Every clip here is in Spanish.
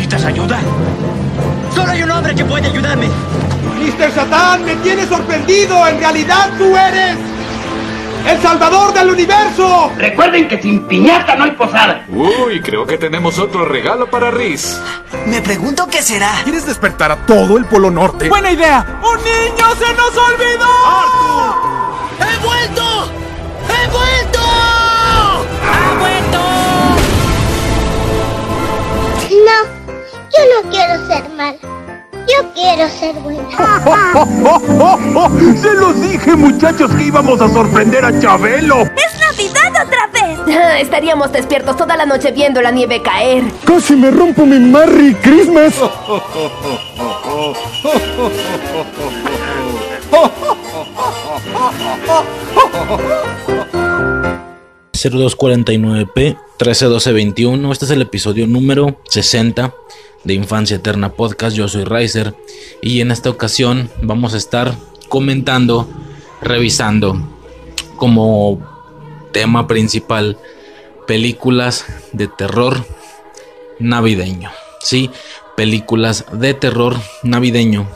¿Necesitas ayuda? Solo hay un hombre que puede ayudarme. Mr. Satán, me tienes sorprendido. En realidad tú eres el salvador del universo. Recuerden que sin piñata no hay posada. Uy, creo que tenemos otro regalo para Riz. Me pregunto qué será. ¿Quieres despertar a todo el Polo Norte? ¡Buena idea! ¡Un niño se nos olvidó! ¡Arthur! ¡He vuelto! ¡He vuelto! ¡Ha vuelto! No, yo no quiero ser mal. Yo quiero ser buena. ¡Se los dije, muchachos, que íbamos a sorprender a Chabelo! ¡Es Navidad otra vez! Estaríamos despiertos toda la noche viendo la nieve caer. ¡Casi me rompo mi Merry Christmas! 0249P 131221. Este es el episodio número 60 de Infancia Eterna Podcast. Yo soy Riser y en esta ocasión vamos a estar comentando, revisando como tema principal películas de terror navideño. Sí, películas de terror navideño.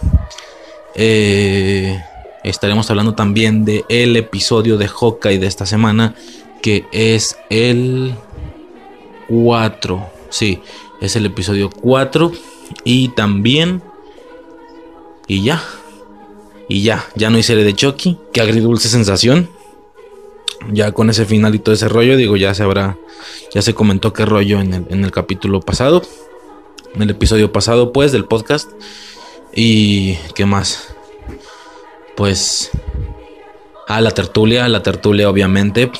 Eh, estaremos hablando también de el episodio de Hawkeye de esta semana que es el 4. Sí, es el episodio 4 y también y ya. Y ya, ya no hay serie de Chucky, qué agridulce sensación. Ya con ese final y todo ese rollo, digo, ya se habrá ya se comentó qué rollo en el, en el capítulo pasado, en el episodio pasado pues del podcast. Y qué más? Pues a la tertulia, la tertulia obviamente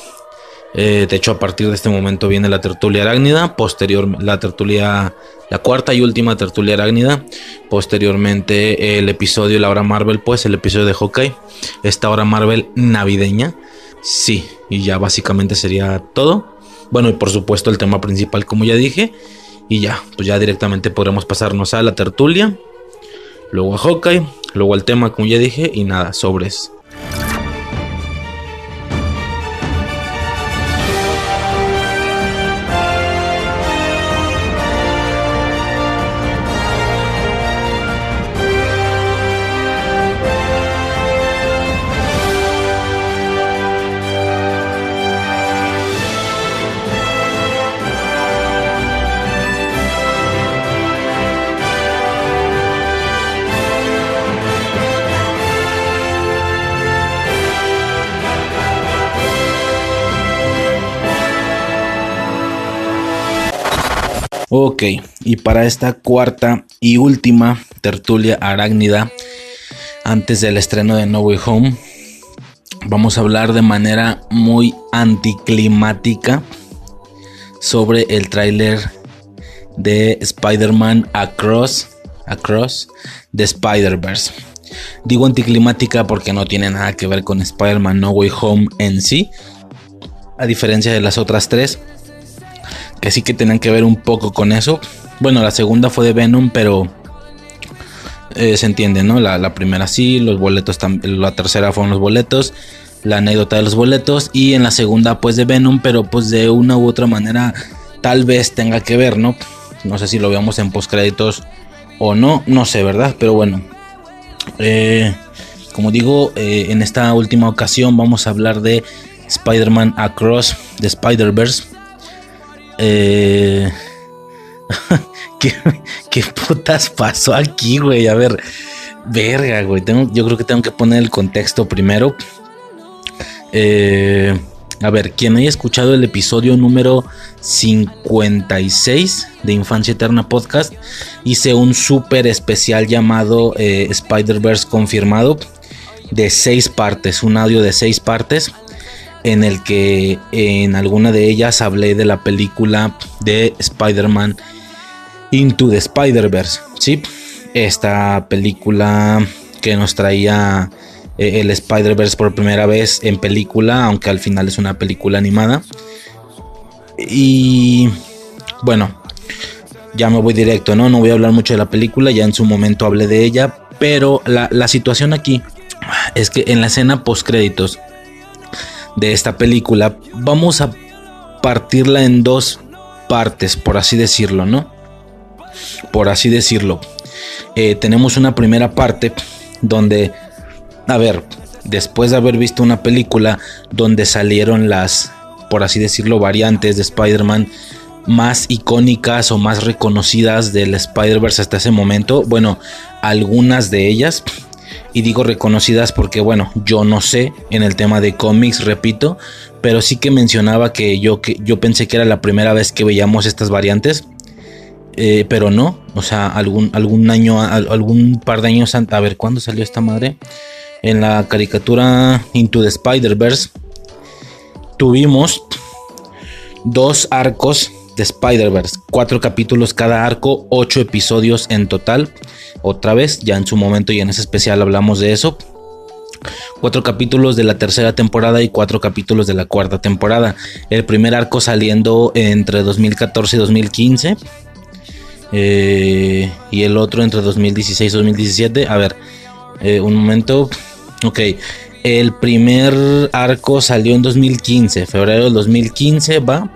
eh, de hecho, a partir de este momento viene la tertulia arácnida, posterior la tertulia, la cuarta y última tertulia arácnida, posteriormente el episodio La Hora Marvel, pues el episodio de Hawkeye, esta hora Marvel navideña, sí, y ya básicamente sería todo. Bueno, y por supuesto el tema principal, como ya dije, y ya, pues ya directamente podremos pasarnos a la tertulia, luego a Hawkeye, luego al tema, como ya dije, y nada, sobres. Ok, y para esta cuarta y última tertulia arácnida, antes del estreno de No Way Home, vamos a hablar de manera muy anticlimática sobre el tráiler de Spider-Man Across, Across the Spider-Verse. Digo anticlimática porque no tiene nada que ver con Spider-Man No Way Home en sí, a diferencia de las otras tres que sí que tenían que ver un poco con eso. Bueno, la segunda fue de Venom, pero eh, se entiende, ¿no? La, primera sí, los boletos, la tercera fueron los boletos, la anécdota de los boletos y en la segunda pues de Venom, pero pues de una u otra manera tal vez tenga que ver, ¿no? No sé si lo veamos en postcréditos o no, no sé, ¿verdad? Pero bueno, eh, como digo, eh, en esta última ocasión vamos a hablar de Spider-Man Across the Spider-Verse eh, ¿qué, putas pasó aquí, güey? A ver, verga, güey. yo creo que tengo que poner el contexto primero. Eh, a ver, quien haya escuchado el episodio número 56 de Infancia Eterna Podcast, hice un súper especial llamado eh, Spider-Verse confirmado de seis partes, un audio de seis partes en el que en alguna de ellas hablé de la película de Spider-Man Into the Spider-Verse. ¿sí? Esta película que nos traía eh, el Spider-Verse por primera vez en película, aunque al final es una película animada. Y bueno, ya me voy directo, ¿no? No voy a hablar mucho de la película, ya en su momento hablé de ella, pero la, la situación aquí es que en la escena post créditos de esta película, vamos a partirla en dos partes, por así decirlo, ¿no? por así decirlo. Eh, tenemos una primera parte donde, a ver, después de haber visto una película donde salieron las, por así decirlo, variantes de Spider-Man más icónicas o más reconocidas del Spider-Verse hasta ese momento, bueno, algunas de ellas, y digo reconocidas porque, bueno, yo no sé en el tema de cómics, repito, pero sí que mencionaba que yo, que yo pensé que era la primera vez que veíamos estas variantes. Eh, pero no, o sea, algún, algún año, algún par de años antes, a ver, ¿cuándo salió esta madre? En la caricatura Into the Spider-Verse tuvimos dos arcos de Spider-Verse, cuatro capítulos cada arco, ocho episodios en total. Otra vez, ya en su momento y en ese especial hablamos de eso. Cuatro capítulos de la tercera temporada y cuatro capítulos de la cuarta temporada. El primer arco saliendo entre 2014 y 2015 eh, y el otro entre 2016 y 2017. A ver, eh, un momento. Ok, el primer arco salió en 2015, febrero del 2015, va.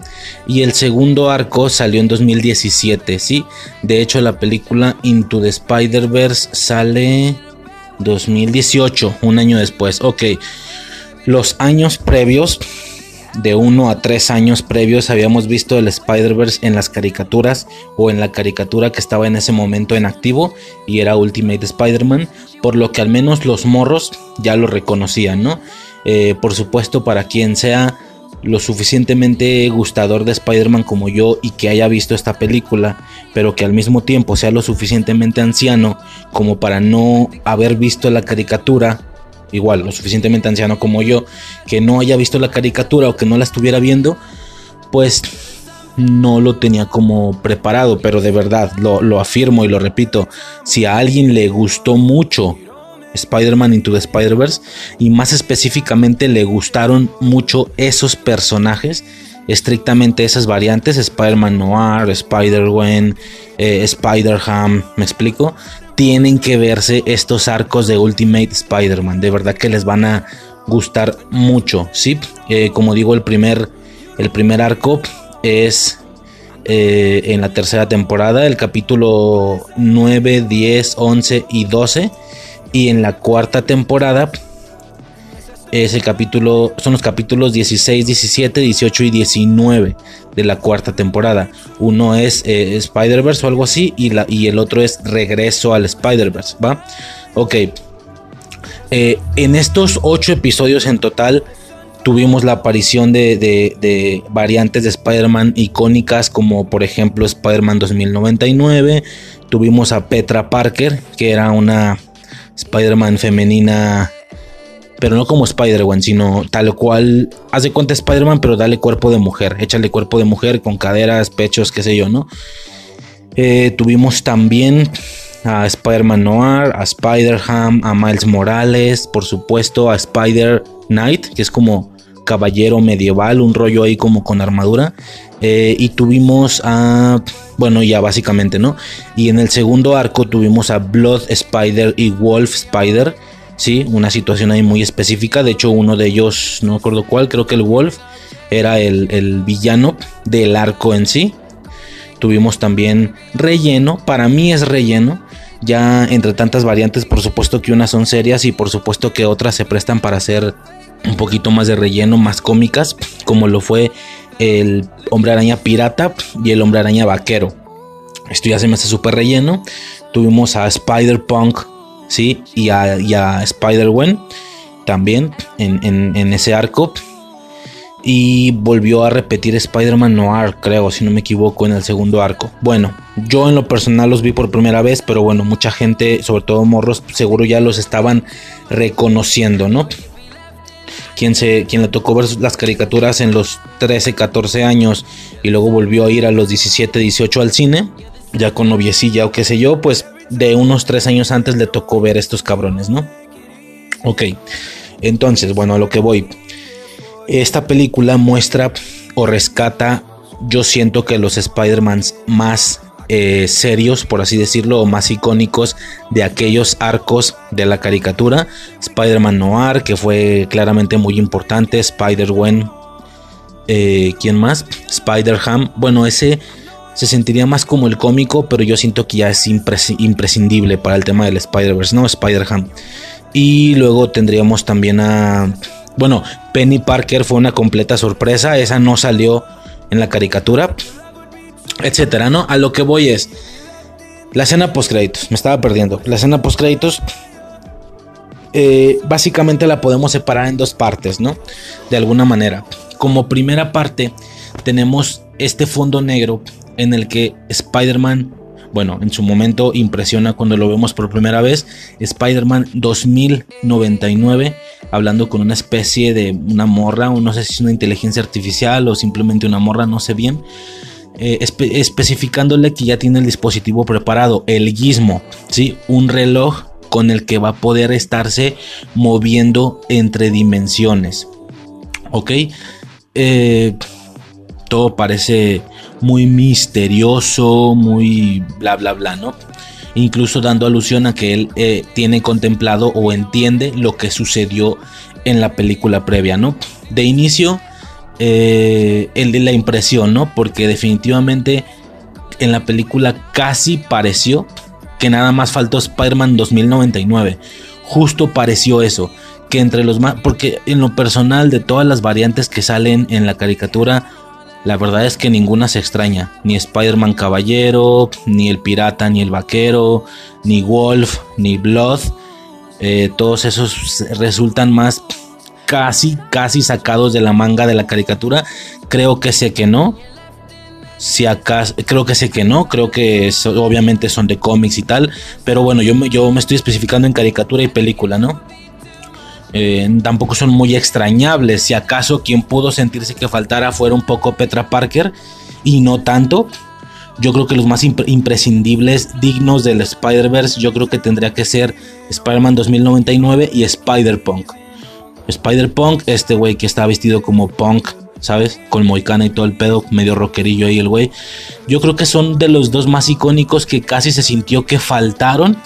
Y el segundo arco salió en 2017, sí. De hecho, la película Into the Spider-Verse sale 2018, un año después. Ok, los años previos de uno a tres años previos habíamos visto el Spider-Verse en las caricaturas o en la caricatura que estaba en ese momento en activo y era Ultimate Spider-Man, por lo que al menos los morros ya lo reconocían, ¿no? Eh, por supuesto, para quien sea lo suficientemente gustador de Spider-Man como yo y que haya visto esta película, pero que al mismo tiempo sea lo suficientemente anciano como para no haber visto la caricatura igual, lo suficientemente anciano como yo, que no haya visto la caricatura o que no la estuviera viendo, pues no lo tenía como preparado, pero de verdad, lo, afirmo y lo repito, si a alguien le gustó mucho Spider-Man Into the Spider-Verse y más específicamente le gustaron mucho esos personajes, estrictamente esas variantes, Spider-Man Noir, Spider-Gwen, eh, Spider-Ham, ¿me explico? Tienen que verse estos arcos de Ultimate Spider-Man. De verdad que les van a gustar mucho. ¿sí? Eh, como digo, el primer, el primer arco es eh, en la tercera temporada, el capítulo 9, 10, 11 y 12. Y en la cuarta temporada es el capítulo, son los capítulos 16, 17, 18 y 19 de la cuarta temporada. Uno es eh, Spider-Verse o algo así y, la, y el otro es Regreso al Spider-Verse, ¿va? Ok. Eh, en estos ocho episodios en total tuvimos la aparición de, de variantes de Spider-Man icónicas como por ejemplo Spider-Man 2099. Tuvimos a Petra Parker, que era una Spider-Man femenina pero no como Spider-Man, sino tal cual, haz de cuenta Spider-Man, pero dale cuerpo de mujer, échale cuerpo de mujer con caderas, pechos, qué sé yo, ¿no? Eh, tuvimos también a Spider-Man Noir, a Spider-Ham, a Miles Morales, por supuesto, a Spider Knight, que es como caballero medieval, un rollo ahí como con armadura. Eh, y tuvimos a, bueno, ya básicamente, ¿no? Y en el segundo arco tuvimos a Blood Spider y Wolf Spider sí, una situación ahí muy específica. De hecho, uno de ellos, no acuerdo cuál, creo que el Wolf era el, villano del arco en sí. Tuvimos también relleno, para mí es relleno. Ya entre tantas variantes, por supuesto que unas son serias y por supuesto que otras se prestan para hacer un poquito más de relleno, más cómicas, como lo fue el hombre araña pirata y el hombre araña vaquero. Esto ya se me hace súper relleno. Tuvimos a Spider-Punk ¿sí? Y a, Spider-Gwen también en, ese arco. Y volvió a repetir Spider-Man Noir, creo, si no me equivoco, en el segundo arco. Bueno, yo en lo personal los vi por primera vez, pero bueno, mucha gente, sobre todo morros, seguro ya los estaban reconociendo, ¿no? Quien, se, quien le tocó ver las caricaturas en los 13, 14 años y luego volvió a ir a los 17, 18 al cine, ya con noviecilla o qué sé yo, pues de unos tres años antes le tocó ver estos cabrones, ¿no? Ok, entonces, bueno, a lo que voy. Esta película muestra o rescata, yo siento que los Spider-Mans más eh, serios, por así decirlo, o más icónicos de aquellos arcos de la caricatura. Spider-Man Noir, que fue claramente muy importante. Spider-Gwen, eh, ¿quién más? Spider-Ham. Bueno, ese se sentiría más como el cómico, pero yo siento que ya es imprescindible para el tema del Spider-Verse, ¿no? Spider-Ham. Y luego tendríamos también a... Bueno, Penny Parker fue una completa sorpresa, esa no salió en la caricatura, etcétera, ¿no? A lo que voy es la escena post créditos, me estaba perdiendo. La escena post créditos eh, básicamente la podemos separar en dos partes, ¿no? De alguna manera. Como primera parte tenemos este fondo negro en el que Spider-Man, bueno, en su momento impresiona cuando lo vemos por primera vez, Spider-Man 2099, hablando con una especie de una morra, o no sé si es una inteligencia artificial o simplemente una morra, no sé bien. Eh, especificándole que ya tiene el dispositivo preparado, el gizmo, ¿sí? un reloj con el que va a poder estarse moviendo entre dimensiones. ¿Ok? Eh, todo parece muy misterioso, muy bla, bla, bla, ¿no? Incluso dando alusión a que él eh, tiene contemplado o entiende lo que sucedió en la película previa, ¿no? De inicio, eh, el de la impresión, ¿no? Porque definitivamente en la película casi pareció que nada más faltó Spider-Man 2099. Justo pareció eso, que entre los más, porque en lo personal de todas las variantes que salen en la caricatura, la verdad es que ninguna se extraña, ni Spider-Man Caballero, ni el Pirata, ni el Vaquero, ni Wolf, ni Blood, eh, todos esos resultan más casi, casi sacados de la manga de la caricatura. Creo que sé que no, si acaso, creo que sé que no, creo que obviamente son de cómics y tal, pero bueno, yo yo me estoy especificando en caricatura y película, ¿no? Eh, tampoco son muy extrañables, si acaso quien pudo sentirse que faltara fuera un poco Petra Parker y no tanto. Yo creo que los más imprescindibles, dignos del Spider-Verse, yo creo que tendría que ser Spider-Man 2099 y Spider-Punk. Spider-Punk, este güey que está vestido como punk ¿sabes? Con Moicana y todo el pedo, medio rockerillo ahí el güey. Yo creo que son de los dos más icónicos que casi se sintió que faltaron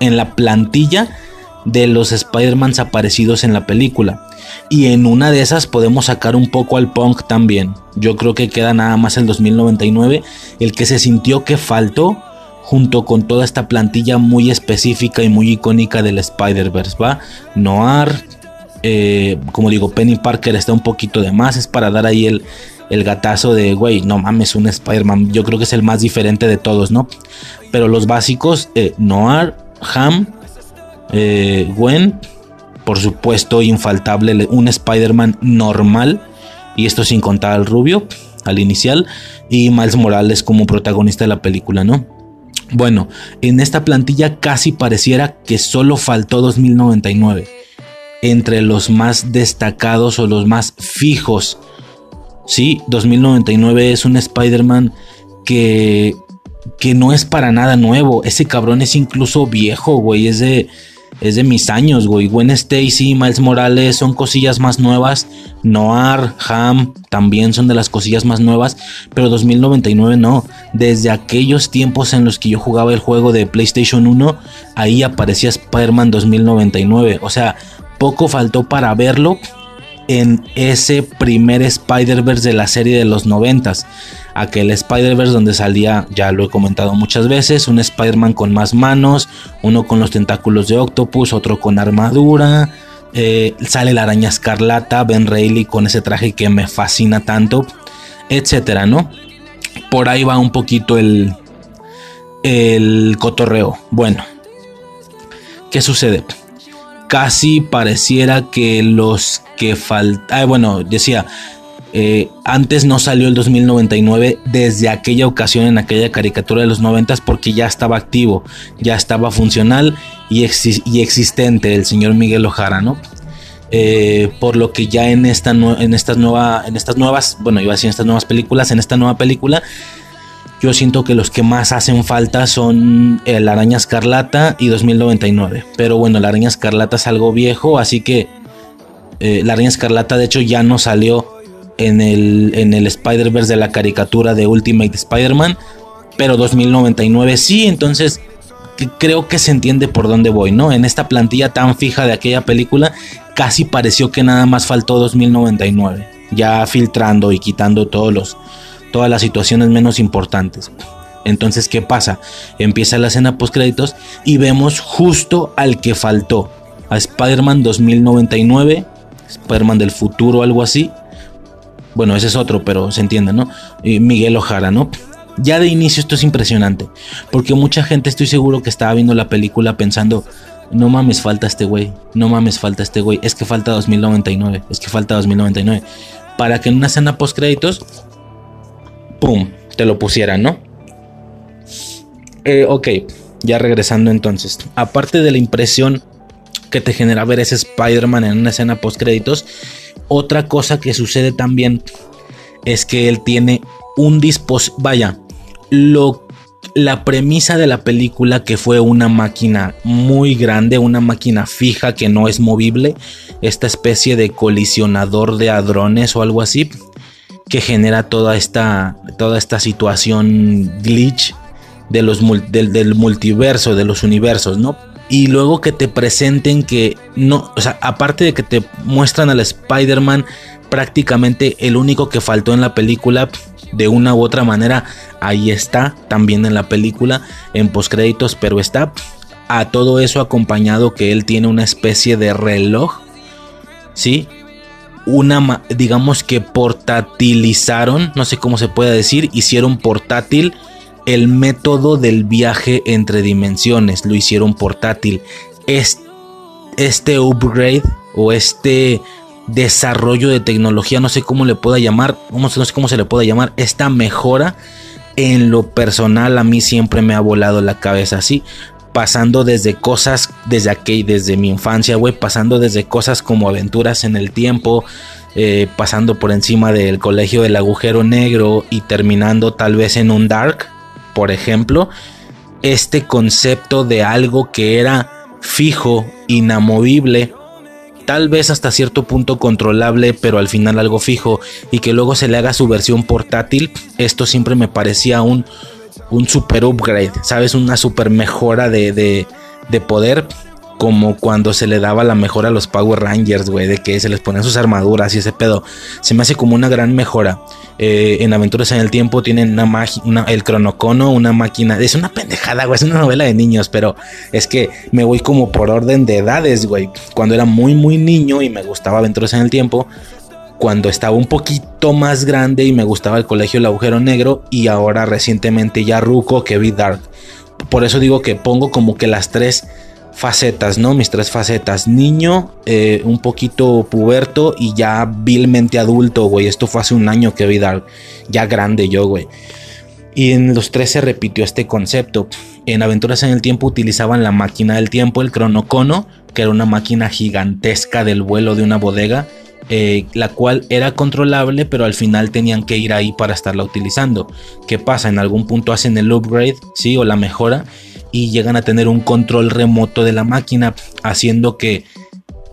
en la plantilla de los Spider-Mans aparecidos en la película. Y en una de esas podemos sacar un poco al punk también. Yo creo que queda nada más el 2099, el que se sintió que faltó junto con toda esta plantilla muy específica y muy icónica del Spider-Verse, ¿va? Noir, eh, como digo, Penny Parker está un poquito de más, es para dar ahí el, el gatazo de, güey, no mames, un Spider-Man, yo creo que es el más diferente de todos, ¿no? Pero los básicos, eh, Noir, Ham, eh, Gwen, por supuesto, infaltable, un Spider-Man normal, y esto sin contar al rubio, al inicial, y Miles Morales como protagonista de la película, ¿no? Bueno, en esta plantilla casi pareciera que solo faltó 2099 entre los más destacados o los más fijos. Sí, 2099 es un Spider-Man que, que no es para nada nuevo. Ese cabrón es incluso viejo, güey. Es de, es de mis años, güey. Gwen Stacy, Miles Morales son cosillas más nuevas. Noir, Ham también son de las cosillas más nuevas. Pero 2099 no. Desde aquellos tiempos en los que yo jugaba el juego de PlayStation 1, ahí aparecía Spider-Man 2099. O sea, poco faltó para verlo en ese primer Spider-Verse de la serie de los noventas. Aquel Spider-Verse donde salía, ya lo he comentado muchas veces, un Spider-Man con más manos, uno con los tentáculos de Octopus, otro con armadura. Eh, sale la araña escarlata, Ben Reilly con ese traje que me fascina tanto, etcétera, ¿no? Por ahí va un poquito el, el cotorreo. Bueno, ¿qué sucede? Casi pareciera que los que faltan, ah, bueno, decía, eh, antes no salió el 2099 desde aquella ocasión en aquella caricatura de los 90 porque ya estaba activo, ya estaba funcional y, existente el señor Miguel Ojara, ¿no? Eh, por lo que ya en esta en en estas nuevas bueno iba a decir en estas nuevas películas en esta nueva película yo siento que los que más hacen falta son el Araña Escarlata y 2099. Pero bueno, la Araña Escarlata es algo viejo, así que eh, la Araña Escarlata de hecho ya no salió en el, en el Spider-Verse de la caricatura de Ultimate Spider-Man. Pero 2099 sí, entonces creo que se entiende por dónde voy, ¿no? En esta plantilla tan fija de aquella película, casi pareció que nada más faltó 2099. Ya filtrando y quitando todos los todas las situaciones menos importantes. Entonces, ¿qué pasa? Empieza la escena post créditos y vemos justo al que faltó. A Spider-Man 2099, Spider-Man del futuro, algo así. Bueno, ese es otro, pero se entiende, ¿no? Miguel Ojara, ¿no? Ya de inicio esto es impresionante, porque mucha gente estoy seguro que estaba viendo la película pensando, no mames, falta este güey, no mames, falta este güey, es que falta 2099, es que falta 2099. Para que en una escena post créditos, ¡pum!, te lo pusieran, ¿no? Eh, ok, ya regresando entonces. Aparte de la impresión que te genera ver ese Spider-Man en una escena post créditos, otra cosa que sucede también es que él tiene un dispositivo, vaya, lo la premisa de la película que fue una máquina muy grande, una máquina fija que no es movible, esta especie de colisionador de hadrones o algo así, que genera toda esta, toda esta situación glitch de los, del, multiverso, de los universos, ¿no? Y luego que te presenten que no, o sea, aparte de que te muestran al Spider-Man prácticamente el único que faltó en la película de una u otra manera ahí está también en la película en postcréditos pero está a todo eso acompañado que él tiene una especie de reloj sí una digamos que portatilizaron no sé cómo se puede decir hicieron portátil el método del viaje entre dimensiones lo hicieron portátil. Este upgrade o este desarrollo de tecnología, no sé cómo le pueda llamar, no sé cómo se le pueda llamar, esta mejora en lo personal a mí siempre me ha volado la cabeza así, pasando desde cosas desde aquí, desde mi infancia, güey, pasando desde cosas como aventuras en el tiempo, eh, pasando por encima del colegio del agujero negro y terminando tal vez en un dark, por ejemplo, este concepto de algo que era fijo, inamovible, tal vez hasta cierto punto controlable, pero al final algo fijo, y que luego se le haga su versión portátil, esto siempre me parecía un, un super upgrade, ¿sabes? Una super mejora de, de, de poder como cuando se le daba la mejora a los Power Rangers, güey, de que se les ponían sus armaduras y ese pedo. Se me hace como una gran mejora. Eh, en Aventuras en el Tiempo tienen una, una el cronocono, una máquina. Es una pendejada, güey, es una novela de niños, pero es que me voy como por orden de edades, güey. Cuando era muy, muy niño y me gustaba Aventuras en el Tiempo, cuando estaba un poquito más grande y me gustaba el colegio El Agujero Negro y ahora recientemente ya Ruco que vi Dark. Por eso digo que pongo como que las tres facetas, ¿no? Mis tres facetas. Niño, eh, un poquito puberto y ya vilmente adulto, güey. Esto fue hace un año que vi Dark. Ya grande yo, güey. Y en los tres se repitió este concepto. En Aventuras en el Tiempo utilizaban la máquina del tiempo, el cronocono, que era una máquina gigantesca del vuelo de una bodega, eh, la cual era controlable, pero al final tenían que ir ahí para estarla utilizando. ¿Qué pasa? En algún punto hacen el upgrade, ¿sí? O la mejora y llegan a tener un control remoto de la máquina, haciendo que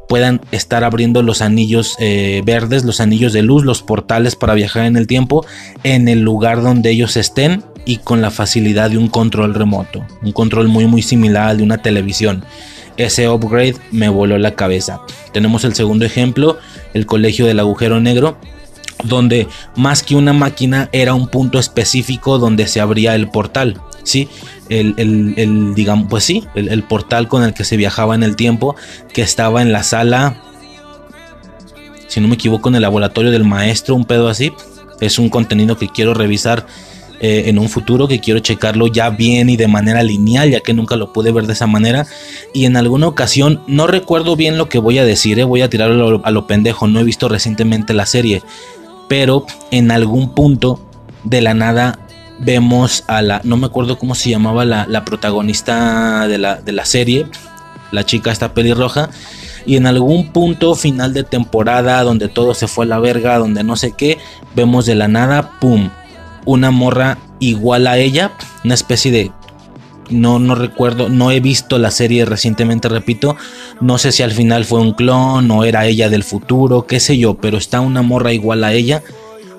puedan estar abriendo los anillos eh, verdes, los anillos de luz, los portales para viajar en el tiempo en el lugar donde ellos estén y con la facilidad de un control remoto, un control muy muy similar al de una televisión. Ese upgrade me voló la cabeza. Tenemos el segundo ejemplo, el colegio del agujero negro, donde más que una máquina era un punto específico donde se abría el portal. ¿sí? el, digamos, pues sí, el, portal con el que se viajaba en el tiempo, que estaba en la sala, si no me equivoco, en el laboratorio del maestro, un pedo así. Es un contenido que quiero revisar eh, en un futuro, que quiero checarlo ya bien y de manera lineal, ya que nunca lo pude ver de esa manera. Y en alguna ocasión, no recuerdo bien lo que voy a decir, eh, voy a tirarlo a lo pendejo, no he visto recientemente la serie, pero en algún punto de la nada vemos a la, no me acuerdo cómo se llamaba la, protagonista de la, de la, serie, la chica esta pelirroja, y en algún punto final de temporada donde todo se fue a la verga, donde no sé qué, vemos de la nada, ¡pum! Una morra igual a ella, una especie de... No, no recuerdo, no he visto la serie recientemente, repito. No sé si al final fue un clon o era ella del futuro, qué sé yo, pero está una morra igual a ella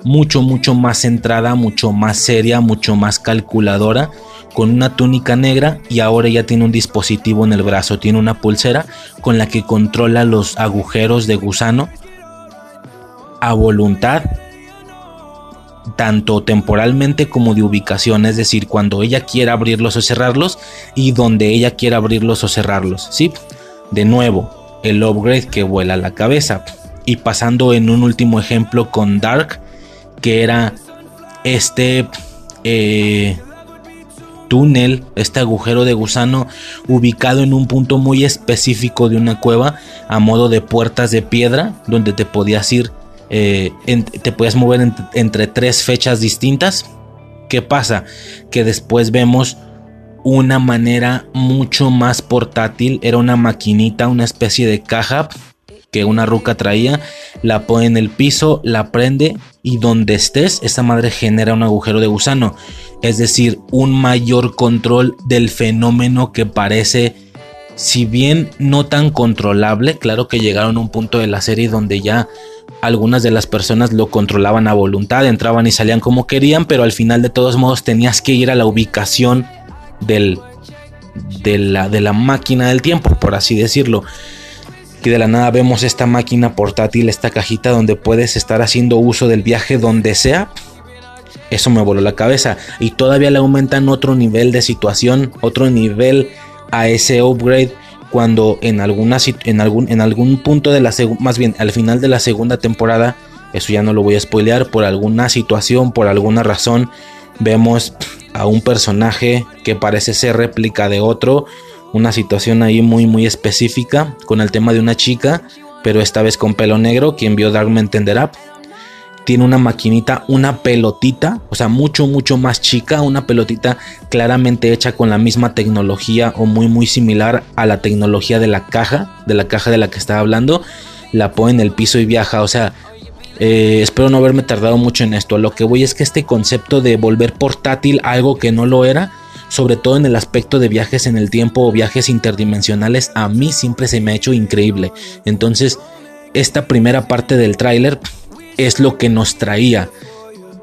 mucho, mucho más centrada, mucho más seria, mucho más calculadora, con una túnica negra y ahora ya tiene un dispositivo en el brazo, tiene una pulsera con la que controla los agujeros de gusano a voluntad tanto temporalmente como de ubicación, es decir, cuando ella quiera abrirlos o cerrarlos y donde ella quiera abrirlos o cerrarlos, ¿sí? De nuevo, el upgrade que vuela la cabeza. Y pasando en un último ejemplo con Dark, que era este eh, túnel, este agujero de gusano ubicado en un punto muy específico de una cueva a modo de puertas de piedra donde te podías ir, eh, te podías mover entre tres fechas distintas. ¿Qué pasa? Que después vemos una manera mucho más portátil, era una maquinita, una especie de caja que una ruca traía, la pone en el piso, la prende y donde estés, esa madre genera un agujero de gusano. Es decir, un mayor control del fenómeno que parece, si bien no tan controlable, claro que llegaron a un punto de la serie donde ya algunas de las personas lo controlaban a voluntad, entraban y salían como querían, pero al final de todos modos tenías que ir a la ubicación de la máquina del tiempo, por así decirlo y de la nada vemos esta máquina portátil, esta cajita donde puedes estar haciendo uso del viaje donde sea. Eso me voló la cabeza. Y todavía le aumentan otro nivel de situación, otro nivel a ese upgrade cuando en, alguna, en, algún, en algún punto de la más bien al final de la segunda temporada, eso ya no lo voy a spoilear, por alguna situación, por alguna razón, vemos a un personaje que parece ser réplica de otro una situación ahí muy muy específica con el tema de una chica, pero esta vez con pelo negro, quien vio Dark me entenderá. Tiene una maquinita, una pelotita, o sea, mucho mucho más chica, una pelotita claramente hecha con la misma tecnología o muy muy similar a la tecnología de la caja, de la caja de la que estaba hablando. La pone en el piso y viaja, o sea, eh, espero no haberme tardado mucho en esto. Lo que voy es que este concepto de volver portátil algo que no lo era, sobre todo en el aspecto de viajes en el tiempo o viajes interdimensionales, a mí siempre se me ha hecho increíble. Entonces, esta primera parte del tráiler es lo que nos traía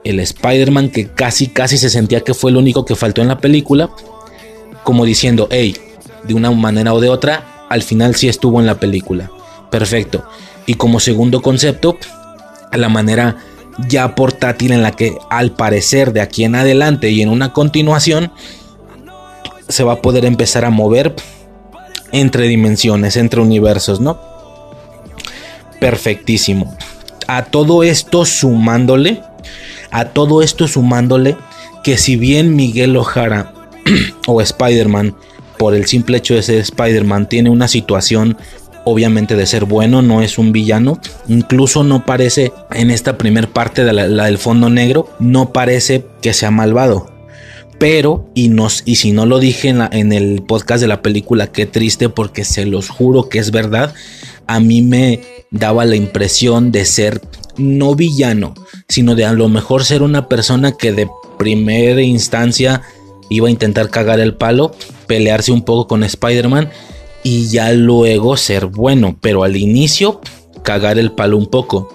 el Spider-Man que casi casi se sentía que fue el único que faltó en la película, como diciendo, hey, de una manera o de otra, al final sí estuvo en la película. Perfecto. Y como segundo concepto, la manera ya portátil en la que al parecer de aquí en adelante y en una continuación se va a poder empezar a mover entre dimensiones, entre universos, ¿no? Perfectísimo. A todo esto sumándole, a todo esto sumándole que si bien Miguel Ojara o Spider-Man, por el simple hecho de ser Spider-Man, tiene una situación obviamente de ser bueno, no es un villano. Incluso no parece, en esta primer parte de la, del fondo negro, no parece que sea malvado pero y nos y si no lo dije en, en, el podcast de la película qué triste porque se los juro que es verdad a mí me daba la impresión de ser no villano sino de a lo mejor ser una persona que de primera instancia iba a intentar cagar el palo pelearse un poco con Spider-Man y ya luego ser bueno pero al inicio cagar el palo un poco.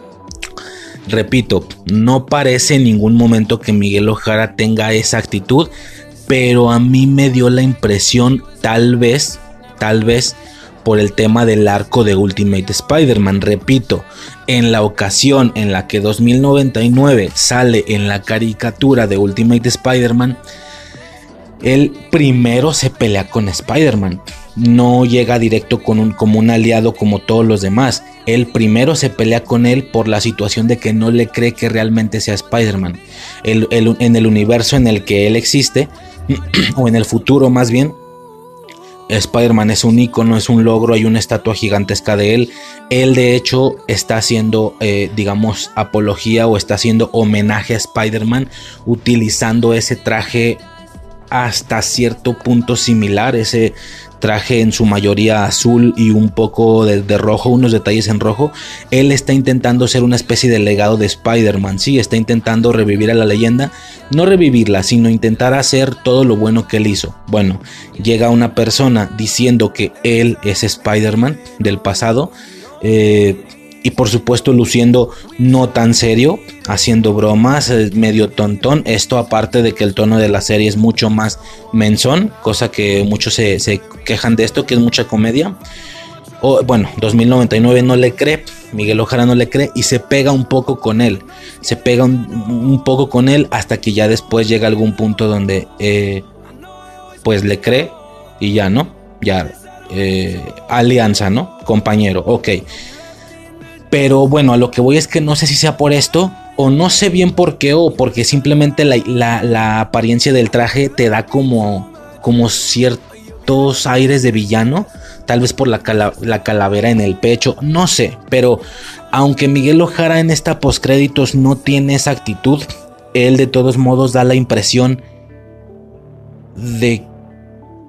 Repito, no parece en ningún momento que Miguel Ojara tenga esa actitud, pero a mí me dio la impresión, tal vez, tal vez, por el tema del arco de Ultimate Spider-Man. Repito, en la ocasión en la que 2099 sale en la caricatura de Ultimate Spider-Man, él primero se pelea con Spider-Man no llega directo con un, como un aliado como todos los demás. Él primero se pelea con él por la situación de que no le cree que realmente sea Spider-Man. en el universo en el que él existe, o en el futuro más bien, Spider-Man es un icono, es un logro, hay una estatua gigantesca de él. Él de hecho está haciendo, eh, digamos, apología o está haciendo homenaje a Spider-Man utilizando ese traje hasta cierto punto similar, ese traje en su mayoría azul y un poco de, rojo, unos detalles en rojo, él está intentando ser una especie de legado de Spider-Man, sí, está intentando revivir a la leyenda, no revivirla, sino intentar hacer todo lo bueno que él hizo. Bueno, llega una persona diciendo que él es Spider-Man del pasado, eh, y por supuesto luciendo no tan serio, haciendo bromas, medio tontón. Esto aparte de que el tono de la serie es mucho más menzón, cosa que muchos se, quejan de esto, que es mucha comedia. o bueno, 2099 no le cree, Miguel Ojara no le cree y se pega un poco con él, se pega un, poco con él hasta que ya después llega algún punto donde eh, pues le cree y ya, ¿no? Ya, eh, alianza, ¿no? Compañero, ok. Pero bueno, a lo que voy es que no sé si sea por esto o no sé bien por qué o porque simplemente la, apariencia del traje te da como, como ciertos aires de villano, tal vez por la, la, calavera en el pecho, no sé, pero aunque Miguel Ojara en esta postcréditos no tiene esa actitud, él de todos modos da la impresión de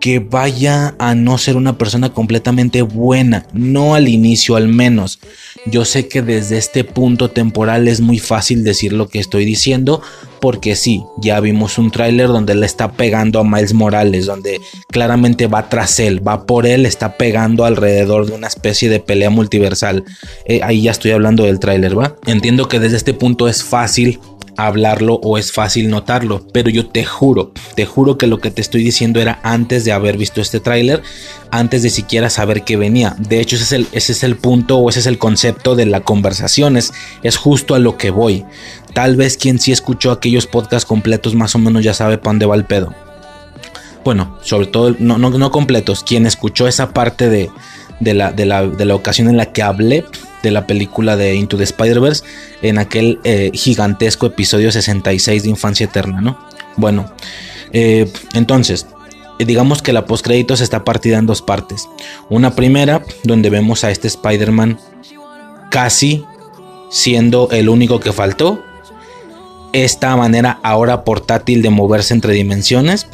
que vaya a no ser una persona completamente buena, no al inicio al menos. Yo sé que desde este punto temporal es muy fácil decir lo que estoy diciendo, porque sí, ya vimos un tráiler donde le está pegando a Miles Morales, donde claramente va tras él, va por él, está pegando alrededor de una especie de pelea multiversal. Eh, ahí ya estoy hablando del tráiler, ¿va? Entiendo que desde este punto es fácil hablarlo o es fácil notarlo, pero yo te juro, te juro que lo que te estoy diciendo era antes de haber visto este tráiler, antes de siquiera saber que venía. De hecho, ese es el, ese es el punto o ese es el concepto de la conversación, es, justo a lo que voy. Tal vez quien sí escuchó aquellos podcasts completos más o menos ya sabe para dónde va el pedo. Bueno, sobre todo, no, no, no completos, quien escuchó esa parte de, de la, de, la, de la ocasión en la que hablé de la película de Into the Spider-Verse en aquel eh, gigantesco episodio 66 de Infancia Eterna, ¿no? Bueno, eh, entonces, digamos que la postcréditos está partida en dos partes. Una primera, donde vemos a este Spider-Man casi siendo el único que faltó. Esta manera ahora portátil de moverse entre dimensiones.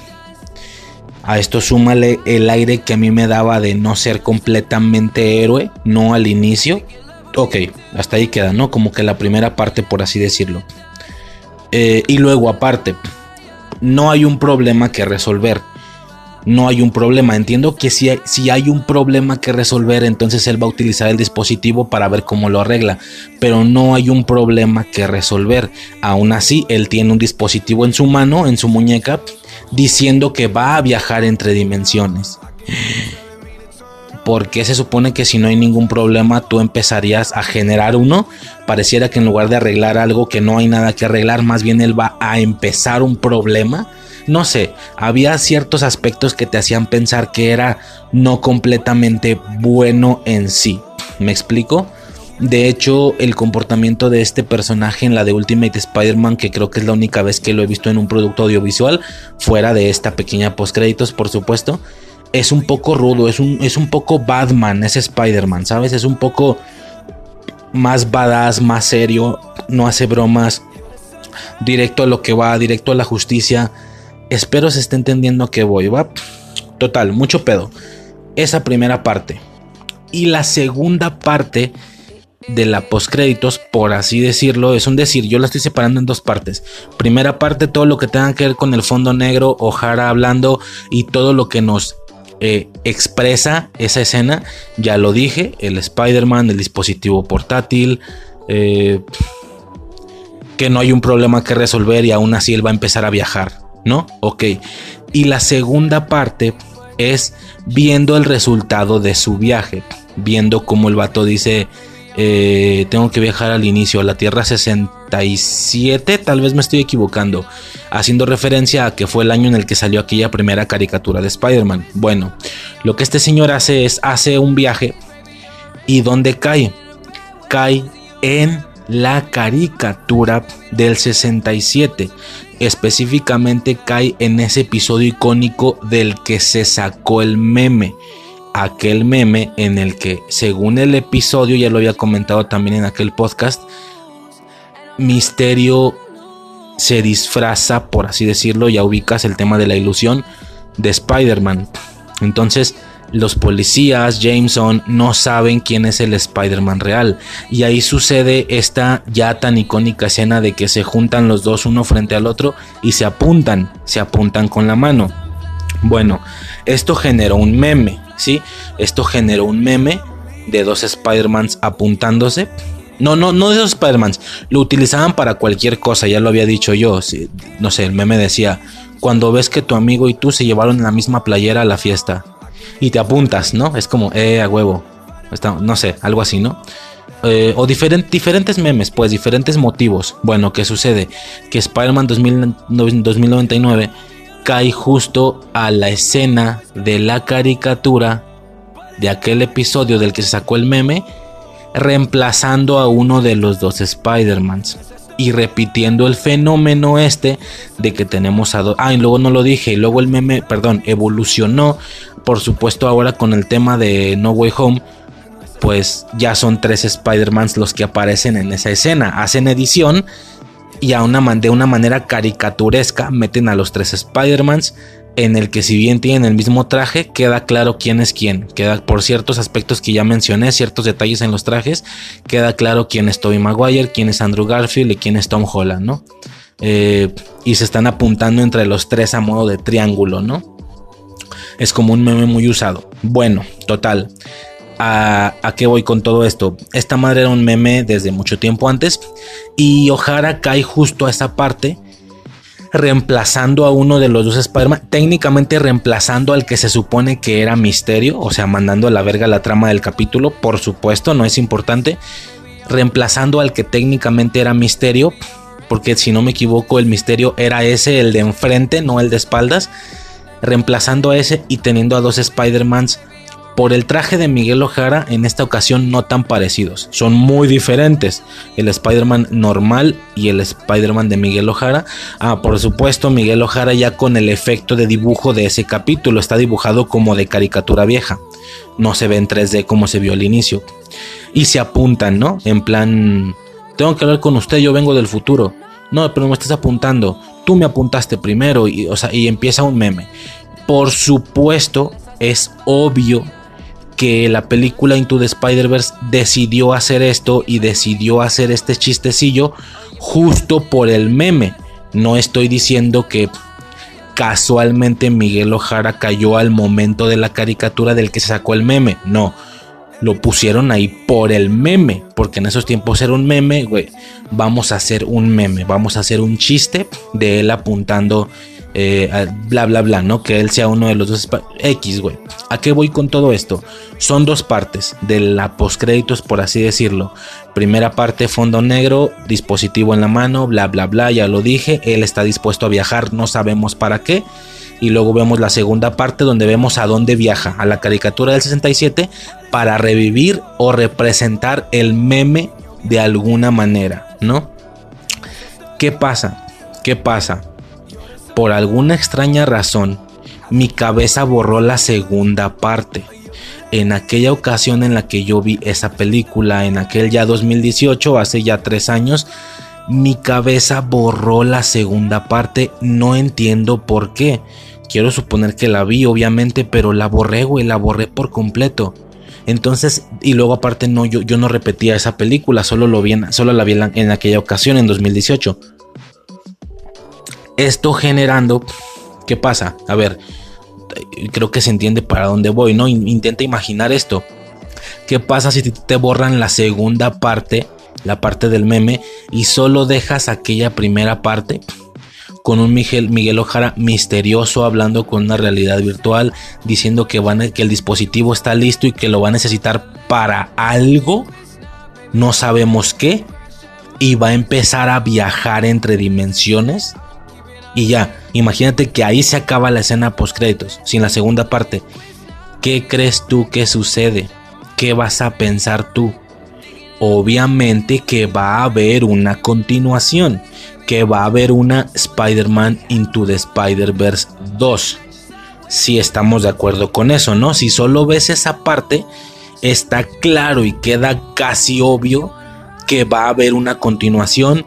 A esto súmale el aire que a mí me daba de no ser completamente héroe, no al inicio, ok, hasta ahí queda, ¿no? Como que la primera parte, por así decirlo. Eh, y luego, aparte, no hay un problema que resolver. No hay un problema. Entiendo que si hay, si hay un problema que resolver, entonces él va a utilizar el dispositivo para ver cómo lo arregla. Pero no hay un problema que resolver. Aún así, él tiene un dispositivo en su mano, en su muñeca, diciendo que va a viajar entre dimensiones porque se supone que si no hay ningún problema tú empezarías a generar uno. Pareciera que en lugar de arreglar algo que no hay nada que arreglar, más bien él va a empezar un problema. No sé, había ciertos aspectos que te hacían pensar que era no completamente bueno en sí. ¿Me explico? De hecho, el comportamiento de este personaje en la de Ultimate Spider-Man, que creo que es la única vez que lo he visto en un producto audiovisual, fuera de esta pequeña postcréditos, por supuesto, es un poco rudo, es un, es un poco Batman, es Spider-Man, ¿sabes? Es un poco más badass, más serio, no hace bromas, directo a lo que va, directo a la justicia. Espero se esté entendiendo a qué voy, ¿va? Total, mucho pedo. Esa primera parte. Y la segunda parte de la postcréditos, por así decirlo, es un decir, yo la estoy separando en dos partes. Primera parte, todo lo que tenga que ver con el fondo negro, Ojara hablando y todo lo que nos eh, expresa esa escena, ya lo dije, el Spider-Man, el dispositivo portátil, eh, que no hay un problema que resolver y aún así él va a empezar a viajar, ¿no? Ok. Y la segunda parte es viendo el resultado de su viaje, viendo cómo el vato dice, eh, tengo que viajar al inicio, a la Tierra 67, tal vez me estoy equivocando, haciendo referencia a que fue el año en el que salió aquella primera caricatura de Spider-Man. Bueno, lo que este señor hace es, hace un viaje y ¿dónde cae? Cae en la caricatura del 67. Específicamente cae en ese episodio icónico del que se sacó el meme aquel meme en el que, según el episodio, ya lo había comentado también en aquel podcast, Misterio se disfraza, por así decirlo, ya ubicas el tema de la ilusión de Spider-Man. Entonces, los policías, Jameson, no saben quién es el Spider-Man real. Y ahí sucede esta ya tan icónica escena de que se juntan los dos uno frente al otro y se apuntan, se apuntan con la mano. Bueno, esto generó un meme, ¿sí? Esto generó un meme de dos Spider-Mans apuntándose. No, no, no de esos Spider-Mans. Lo utilizaban para cualquier cosa, ya lo había dicho yo. No sé, el meme decía, cuando ves que tu amigo y tú se llevaron la misma playera a la fiesta. Y te apuntas, ¿no? Es como, eh, a huevo. No sé, algo así, ¿no? Eh, o diferentes memes, pues diferentes motivos. Bueno, ¿qué sucede? Que Spider-Man 2099 cae justo a la escena de la caricatura de aquel episodio del que se sacó el meme, reemplazando a uno de los dos Spider-Mans y repitiendo el fenómeno este de que tenemos a dos. Ah, y luego no lo dije, y luego el meme, perdón, evolucionó, por supuesto, ahora con el tema de No Way Home. Pues ya son tres Spider-Mans los que aparecen en esa escena. Hacen edición y a una, de una manera caricaturesca meten a los tres Spider-Mans en el que si bien tienen el mismo traje, queda claro quién es quién. Queda por ciertos aspectos que ya mencioné, ciertos detalles en los trajes, queda claro quién es Tobey Maguire, quién es Andrew Garfield y quién es Tom Holland, ¿no? Eh, y se están apuntando entre los tres a modo de triángulo, ¿no? Es como un meme muy usado. Bueno, total. ¿A, ¿A, qué voy con todo esto? Esta madre era un meme desde mucho tiempo antes y O'Hara cae justo a esa parte reemplazando a uno de los dos Spider-Man, técnicamente reemplazando al que se supone que era Misterio, o sea, mandando a la verga la trama del capítulo, por supuesto, no es importante, reemplazando al que técnicamente era Misterio, porque si no me equivoco, el Misterio era ese, el de enfrente, no el de espaldas, reemplazando a ese y teniendo a dos Spider-Mans por el traje de Miguel Ojara, en esta ocasión no tan parecidos. Son muy diferentes. El Spider-Man normal y el Spider-Man de Miguel Ojara. Ah, por supuesto, Miguel Ojara ya con el efecto de dibujo de ese capítulo. Está dibujado como de caricatura vieja. No se ve en 3D como se vio al inicio. Y se apuntan, ¿no? En plan, tengo que hablar con usted, yo vengo del futuro. No, pero me estás apuntando. Tú me apuntaste primero y, o sea, y empieza un meme. Por supuesto, es obvio que la película Into the Spider-Verse decidió hacer esto y decidió hacer este chistecillo justo por el meme. No estoy diciendo que casualmente Miguel Ojara cayó al momento de la caricatura del que se sacó el meme. No, lo pusieron ahí por el meme, porque en esos tiempos era un meme. Vamos a hacer un meme, vamos a hacer un chiste de él apuntando eh, bla bla bla, ¿no? Que él sea uno de los dos X, güey. ¿A qué voy con todo esto? Son dos partes de la postcréditos, por así decirlo. Primera parte, fondo negro, dispositivo en la mano, bla bla bla, ya lo dije. Él está dispuesto a viajar, no sabemos para qué. Y luego vemos la segunda parte donde vemos a dónde viaja, a la caricatura del 67, para revivir o representar el meme de alguna manera, ¿no? ¿Qué pasa? ¿Qué pasa? Por alguna extraña razón, mi cabeza borró la segunda parte. En aquella ocasión en la que yo vi esa película, en aquel ya 2018, hace ya tres años, mi cabeza borró la segunda parte. No entiendo por qué. Quiero suponer que la vi, obviamente, pero la borré, güey, la borré por completo. Entonces, y luego aparte no, yo, no repetía esa película, solo, la vi en aquella ocasión, en 2018. Esto generando, ¿qué pasa? A ver, creo que se entiende para dónde voy, ¿no? Intenta imaginar esto. ¿Qué pasa si te borran la segunda parte, la parte del meme, y solo dejas aquella primera parte? Con un Miguel, Miguel Ojara misterioso hablando con una realidad virtual, diciendo que, van, que el dispositivo está listo y que lo va a necesitar para algo, no sabemos qué, y va a empezar a viajar entre dimensiones y ya, imagínate que ahí se acaba la escena post créditos, sin la segunda parte. ¿Qué crees tú que sucede? ¿Qué vas a pensar tú? Obviamente que va a haber una continuación, que va a haber una Spider-Man Into the Spider-Verse 2. Si estamos de acuerdo con eso, ¿no? Si solo ves esa parte, está claro y queda casi obvio que va a haber una continuación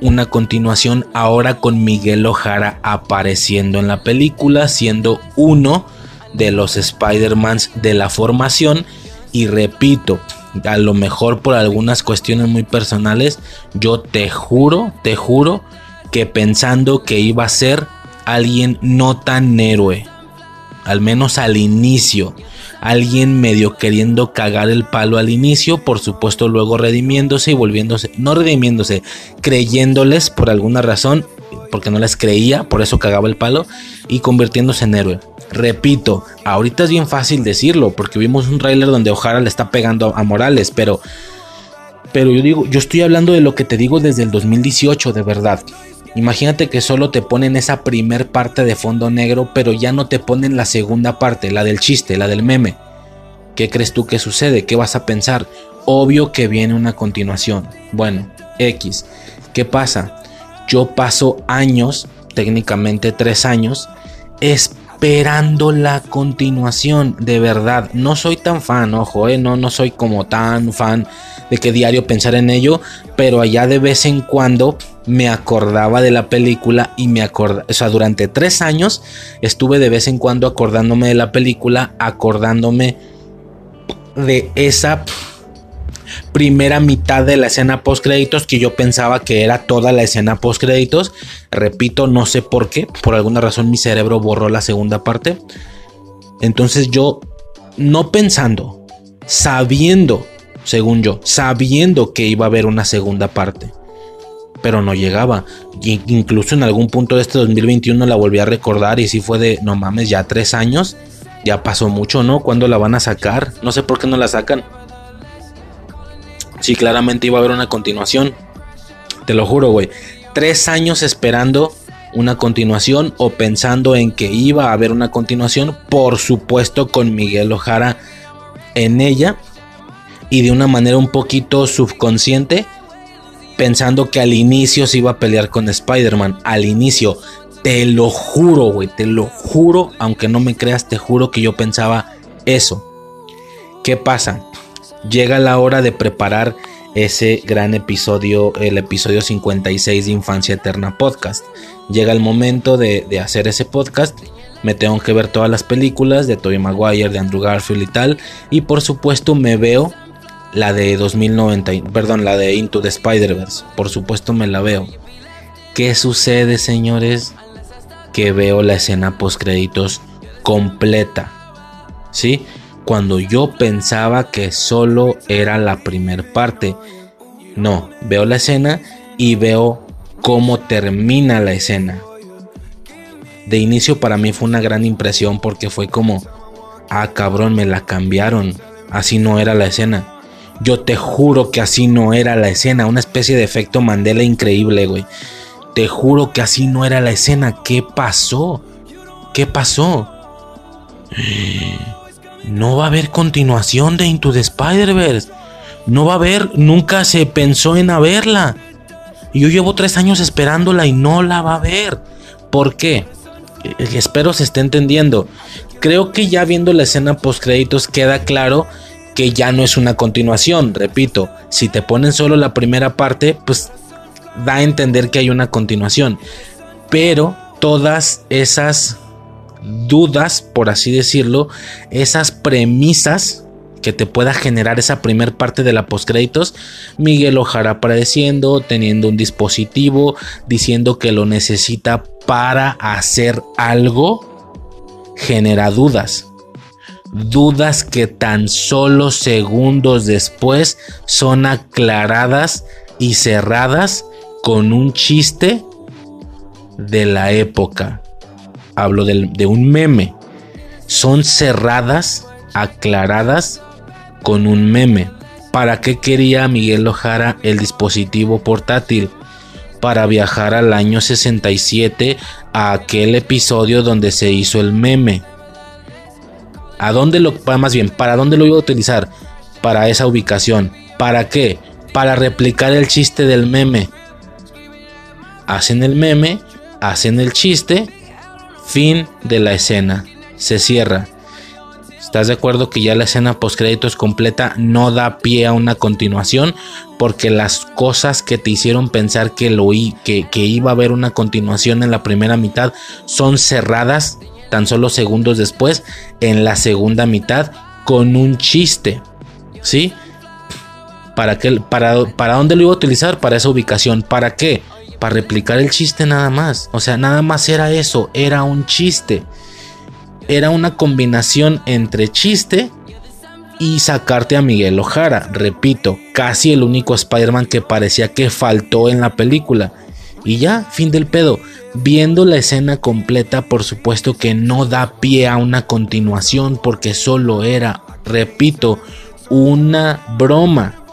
una continuación ahora con Miguel Ojara apareciendo en la película, siendo uno de los Spider-Mans de la formación. Y repito, a lo mejor por algunas cuestiones muy personales, yo te juro, te juro que pensando que iba a ser alguien no tan héroe, al menos al inicio, alguien medio queriendo cagar el palo al inicio, por supuesto luego redimiéndose y volviéndose, no redimiéndose, creyéndoles por alguna razón, porque no les creía, por eso cagaba el palo, y convirtiéndose en héroe. Repito, ahorita es bien fácil decirlo, porque vimos un trailer donde O'Hara le está pegando a Morales, pero, pero yo digo, yo estoy hablando de lo que te digo desde el 2018, de verdad. Imagínate que solo te ponen esa primer parte de fondo negro, pero ya no te ponen la segunda parte, la del chiste, la del meme. ¿Qué crees tú que sucede? ¿Qué vas a pensar? Obvio que viene una continuación. Bueno, X. ¿Qué pasa? Yo paso años, técnicamente tres años, esperando la continuación. De verdad, no soy tan fan, ojo, eh, no, no soy como tan fan de que diario pensar en ello, pero allá de vez en cuando me acordaba de la película y me acordaba, o sea, durante tres años estuve de vez en cuando acordándome de la película, acordándome de esa primera mitad de la escena post créditos que yo pensaba que era toda la escena post créditos. Repito, no sé por qué, por alguna razón mi cerebro borró la segunda parte. Entonces yo, no pensando, sabiendo, según yo, sabiendo que iba a haber una segunda parte pero no llegaba. incluso en algún punto de este 2021 la volví a recordar y sí fue de, no mames, ya tres años, ya pasó mucho, ¿no? ¿Cuándo la van a sacar? No sé por qué no la sacan. Sí, claramente iba a haber una continuación. Te lo juro, güey. Tres años esperando una continuación o pensando en que iba a haber una continuación. Por supuesto con Miguel Ojara en ella. Y de una manera un poquito subconsciente pensando que al inicio se iba a pelear con Spider-Man. Al inicio, te lo juro, güey, te lo juro, aunque no me creas, te juro que yo pensaba eso. ¿Qué pasa? Llega la hora de preparar ese gran episodio, el episodio 56 de Infancia Eterna Podcast. Llega el momento de, hacer ese podcast. Me tengo que ver todas las películas de Tobey Maguire, de Andrew Garfield y tal. Y por supuesto me veo la de 2090, perdón, la de Into the Spider-Verse. Por supuesto me la veo. ¿Qué sucede, señores? Que veo la escena post créditos completa. ¿Sí? Cuando yo pensaba que solo era la primer parte. No, veo la escena y veo cómo termina la escena. De inicio para mí fue una gran impresión porque fue como, ah cabrón, me la cambiaron. Así no era la escena. Yo te juro que así no era la escena. Una especie de efecto Mandela increíble, güey. Te juro que así no era la escena. ¿Qué pasó? ¿Qué pasó? No va a haber continuación de Into the Spider-Verse. No va a haber, nunca se pensó en haberla. Yo llevo tres años esperándola y no la va a ver. ¿Por qué? Eh, espero se esté entendiendo. Creo que ya viendo la escena post créditos queda claro que ya no es una continuación, repito, si te ponen solo la primera parte, pues da a entender que hay una continuación. Pero todas esas dudas, por así decirlo, esas premisas que te pueda generar esa primer parte de la postcréditos, Miguel Ojara apareciendo, teniendo un dispositivo, diciendo que lo necesita para hacer algo, genera dudas dudas que tan solo segundos después son aclaradas y cerradas con un chiste de la época. Hablo de, un meme. Son cerradas, aclaradas con un meme. ¿Para qué quería Miguel Ojara el dispositivo portátil? Para viajar al año 67 a aquel episodio donde se hizo el meme ¿A dónde lo, más bien, para dónde lo iba a utilizar? Para esa ubicación. ¿Para qué? Para replicar el chiste del meme. Hacen el meme, hacen el chiste, fin de la escena. Se cierra. ¿Estás de acuerdo que ya la escena post créditos completa no da pie a una continuación? Porque las cosas que te hicieron pensar que, lo, que, que iba a haber una continuación en la primera mitad son cerradas tan solo segundos después en la segunda mitad con un chiste. ¿Sí? ¿Para, qué, ¿Para dónde lo iba a utilizar? Para esa ubicación. ¿Para qué? Para replicar el chiste nada más. O sea, nada más era eso. Era un chiste. Era una combinación entre chiste y sacarte a Miguel Ojara. Repito, casi el único Spider-Man que parecía que faltó en la película. Y ya, fin del pedo. Viendo la escena completa, por supuesto que no da pie a una continuación porque solo era, repito, una broma.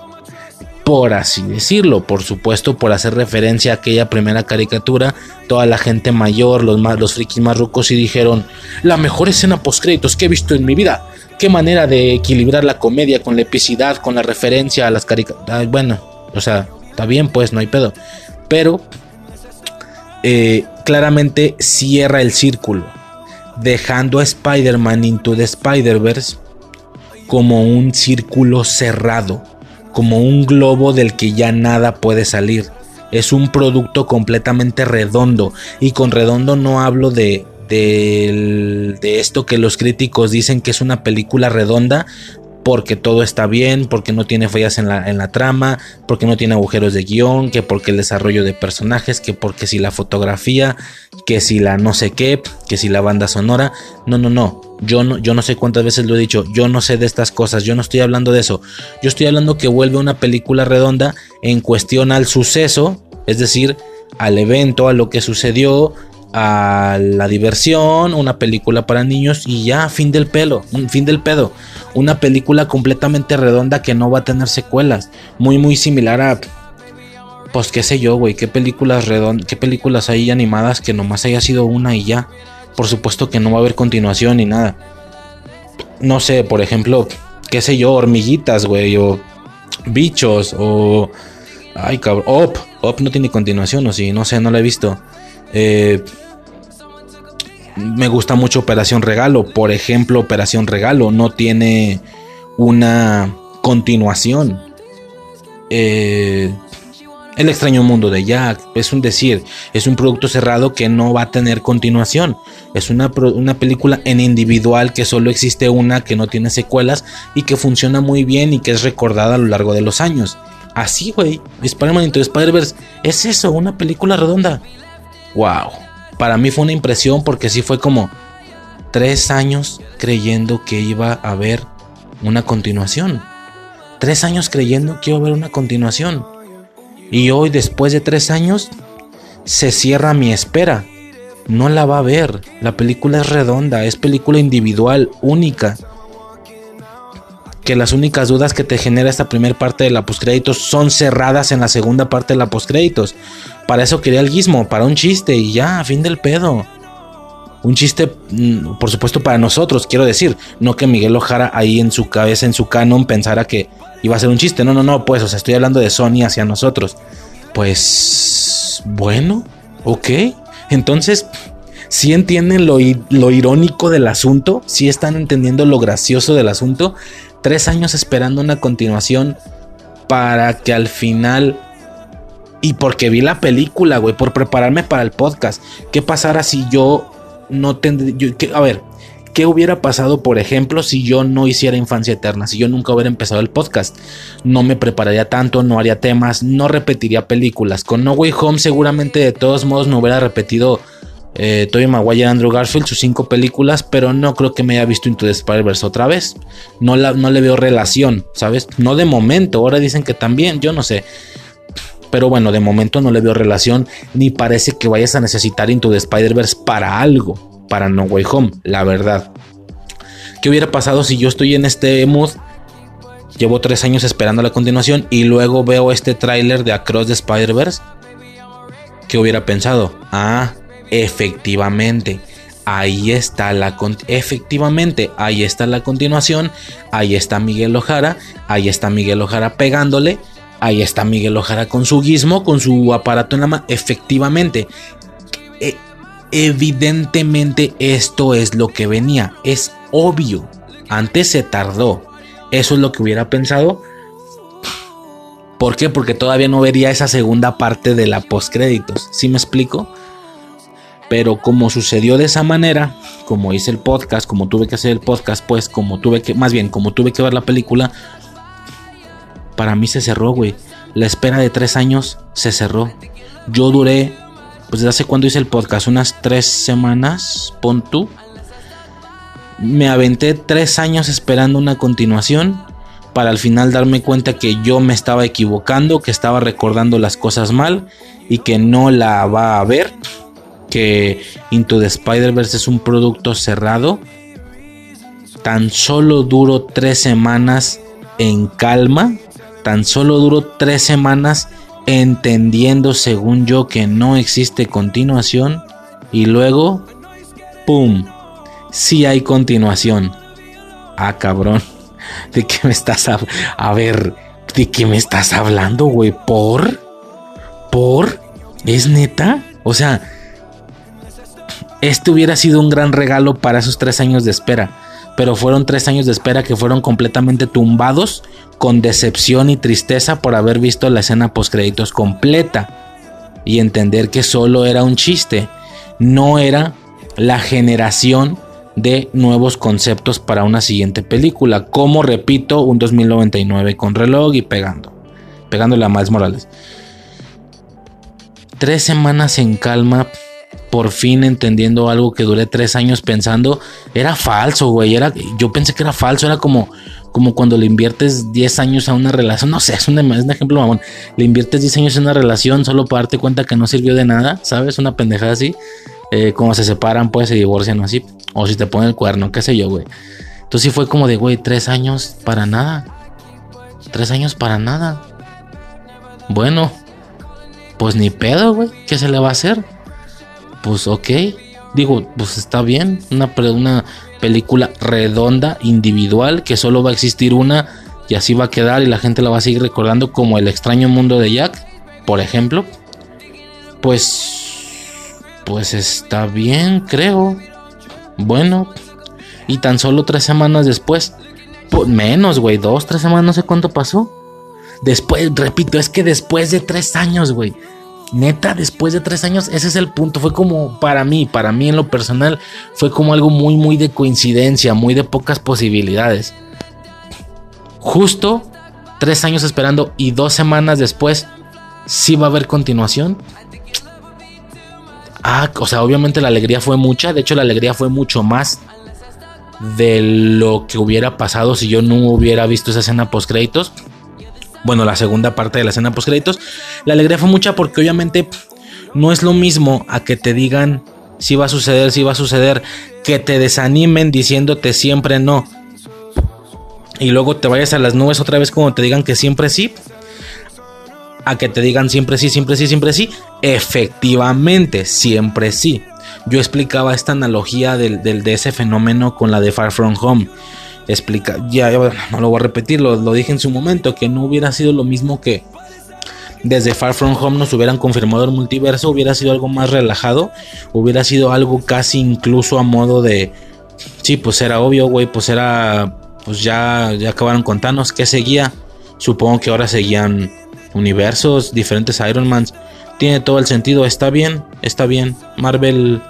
Por así decirlo, por supuesto, por hacer referencia a aquella primera caricatura, toda la gente mayor, los, frikis más rucos, y dijeron: La mejor escena post-créditos que he visto en mi vida. Qué manera de equilibrar la comedia con la epicidad, con la referencia a las caricaturas. Bueno, o sea, está bien, pues no hay pedo. Pero eh, claramente cierra el círculo, dejando a Spider-Man Into the Spider-Verse como un círculo cerrado, como un globo del que ya nada puede salir. Es un producto completamente redondo, y con redondo no hablo de, de, de esto que los críticos dicen que es una película redonda, porque todo está bien, porque no tiene fallas en la, en la trama, porque no tiene agujeros de guion, que porque el desarrollo de personajes, que porque si la fotografía, que si la no sé qué, que si la banda sonora. No, no, no. Yo no, yo no sé cuántas veces lo he dicho, yo no sé de estas cosas, yo no estoy hablando de eso. Yo estoy hablando que vuelve una película redonda en cuestión al suceso, es decir, al evento, a lo que sucedió, a la diversión, una película para niños y ya, fin del pelo, fin del pedo. Una película completamente redonda que no va a tener secuelas. Muy, muy similar a. Pues qué sé yo, güey. ¿Qué películas redondas, qué películas hay animadas que nomás haya sido una y ya? Por supuesto que no va a haber continuación ni nada. No sé, por ejemplo, qué sé yo, hormiguitas, güey. O bichos. O. Ay, cabrón. Op. Op no tiene continuación, o sí, no sé, no la he visto. Eh, me gusta mucho Operación Regalo. Por ejemplo, Operación Regalo no tiene una continuación. Eh, el extraño mundo de Jack es un decir, es un producto cerrado que no va a tener continuación. Es una, una, película en individual que solo existe una, que no tiene secuelas y que funciona muy bien y que es recordada a lo largo de los años. Así, güey, Spider-Man Into Spider-Verse es eso, una película redonda. ¡Wow! para mí fue una impresión porque sí fue como tres años creyendo que iba a haber una continuación. Tres años creyendo que iba a haber una continuación. Y hoy, después de tres años, se cierra mi espera. No la va a ver. La película es redonda, es película individual, única. Que las únicas dudas que te genera esta primera parte de la postcréditos son cerradas en la segunda parte de la postcréditos. Para eso quería el guismo, para un chiste y ya, fin del pedo. Un chiste, mm, por supuesto, para nosotros, quiero decir. No que Miguel Ojara ahí en su cabeza, en su canon, pensara que iba a ser un chiste. No, no, no, pues, o sea, estoy hablando de Sony hacia nosotros. Pues, bueno, ok. Entonces, si entienden lo, lo, irónico del asunto, si están entendiendo lo gracioso del asunto. Tres años esperando una continuación para que al final y porque vi la película, güey, por prepararme para el podcast. ¿Qué pasara si yo no tendría... A ver, ¿qué hubiera pasado, por ejemplo, si yo no hiciera Infancia Eterna? Si yo nunca hubiera empezado el podcast. No me prepararía tanto, no haría temas, no repetiría películas. Con No Way Home seguramente de todos modos me hubiera repetido... Eh, Tobey Maguire Andrew Garfield, sus cinco películas, pero no creo que me haya visto Into the Spider-Verse otra vez. No, la, no le veo relación, ¿sabes? No de momento, ahora dicen que también, yo no sé. Pero bueno, de momento no le veo relación ni parece que vayas a necesitar Into the Spider-Verse para algo, para No Way Home, la verdad. ¿Qué hubiera pasado si yo estoy en este mood? Llevo tres años esperando la continuación y luego veo este tráiler de Across the Spider-Verse. ¿Qué hubiera pensado? Ah, efectivamente. Ahí está la efectivamente, ahí está la continuación, ahí está Miguel Ojara, ahí está Miguel Ojara pegándole Ahí está Miguel Ojara con su guismo, con su aparato en la mano. Efectivamente, e, evidentemente esto es lo que venía. Es obvio. Antes se tardó. Eso es lo que hubiera pensado. ¿Por qué? Porque todavía no vería esa segunda parte de la postcréditos. ¿Sí me explico? Pero como sucedió de esa manera, como hice el podcast, como tuve que hacer el podcast, pues como tuve que, más bien, como tuve que ver la película, para mí se cerró, güey. La espera de tres años se cerró. Yo duré, pues desde hace cuando hice el podcast, unas tres semanas, pon tú. Me aventé tres años esperando una continuación. para al final darme cuenta que yo me estaba equivocando, que estaba recordando las cosas mal y que no la va a ver, que Into the Spider-Verse es un producto cerrado. Tan solo duró tres semanas en calma, tan solo duró tres semanas entendiendo según yo que no existe continuación y luego, ¡pum! Sí hay continuación. Ah, cabrón. ¿De qué me estás a, a ver? ¿De qué me estás hablando, güey? ¿Por? ¿Por? ¿Es neta? O sea, este hubiera sido un gran regalo para esos tres años de espera. Pero fueron tres años de espera que fueron completamente tumbados con decepción y tristeza por haber visto la escena post créditos completa y entender que solo era un chiste, no era la generación de nuevos conceptos para una siguiente película, como repito, un 2099 con reloj y pegando, pegándole a Miles Morales. Tres semanas en calma, por fin entendiendo algo que duré tres años pensando, era falso, güey, era, yo pensé que era falso, era como, como cuando le inviertes 10 años a una relación, no sé, es un, es un ejemplo mamón, le inviertes 10 años en una relación solo para darte cuenta que no sirvió de nada, ¿sabes? Una pendejada así, eh, como se separan, pues se divorcian o así, o si te ponen el cuerno, qué sé yo, güey. Entonces sí fue como de, güey, tres años para nada, tres años para nada. Bueno, pues ni pedo, güey, ¿qué se le va a hacer? Pues ok, digo, pues está bien, una, una película redonda, individual, que solo va a existir una y así va a quedar y la gente la va a seguir recordando como el extraño mundo de Jack, por ejemplo. Pues, pues está bien, creo. Bueno, y tan solo tres semanas después, menos, güey, dos, tres semanas, no sé cuánto pasó. Después, repito, es que después de tres años, güey neta, después de tres años, ese es el punto. Fue como para mí, para mí en lo personal, fue como algo muy, muy de coincidencia, muy de pocas posibilidades. Justo tres años esperando y dos semanas después, sí va a haber continuación. Ah, o sea, obviamente la alegría fue mucha. De hecho, la alegría fue mucho más de lo que hubiera pasado si yo no hubiera visto esa escena post créditos bueno, la segunda parte de la escena post créditos. La alegría fue mucha porque obviamente no es lo mismo a que te digan si va a suceder, si va a suceder, que te desanimen diciéndote siempre no. Y luego te vayas a las nubes otra vez como te digan que siempre sí. A que te digan siempre sí, siempre sí, siempre sí. Efectivamente, siempre sí. Yo explicaba esta analogía del, de ese fenómeno con la de Far From Home explica, ya, no lo voy a repetir, lo, lo, dije en su momento, que no hubiera sido lo mismo que desde Far From Home nos hubieran confirmado el multiverso, hubiera sido algo más relajado, hubiera sido algo casi incluso a modo de, sí, pues era obvio, güey, pues era, pues ya, ya acabaron con Thanos, ¿qué seguía? Supongo que ahora seguían universos, diferentes Iron Mans, tiene todo el sentido, está bien, está bien, Marvel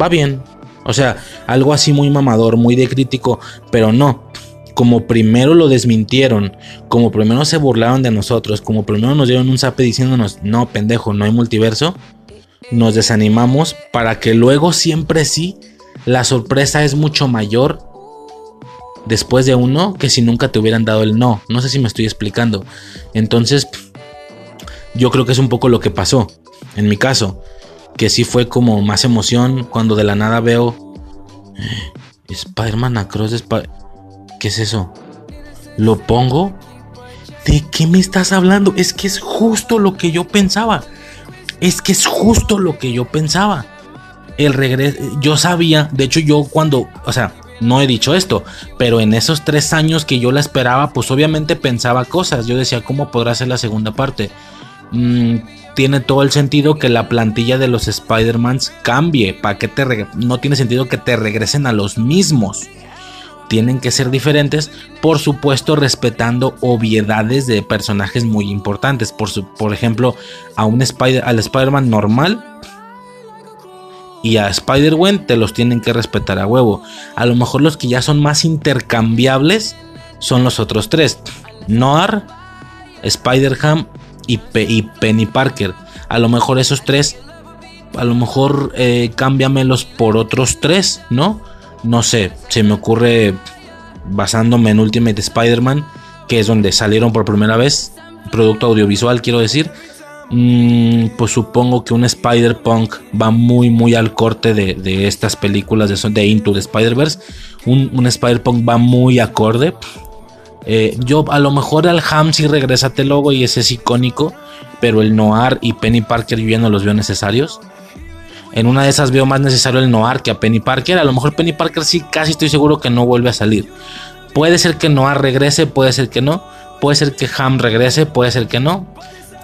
va bien, o sea, algo así muy mamador, muy de crítico, pero no. Como primero lo desmintieron, como primero se burlaron de nosotros, como primero nos dieron un zape diciéndonos, no, pendejo, no hay multiverso, nos desanimamos para que luego siempre sí, la sorpresa es mucho mayor después de uno que si nunca te hubieran dado el no. No sé si me estoy explicando. Entonces, yo creo que es un poco lo que pasó. En mi caso, que sí fue como más emoción cuando de la nada veo eh, Spider-Man Across Spider ¿Qué es eso? ¿Lo pongo? ¿De qué me estás hablando? Es que es justo lo que yo pensaba. Es que es justo lo que yo pensaba. El regreso, yo sabía, de hecho yo cuando, o sea, no he dicho esto, pero en esos tres años que yo la esperaba, pues obviamente pensaba cosas. Yo decía, ¿cómo podrá ser la segunda parte? Mmm tiene todo el sentido que la plantilla de los Spider-Mans cambie. ¿Para te no tiene sentido que te regresen a los mismos. Tienen que ser diferentes, por supuesto, respetando obviedades de personajes muy importantes. Por, por ejemplo, a un Spider, al Spider-Man normal y a Spider-Gwen te los tienen que respetar a huevo. A lo mejor los que ya son más intercambiables son los otros tres: Noir, Spider-Ham y, Penny Parker. A lo mejor esos tres, a lo mejor eh, cámbiamelos por otros tres, ¿no? No sé, se me ocurre basándome en Ultimate Spider-Man que es donde salieron por primera vez, producto audiovisual quiero decir, mm, pues supongo que un Spider-Punk va muy muy al corte de, estas películas de, de Into the Spider-Verse. Un, un Spider-Punk va muy acorde. Eh, yo a lo mejor al Ham sí regresa logo y ese es icónico, pero el Noir y Penny Parker yo ya no los veo necesarios. En una de esas veo más necesario el Noir que a Penny Parker. A lo mejor Penny Parker sí, casi estoy seguro que no vuelve a salir. Puede ser que Noir regrese, puede ser que no. Puede ser que Ham regrese, puede ser que no.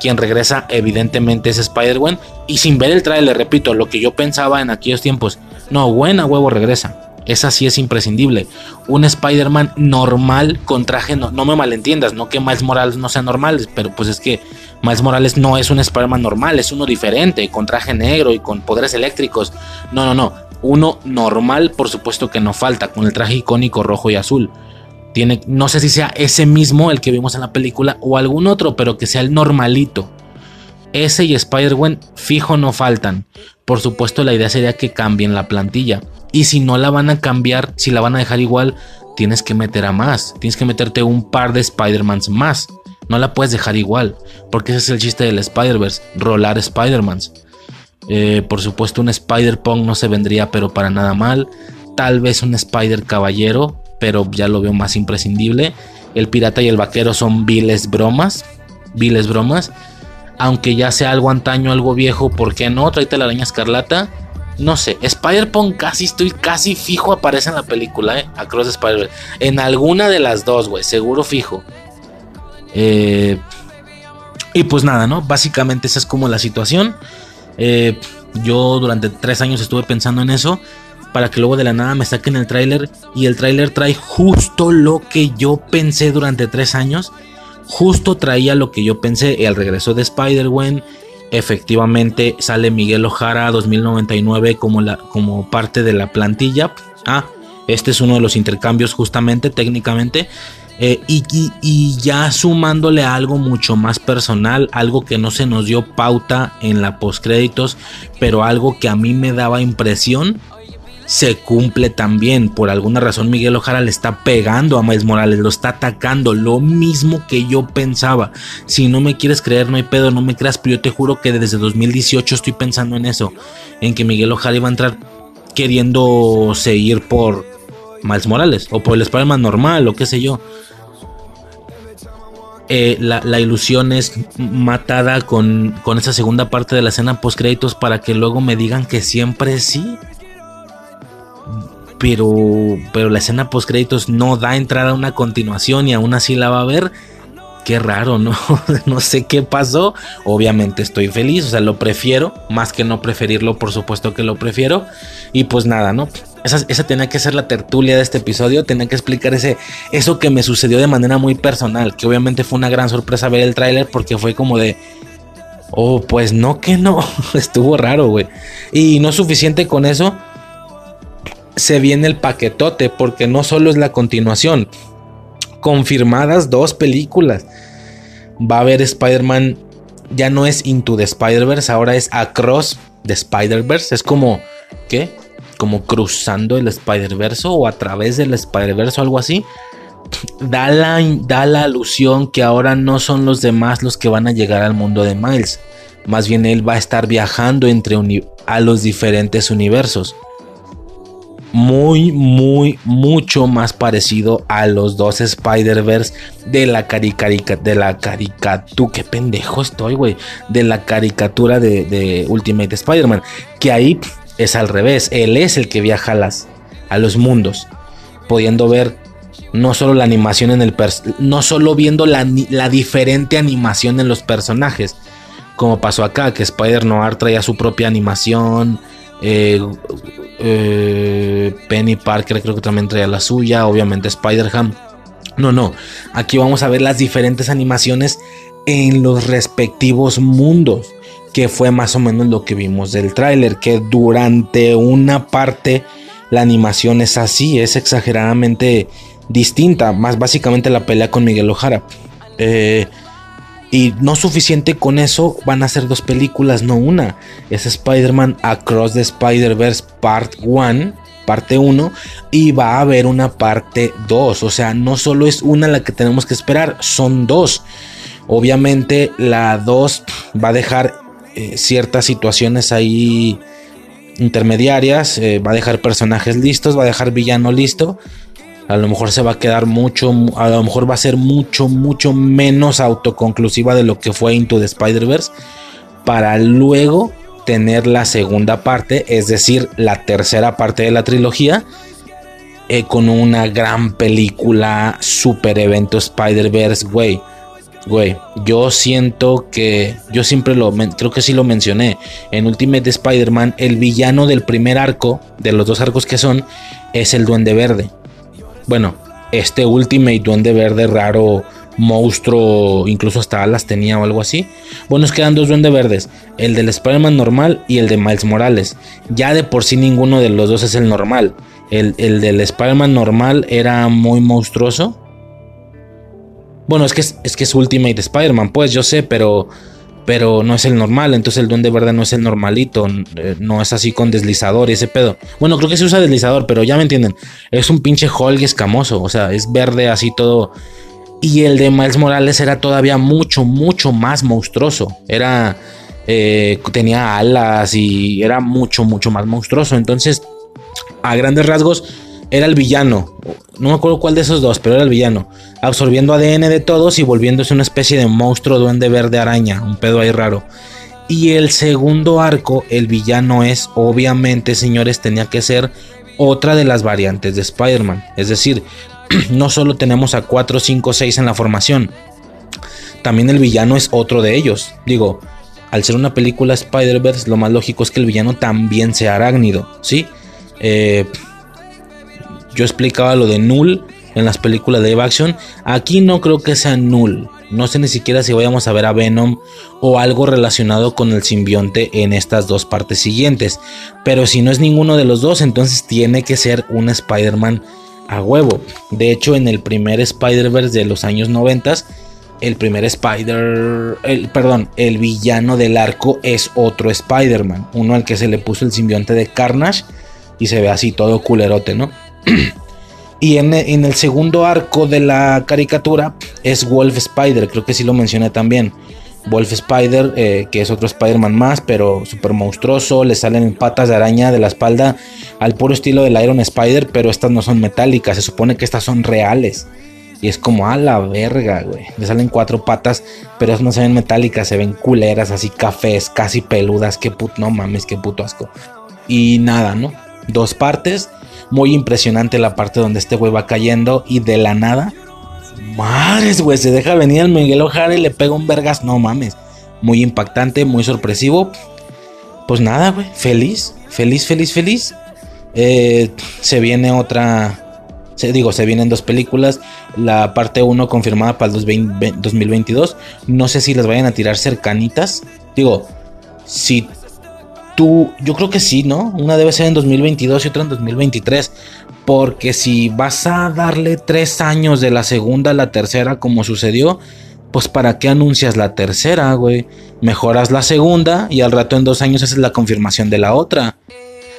Quien regresa evidentemente es Spider-Man. Y sin ver el trailer, repito, lo que yo pensaba en aquellos tiempos. No, buena huevo regresa. Esa sí es imprescindible. Un Spider-Man normal con traje, no, no, me malentiendas, no que Miles Morales no sea normal, pero pues es que Miles Morales no es un Spider-Man normal, es uno diferente, con traje negro y con poderes eléctricos. No, no, no. Uno normal, por supuesto que no falta, con el traje icónico rojo y azul. Tiene, no sé si sea ese mismo el que vimos en la película o algún otro, pero que sea el normalito. Ese y Spider-Man fijo no faltan. Por supuesto, la idea sería que cambien la plantilla. Y si no la van a cambiar, si la van a dejar igual, tienes que meter a más. Tienes que meterte un par de Spider-Mans más. No la puedes dejar igual. Porque ese es el chiste del Spider-Verse. Rolar Spider-Mans. Eh, por supuesto, un Spider-Punk no se vendría, pero para nada mal. Tal vez un Spider Caballero, pero ya lo veo más imprescindible. El pirata y el vaquero son viles bromas. Viles bromas. Aunque ya sea algo antaño, algo viejo, ¿por qué no? Tráete la araña escarlata no sé, Spider-Punk casi estoy casi fijo aparece en la película, ¿eh? Across Spider En alguna de las dos, güey, seguro fijo. Eh, y pues nada, ¿no? Básicamente esa es como la situación. Eh, yo durante tres años estuve pensando en eso. Para que luego de la nada me saquen el tráiler. Y el tráiler trae justo lo que yo pensé durante tres años. Justo traía lo que yo pensé. El regreso de Spider-Man efectivamente sale Miguel Ojara 2099 como, la, como parte de la plantilla. Ah, este es uno de los intercambios justamente técnicamente. Eh, y, y, ya sumándole algo mucho más personal, algo que no se nos dio pauta en la postcréditos, pero algo que a mí me daba impresión se cumple también. Por alguna razón Miguel Ojara le está pegando a Miles Morales, lo está atacando, lo mismo que yo pensaba. Si no me quieres creer, no hay pedo, no me creas, pero yo te juro que desde 2018 estoy pensando en eso, en que Miguel Ojara iba a entrar queriendo seguir por Miles Morales o por el Spider-Man normal o qué sé yo. Eh, la, ilusión es matada con, con esa segunda parte de la escena post créditos para que luego me digan que siempre sí pero, pero la escena post créditos no da entrada a una continuación y aún así la va a ver. Qué raro, ¿no? no sé qué pasó. Obviamente estoy feliz, o sea, lo prefiero. Más que no preferirlo, por supuesto que lo prefiero. Y pues nada, ¿no? Esa, esa tenía que ser la tertulia de este episodio. Tenía que explicar ese, eso que me sucedió de manera muy personal. Que obviamente fue una gran sorpresa ver el tráiler porque fue como de... Oh, pues no que no. Estuvo raro, güey. Y no suficiente con eso se viene el paquetote, porque no solo es la continuación, confirmadas dos películas. Va a haber Spider-Man, ya no es Into the Spider-Verse, ahora es Across the Spider-Verse. Es como, ¿qué? Como cruzando el Spider-Verse o a través del Spider-Verse o algo así. Da la, da la alusión que ahora no son los demás los que van a llegar al mundo de Miles. Más bien él va a estar viajando entre a los diferentes universos muy, muy, mucho más parecido a los dos Spider-Verse de la caricatura, de la caricatura, qué pendejo estoy, güey, de la caricatura de, Ultimate Spider-Man, que ahí es al revés, él es el que viaja a, las, a los mundos, pudiendo ver no solo la animación en el, no solo viendo la, la diferente animación en los personajes, como pasó acá, que Spider-Noir traía su propia animación, eh, eh, Penny Parker creo que también traía la suya, obviamente Spider-Ham. No, no, aquí vamos a ver las diferentes animaciones en los respectivos mundos, que fue más o menos lo que vimos del tráiler, que durante una parte la animación es así, es exageradamente distinta, más básicamente la pelea con Miguel Ojara. Eh, y no suficiente con eso, van a ser dos películas, no una. Es Spider-Man Across the Spider-Verse Part 1 parte 1 y va a haber una parte 2. O sea, no solo es una la que tenemos que esperar, son dos. Obviamente la 2 va a dejar eh, ciertas situaciones ahí intermediarias, eh, va a dejar personajes listos, va a dejar villano listo. A lo mejor se va a quedar mucho, a lo mejor va a ser mucho, mucho menos autoconclusiva de lo que fue Into the Spider-Verse. Para luego tener la segunda parte, es decir, la tercera parte de la trilogía, eh, con una gran película, super evento Spider-Verse, güey. Güey, yo siento que, yo siempre lo, creo que sí lo mencioné, en Ultimate Spider-Man, el villano del primer arco, de los dos arcos que son, es el Duende Verde. Bueno, este Ultimate Duende Verde raro monstruo, incluso hasta alas tenía o algo así. Bueno, nos quedan dos duendes verdes, el del Spider-Man normal y el de Miles Morales. Ya de por sí ninguno de los dos es el normal. El, del Spider-Man normal era muy monstruoso. Bueno, es que es, es que es Ultimate Spider-Man, pues yo sé, pero pero no es el normal, entonces el duende verde no es el normalito, eh, no es así con deslizador y ese pedo. Bueno, creo que se usa deslizador, pero ya me entienden, es un pinche Hulk escamoso, o sea, es verde así todo y el de Miles Morales era todavía mucho, mucho más monstruoso. Era. Eh, tenía alas y era mucho, mucho más monstruoso. Entonces, a grandes rasgos, era el villano. No me acuerdo cuál de esos dos, pero era el villano. Absorbiendo ADN de todos y volviéndose una especie de monstruo duende verde araña. Un pedo ahí raro. Y el segundo arco, el villano es, obviamente, señores, tenía que ser otra de las variantes de Spider-Man. Es decir, no solo tenemos a 4, 5, 6 en la formación, también el villano es otro de ellos. Digo, al ser una película Spider-Verse, lo más lógico es que el villano también sea arácnido, ¿sí? Eh, yo explicaba lo de Null en las películas de live action. Aquí no creo que sea Null. No sé ni siquiera si vayamos a ver a Venom o algo relacionado con el simbionte en estas dos partes siguientes. Pero si no es ninguno de los dos, entonces tiene que ser un Spider-Man a huevo. De hecho, en el primer Spider-Verse de los años 90, el primer Spider, el, perdón, el villano del arco es otro Spider-Man, uno al que se le puso el simbionte de Carnage y se ve así todo culerote, ¿no? Y en, el segundo arco de la caricatura es Wolf Spider, creo que sí lo mencioné también. Wolf Spider, eh, que es otro Spider-Man más, pero súper monstruoso. Le salen patas de araña de la espalda al puro estilo del Iron Spider, pero estas no son metálicas. Se supone que estas son reales. Y es como a la verga, güey. Le salen cuatro patas, pero no se ven metálicas, se ven culeras, así cafés, casi peludas. Qué puto, no mames, qué puto asco. Y nada, ¿no? Dos partes. Muy impresionante la parte donde este güey va cayendo y de la nada Madres, güey, se deja venir el Miguel Ojara y le pega un vergas. No mames. Muy impactante, muy sorpresivo. Pues nada, güey. Feliz, feliz, feliz, feliz. Eh, se viene otra. Se, digo, se vienen dos películas. La parte 1 confirmada para el 2022. No sé si las vayan a tirar cercanitas. Digo, si tú. Yo creo que sí, ¿no? Una debe ser en 2022 y otra en 2023. Porque si vas a darle tres años de la segunda a la tercera como sucedió, pues para qué anuncias la tercera, güey. Mejoras la segunda y al rato en dos años haces la confirmación de la otra.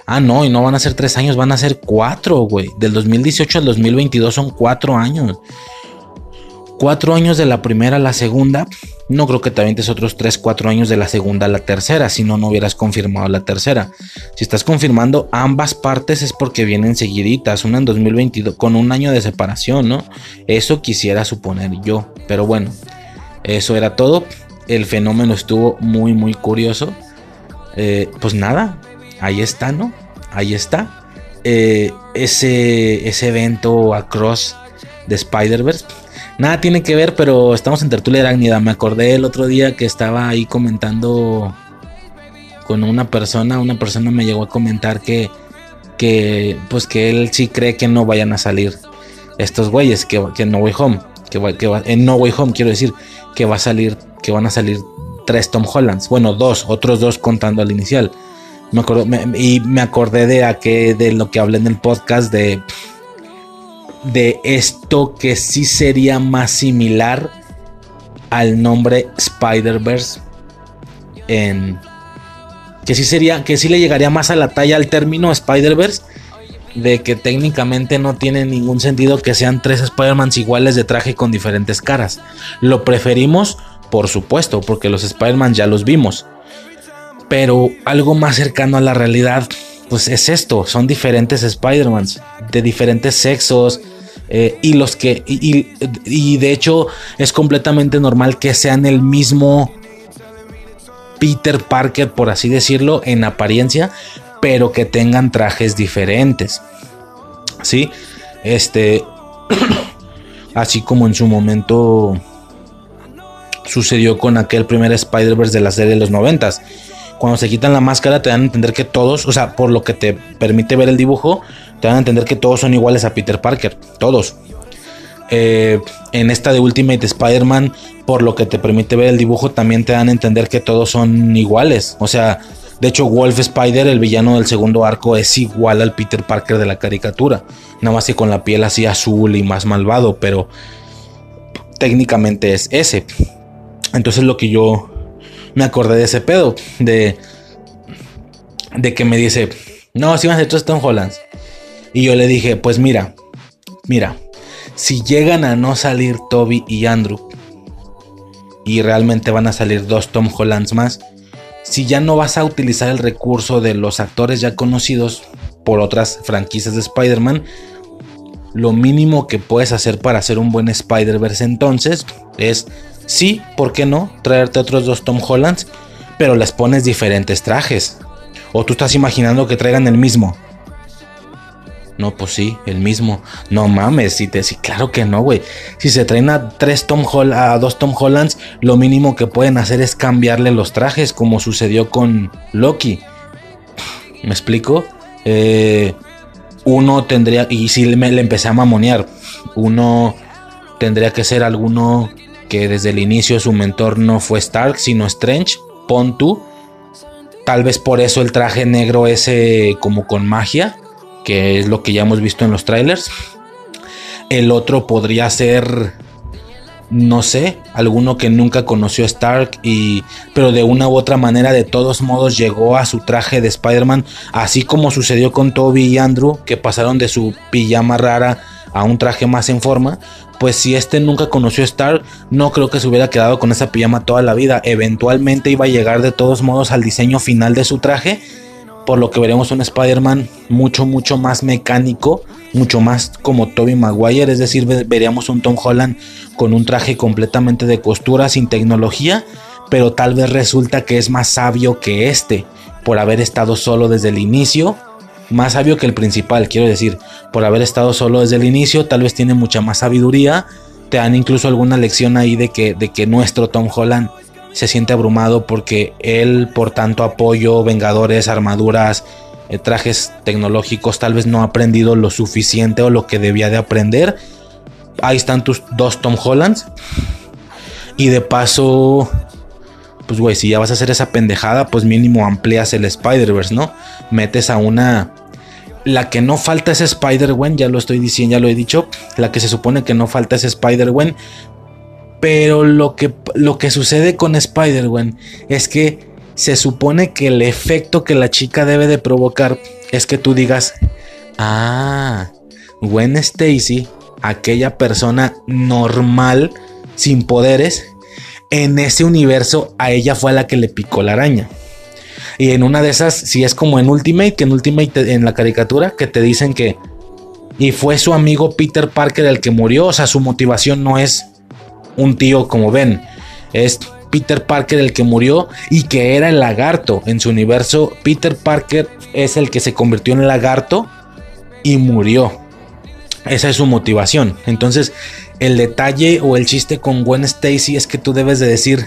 Ah, no, y no van a ser tres años, van a ser cuatro, güey. Del 2018 al 2022 son cuatro años cuatro años de la primera a la segunda, no creo que te avientes otros tres, cuatro años de la segunda a la tercera, si no, no hubieras confirmado la tercera. Si estás confirmando ambas partes es porque vienen seguiditas, una en 2022, con un año de separación, ¿no? Eso quisiera suponer yo, pero bueno, eso era todo. El fenómeno estuvo muy, muy curioso. Eh, pues nada, ahí está, ¿no? Ahí está. Eh, ese, ese evento across de Spider-Verse Nada tiene que ver, pero estamos en tertulia arácnida. Me acordé el otro día que estaba ahí comentando con una persona. Una persona me llegó a comentar que, que pues que él sí cree que no vayan a salir estos güeyes, que, que en No Way Home, que, en No Way Home quiero decir, que va a salir, que van a salir tres Tom Hollands. Bueno, dos, otros dos contando al inicial. Me acuerdo, y me acordé de, de lo que hablé en el podcast de de esto que sí sería más similar al nombre Spider-Verse que sí sería que sí le llegaría más a la talla al término Spider-Verse de que técnicamente no tiene ningún sentido que sean tres Spider-Mans iguales de traje con diferentes caras. Lo preferimos, por supuesto, porque los Spider-Man ya los vimos. Pero algo más cercano a la realidad, pues es esto, son diferentes Spider-Mans, de diferentes sexos, eh, y los que, y, y, de hecho es completamente normal que sean el mismo Peter Parker, por así decirlo, en apariencia, pero que tengan trajes diferentes. ¿Sí? Este, así como en su momento sucedió con aquel primer Spider-Verse de la serie de los noventas. Cuando se quitan la máscara te dan a entender que todos, o sea, por lo que te permite ver el dibujo, te dan a entender que todos son iguales a Peter Parker, todos. Eh, en esta de Ultimate Spider-Man, por lo que te permite ver el dibujo, también te dan a entender que todos son iguales. O sea, de hecho, Wolf Spider, el villano del segundo arco, es igual al Peter Parker de la caricatura. Nada más que con la piel así azul y más malvado, pero técnicamente es ese. Entonces lo que yo me acordé de ese pedo, de, de que me dice, no, si vas a hacer Tom Hollands. Y yo le dije, pues mira, mira, si llegan a no salir Toby y Andrew, y realmente van a salir dos Tom Hollands más, si ya no vas a utilizar el recurso de los actores ya conocidos por otras franquicias de Spider-Man, lo mínimo que puedes hacer para hacer un buen Spider-Verse entonces es, sí, ¿por qué no? Traerte otros dos Tom Hollands, pero les pones diferentes trajes. O tú estás imaginando que traigan el mismo. No, pues sí, el mismo. No mames, si te sí, claro que no, güey. Si se traen a tres Tom Hol a dos Tom Hollands, lo mínimo que pueden hacer es cambiarle los trajes, como sucedió con Loki. ¿Me explico? Eh, uno tendría, y si le empecé a mamonear, uno tendría que ser alguno que desde el inicio su mentor no fue Stark, sino Strange. Pon tú. Tal vez por eso el traje negro ese como con magia que es lo que ya hemos visto en los trailers. El otro podría ser, no sé, alguno que nunca conoció a Stark y, pero de una u otra manera, de todos modos, llegó a su traje de Spider-Man, así como sucedió con Toby y Andrew, que pasaron de su pijama rara a un traje más en forma. Pues si este nunca conoció a Stark, no creo que se hubiera quedado con esa pijama toda la vida. Eventualmente iba a llegar de todos modos al diseño final de su traje por lo que veremos un Spider-Man mucho, mucho más mecánico, mucho más como Tobey Maguire, es decir, veríamos un Tom Holland con un traje completamente de costura, sin tecnología, pero tal vez resulta que es más sabio que este, por haber estado solo desde el inicio, más sabio que el principal, quiero decir, por haber estado solo desde el inicio, tal vez tiene mucha más sabiduría, te dan incluso alguna lección ahí de que, de que nuestro Tom Holland se siente abrumado porque él, por tanto apoyo, vengadores, armaduras, eh, trajes tecnológicos, tal vez no ha aprendido lo suficiente o lo que debía de aprender. Ahí están tus dos Tom Hollands. Y de paso, pues güey, si ya vas a hacer esa pendejada, pues mínimo amplias el Spider-Verse, ¿no? Metes a una... La que no falta es Spider-Gwen, ya lo estoy diciendo, ya lo he dicho. La que se supone que no falta es Spider-Gwen. Pero lo que, lo que sucede con Spider-Man es que se supone que el efecto que la chica debe de provocar es que tú digas, ah, Gwen Stacy, aquella persona normal, sin poderes, en ese universo a ella fue a la que le picó la araña. Y en una de esas, si es como en Ultimate, que en Ultimate en la caricatura, que te dicen que... Y fue su amigo Peter Parker el que murió, o sea, su motivación no es un tío como ven. Es Peter Parker el que murió y que era el lagarto. En su universo, Peter Parker es el que se convirtió en lagarto y murió. Esa es su motivación. Entonces, el detalle o el chiste con Gwen Stacy es que tú debes de decir,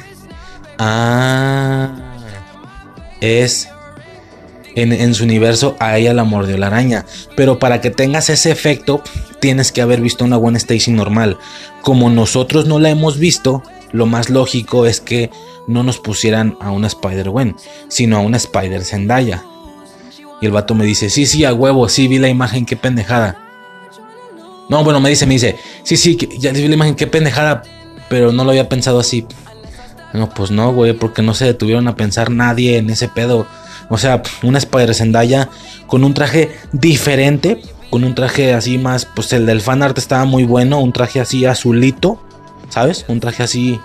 ah, es en, su universo a ella la mordió la araña. Pero para que tengas ese efecto, tienes que haber visto una Gwen Stacy normal. Como nosotros no la hemos visto, lo más lógico es que no nos pusieran a una Spider-Gwen, sino a una Spider Zendaya. Y el vato me dice, sí, sí, a huevo, sí, vi la imagen, qué pendejada. No, bueno, me dice, me dice, sí, sí, ya vi la imagen, qué pendejada, pero no lo había pensado así. No, pues no, güey, porque no se detuvieron a pensar nadie en ese pedo. O sea, una Spider Zendaya con un traje diferente, con un traje así más, pues el del fan art estaba muy bueno, un traje así azulito, ¿sabes? Un traje así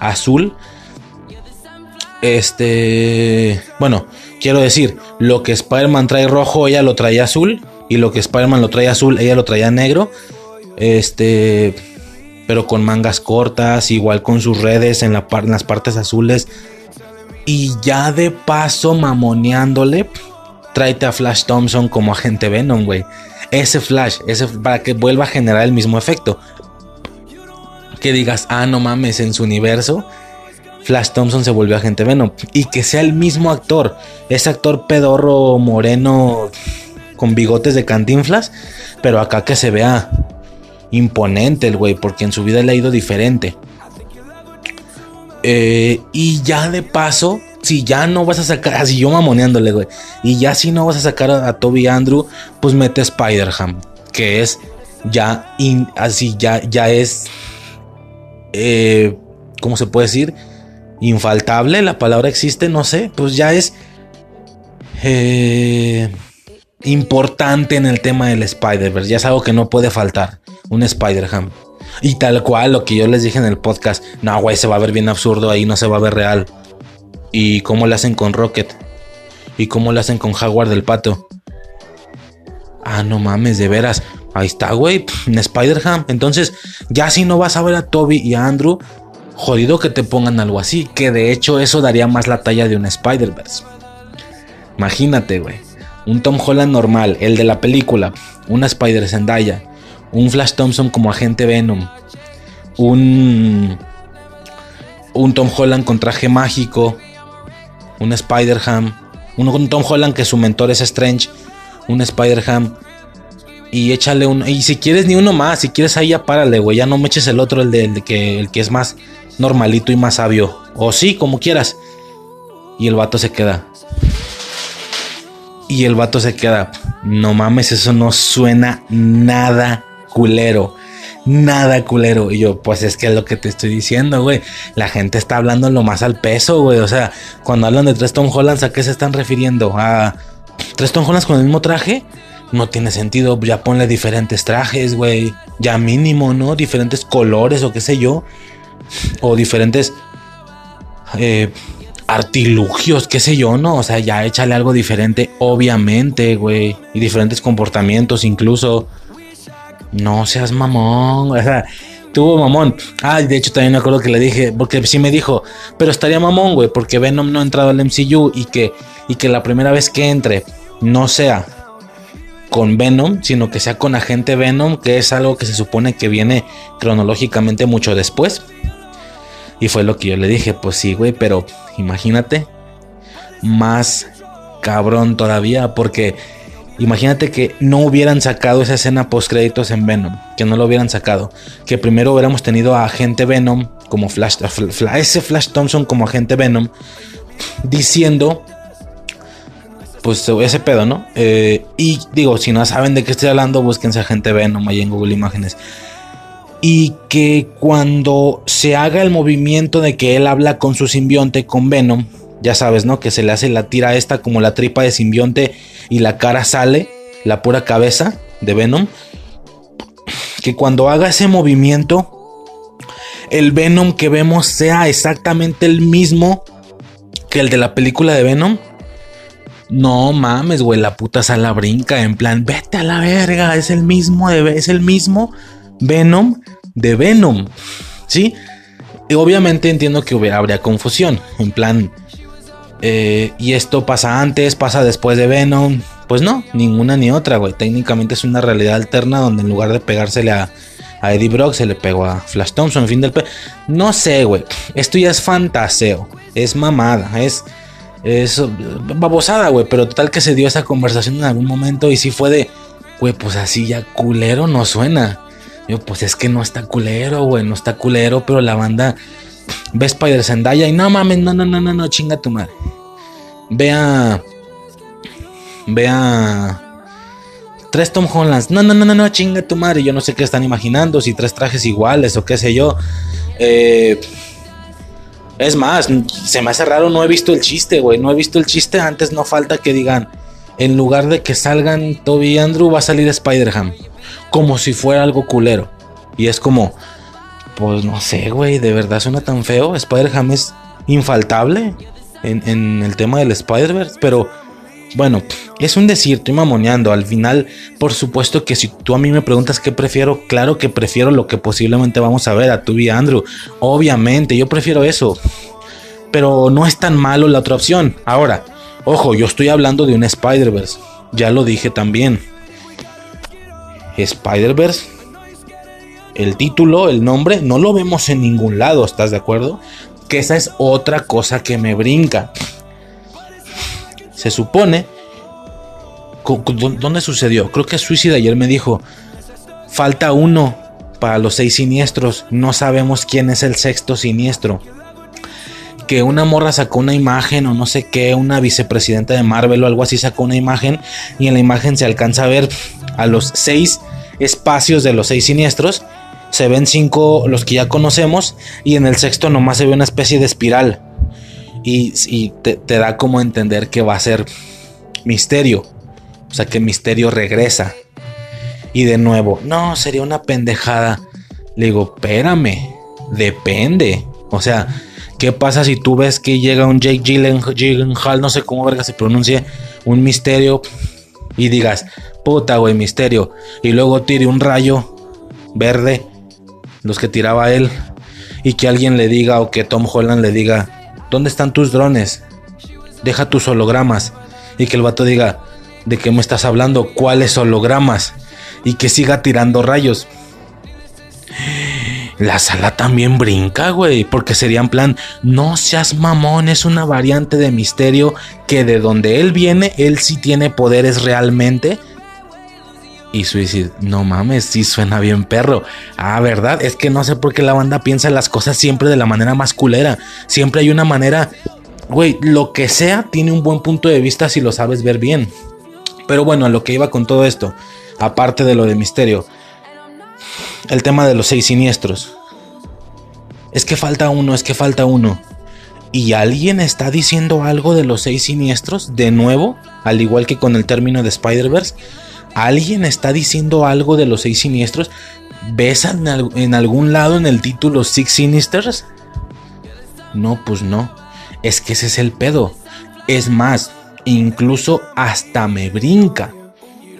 azul. Este, bueno, quiero decir, lo que Spider-Man trae rojo, ella lo traía azul. Y lo que Spider-Man lo trae azul, ella lo traía negro. Este, pero con mangas cortas, igual con sus redes en, en las partes azules. Y ya de paso, mamoneándole, tráete a Flash Thompson como agente Venom, güey. Ese Flash, ese, para que vuelva a generar el mismo efecto. Que digas, ah, no mames, en su universo, Flash Thompson se volvió agente Venom. Y que sea el mismo actor, ese actor pedorro moreno con bigotes de cantinflas, pero acá que se vea imponente el güey, porque en su vida le ha ido diferente. Eh, y ya de paso, si ya no vas a sacar, así yo mamoneándole, güey, y ya si no vas a sacar a, Toby Andrew, pues mete Spider-Ham, que es ya, así ya, ya es, eh, ¿cómo se puede decir? Infaltable, la palabra existe, no sé, pues ya es eh, importante en el tema del Spider-Verse, ya es algo que no puede faltar, un Spider-Ham. Y tal cual, lo que yo les dije en el podcast, no, güey, se va a ver bien absurdo ahí, no se va a ver real. ¿Y cómo lo hacen con Rocket? ¿Y cómo lo hacen con Jaguar del Pato? Ah, no mames, de veras. Ahí está, güey, Spider-Ham. Entonces, ya si no vas a ver a Toby y a Andrew, jodido que te pongan algo así. Que de hecho eso daría más la talla de un Spider-Verse. Imagínate, güey. Un Tom Holland normal, el de la película. Una Spider Zendaya un Flash Thompson como agente Venom, un, un Tom Holland con traje mágico, un Spider-Ham, un Tom Holland que su mentor es Strange, un Spider-Ham. Y échale un. Y si quieres ni uno más, si quieres ahí ya párale, güey. Ya no me eches el otro, el de, que, el que es más normalito y más sabio. O sí, como quieras. Y el vato se queda. Y el vato se queda. No mames, eso no suena nada culero. Nada culero. Y yo, pues es que es lo que te estoy diciendo, güey. La gente está hablando lo más al peso, güey. O sea, cuando hablan de tres Tom Hollands, ¿a qué se están refiriendo? ¿A tres Tom Hollands con el mismo traje? No tiene sentido. Ya ponle diferentes trajes, güey. Ya mínimo, ¿no? Diferentes colores o qué sé yo. O diferentes eh, artilugios, qué sé yo, ¿no? O sea, ya échale algo diferente, obviamente, güey. Y diferentes comportamientos incluso. No seas mamón. O sea, tuvo mamón. Ah, de hecho también me acuerdo que le dije, porque sí me dijo, pero estaría mamón, güey, porque Venom no ha entrado al MCU y que, y que la primera vez que entre no sea con Venom, sino que sea con agente Venom, que es algo que se supone que viene cronológicamente mucho después. Y fue lo que yo le dije, pues sí, güey, pero imagínate, más cabrón todavía, porque Imagínate que no hubieran sacado esa escena post créditos en Venom, que no lo hubieran sacado, que primero hubiéramos tenido a agente Venom como Flash, ese Flash Thompson como agente Venom diciendo pues ese pedo, ¿no? Eh, y digo, si no saben de qué estoy hablando, búsquense agente Venom ahí en Google Imágenes. Y que cuando se haga el movimiento de que él habla con su simbionte, con Venom, ya sabes, ¿no? Que se le hace la tira esta como la tripa de simbionte y la cara sale, la pura cabeza de Venom. Que cuando haga ese movimiento, el Venom que vemos sea exactamente el mismo que el de la película de Venom. No mames, güey, la puta sala brinca en plan, vete a la verga, es el mismo, es el mismo Venom de Venom, ¿sí? Y obviamente entiendo que hubiera, habría confusión, en plan, eh, y esto pasa antes, pasa después de Venom. Pues no, ninguna ni otra, güey. Técnicamente es una realidad alterna donde en lugar de pegársele a, Eddie Brock se le pegó a Flash Thompson, fin del... No sé, güey. Esto ya es fantaseo. Es mamada. Es... Es babosada, güey. Pero total que se dio esa conversación en algún momento y si fue de... Güey, pues así ya culero no suena. Yo, pues es que no está culero, güey. No está culero, pero la banda Ve Spider Zendaya y no mames, no, no, no, no, no, chinga tu madre. Vea. Vea. Tres Tom Hollands. No, no, no, no, no, chinga tu madre. Yo no sé qué están imaginando. Si tres trajes iguales o qué sé yo. Eh, es más, se me hace raro. No he visto el chiste, güey. No he visto el chiste. Antes no falta que digan. en lugar de que salgan Toby y Andrew, va a salir Spider-Ham. Como si fuera algo culero. Y es como, pues no sé, güey, de verdad suena tan feo. Spider-Ham es infaltable en, en el tema del Spider-Verse, pero bueno, es un decir, estoy mamoneando. Al final, por supuesto que si tú a mí me preguntas qué prefiero, claro que prefiero lo que posiblemente vamos a ver a tu y Andrew. Obviamente, yo prefiero eso. Pero no es tan malo la otra opción. Ahora, ojo, yo estoy hablando de un Spider-Verse. Ya lo dije también. Spider-Verse. El título, el nombre, no lo vemos en ningún lado, ¿estás de acuerdo? Que esa es otra cosa que me brinca se supone. ¿Dónde sucedió? Creo que Suicide ayer me dijo. Falta uno para los seis siniestros. No sabemos quién es el sexto siniestro. Que una morra sacó una imagen o no sé qué, una vicepresidenta de Marvel o algo así sacó una imagen y en la imagen se alcanza a ver a los seis espacios de los seis siniestros. Se ven cinco los que ya conocemos y en el sexto nomás se ve una especie de espiral y, te, da como entender que va a ser misterio. O sea, que misterio regresa. Y de nuevo, no, sería una pendejada. Le digo, espérame, depende. O sea, ¿qué pasa si tú ves que llega un Jake Gyllenhaal, no sé cómo verga se pronuncie, un misterio y digas, puta, güey, misterio. Y luego tire un rayo verde, los que tiraba él, y que alguien le diga o que Tom Holland le diga, ¿dónde están tus drones? Deja tus hologramas. Y que el vato diga, ¿de qué me estás hablando? ¿Cuáles hologramas? Y que siga tirando rayos. La sala también brinca, güey, porque sería en plan, no seas mamón, es una variante de misterio que de donde él viene, él sí tiene poderes realmente. Y Suicide, no mames, sí suena bien perro. Ah, verdad, es que no sé por qué la banda piensa las cosas siempre de la manera más culera. Siempre hay una manera, güey, lo que sea tiene un buen punto de vista si lo sabes ver bien. Pero bueno, a lo que iba con todo esto, aparte de lo de misterio, el tema de los seis siniestros. Es que falta uno, es que falta uno. ¿Y alguien está diciendo algo de los seis siniestros? De nuevo, al igual que con el término de Spider-Verse. ¿Alguien está diciendo algo de los seis siniestros? ¿Ves en, algún lado en el título Six Sinisters? No, pues no. Es que ese es el pedo. Es más, incluso hasta me brinca.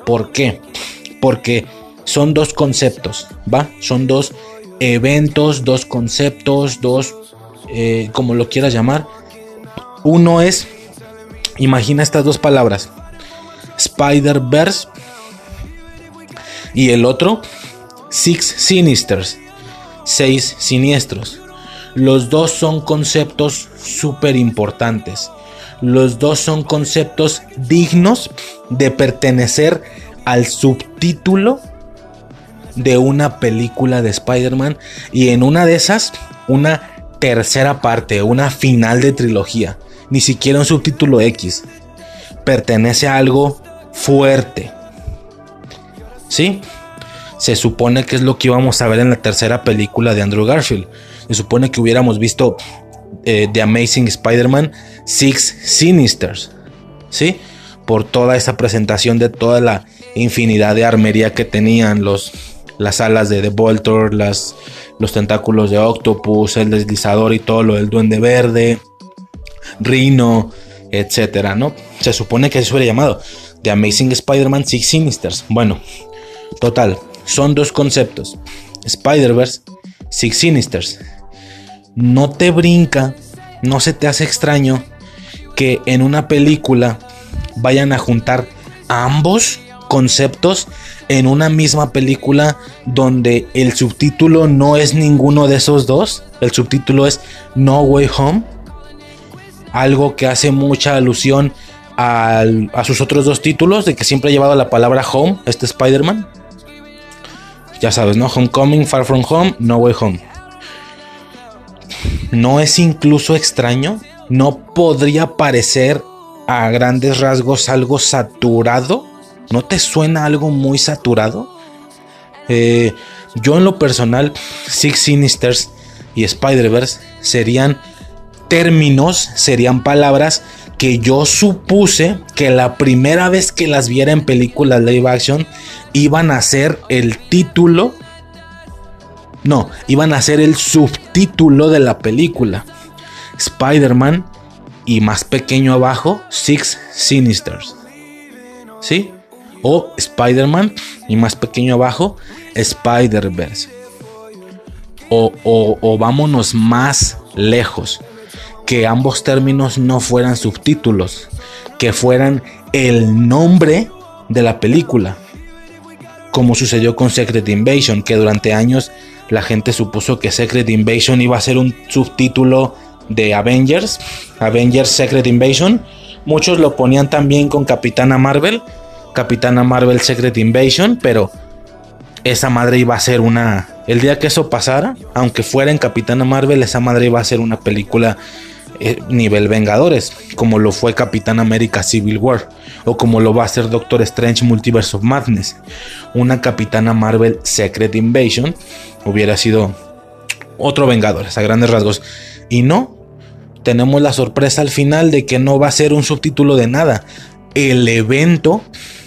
¿Por qué? Porque son dos conceptos, ¿va? Son dos eventos, dos conceptos, dos, eh, como lo quieras llamar. Uno es, imagina estas dos palabras, Spider-Verse y el otro, Six Sinisters, seis siniestros. Los dos son conceptos súper importantes. Los dos son conceptos dignos de pertenecer al subtítulo de una película de Spider-Man. Y en una de esas, una tercera parte, una final de trilogía. Ni siquiera un subtítulo X. Pertenece a algo fuerte, ¿sí? Se supone que es lo que íbamos a ver en la tercera película de Andrew Garfield. Se supone que hubiéramos visto eh, The Amazing Spider-Man Six Sinisters, ¿sí? Por toda esa presentación de toda la infinidad de armería que tenían los, las alas de The Voltor, las, los tentáculos de Octopus, el deslizador y todo lo del Duende Verde, Rhino, etcétera, ¿no? Se supone que se hubiera llamado The Amazing Spider-Man Six Sinisters. Bueno, Total, son dos conceptos. Spider-Verse, Six Sinisters. No te brinca, no se te hace extraño que en una película vayan a juntar ambos conceptos en una misma película donde el subtítulo no es ninguno de esos dos. El subtítulo es No Way Home. Algo que hace mucha alusión a sus otros dos títulos, de que siempre ha llevado la palabra home, este Spider-Man. Ya sabes, ¿no? Homecoming, Far From Home, No Way Home. ¿No es incluso extraño? ¿No podría parecer a grandes rasgos algo saturado? ¿No te suena algo muy saturado? Eh, yo en lo personal, Six Sinisters y Spider-Verse serían términos serían palabras que yo supuse que la primera vez que las viera en películas live action iban a ser el título. No, iban a ser el subtítulo de la película. Spider-Man y más pequeño abajo, Six Sinisters. ¿Sí? O Spider-Man y más pequeño abajo, Spider-Verse. O, o, o vámonos más lejos que ambos términos no fueran subtítulos, que fueran el nombre de la película, como sucedió con Secret Invasion, que durante años la gente supuso que Secret Invasion iba a ser un subtítulo de Avengers, Avengers Secret Invasion. Muchos lo ponían también con Capitana Marvel, Capitana Marvel Secret Invasion, pero esa madre iba a ser una... El día que eso pasara, aunque fuera en Capitana Marvel, esa madre iba a ser una película eh, nivel Vengadores, como lo fue Capitán América Civil War, o como lo va a ser Doctor Strange Multiverse of Madness. Una Capitana Marvel Secret Invasion hubiera sido otro Vengadores a grandes rasgos. Y no, tenemos la sorpresa al final de que no va a ser un subtítulo de nada. El evento,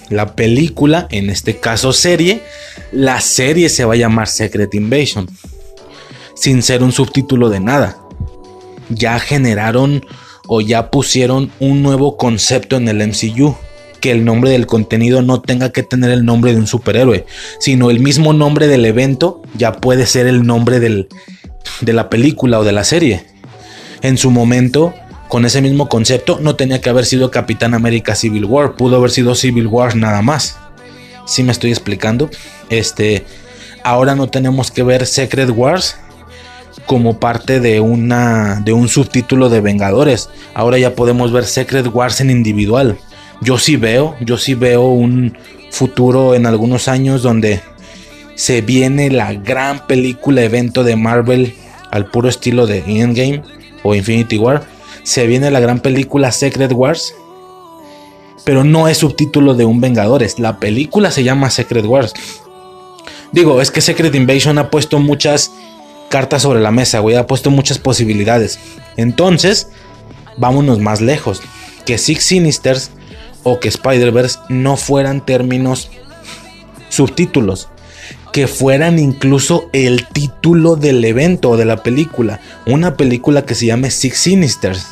la película, en este caso serie, la serie se va a llamar Secret Invasion. Sin ser un subtítulo de nada ya generaron o ya pusieron un nuevo concepto en el MCU. Que el nombre del contenido no tenga que tener el nombre de un superhéroe, sino el mismo nombre del evento ya puede ser el nombre del, de la película o de la serie. En su momento, con ese mismo concepto, no tenía que haber sido Capitán América Civil War, pudo haber sido Civil War nada más. Si me estoy explicando, este, ahora no tenemos que ver Secret Wars como parte de una de un subtítulo de Vengadores. Ahora ya podemos ver Secret Wars en individual. Yo sí veo, yo sí veo un futuro en algunos años donde se viene la gran película evento de Marvel al puro estilo de Endgame o Infinity War. Se viene la gran película Secret Wars. Pero no es subtítulo de un Vengadores. La película se llama Secret Wars. Digo, es que Secret Invasion ha puesto muchas cartas sobre la mesa, güey. Ha puesto muchas posibilidades. Entonces, vámonos más lejos. Que Six Sinisters o que Spider-Verse no fueran términos subtítulos. Que fueran incluso el título del evento o de la película. Una película que se llame Six Sinisters.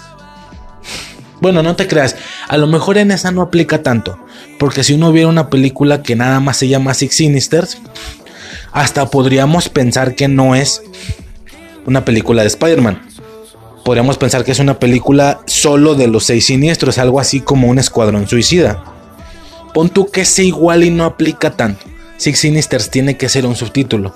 Bueno, no te creas, a lo mejor en esa no aplica tanto, porque si uno viera una película que nada más se llama Six Sinisters, hasta podríamos pensar que no es una película de Spider-Man. Podríamos pensar que es una película solo de los seis siniestros, algo así como un escuadrón suicida. Pon tú que sea igual y no aplica tanto. Six Sinisters tiene que ser un subtítulo.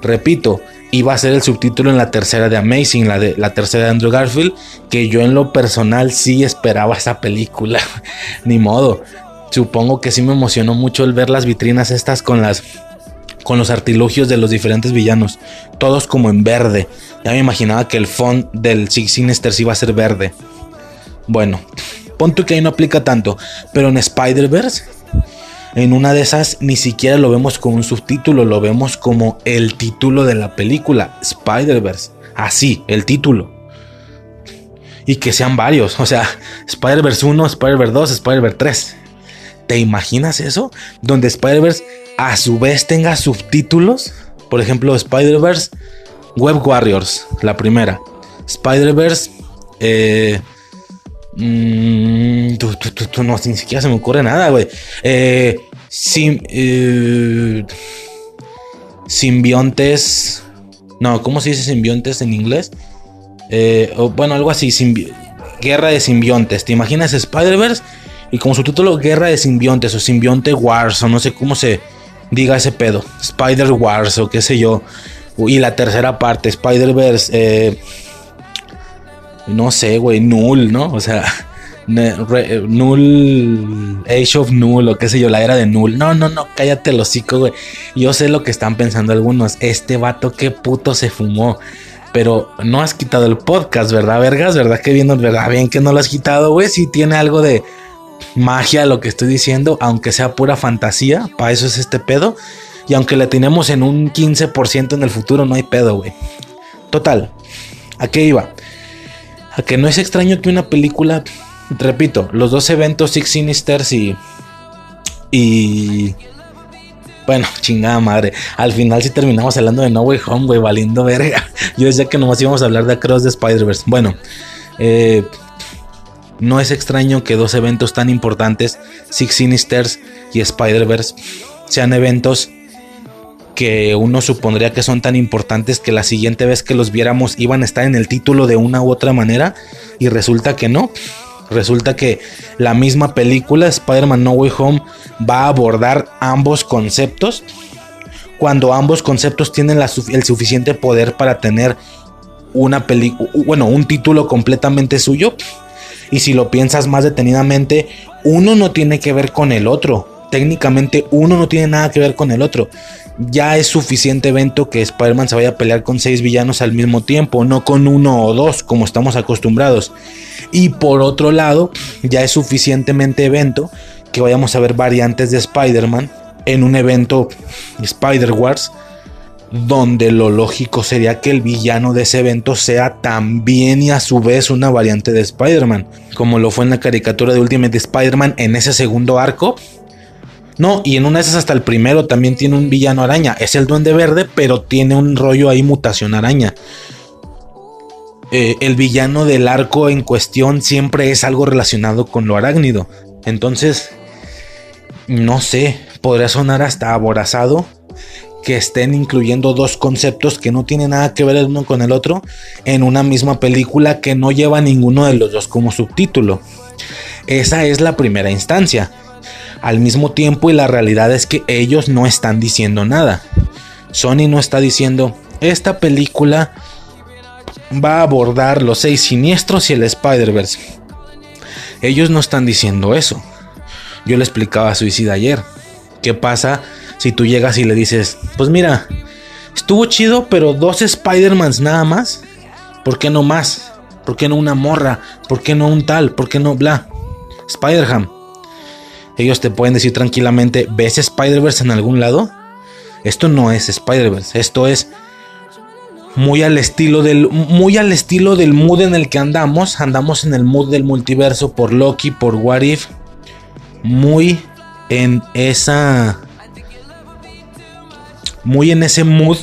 Repito, iba a ser el subtítulo en la tercera de Amazing, la, de, la tercera de Andrew Garfield, que yo en lo personal sí esperaba esa película. Ni modo. Supongo que sí me emocionó mucho el ver las vitrinas estas con las con los artilugios de los diferentes villanos, todos como en verde. Ya me imaginaba que el font del Six Sinisters iba a ser verde. Bueno, punto que ahí no aplica tanto, pero en Spider-Verse, en una de esas ni siquiera lo vemos como un subtítulo, lo vemos como el título de la película, Spider-Verse. Así, el título. Y que sean varios, o sea, Spider-Verse 1, Spider-Verse 2, Spider-Verse 3. ¿Te imaginas eso? Donde Spider-Verse a su vez tenga subtítulos. Por ejemplo, Spider-Verse Web Warriors, la primera. Spider-Verse. Eh, mm, no, ni siquiera se me ocurre nada, güey. Eh, eh, simbiontes. No, ¿cómo se dice simbiontes en inglés? bueno, algo así. Guerra de simbiontes. ¿Te imaginas Spider-Verse? Y como subtítulo, Guerra de simbiontes o simbionte Wars o no sé cómo se, diga ese pedo. Spider Wars o qué sé yo. Y la tercera parte, Spider-Verse. Eh, no sé, güey, Null, ¿no? O sea, Null, Age of Null o qué sé yo, la era de Null. No, no, no, cállate el hocico, güey. Yo sé lo que están pensando algunos. Este vato, qué puto se fumó. Pero no has quitado el podcast, ¿verdad, vergas? ¿Verdad que viendo, verdad? Bien que no lo has quitado, güey. Si tiene algo de magia lo que estoy diciendo, aunque sea pura fantasía, para eso es este pedo. Y aunque la tenemos en un 15% en el futuro, no hay pedo, güey. Total, ¿a qué iba? A que no es extraño que una película, repito, los dos eventos Six Sinisters y y bueno, chingada madre. Al final sí terminamos hablando de No Way Home, güey, valiendo verga. Yo decía que nomás íbamos a hablar de Across the Spider-Verse. Bueno, eh, no es extraño que dos eventos tan importantes, Six Sinisters y Spider-Verse, sean eventos que uno supondría que son tan importantes que la siguiente vez que los viéramos iban a estar en el título de una u otra manera y resulta que no. Resulta que la misma película Spider-Man No Way Home va a abordar ambos conceptos cuando ambos conceptos tienen el suficiente poder para tener una película, bueno, un título completamente suyo. Y si lo piensas más detenidamente, uno no tiene que ver con el otro. Técnicamente uno no tiene nada que ver con el otro ya es suficiente evento que Spider-Man se vaya a pelear con seis villanos al mismo tiempo, no con uno o dos como estamos acostumbrados. Y por otro lado, ya es suficientemente evento que vayamos a ver variantes de Spider-Man en un evento Spider-Wars, donde lo lógico sería que el villano de ese evento sea también y a su vez una variante de Spider-Man, como lo fue en la caricatura de Ultimate Spider-Man en ese segundo arco, no, y en una de esas hasta el primero también tiene un villano araña. Es el duende verde, pero tiene un rollo ahí mutación araña. Eh, el villano del arco en cuestión siempre es algo relacionado con lo arácnido. Entonces, no sé, podría sonar hasta aborazado que estén incluyendo dos conceptos que no tienen nada que ver el uno con el otro en una misma película que no lleva ninguno de los dos como subtítulo. Esa es la primera instancia al mismo tiempo y la realidad es que ellos no están diciendo nada. Sony no está diciendo, esta película va a abordar los seis siniestros y el Spider-Verse. Ellos no están diciendo eso. Yo le explicaba a Suicida ayer. ¿Qué pasa si tú llegas y le dices, pues mira, estuvo chido, pero dos Spider-Mans nada más? ¿Por qué no más? ¿Por qué no una morra? ¿Por qué no un tal? ¿Por qué no bla? Spider-Ham ellos te pueden decir tranquilamente, ¿ves Spider-Verse en algún lado? Esto no es Spider-Verse, esto es muy al estilo del muy al estilo del mood en el que andamos, andamos en el mood del multiverso por Loki, por What If, muy en esa muy en ese mood.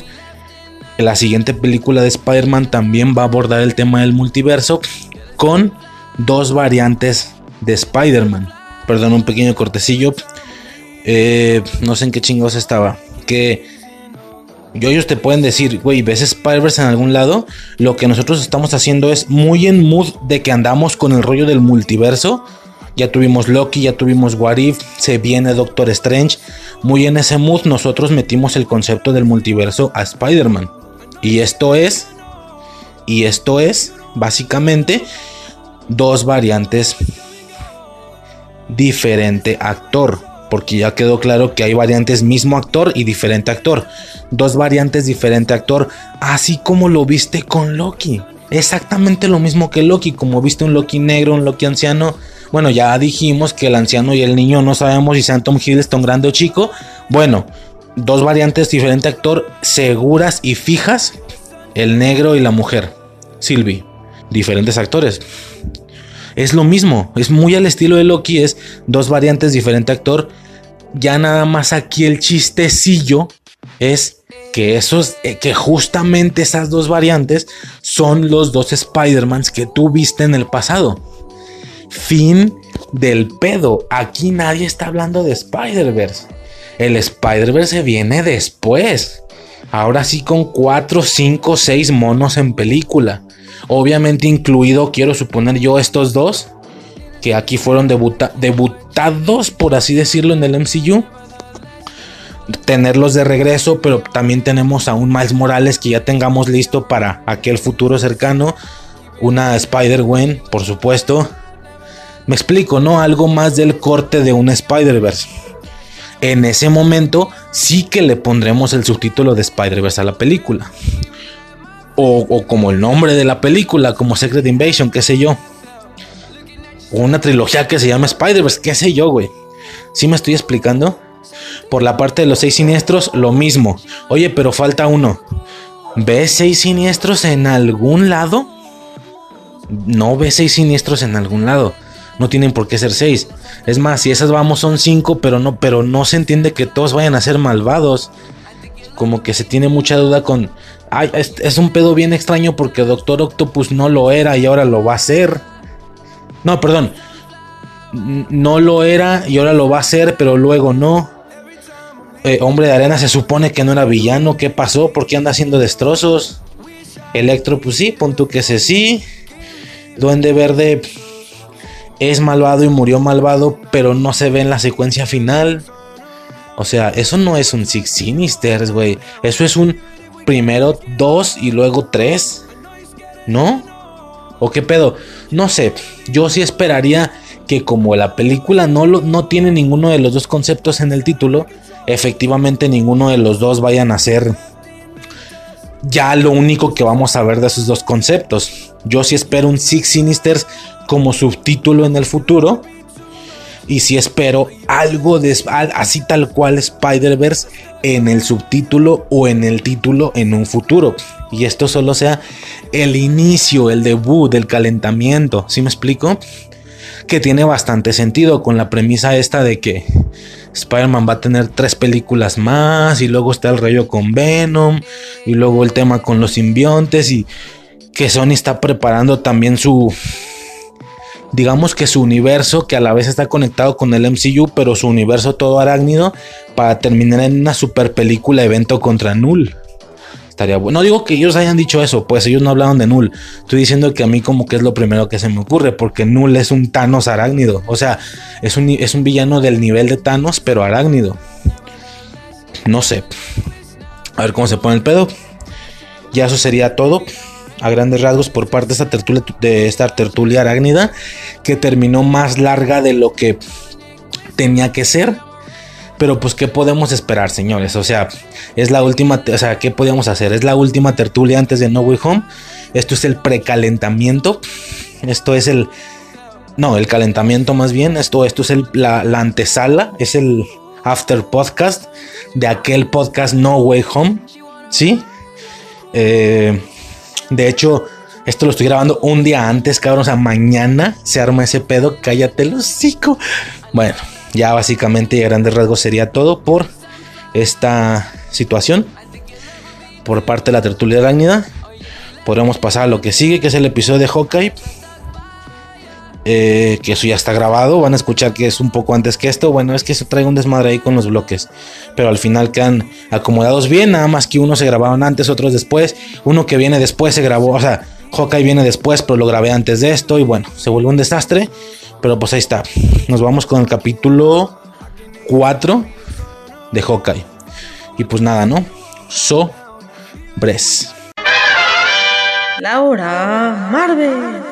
La siguiente película de Spider-Man también va a abordar el tema del multiverso con dos variantes de Spider-Man perdón, un pequeño cortecillo. Eh, no sé en qué chingos estaba. Que yo, ellos te pueden decir, güey, ¿ves Spider-Verse en algún lado? Lo que nosotros estamos haciendo es muy en mood de que andamos con el rollo del multiverso. Ya tuvimos Loki, ya tuvimos What If, se viene Doctor Strange. Muy en ese mood nosotros metimos el concepto del multiverso a Spider-Man. Y esto es, y esto es básicamente dos variantes diferente actor. Porque ya quedó claro que hay variantes mismo actor y diferente actor. Dos variantes diferente actor. Así como lo viste con Loki. Exactamente lo mismo que Loki. Como viste un Loki negro, un Loki anciano. Bueno, ya dijimos que el anciano y el niño no sabemos si sean Tom Hiddleston grande o chico. Bueno, dos variantes diferente actor seguras y fijas. El negro y la mujer. Sylvie. Diferentes actores es lo mismo, es muy al estilo de Loki, es dos variantes, diferente actor. Ya nada más aquí el chistecillo es que esos, eh, que justamente esas dos variantes son los dos Spider-Mans que tú viste en el pasado. Fin del pedo. Aquí nadie está hablando de Spider-Verse. El Spider-Verse viene después. Ahora sí con 4, 5, 6 monos en película. Obviamente incluido, quiero suponer yo, estos dos, que aquí fueron debutados, por así decirlo, en el MCU. Tenerlos de regreso, pero también tenemos a un Miles Morales que ya tengamos listo para aquel futuro cercano. Una Spider-Gwen, por supuesto. Me explico, ¿no? Algo más del corte de un Spider-Verse. En ese momento sí que le pondremos el subtítulo de Spider-Verse a la película o, como el nombre de la película, como Secret Invasion, qué sé yo. O una trilogía que se llama Spider-Verse, qué sé yo, güey. ¿Sí me estoy explicando? Por la parte de los seis siniestros, lo mismo. Oye, pero falta uno. ¿Ves seis siniestros en algún lado? no ve seis siniestros en algún lado. No tienen por qué ser seis. Es más, si esas vamos son cinco, pero no, pero no se entiende que todos vayan a ser malvados. Como que se tiene mucha duda con. Ay, es, un pedo bien extraño porque Doctor Octopus no lo era y ahora lo va a ser. No, perdón. No lo era y ahora lo va a hacer, pero luego no. Eh, hombre de arena se supone que no era villano. ¿Qué pasó? ¿Por qué anda haciendo destrozos? Electro, pues sí, punto que se sí. Duende Verde es malvado y murió malvado, pero no se ve en la secuencia final. O sea, eso no es un Six Sinisters, güey. Eso es un primero dos y luego tres. ¿No? ¿O qué pedo? No sé. Yo sí esperaría que como la película no, lo, no tiene ninguno de los dos conceptos en el título, efectivamente ninguno de los dos vayan a ser ya lo único que vamos a ver de esos dos conceptos. Yo sí espero un Six Sinisters como subtítulo en el futuro. Y si espero algo de así tal cual Spider-Verse en el subtítulo o en el título en un futuro. Y esto solo sea el inicio, el debut, del calentamiento. ¿Sí me explico? Que tiene bastante sentido con la premisa esta de que Spider-Man va a tener tres películas más y luego está el rollo con Venom y luego el tema con los simbiontes y que Sony está preparando también su digamos que su universo que a la vez está conectado con el MCU pero su universo todo arácnido para terminar en una super película evento contra Null. Estaría bueno. No digo que ellos hayan dicho eso, pues ellos no hablaron de Null. Estoy diciendo que a mí como que es lo primero que se me ocurre, porque Null es un Thanos arácnido. O sea, es un, es un villano del nivel de Thanos, pero arácnido. No sé. A ver cómo se pone el pedo. Ya eso sería todo. A grandes rasgos por parte de esta tertulia, de esta tertulia arácnida. Que terminó más larga de lo que tenía que ser. Pero pues, ¿qué podemos esperar, señores? O sea, es la última, o sea, ¿qué podíamos hacer? Es la última tertulia antes de No Way Home. Esto es el precalentamiento. Esto es el... No, el calentamiento más bien. Esto, esto es el, la, la antesala. Es el after podcast de aquel podcast No Way Home. ¿Sí? Eh, de hecho, esto lo estoy grabando un día antes, cabrón. O sea, mañana se arma ese pedo. Cállate el hocico. Bueno, ya básicamente a grandes rasgos sería todo por esta situación. Por parte de la tertulia arácnida. Podremos pasar a lo que sigue, que es el episodio de Hawkeye. Eh, que eso ya está grabado. Van a escuchar que es un poco antes que esto. Bueno, es que se trae un desmadre ahí con los bloques. Pero al final quedan acomodados bien. Nada más que uno se grabaron antes, otros después. Uno que viene después se grabó. O sea, Hawkeye viene después, pero lo grabé antes de esto. Y bueno, se vuelve un desastre. Pero pues ahí está. Nos vamos con el capítulo 4 de Hawkeye. Y pues nada, ¿no? So Bres. Laura Marvel.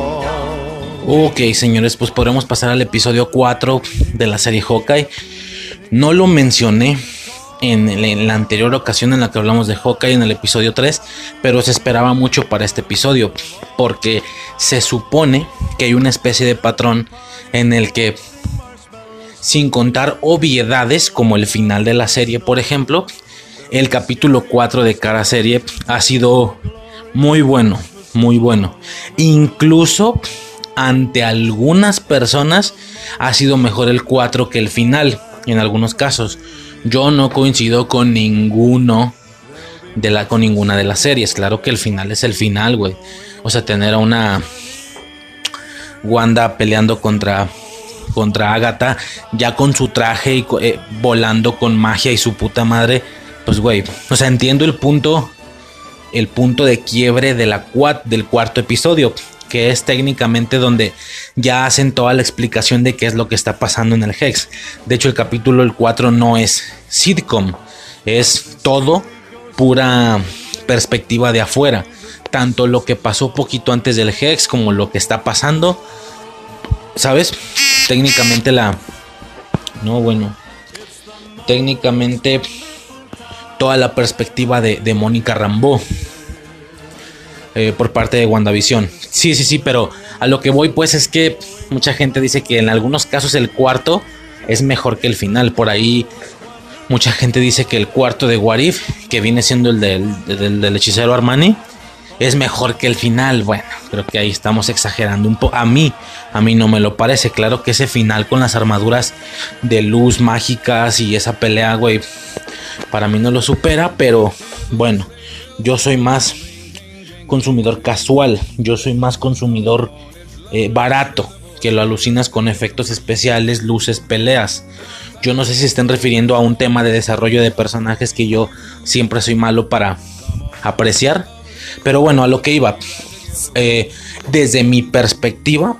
Ok, señores, pues podremos pasar al episodio 4 de la serie Hawkeye. No lo mencioné en, la anterior ocasión en la que hablamos de Hawkeye en el episodio 3, pero se esperaba mucho para este episodio, porque se supone que hay una especie de patrón en el que, sin contar obviedades como el final de la serie, por ejemplo, el capítulo 4 de cada serie ha sido muy bueno, muy bueno. Incluso ante algunas personas ha sido mejor el 4 que el final, en algunos casos. Yo no coincido con ninguno de la con ninguna de las series. Claro que el final es el final, güey. O sea, tener a una Wanda peleando contra contra Agatha ya con su traje y eh, volando con magia y su puta madre, pues güey, o sea, entiendo el punto el punto de quiebre de la del cuarto episodio, que es técnicamente donde ya hacen toda la explicación de qué es lo que está pasando en el Hex. De hecho, el capítulo el 4 no es sitcom, es todo pura perspectiva de afuera. tanto lo que pasó poquito antes del Hex como lo que está pasando. ¿Sabes? Técnicamente la... No, bueno. Técnicamente toda la perspectiva de, Mónica Rambeau. Eh, por parte de WandaVision. Sí, sí, sí, pero a lo que voy pues es que mucha gente dice que en algunos casos el cuarto es mejor que el final. Por ahí mucha gente dice que el cuarto de Warif, que viene siendo el del, del, hechicero Armani, es mejor que el final. Bueno, creo que ahí estamos exagerando un poco. A mí, a mí no me lo parece. Claro que ese final con las armaduras de luz mágicas y esa pelea, güey, para mí no lo supera, pero bueno, yo soy más consumidor casual, yo soy más consumidor eh, barato, que lo alucinas con efectos especiales, luces, peleas. Yo no sé si estén refiriendo a un tema de desarrollo de personajes que yo siempre soy malo para apreciar. Pero bueno, a lo que iba. Eh, desde mi perspectiva,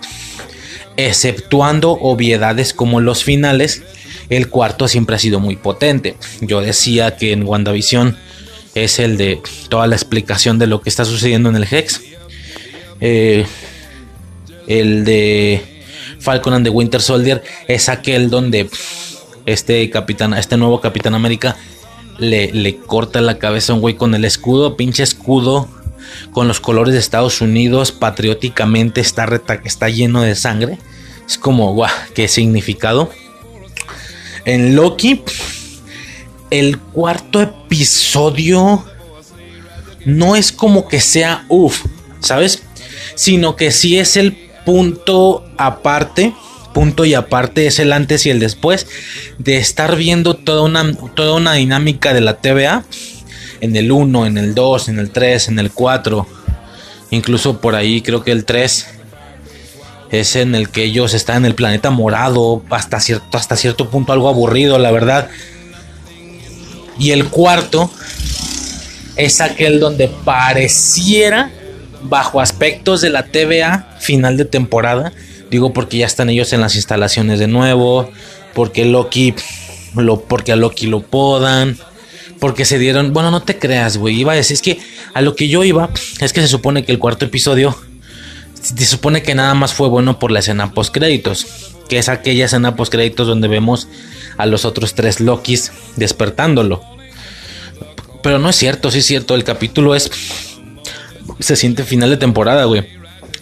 exceptuando obviedades como los finales, el cuarto siempre ha sido muy potente. Yo decía que en WandaVision es el de toda la explicación de lo que está sucediendo en el Hex. Eh, el de Falcon and the Winter Soldier es aquel donde este capitán, este nuevo Capitán América le, le corta la cabeza a un güey con el escudo, pinche escudo con los colores de Estados Unidos, patrióticamente está, está lleno de sangre. Es como, guau, qué significado. En Loki, el cuarto episodio no es como que sea uff, ¿sabes? Sino que sí es el punto aparte, punto y aparte es el antes y el después de estar viendo toda una, toda una dinámica de la TVA en el 1, en el 2, en el 3, en el 4, incluso por ahí creo que el 3 es en el que ellos están en el planeta morado hasta cierto, hasta cierto punto algo aburrido, la verdad y el cuarto es aquel donde pareciera, bajo aspectos de la TVA, final de temporada. Digo porque ya están ellos en las instalaciones de nuevo. Porque Loki. Lo, porque a Loki lo podan. Porque se dieron. Bueno, no te creas, güey. Iba a decir. Es que a lo que yo iba. Es que se supone que el cuarto episodio. Se supone que nada más fue bueno por la escena post créditos. Que es aquella escena post créditos donde vemos a los otros tres Lokis despertándolo. Pero no es cierto, sí es cierto. El capítulo es. Se siente final de temporada, güey.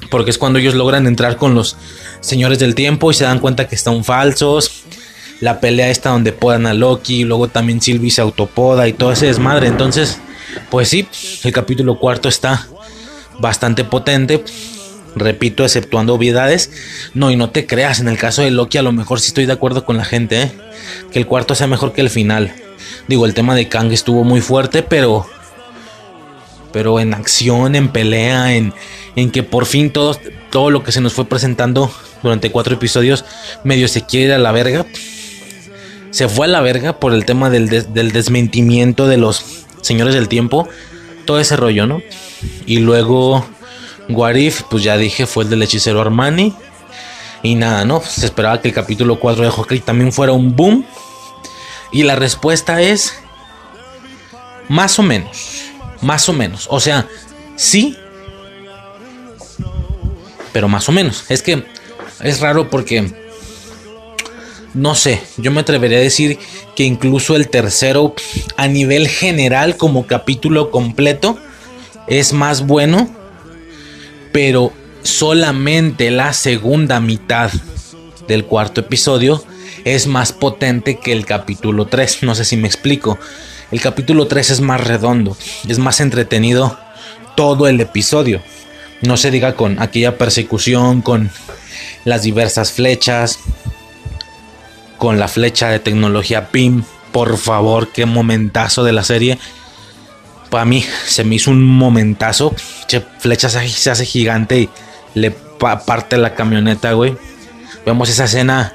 Porque es cuando ellos logran entrar con los señores del tiempo y se dan cuenta que están falsos. La pelea está donde podan a Loki. Luego también Sylvie se autopoda y todo ese desmadre. Entonces, pues sí, el capítulo cuarto está bastante potente. Repito, exceptuando obviedades. No, y no te creas, en el caso de Loki a lo mejor sí estoy de acuerdo con la gente, ¿eh? Que el cuarto sea mejor que el final. Digo, el tema de Kang estuvo muy fuerte, pero... Pero en acción, en pelea, en, en que por fin todo, todo lo que se nos fue presentando durante cuatro episodios medio se quiere ir a la verga. Se fue a la verga por el tema del, del desmentimiento de los señores del tiempo. Todo ese rollo, ¿no? Y luego Warif, pues ya dije, fue el del hechicero Armani. Y nada, ¿no? Se esperaba que el capítulo 4 de Hawkeye también fuera un boom. Y la respuesta es más o menos. Más o menos. O sea, sí. Pero más o menos. Es que es raro porque... No sé, yo me atrevería a decir que incluso el tercero a nivel general como capítulo completo es más bueno pero solamente la segunda mitad del cuarto episodio es más potente que el capítulo 3. No sé si me explico. El capítulo 3 es más redondo, es más entretenido todo el episodio. No se diga con aquella persecución, con las diversas flechas, con la flecha de tecnología PIM. Por favor, qué momentazo de la serie para mí se me hizo un momentazo. Che, flecha se, hace gigante y le parte la camioneta, güey. Vemos esa escena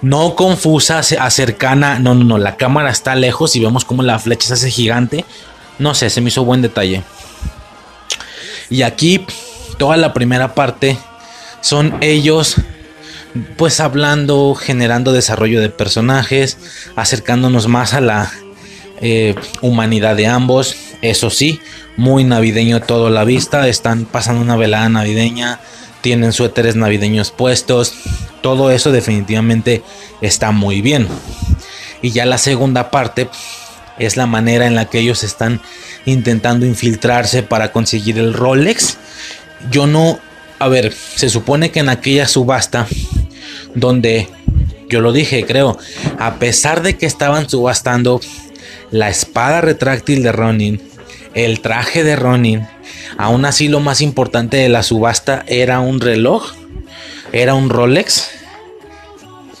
no confusa, cercana. No, no, no. La cámara está lejos y vemos cómo la flecha se hace gigante. No sé, se me hizo buen detalle. Y aquí, toda la primera parte son ellos, pues hablando, generando desarrollo de personajes, acercándonos más a la eh, humanidad de ambos. Eso sí, muy navideño todo la vista. Están pasando una velada navideña. Tienen suéteres navideños puestos. Todo eso definitivamente está muy bien. Y ya la segunda parte es la manera en la que ellos están intentando infiltrarse para conseguir el Rolex. Yo no, a ver, se supone que en aquella subasta donde yo lo dije, creo, a pesar de que estaban subastando la espada retráctil de Ronin, el traje de Ronin, aún así lo más importante de la subasta era un reloj, era un Rolex.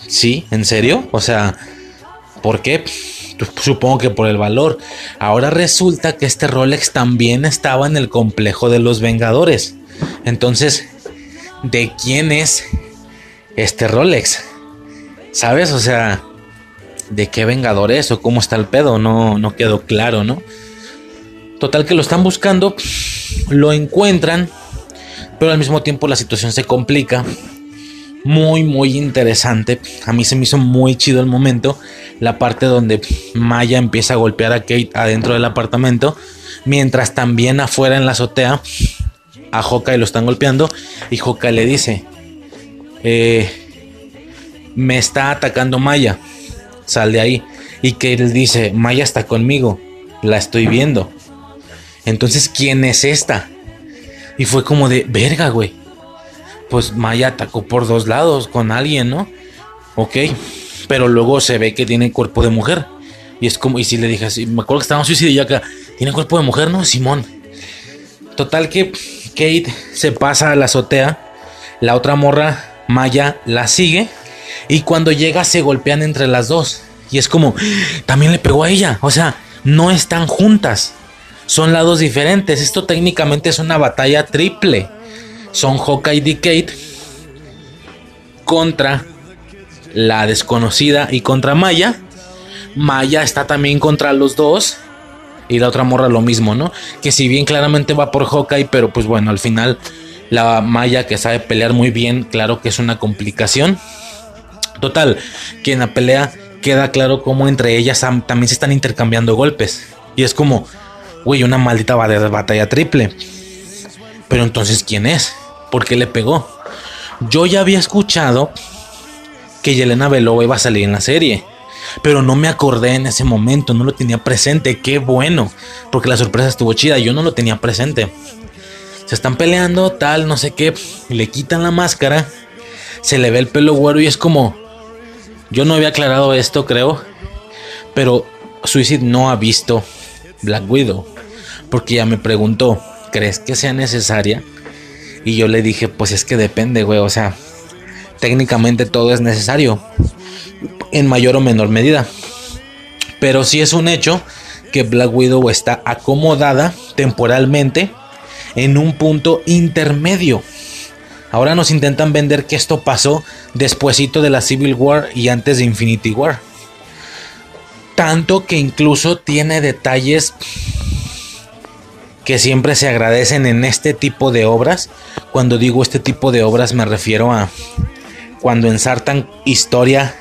Sí, ¿en serio? O sea, ¿por qué? Supongo que por el valor. Ahora resulta que este Rolex también estaba en el complejo de los Vengadores. Entonces, ¿de quién es este Rolex? ¿Sabes? O sea, ¿de qué Vengadores o cómo está el pedo? No, no quedó claro, ¿no? Total que lo están buscando, lo encuentran, pero al mismo tiempo la situación se complica. Muy, muy interesante. A mí se me hizo muy chido el momento. La parte donde Maya empieza a golpear a Kate adentro del apartamento. Mientras también afuera en la azotea a Hawkeye lo están golpeando. Y Hawkeye le dice: eh, Me está atacando Maya. Sal de ahí. Y Kate dice: Maya está conmigo. La estoy viendo. Entonces, ¿quién es esta? Y fue como de, verga, güey. Pues Maya atacó por dos lados con alguien, ¿no? Ok. Pero luego se ve que tiene cuerpo de mujer. Y es como, y si le dije así, me acuerdo que estábamos suicidio y acá, ¿tiene cuerpo de mujer, no? Simón. Total que Kate se pasa a la azotea. La otra morra, Maya, la sigue. Y cuando llega se golpean entre las dos. Y es como, también le pegó a ella. O sea, no están juntas son lados diferentes. Esto técnicamente es una batalla triple. Son Hawkeye y contra la desconocida y contra Maya. Maya está también contra los dos. Y la otra morra lo mismo, ¿no? Que si bien claramente va por Hawkeye, pero pues bueno, al final la Maya que sabe pelear muy bien, claro que es una complicación. Total, que en la pelea queda claro cómo entre ellas también se están intercambiando golpes. Y es como, Güey, una maldita batalla triple. Pero entonces, ¿quién es? ¿Por qué le pegó? Yo ya había escuchado que Yelena Belova iba a salir en la serie. Pero no me acordé en ese momento, no lo tenía presente. Qué bueno, porque la sorpresa estuvo chida. Yo no lo tenía presente. Se están peleando, tal, no sé qué. Le quitan la máscara. Se le ve el pelo güero y es como. Yo no había aclarado esto, creo. Pero Suicide no ha visto Black Widow. Porque ya me preguntó, ¿crees que sea necesaria? Y yo le dije, pues es que depende, güey. O sea, técnicamente todo es necesario. En mayor o menor medida. Pero sí es un hecho que Black Widow está acomodada temporalmente en un punto intermedio. Ahora nos intentan vender que esto pasó despuesito de la Civil War y antes de Infinity War. Tanto que incluso tiene detalles que siempre se agradecen en este tipo de obras. Cuando digo este tipo de obras me refiero a cuando ensartan historia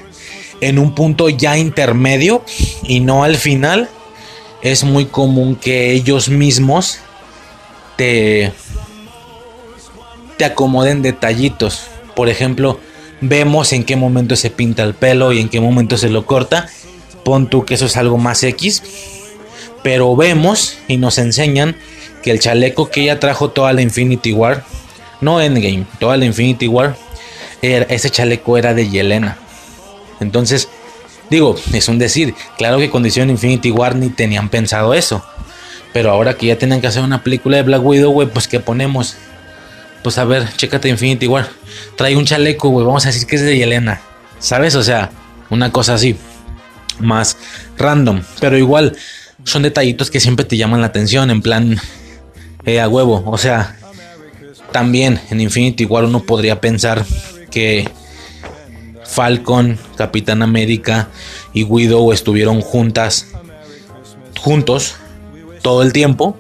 en un punto ya intermedio y no al final. Es muy común que ellos mismos te, te acomoden detallitos. Por ejemplo, vemos en qué momento se pinta el pelo y en qué momento se lo corta pon tú que eso es algo más X, pero vemos y nos enseñan que el chaleco que ella trajo toda la Infinity War, no Endgame, toda la Infinity War, ese chaleco era de Yelena. Entonces, digo, es un decir, claro que condición Infinity War ni tenían pensado eso. Pero ahora que ya tienen que hacer una película de Black Widow, pues ¿qué ponemos? Pues a ver, chécate Infinity War. Trae un chaleco, güey, vamos a decir que es de Yelena. ¿Sabes? O sea, una cosa así más random. Pero igual son detallitos que siempre te llaman la atención. En plan, eh, a huevo. O sea, también en Infinity igual uno podría pensar que Falcon, Capitán América y Widow estuvieron juntas, juntos todo el tiempo.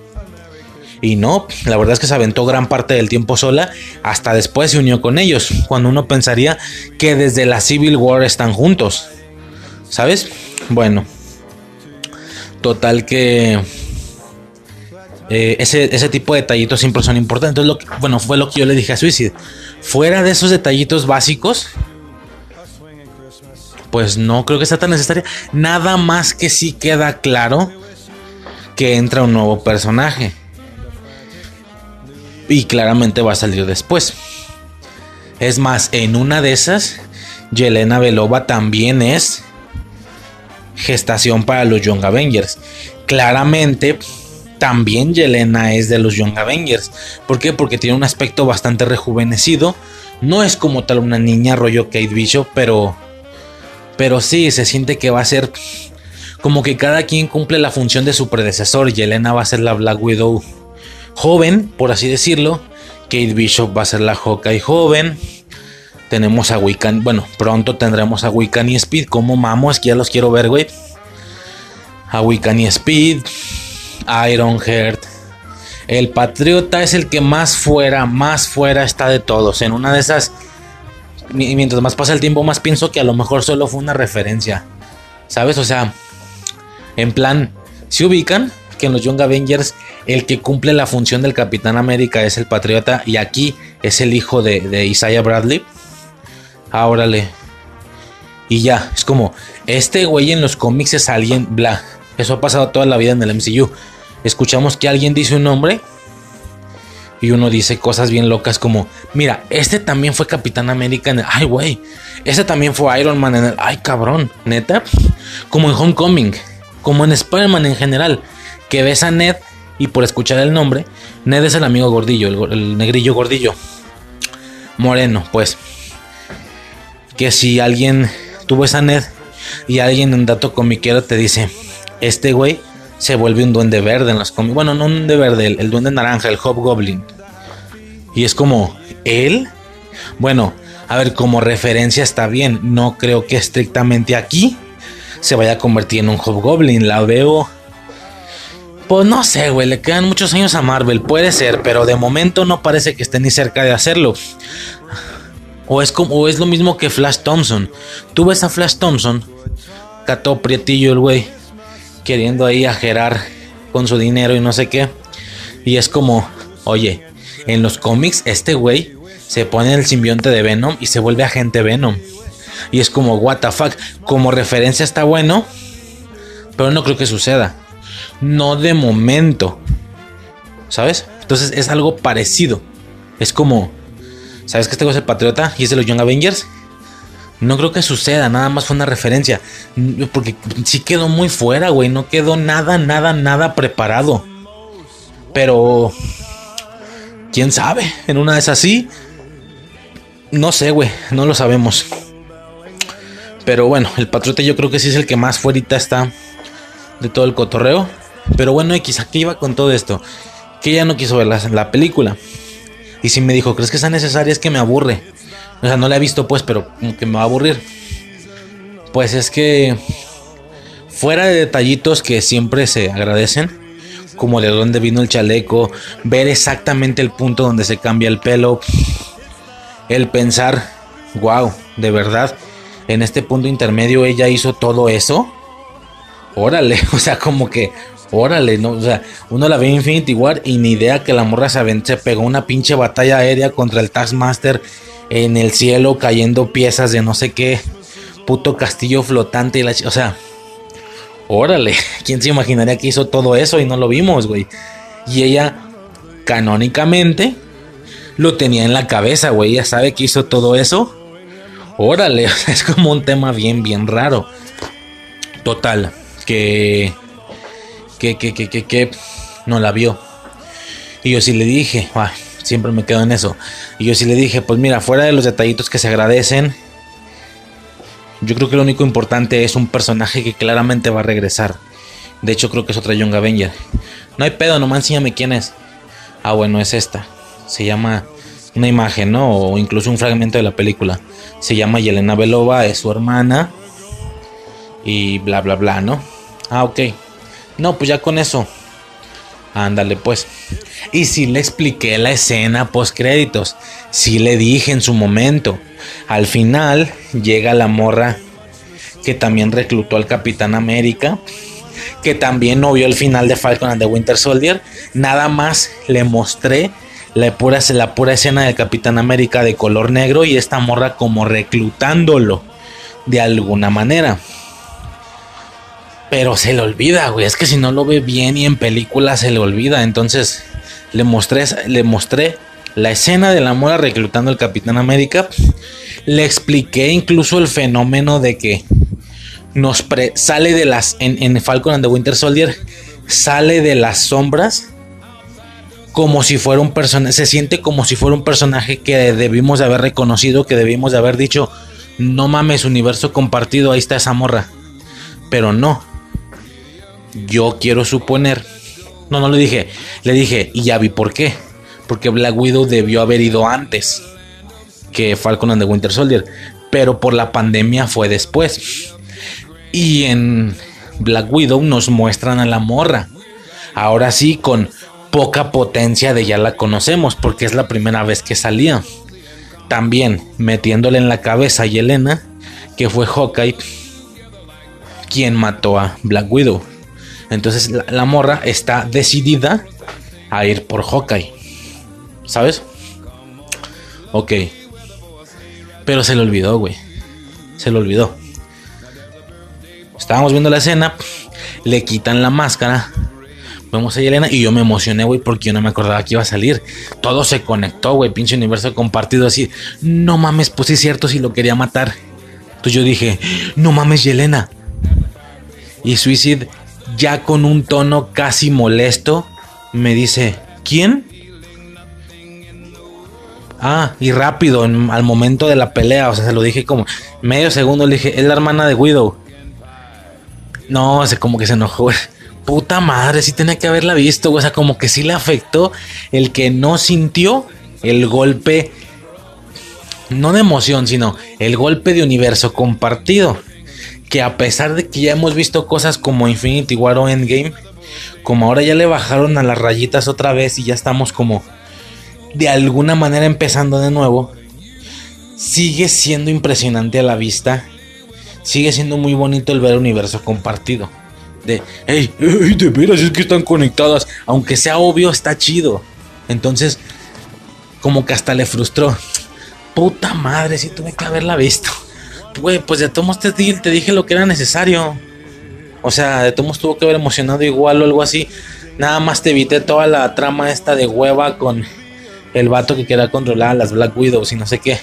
Y no, la verdad es que se aventó gran parte del tiempo sola, hasta después se unió con ellos, cuando uno pensaría que desde la Civil War están juntos. ¿Sabes? Bueno. Total que... Eh, ese, ese, tipo de detallitos siempre son importantes. Bueno, fue lo que yo le dije a Suicide. Fuera de esos detallitos básicos, pues no creo que sea tan necesaria. Nada más que sí queda claro que entra un nuevo personaje. Y claramente va a salir después. Es más, en una de esas, Yelena Belova también es gestación para los Young Avengers. Claramente, también Yelena es de los Young Avengers. ¿Por qué? Porque tiene un aspecto bastante rejuvenecido. No es como tal una niña rollo Kate Bishop, pero pero sí se siente que va a ser como que cada quien cumple la función de su predecesor. Yelena va a ser la Black Widow joven, por así decirlo. Kate Bishop va a ser la Hawkeye joven. Tenemos a Wiccan, bueno, pronto tendremos a Wiccan y Speed. Como mamos, que ya los quiero ver, güey. A Wiccan y Speed. Ironheart. El Patriota es el que más fuera, más fuera está de todos. En una de esas, mientras más pasa el tiempo, más pienso que a lo mejor solo fue una referencia. ¿Sabes? O sea, en plan, si ubican que en los Young Avengers el que cumple la función del Capitán América es el Patriota y aquí es el hijo de, Isaiah Bradley. Árale. y ya, es como, este güey en los cómics es alguien, bla. Eso ha pasado toda la vida en el MCU. Escuchamos que alguien dice un nombre y uno dice cosas bien locas como, mira, este también fue Capitán América en el, ay güey, este también fue Iron Man en el, ay cabrón, neta, como en Homecoming, como en Spider-Man en general, que ves a Ned y por escuchar el nombre, Ned es el amigo gordillo, el, negrillo gordillo, moreno, pues, que si alguien tuvo esa Ned y alguien en dato comiquero te dice, este güey se vuelve un duende verde en las cómics. Bueno, no un duende verde, el, duende naranja, el Hobgoblin. Y es como, ¿él? Bueno, a ver, como referencia está bien. No creo que estrictamente aquí se vaya a convertir en un Hobgoblin. La veo. Pues no sé, güey, le quedan muchos años a Marvel, puede ser, pero de momento no parece que esté ni cerca de hacerlo. O es, como, o es lo mismo que Flash Thompson. Tú ves a Flash Thompson, cató prietillo el güey queriendo ahí ajerar con su dinero y no sé qué. Y es como, oye, en los cómics este güey se pone el simbionte de Venom y se vuelve agente Venom. Y es como, what the fuck, como referencia está bueno, pero no creo que suceda. No de momento. ¿Sabes? Entonces es algo parecido. Es como, ¿sabes que este güey es el patriota y es de los Young Avengers? No creo que suceda, nada más fue una referencia. Porque sí quedó muy fuera, güey. No quedó nada, nada, nada preparado. Pero... ¿Quién sabe? En una de esas. No sé, güey. No lo sabemos. Pero bueno, el patriota yo creo que sí es el que más fuerita está de todo el cotorreo. Pero bueno, X, aquí iba con todo esto. Que ella no quiso ver la película. Y si me dijo, ¿crees que sea necesaria? Es que me aburre. O sea, no la he visto pues, pero que me va a aburrir. Pues es que fuera de detallitos que siempre se agradecen, como de dónde vino el chaleco, ver exactamente el punto donde se cambia el pelo, el pensar, wow, de verdad, en este punto intermedio ella hizo todo eso. Órale, o sea, como que, órale, ¿no? O sea, uno la ve en Infinity War y ni idea que la morra se, se pegó una pinche batalla aérea contra el Taskmaster en el cielo cayendo piezas de no sé qué puto castillo flotante y la o sea, órale, ¿quién se imaginaría que hizo todo eso y no lo vimos, güey? Y ella canónicamente lo tenía en la cabeza, güey, ella sabe que hizo todo eso. Órale, es como un tema bien bien raro. Total, que que que que que, no la vio. Y yo sí le dije, siempre me quedo en eso. Y yo sí le dije, pues mira, fuera de los detallitos que se agradecen, yo creo que lo único importante es un personaje que claramente va a regresar. De hecho, creo que es otra Young Avenger. No hay pedo, nomás enséñame quién es. Ah, bueno, es esta. Se llama una imagen, ¿no? O incluso un fragmento de la película. Se llama Yelena Belova, es su hermana. Y bla, bla, bla, ¿no? Ah, ok. No, pues ya con eso. Ándale, pues. Y sí le expliqué la escena post créditos. Sí le dije en su momento. Al final llega la morra que también reclutó al Capitán América. que también no vio el final de Falcon and the Winter Soldier, nada más le mostré la pura, la pura escena del Capitán América de color negro y esta morra como reclutándolo de alguna manera. Pero se le olvida, güey. Es que si no lo ve bien y en película se le olvida. Entonces le mostré, le mostré la escena de la mora reclutando al Capitán América. Le expliqué incluso el fenómeno de que nos sale de las. En, en Falcon and the Winter Soldier. Sale de las sombras. Como si fuera un personaje. Se siente como si fuera un personaje que debimos de haber reconocido. Que debimos de haber dicho. No mames, universo compartido. Ahí está esa morra. Pero no yo quiero suponer. No, no le dije. Le dije, y ya vi por qué. Porque Black Widow debió haber ido antes que Falcon and the Winter Soldier. Pero por la pandemia fue después. Y en Black Widow nos muestran a la morra. Ahora sí, con poca potencia de ya la conocemos. Porque es la primera vez que salía. También metiéndole en la cabeza a Yelena. Que fue Hawkeye. Quien mató a Black Widow. Entonces la, morra está decidida a ir por Hawkeye. ¿Sabes? Ok. Pero se le olvidó, güey. Se le olvidó. Estábamos viendo la escena. Le quitan la máscara. Vemos a Yelena y yo me emocioné, güey, porque yo no me acordaba que iba a salir. Todo se conectó, güey, pinche universo compartido así. No mames, pues es cierto si lo quería matar. Entonces yo dije, no mames, Yelena. Y Suicide ya con un tono casi molesto, me dice, ¿quién? Ah, y rápido, al momento de la pelea, o sea, se lo dije como medio segundo, le dije, es la hermana de Widow. No, o como que se enojó. Puta madre, sí tenía que haberla visto, o sea, como que sí le afectó el que no sintió el golpe, no de emoción, sino el golpe de universo compartido que a pesar de que ya hemos visto cosas como Infinity War o Endgame, como ahora ya le bajaron a las rayitas otra vez y ya estamos como de alguna manera empezando de nuevo, sigue siendo impresionante a la vista, sigue siendo muy bonito el ver el universo compartido. De, hey, hey, de veras es que están conectadas, aunque sea obvio, está chido. Entonces, como que hasta le frustró. Puta madre, si tuve que haberla visto güey, pues de todos te, te dije lo que era necesario. O sea, de todos tuvo que haber emocionado igual o algo así. Nada más te evité toda la trama esta de hueva con el vato que quería controlar a las Black Widows y no sé qué.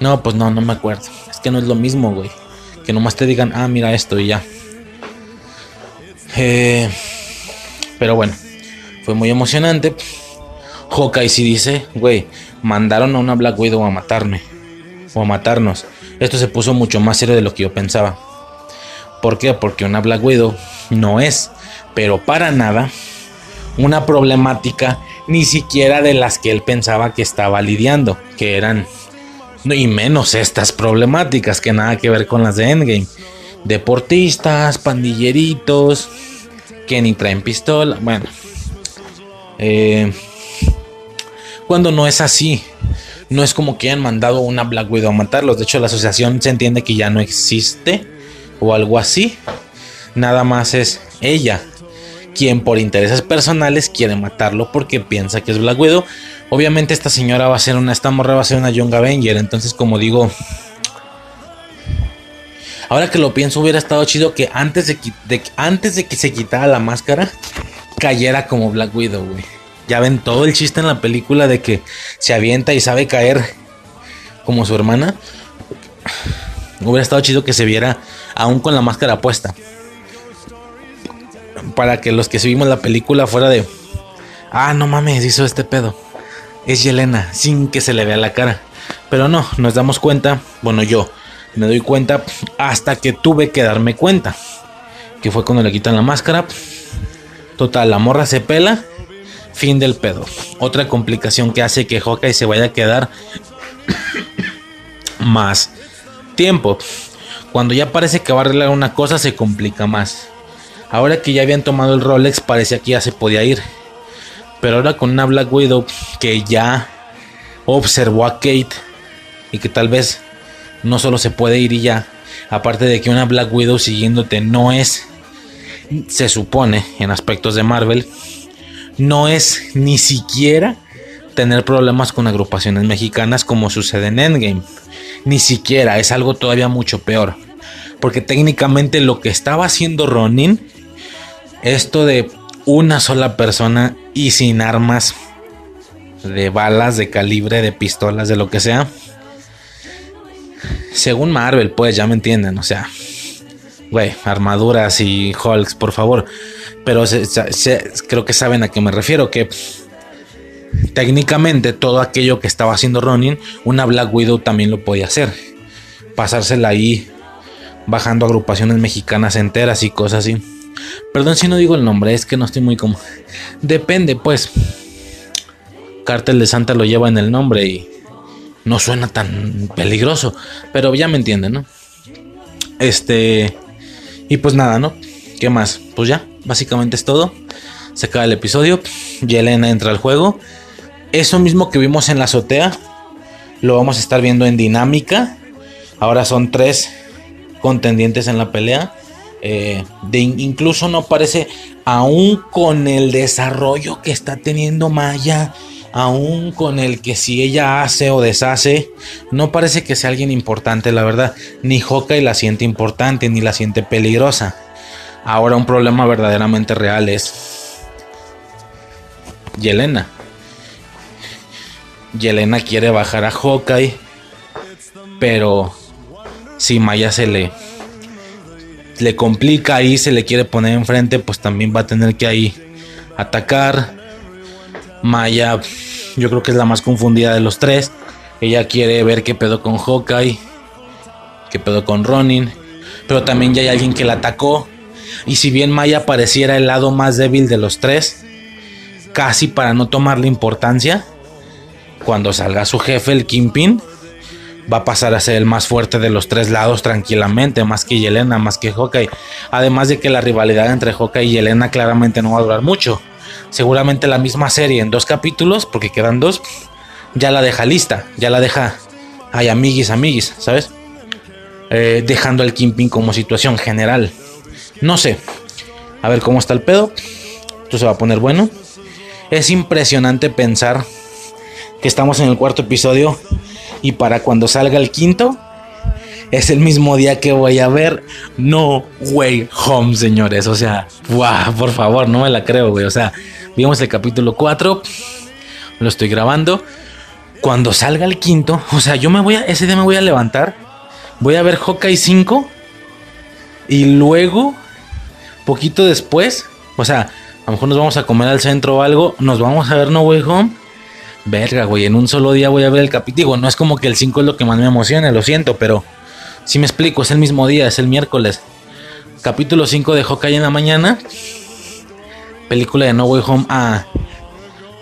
No, pues no, no me acuerdo. Es que no es lo mismo, güey. Que nomás te digan, ah, mira esto y ya. Eh, pero bueno, fue muy emocionante. Hawkeye sí dice, güey, mandaron a una Black Widow a matarme. O a matarnos. Esto se puso mucho más serio de lo que yo pensaba. ¿Por qué? Porque una Black Widow no es, pero para nada, una problemática ni siquiera de las que él pensaba que estaba lidiando, que eran, y menos estas problemáticas que nada que ver con las de Endgame. Deportistas, pandilleritos, que ni traen pistola, bueno. Eh, cuando no es así, no es como que hayan mandado una Black Widow a matarlos. De hecho, la asociación se entiende que ya no existe o algo así. Nada más es ella quien por intereses personales quiere matarlo porque piensa que es Black Widow. Obviamente esta señora va a ser una, esta morra va a ser una Young Avenger. Entonces como digo, ahora que lo pienso hubiera estado chido que antes de, antes de que se quitara la máscara cayera como Black Widow, güey. Ya ven todo el chiste en la película de que se avienta y sabe caer como su hermana. Hubiera estado chido que se viera aún con la máscara puesta. Para que los que seguimos la película fuera de... Ah, no mames, hizo este pedo. Es Yelena, sin que se le vea la cara. Pero no, nos damos cuenta, bueno yo me doy cuenta hasta que tuve que darme cuenta. Que fue cuando le quitan la máscara. Total, la morra se pela Fin del pedo. Otra complicación que hace que Hawkeye se vaya a quedar más tiempo. Cuando ya parece que va a arreglar una cosa, se complica más. Ahora que ya habían tomado el Rolex, parecía que ya se podía ir. Pero ahora con una Black Widow que ya observó a Kate y que tal vez no solo se puede ir y ya. Aparte de que una Black Widow siguiéndote no es se supone en aspectos de Marvel, no es ni siquiera tener problemas con agrupaciones mexicanas como sucede en Endgame. Ni siquiera, es algo todavía mucho peor. Porque técnicamente lo que estaba haciendo Ronin, esto de una sola persona y sin armas de balas, de calibre, de pistolas, de lo que sea. Según Marvel, pues ya me entienden, o sea, güey, armaduras y Hulks, por favor. Pero creo que saben a qué me refiero, que técnicamente todo aquello que estaba haciendo Ronin, una Black Widow también lo podía hacer. Pasársela ahí bajando agrupaciones mexicanas enteras y cosas así. Perdón si no digo el nombre, es que no estoy muy como. Depende, pues. Cártel de Santa lo lleva en el nombre y no suena tan peligroso, pero ya me entienden, ¿no? Este. Y pues nada, ¿no? ¿Qué más? Pues ya, básicamente es todo. Se acaba el episodio. Yelena entra al juego. Eso mismo que vimos en la azotea, lo vamos a estar viendo en dinámica. Ahora son tres contendientes en la pelea. Eh, de incluso no parece, aún con el desarrollo que está teniendo Maya, aún con el que si ella hace o deshace, no parece que sea alguien importante, la verdad. Ni Hawkeye la siente importante, ni la siente peligrosa. Ahora un problema verdaderamente real es Yelena. Yelena quiere bajar a Hawkeye, pero si Maya se le le complica ahí, se le quiere poner enfrente, pues también va a tener que ahí atacar. Maya, yo creo que es la más confundida de los tres. Ella quiere ver qué pedo con Hawkeye, qué pedo con Ronin, pero también ya hay alguien que la atacó. Y si bien Maya pareciera el lado más débil de los tres, casi para no tomarle importancia, cuando salga su jefe, el Kingpin, va a pasar a ser el más fuerte de los tres lados tranquilamente, más que Yelena, más que Hawkeye. Además de que la rivalidad entre Hawkeye y Yelena claramente no va a durar mucho. Seguramente la misma serie en dos capítulos, porque quedan dos, ya la deja lista, ya la deja, ay, amiguis, amiguis, ¿sabes? Eh, dejando al Kingpin como situación general. No sé, a ver cómo está el pedo. Esto se va a poner bueno. Es impresionante pensar que estamos en el cuarto episodio y para cuando salga el quinto, es el mismo día que voy a ver No Way Home, señores. O sea, por favor, no me la creo, güey. O sea, vimos el capítulo 4, lo estoy grabando. Cuando salga el quinto, o sea, yo me voy a, ese día me voy a levantar, voy a ver Hawkeye 5 y luego, poquito después, o sea, a lo mejor nos vamos a comer al centro o algo, nos vamos a ver No Way Home verga, güey, en un solo día voy a ver el capítulo. no es como que el 5 es lo que más me emociona, lo siento, pero si me explico, es el mismo día, es el miércoles. Capítulo 5 de Hawkeye en la mañana. Película de No Way Home a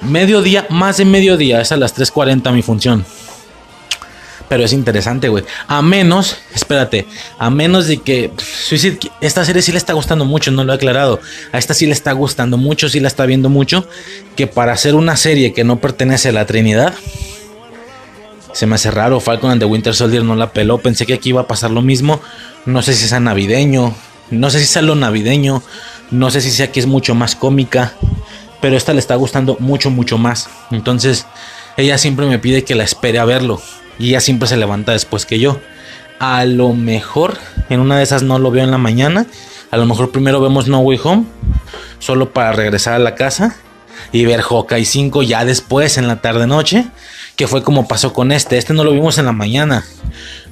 mediodía, más de mediodía, es a las 3.40 mi función. Pero es interesante, güey. A menos, espérate, a menos de que Suicide, esta serie sí le está gustando mucho, no lo he aclarado. A esta sí le está gustando mucho, sí la está viendo mucho. Que para hacer una serie que no pertenece a la Trinidad, se me hace raro. Falcon and the Winter Soldier no la peló. Pensé que aquí iba a pasar lo mismo. No sé si sea navideño, no sé si sea lo navideño, no sé si sea que es mucho más cómica. Pero esta le está gustando mucho, mucho más. Entonces, ella siempre me pide que la espere a verlo y ella siempre se levanta después que yo. A lo mejor en una de esas no lo veo en la mañana. A lo mejor primero vemos No Way Home, solo para regresar a la casa y ver Hawkeye 5 ya después en la tarde noche, que fue como pasó con este. Este no lo vimos en la mañana.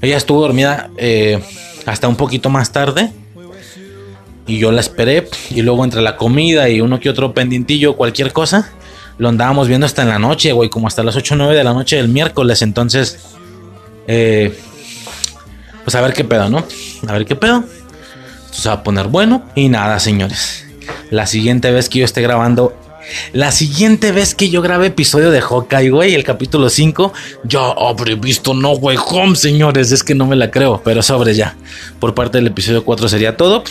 Ella estuvo dormida eh, hasta un poquito más tarde. Y yo la esperé. Y luego entre la comida y uno que otro pendientillo, cualquier cosa, lo andábamos viendo hasta en la noche, güey, como hasta las 8 o 9 de la noche del miércoles. Entonces, eh, pues a ver qué pedo, ¿no? A ver qué pedo. Esto se va a poner bueno. Y nada, señores. La siguiente vez que yo esté grabando. La siguiente vez que yo grabe episodio de Hawkeye, güey, el capítulo 5, yo habré visto No Way Home, señores. Es que no me la creo, pero sobre ya. Por parte del episodio 4 sería todo.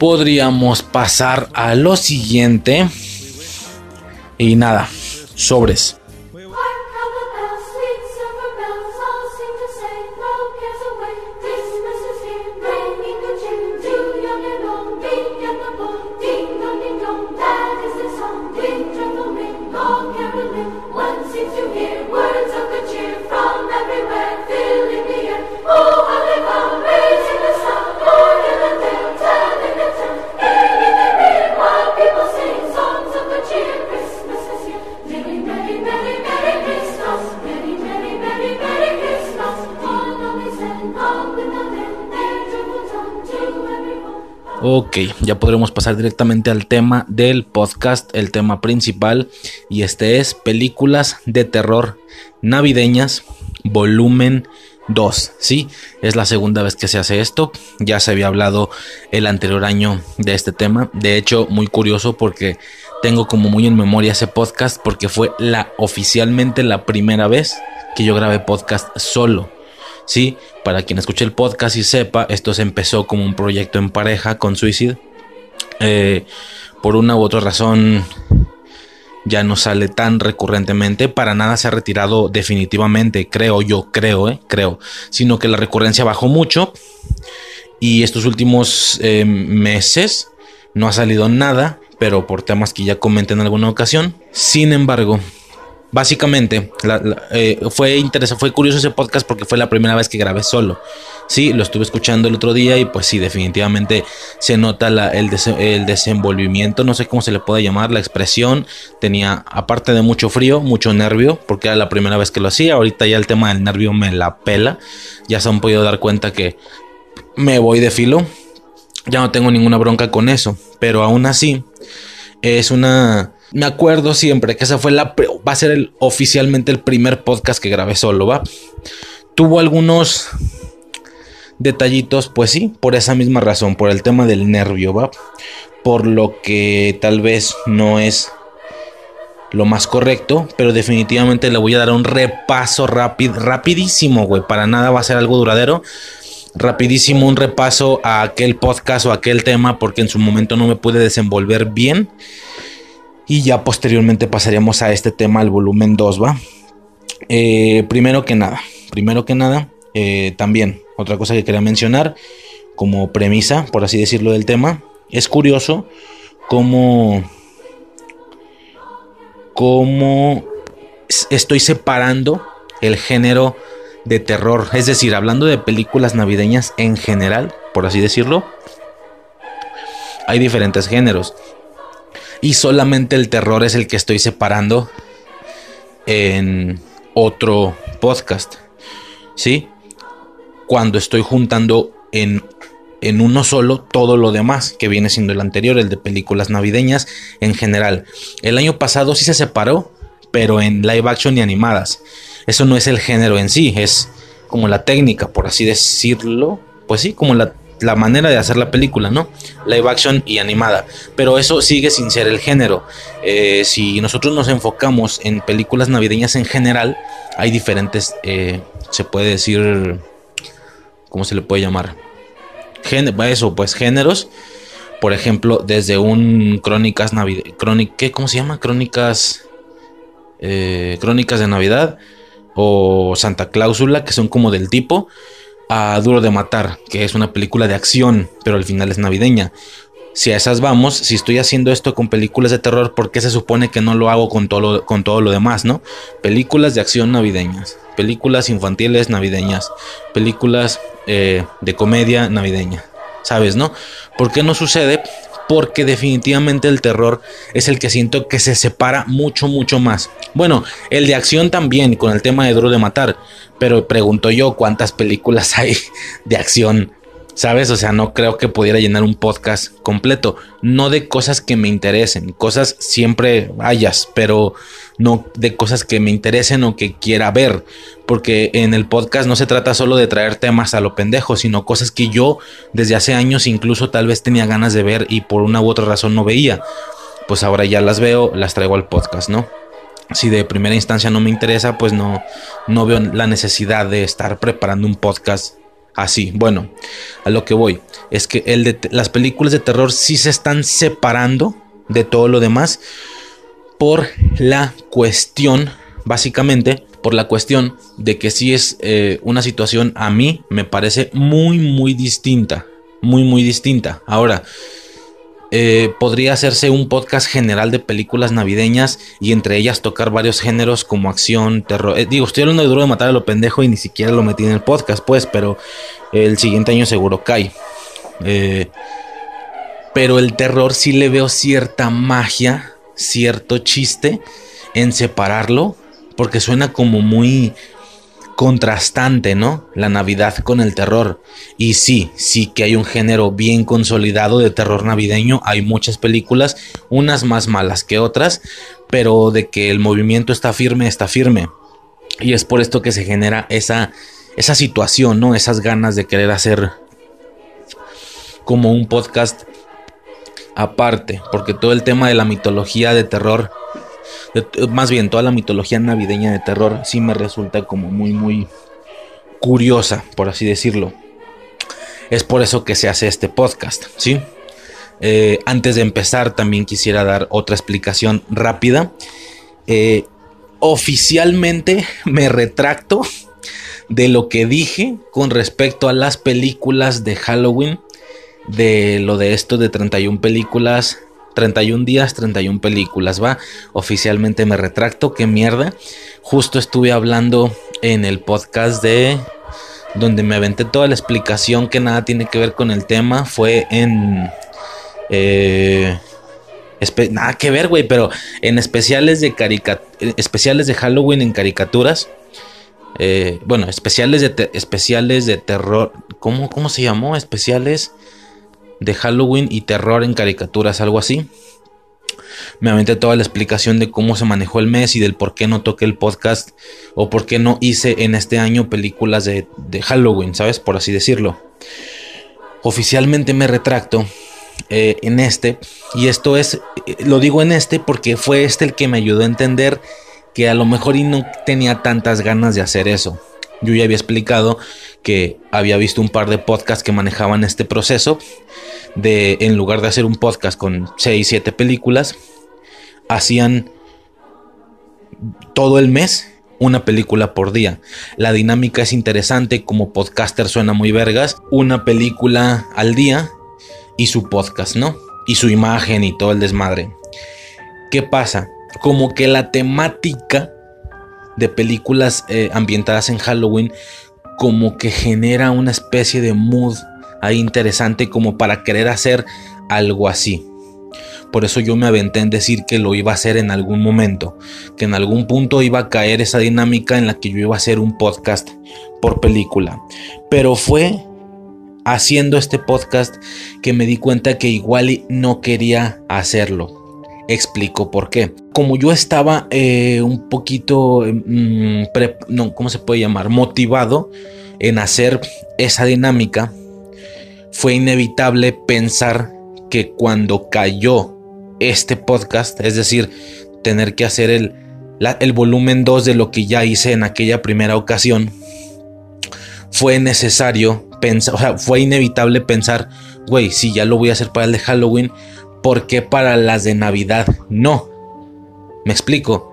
Podríamos pasar a lo siguiente. Y nada, sobres. Ok, ya podremos pasar directamente al tema del podcast, el tema principal, y este es películas de terror navideñas, volumen 2. Sí, es la segunda vez que se hace esto. Ya se había hablado el anterior año de este tema. De hecho, muy curioso porque tengo como muy en memoria ese podcast porque fue la oficialmente la primera vez que yo grabé podcast solo. Sí, para quien escuche el podcast y sepa, esto se empezó como un proyecto en pareja con Suicide. Eh, por una u otra razón ya no sale tan recurrentemente. Para nada se ha retirado definitivamente, creo yo, creo, eh, creo. Sino que la recurrencia bajó mucho. Y estos últimos eh, meses no ha salido nada, pero por temas que ya comenté en alguna ocasión. Sin embargo, Básicamente, eh, fue interesante, fue curioso ese podcast porque fue la primera vez que grabé solo. Sí, lo estuve escuchando el otro día y pues sí, definitivamente se nota el, el, desenvolvimiento, no sé cómo se le puede llamar, la expresión. Tenía, aparte de mucho frío, mucho nervio, porque era la primera vez que lo hacía. Ahorita ya el tema del nervio me la pela. Ya se han podido dar cuenta que me voy de filo. Ya no tengo ninguna bronca con eso, pero aún así es una me acuerdo siempre que esa fue la. Va a ser el, oficialmente el primer podcast que grabé solo, ¿va? Tuvo algunos detallitos, pues sí, por esa misma razón, por el tema del nervio, ¿va? Por lo que tal vez no es lo más correcto, pero definitivamente le voy a dar un repaso rápido, rapidísimo, güey. Para nada va a ser algo duradero. Rapidísimo un repaso a aquel podcast o aquel tema, porque en su momento no me pude desenvolver bien. Y ya posteriormente pasaríamos a este tema, al volumen 2, ¿va? Eh, primero que nada, primero que nada, eh, también otra cosa que quería mencionar como premisa, por así decirlo, del tema, es curioso cómo, cómo estoy separando el género de terror, es decir, hablando de películas navideñas en general, por así decirlo, hay diferentes géneros y solamente el terror es el que estoy separando en otro podcast. ¿Sí? Cuando estoy juntando en, en uno solo todo lo demás, que viene siendo el anterior, el de películas navideñas en general. El año pasado sí se separó, pero en live action y animadas. Eso no es el género en sí, es como la técnica, por así decirlo. Pues sí, como la la manera de hacer la película, ¿no? Live action y animada. Pero eso sigue sin ser el género. Eh, si nosotros nos enfocamos en películas navideñas en general, hay diferentes, eh, se puede decir, ¿cómo se le puede llamar? eso, pues géneros. Por ejemplo, desde un crónicas navideñas, ¿cómo se llama? Crónicas, eh, crónicas de Navidad o Santa Cláusula, que son como del tipo a Duro de Matar, que es una película de acción, pero al final es navideña. Si a esas vamos, si estoy haciendo esto con películas de terror, ¿por qué se supone que no lo hago con todo lo, con todo lo demás, no? Películas de acción navideñas, películas infantiles navideñas, películas eh, de comedia navideña, ¿sabes, no? ¿Por qué no sucede? Porque definitivamente el terror es el que siento que se separa mucho, mucho más. Bueno, el de acción también, con el tema de Duro de Matar, pero pregunto yo cuántas películas hay de acción, ¿sabes? O sea, no creo que pudiera llenar un podcast completo. No de cosas que me interesen, cosas siempre hayas, pero no de cosas que me interesen o que quiera ver. Porque en el podcast no se trata solo de traer temas a lo pendejo, sino cosas que yo desde hace años incluso tal vez tenía ganas de ver y por una u otra razón no veía. Pues ahora ya las veo, las traigo al podcast, ¿no? si de primera instancia no me interesa, pues no, no veo la necesidad de estar preparando un podcast así. Bueno, a lo que voy es que el de, las películas de terror sí se están separando de todo lo demás por la cuestión, básicamente, por la cuestión de que sí es eh, una situación a mí me parece muy, muy distinta. Muy, muy distinta. Ahora, eh, podría hacerse un podcast general de películas navideñas y entre ellas tocar varios géneros como acción, terror. Eh, digo, estoy hablando de duro de matar a lo pendejo y ni siquiera lo metí en el podcast, pues, pero el siguiente año seguro cae. Eh, pero el terror sí le veo cierta magia, cierto chiste en separarlo, porque suena como muy contrastante, ¿no? La Navidad con el terror. Y sí, sí que hay un género bien consolidado de terror navideño. Hay muchas películas, unas más malas que otras, pero de que el movimiento está firme, está firme. Y es por esto que se genera esa, esa situación, ¿no? Esas ganas de querer hacer como un podcast aparte, porque todo el tema de la mitología de terror más bien toda la mitología navideña de terror sí me resulta como muy, muy curiosa, por así decirlo. Es por eso que se hace este podcast, ¿sí? Eh, antes de empezar, también quisiera dar otra explicación rápida. Eh, oficialmente me retracto de lo que dije con respecto a las películas de Halloween, de lo de esto de 31 películas 31 días, 31 películas, va. Oficialmente me retracto, qué mierda. Justo estuve hablando en el podcast de donde me aventé toda la explicación que nada tiene que ver con el tema. Fue en... Eh, nada que ver, güey, pero en especiales de especiales de Halloween en caricaturas. Eh, bueno, especiales de especiales de terror. ¿Cómo, ¿Cómo se llamó? Especiales de Halloween y terror en caricaturas, algo así. Me aventé toda la explicación de cómo se manejó el mes y del por qué no toqué el podcast o por qué no hice en este año películas de, Halloween, ¿sabes? Por así decirlo. Oficialmente me retracto eh, en este y esto es, eh, lo digo en este porque fue este el que me ayudó a entender que a lo mejor y no tenía tantas ganas de hacer eso. Yo ya había explicado que había visto un par de podcasts que manejaban este proceso de en lugar de hacer un podcast con 6, 7 películas, hacían todo el mes una película por día. La dinámica es interesante, como podcaster suena muy vergas, una película al día y su podcast, ¿no? Y su imagen y todo el desmadre. ¿Qué pasa? Como que la temática de películas eh, ambientadas en Halloween como que genera una especie de mood ahí interesante como para querer hacer algo así. Por eso yo me aventé en decir que lo iba a hacer en algún momento, que en algún punto iba a caer esa dinámica en la que yo iba a hacer un podcast por película. Pero fue haciendo este podcast que me di cuenta que igual no quería hacerlo explico por qué. Como yo estaba eh, un poquito, mm, no, ¿cómo se puede llamar? Motivado en hacer esa dinámica, fue inevitable pensar que cuando cayó este podcast, es decir, tener que hacer el, el volumen 2 de lo que ya hice en aquella primera ocasión, fue necesario pensar, o sea, fue inevitable pensar, güey, si ya lo voy a hacer para el de Halloween, ¿por qué para las de Navidad no? Me explico.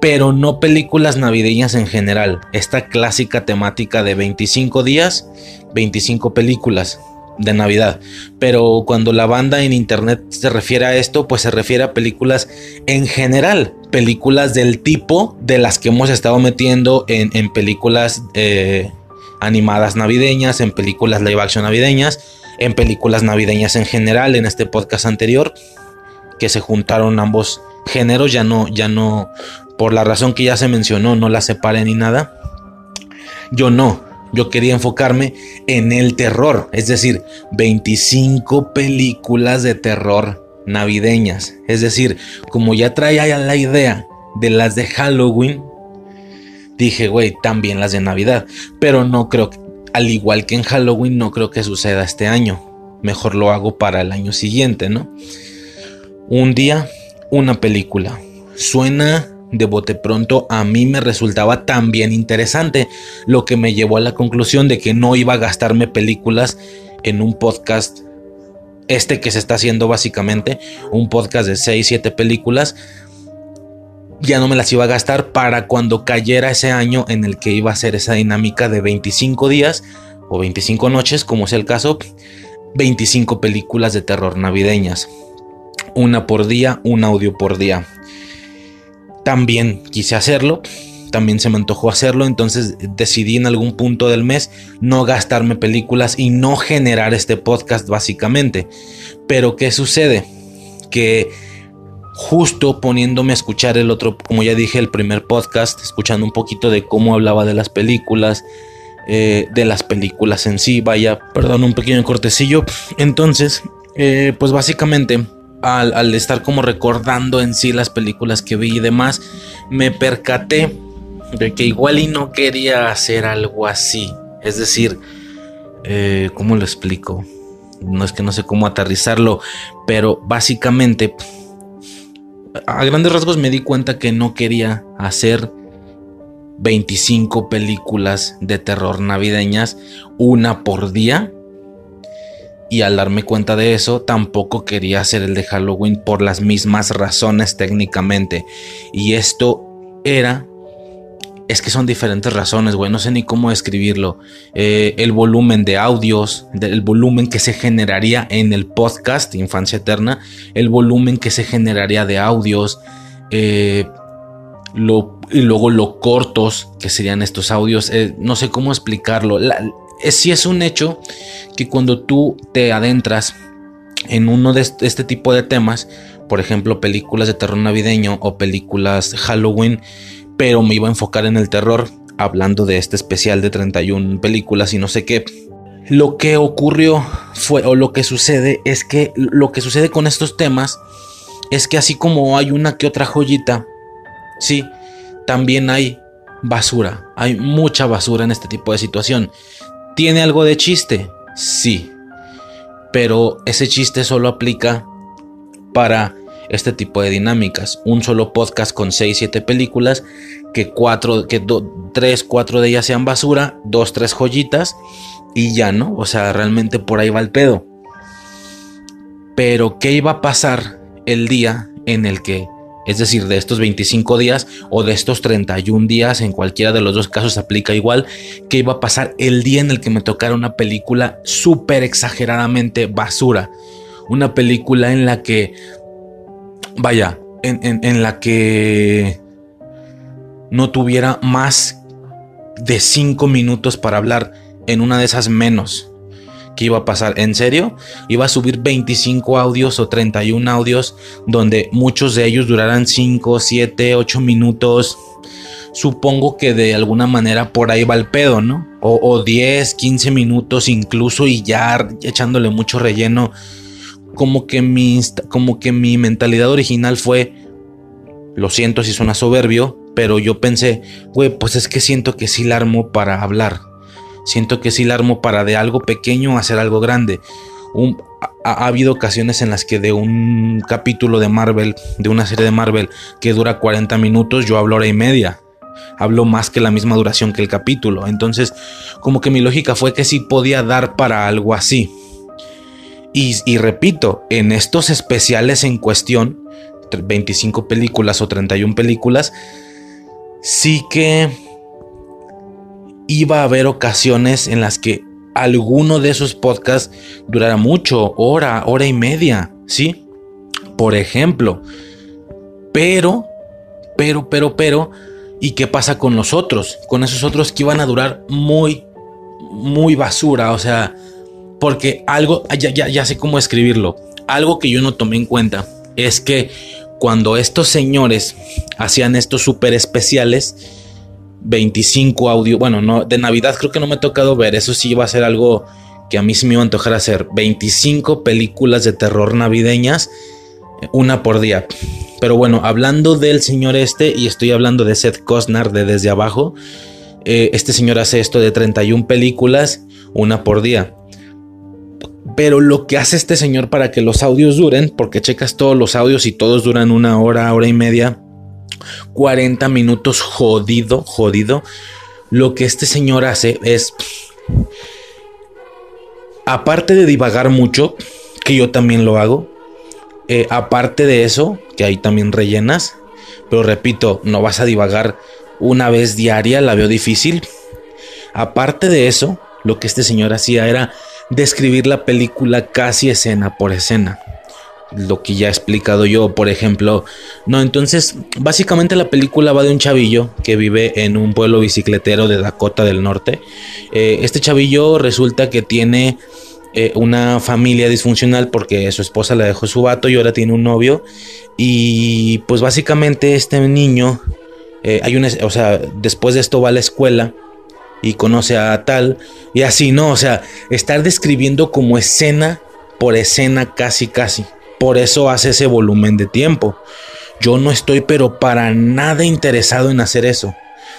Pero no películas navideñas en general. Esta clásica temática de 25 días, 25 películas de Navidad. Pero cuando la banda en internet se refiere a esto, pues se refiere a películas en general. Películas del tipo de las que hemos estado metiendo en, películas eh, animadas navideñas, en películas live action navideñas en películas navideñas en general en este podcast anterior que se juntaron ambos géneros ya no ya no por la razón que ya se mencionó no la separé ni nada. Yo no yo quería enfocarme en el terror es decir 25 películas de terror navideñas. Es decir como ya traía la idea de las de Halloween dije güey también las de Navidad pero no creo que al igual que en Halloween, no creo que suceda este año. Mejor lo hago para el año siguiente, ¿no? Un día, una película. Suena de bote pronto, a mí me resultaba también interesante, lo que me llevó a la conclusión de que no iba a gastarme películas en un podcast, este que se está haciendo básicamente, un podcast de 6, 7 películas, ya no me las iba a gastar para cuando cayera ese año en el que iba a ser esa dinámica de 25 días o 25 noches, como sea el caso, 25 películas de terror navideñas. Una por día, un audio por día. También quise hacerlo, también se me antojó hacerlo, entonces decidí en algún punto del mes no gastarme películas y no generar este podcast básicamente. Pero ¿qué sucede? Que justo poniéndome a escuchar el otro, como ya dije, el primer podcast, escuchando un poquito de cómo hablaba de las películas, eh, de las películas en sí, vaya, perdón, un pequeño cortecillo. Entonces, eh, pues básicamente, al, al estar como recordando en sí las películas que vi y demás, me percaté de que igual y no quería hacer algo así. Es decir, eh, ¿cómo lo explico? No es que no sé cómo aterrizarlo, pero básicamente, a grandes rasgos me di cuenta que no quería hacer 25 películas de terror navideñas, una por día. Y al darme cuenta de eso, tampoco quería hacer el de Halloween por las mismas razones técnicamente. Y esto era es que son diferentes razones, güey. No sé ni cómo describirlo. Eh, el volumen de audios, el volumen que se generaría en el podcast Infancia Eterna, el volumen que se generaría de audios, eh, y luego lo cortos que serían estos audios. Eh, no sé cómo explicarlo. Si es un hecho que cuando tú te adentras en uno de este tipo de temas, por ejemplo, películas de terror navideño o películas Halloween, pero me iba a enfocar en el terror, hablando de este especial de 31 películas y no sé qué. Lo que ocurrió fue, o lo que sucede, es que lo que sucede con estos temas es que así como hay una que otra joyita, sí, también hay basura, hay mucha basura en este tipo de situación. ¿Tiene algo de chiste? Sí, pero ese chiste solo aplica para este tipo de dinámicas. Un solo podcast con 6, 7 películas, que 4, que 3, 4 de ellas sean basura, 2, 3 joyitas y ya, ¿no? O sea, realmente por ahí va el pedo. Pero, ¿qué iba a pasar el día en el que, es decir, de estos 25 días o de estos 31 días, en cualquiera de los dos casos aplica igual, ¿qué iba a pasar el día en el que me tocara una película súper exageradamente basura? Una película en la que vaya, en, la que no tuviera más de 5 minutos para hablar en una de esas menos. ¿Qué iba a pasar? ¿En serio? Iba a subir 25 audios o 31 audios donde muchos de ellos durarán 5, 7, 8 minutos. Supongo que de alguna manera por ahí va el pedo, ¿no? O, o 10, 15 minutos incluso y ya echándole mucho relleno como que mi, como que mi mentalidad original fue, lo siento si suena soberbio, pero yo pensé, güey, pues es que siento que sí la armo para hablar. Siento que sí la armo para de algo pequeño hacer algo grande. ha, ha, habido ocasiones en las que de un capítulo de Marvel, de una serie de Marvel que dura 40 minutos, yo hablo hora y media. Hablo más que la misma duración que el capítulo. Entonces, como que mi lógica fue que sí podía dar para algo así. Y, repito, en estos especiales en cuestión, 25 películas o 31 películas, sí que iba a haber ocasiones en las que alguno de esos podcasts durara mucho, hora, hora y media, ¿sí? Por ejemplo. Pero, pero, pero, pero, ¿y qué pasa con los otros? Con esos otros que iban a durar muy, muy basura, o sea, porque algo, ya, sé cómo escribirlo. Algo que yo no tomé en cuenta es que cuando estos señores hacían estos súper especiales, 25 audio, bueno, no, de Navidad creo que no me ha tocado ver, eso sí iba a ser algo que a mí sí me iba a antojar hacer, 25 películas de terror navideñas, una por día. Pero bueno, hablando del señor este, y estoy hablando de Seth Costner de Desde Abajo, eh, este señor hace esto de 31 películas, una por día. Pero lo que hace este señor para que los audios duren, porque checas todos los audios y todos duran una hora, hora y media, 40 minutos jodido, jodido. Lo que este señor hace es, aparte de divagar mucho, que yo también lo hago, eh, aparte de eso, que ahí también rellenas, pero repito, no vas a divagar una vez diaria, la veo difícil. Aparte de eso, lo que este señor hacía era describir la película casi escena por escena. Lo que ya he explicado yo, por ejemplo. No, entonces, básicamente la película va de un chavillo que vive en un pueblo bicicletero de Dakota del Norte. Eh, este chavillo resulta que tiene eh, una familia disfuncional porque su esposa la dejó su vato y ahora tiene un novio. Y pues básicamente este niño, eh, hay una, o sea, después de esto va a la escuela y conoce a tal y así, ¿no? O sea, estar describiendo como escena por escena casi, casi. Por eso hace ese volumen de tiempo. Yo no estoy pero para nada interesado en hacer eso.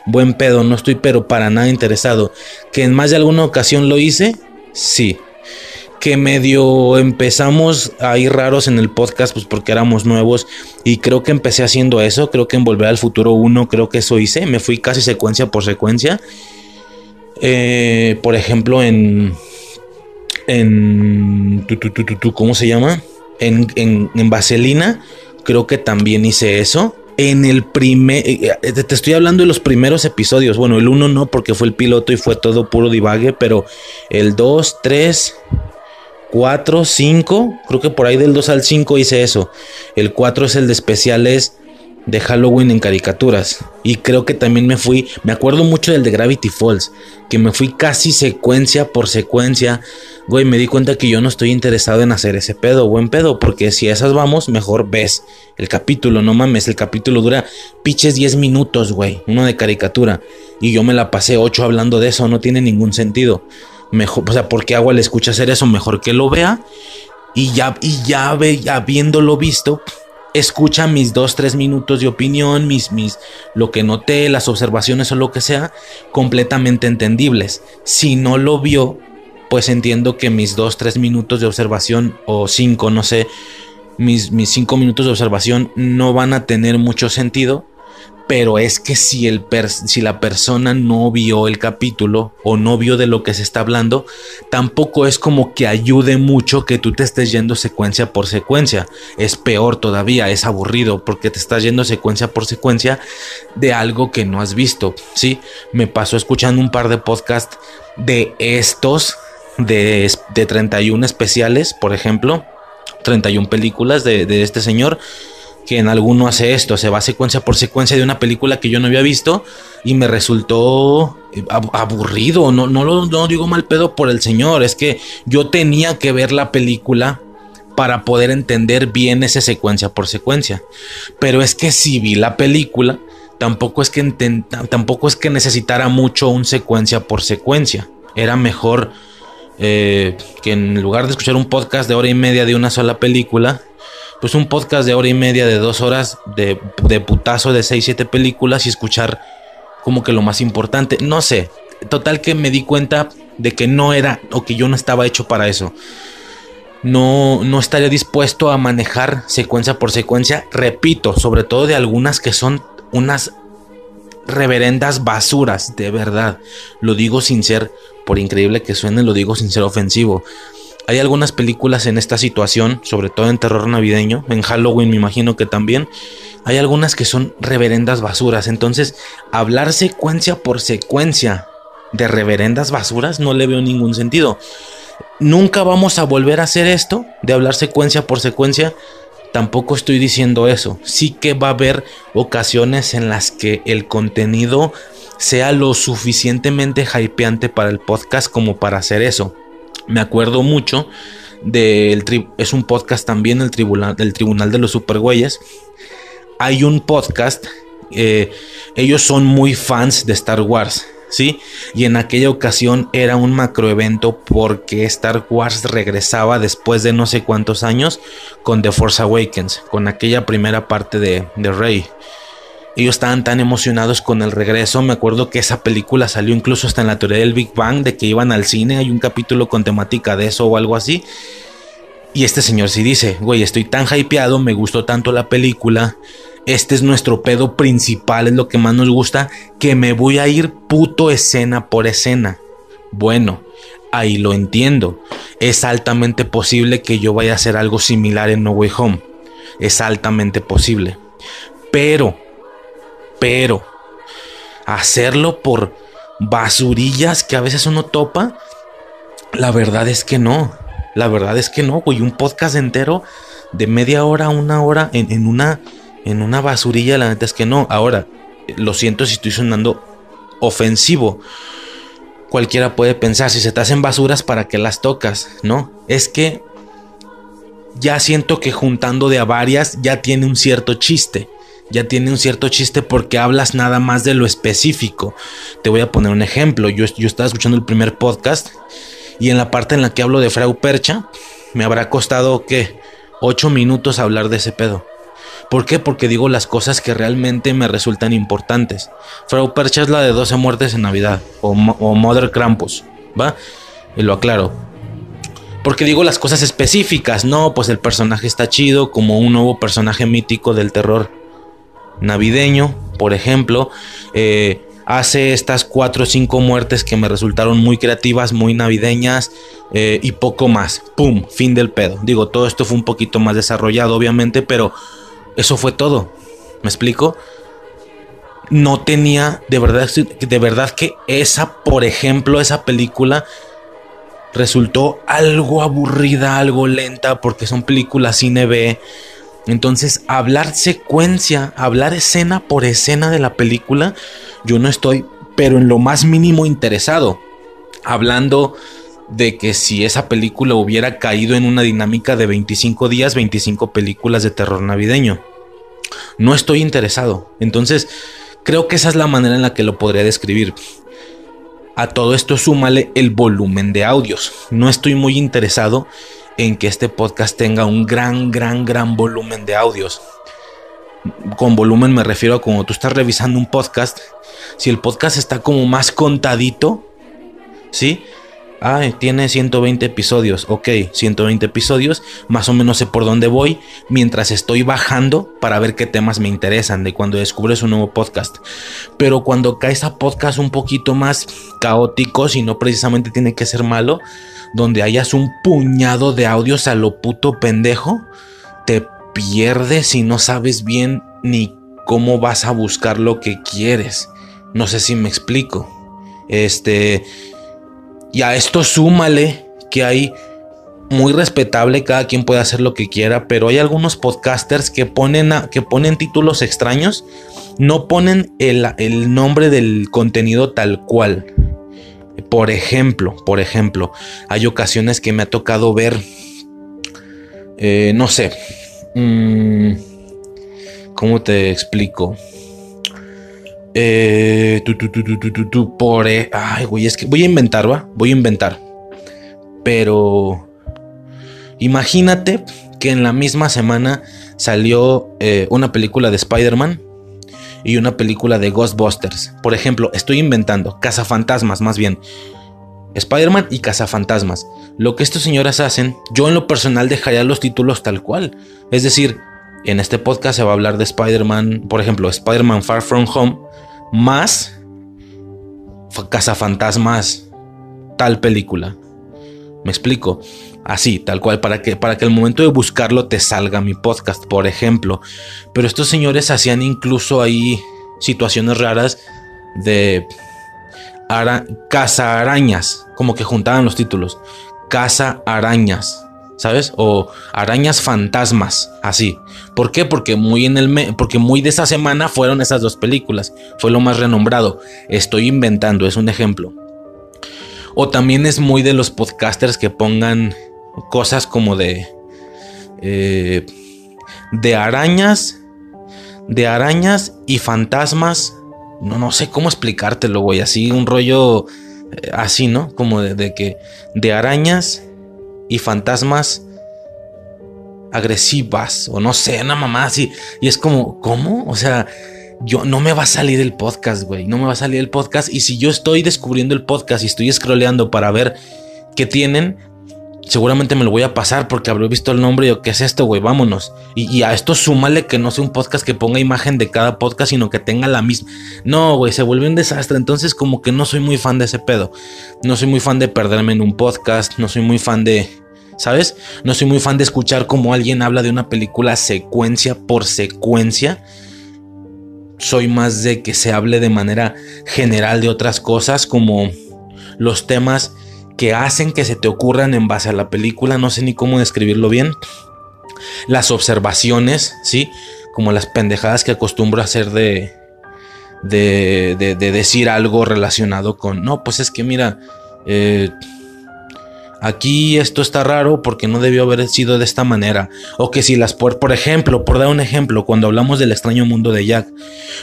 Buen pedo, no estoy pero para nada interesado. Que en más de alguna ocasión lo hice, sí. Que medio empezamos a ir raros en el podcast, pues porque éramos nuevos. Y creo que empecé haciendo eso. Creo que en Volver al Futuro 1, creo que eso hice. Me fui casi secuencia por secuencia. Eh, por ejemplo, en. En. ¿Cómo se llama? En, en, en Vaselina creo que también hice eso. En el primer, eh, eh, te estoy hablando de los primeros episodios. Bueno, el 1 no, porque fue el piloto y fue todo puro divague, pero el 2, 3, 4, 5, creo que por ahí del 2 al 5 hice eso. El 4 es el de especiales de Halloween en caricaturas. Y creo que también me fui, me acuerdo mucho del de Gravity Falls, que me fui casi secuencia por secuencia. Güey, me di cuenta que yo no estoy interesado en hacer ese pedo, buen pedo, porque si a esas vamos, mejor ves el capítulo, no mames, el capítulo dura piches 10 minutos, güey, uno de caricatura. Y yo me la pasé 8 hablando de eso, no tiene ningún sentido. Mejor, o sea, ¿por qué agua le escucha hacer eso? Mejor que lo vea. Y ya, y ya, ve, habiéndolo visto, escucha mis dos, tres minutos de opinión, mis, mis, lo que noté, las observaciones o lo que sea, completamente entendibles. Si no lo vio, pues entiendo que mis dos, tres minutos de observación o cinco, no sé, mis, mis cinco minutos de observación no van a tener mucho sentido pero es que si, el si la persona no vio el capítulo o no vio de lo que se está hablando, tampoco es como que ayude mucho que tú te estés yendo secuencia por secuencia. Es peor todavía, es aburrido porque te estás yendo secuencia por secuencia de algo que no has visto. Sí, me pasó escuchando un par de podcasts de estos, de, de 31 especiales, por ejemplo, 31 películas de, de este señor que en alguno hace esto, se va secuencia por secuencia de una película que yo no había visto y me resultó eh, aburrido, no, no lo no digo mal pedo por el señor, es que yo tenía que ver la película para poder entender bien esa secuencia por secuencia. Pero es que si vi la película, tampoco es que, tampoco es que necesitara mucho un secuencia por secuencia. Era mejor eh, que en lugar de escuchar un podcast de hora y media de una sola película, pues un podcast de hora y media, de dos horas, de, de putazo de seis, siete películas y escuchar como que lo más importante. No sé, total que me di cuenta de que no era o que yo no estaba hecho para eso. No, no estaría dispuesto a manejar secuencia por secuencia. Repito, sobre todo de algunas que son unas reverendas basuras, de verdad. Lo digo sin ser, por increíble que suene, lo digo sin ser ofensivo. Hay algunas películas en esta situación, sobre todo en terror navideño, en Halloween me imagino que también. Hay algunas que son reverendas basuras. Entonces, hablar secuencia por secuencia de reverendas basuras no le veo ningún sentido. Nunca vamos a volver a hacer esto de hablar secuencia por secuencia. Tampoco estoy diciendo eso. Sí que va a haber ocasiones en las que el contenido sea lo suficientemente hypeante para el podcast como para hacer eso me acuerdo mucho del es un podcast también el tribunal del tribunal de los supergüeyes hay un podcast eh, ellos son muy fans de Star Wars ¿sí? Y en aquella ocasión era un macroevento porque Star Wars regresaba después de no sé cuántos años con The Force Awakens, con aquella primera parte de, de Rey ellos estaban tan emocionados con el regreso. Me acuerdo que esa película salió incluso hasta en la teoría del Big Bang, de que iban al cine. Hay un capítulo con temática de eso o algo así. Y este señor sí dice, güey, estoy tan hypeado, me gustó tanto la película. Este es nuestro pedo principal, es lo que más nos gusta, que me voy a ir puto escena por escena. Bueno, ahí lo entiendo. Es altamente posible que yo vaya a hacer algo similar en No Way Home. Es altamente posible. Pero pero hacerlo por basurillas que a veces uno topa, la verdad es que no. La verdad es que no, güey. Un podcast entero de media hora una hora en, una, en una basurilla, la neta es que no. Ahora, lo siento si estoy sonando ofensivo. cualquiera puede pensar, si se te hacen basuras, ¿para qué las tocas? ¿No? Es que ya siento que juntando de a varias ya tiene un cierto chiste. Ya tiene un cierto chiste porque hablas nada más de lo específico. Te voy a poner un ejemplo. Yo, estaba escuchando el primer podcast y en la parte en la que hablo de Frau Percha, me habrá costado, ¿qué? Ocho minutos hablar de ese pedo. ¿Por qué? Porque digo las cosas que realmente me resultan importantes. Frau Percha es la de 12 muertes en Navidad, o, o Mother Krampus, ¿va? Y lo aclaro. Porque digo las cosas específicas, no, pues el personaje está chido, como un nuevo personaje mítico del terror navideño, por ejemplo. Eh, hace estas cuatro o cinco muertes que me resultaron muy creativas, muy navideñas eh, y poco más. ¡Pum! Fin del pedo. Digo, todo esto fue un poquito más desarrollado, obviamente, pero eso fue todo. ¿Me explico? No tenía, de verdad, de verdad que esa, por ejemplo, esa película resultó algo aburrida, algo lenta, porque son películas cine B. Entonces, hablar secuencia, hablar escena por escena de la película, yo no estoy, pero en lo más mínimo interesado. Hablando de que si esa película hubiera caído en una dinámica de 25 días, 25 películas de terror navideño. No estoy interesado. Entonces, creo que esa es la manera en la que lo podría describir. A todo esto súmale el volumen de audios. No estoy muy interesado en que este podcast tenga un gran, gran, gran volumen de audios. Con volumen me refiero a cuando tú estás revisando un podcast, si el podcast está como más contadito, ¿sí? Ah, tiene 120 episodios. Ok, 120 episodios. Más o menos sé por dónde voy mientras estoy bajando para ver qué temas me interesan de cuando descubres un nuevo podcast. Pero cuando caes a podcast un poquito más caóticos y no precisamente tiene que ser malo, donde hayas un puñado de audios a lo puto pendejo, te pierdes y no sabes bien ni cómo vas a buscar lo que quieres. No sé si me explico. Este y a esto súmale que hay muy respetable, cada quien puede hacer lo que quiera, pero hay algunos podcasters que ponen, que ponen títulos extraños, no ponen el, nombre del contenido tal cual. Por ejemplo, por ejemplo, hay ocasiones que me ha tocado ver, eh, no sé, mm, ¿cómo te explico? Eh, por. Eh, ay, güey, es que voy a inventar, ¿va? Voy a inventar. Pero. Imagínate que en la misma semana salió eh, una película de Spider-Man y una película de Ghostbusters. Por ejemplo, estoy inventando Cazafantasmas, más bien. Spider-Man y Cazafantasmas. Lo que estos señores hacen, yo en lo personal dejaría los títulos tal cual. Es decir, en este podcast se va a hablar de Spider-Man, por ejemplo, Spider-Man Far From Home, más Cazafantasmas, tal película. Me explico. Así, tal cual, para que, para que al momento de buscarlo te salga mi podcast, por ejemplo. Pero estos señores hacían incluso ahí situaciones raras de caza arañas, como que juntaban los títulos. Caza arañas. ¿sabes? O arañas fantasmas, así. ¿Por qué? Porque muy en el porque muy de esa semana fueron esas dos películas. Fue lo más renombrado. Estoy inventando, es un ejemplo. O también es muy de los podcasters que pongan cosas como de eh, de arañas, de arañas y fantasmas. No, no sé cómo explicártelo, güey. Así un rollo eh, así, ¿no? Como de, de que de arañas y fantasmas agresivas o no sé, una mamá así. Y es como, ¿cómo? O sea, yo no me va a salir el podcast, güey. No me va a salir el podcast. Y si yo estoy descubriendo el podcast y estoy scrolleando para ver qué tienen, seguramente me lo voy a pasar porque habré visto el nombre y yo, ¿qué es esto, güey? Vámonos. Y, a esto súmale que no sea un podcast que ponga imagen de cada podcast, sino que tenga la misma. No, güey, se vuelve un desastre. Entonces, como que no soy muy fan de ese pedo. No soy muy fan de perderme en un podcast. No soy muy fan de ¿sabes? No soy muy fan de escuchar como alguien habla de una película secuencia por secuencia. Soy más de que se hable de manera general de otras cosas como los temas que hacen que se te ocurran en base a la película, no sé ni cómo describirlo bien. Las observaciones, ¿sí? Como las pendejadas que acostumbro hacer de, de, de, de decir algo relacionado con, no, pues es que mira, eh, aquí esto está raro porque no debió haber sido de esta manera. O que si las puertas, por ejemplo, por dar un ejemplo, cuando hablamos del extraño mundo de Jack,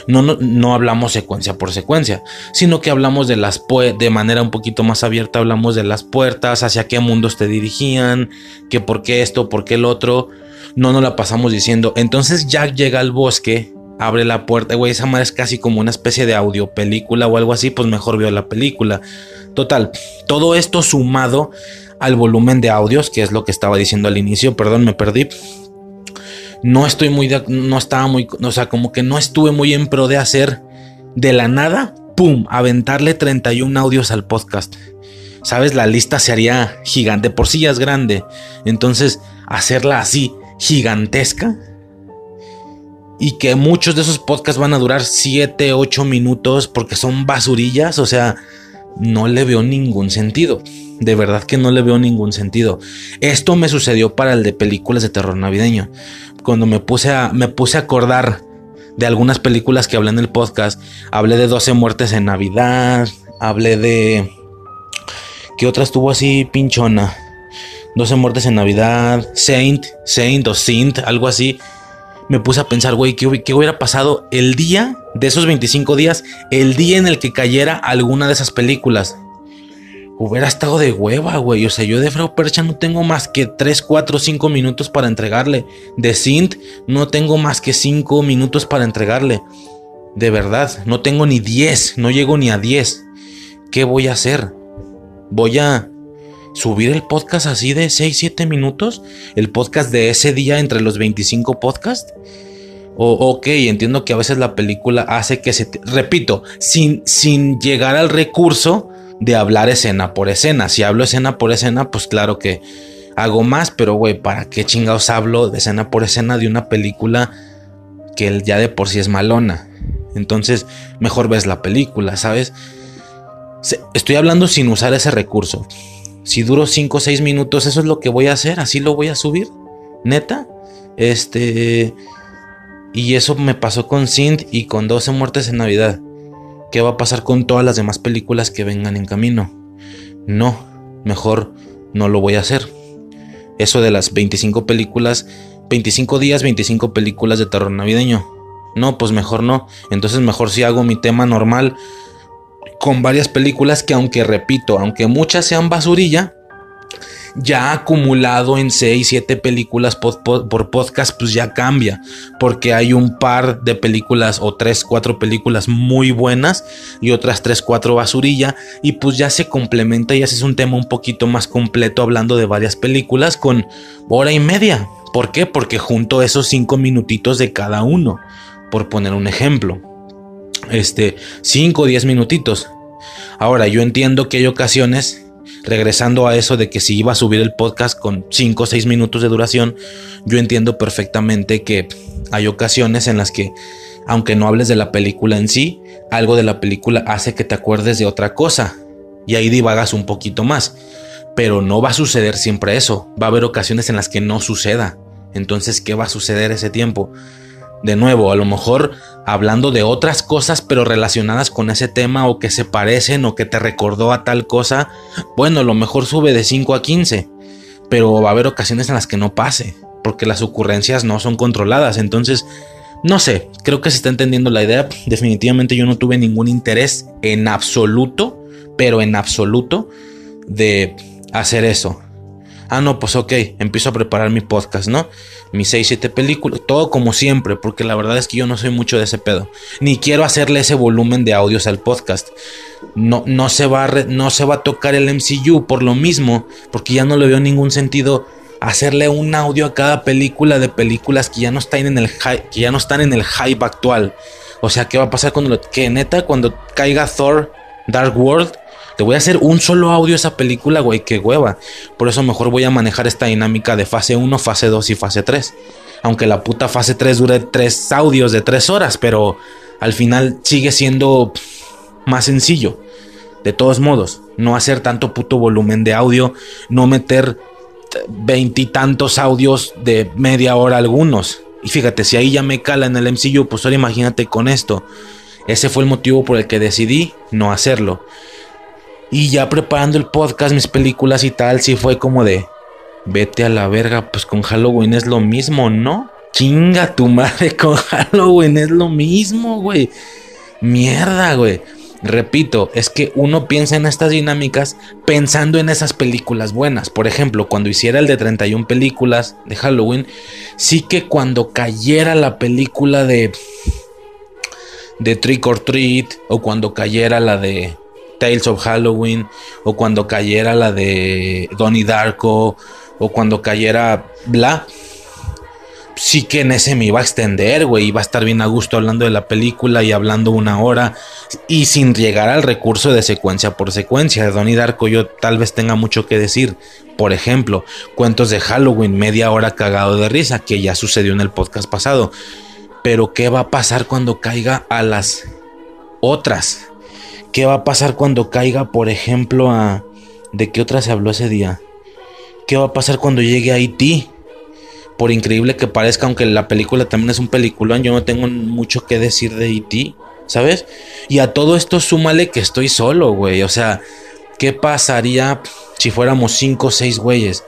no, no, no hablamos secuencia por secuencia, sino que hablamos de las de manera un poquito más abierta, hablamos de las puertas, hacia qué mundos te dirigían, que por qué esto, por qué el otro. No nos la pasamos diciendo. Entonces Jack llega al bosque abre la puerta, güey, esa madre es casi como una especie de audio película o algo así, pues mejor veo la película. Total, todo esto sumado al volumen de audios, que es lo que estaba diciendo al inicio, perdón, me perdí. No estoy muy, no estaba muy, o sea, como que no estuve muy en pro de hacer de la nada, pum, aventarle 31 audios al podcast. Sabes, la lista se haría gigante, por sí ya es grande. Entonces, hacerla así, gigantesca, y que muchos de esos podcasts van a durar 7, 8 minutos porque son basurillas, o sea, no le veo ningún sentido. De verdad que no le veo ningún sentido. Esto me sucedió para el de películas de terror navideño. Cuando me puse a, me puse a acordar de algunas películas que hablé en el podcast, hablé de 12 muertes en Navidad, hablé de... ¿Qué otra estuvo así pinchona? 12 muertes en Navidad, Saint, Saint o Saint, algo así me puse a pensar, güey, ¿qué, hubiera pasado el día de esos 25 días, el día en el que cayera alguna de esas películas? Hubiera estado de hueva, güey. O sea, yo de Frau Percha no tengo más que 3, 4, 5 minutos para entregarle. De Sint no tengo más que 5 minutos para entregarle. De verdad, no tengo ni 10, no llego ni a 10. ¿Qué voy a hacer? Voy a subir el podcast así de 6, 7 minutos, el podcast de ese día entre los 25 podcasts. O, ok, entiendo que a veces la película hace que se... repito, sin, sin llegar al recurso de hablar escena por escena. Si hablo escena por escena, pues claro que hago más, pero güey, ¿para qué chingados hablo de escena por escena de una película que ya de por sí es malona? Entonces, mejor ves la película, ¿sabes? Estoy hablando sin usar ese recurso. Si duro 5 o 6 minutos, eso es lo que voy a hacer, así lo voy a subir. Neta. Este. Y eso me pasó con Synth y con 12 muertes en Navidad. ¿Qué va a pasar con todas las demás películas que vengan en camino? No, mejor no lo voy a hacer. Eso de las 25 películas, 25 días, 25 películas de terror navideño. No, pues mejor no. Entonces mejor si hago mi tema normal con varias películas que aunque repito, aunque muchas sean basurilla, ya acumulado en 6, 7 películas por, podcast, pues ya cambia. Porque hay un par de películas o 3, 4 películas muy buenas y otras 3, 4 basurilla. Y pues ya se complementa y haces un tema un poquito más completo hablando de varias películas con hora y media. ¿Por qué? Porque junto esos 5 minutitos de cada uno. Por poner un ejemplo este, 5 o 10 minutitos. Ahora, yo entiendo que hay ocasiones, regresando a eso de que si iba a subir el podcast con 5 o 6 minutos de duración, yo entiendo perfectamente que hay ocasiones en las que, aunque no hables de la película en sí, algo de la película hace que te acuerdes de otra cosa y ahí divagas un poquito más. Pero no va a suceder siempre eso, va a haber ocasiones en las que no suceda. Entonces, ¿qué va a suceder ese tiempo? De nuevo, a lo mejor hablando de otras cosas pero relacionadas con ese tema o que se parecen o que te recordó a tal cosa, bueno, a lo mejor sube de 5 a 15, pero va a haber ocasiones en las que no pase, porque las ocurrencias no son controladas, entonces, no sé, creo que se está entendiendo la idea, definitivamente yo no tuve ningún interés en absoluto, pero en absoluto, de hacer eso. Ah, no, pues ok, empiezo a preparar mi podcast, ¿no? mis 6, 7 películas, todo como siempre, porque la verdad es que yo no soy mucho de ese pedo. Ni quiero hacerle ese volumen de audios al podcast. No, no, se va a no se va a tocar el MCU por lo mismo, porque ya no le veo ningún sentido hacerle un audio a cada película de películas que ya no están en el que ya no están en el hype actual. O sea, ¿qué va a pasar cuando lo, que neta cuando caiga Thor Dark World? Te voy a hacer un solo audio esa película, güey, qué hueva. Por eso mejor voy a manejar esta dinámica de fase 1, fase 2 y fase 3. Aunque la puta fase 3 dure 3 audios de 3 horas, pero al final sigue siendo más sencillo. De todos modos, no hacer tanto puto volumen de audio, no meter veintitantos audios de media hora algunos. Y fíjate, si ahí ya me cala en el MCU, pues ahora imagínate con esto. Ese fue el motivo por el que decidí no hacerlo. Y ya preparando el podcast, mis películas y tal, sí fue como de, vete a la verga, pues con Halloween es lo mismo, ¿no? Chinga tu madre, con Halloween es lo mismo, güey. Mierda, güey. Repito, es que uno piensa en estas dinámicas pensando en esas películas buenas. Por ejemplo, cuando hiciera el de 31 películas de Halloween, sí que cuando cayera la película de de Trick or Treat o cuando cayera la de Tales of Halloween o cuando cayera la de Donnie Darko o cuando cayera bla sí que en ese me iba a extender, güey. Iba a estar bien a gusto hablando de la película y hablando una hora. Y sin llegar al recurso de secuencia por secuencia. De Donnie Darko yo tal vez tenga mucho que decir. Por ejemplo, cuentos de Halloween, media hora cagado de risa, que ya sucedió en el podcast pasado. Pero ¿qué va a pasar cuando caiga a las otras? ¿Qué va a pasar cuando caiga, por ejemplo, a... ¿De qué otra se habló ese día? ¿Qué va a pasar cuando llegue a Haití? por increíble que parezca, aunque la película también es un peliculón, yo no tengo mucho que decir de E.T., ¿sabes? Y a todo esto súmale que estoy solo, güey. O sea, ¿qué pasaría si fuéramos cinco o seis güeyes?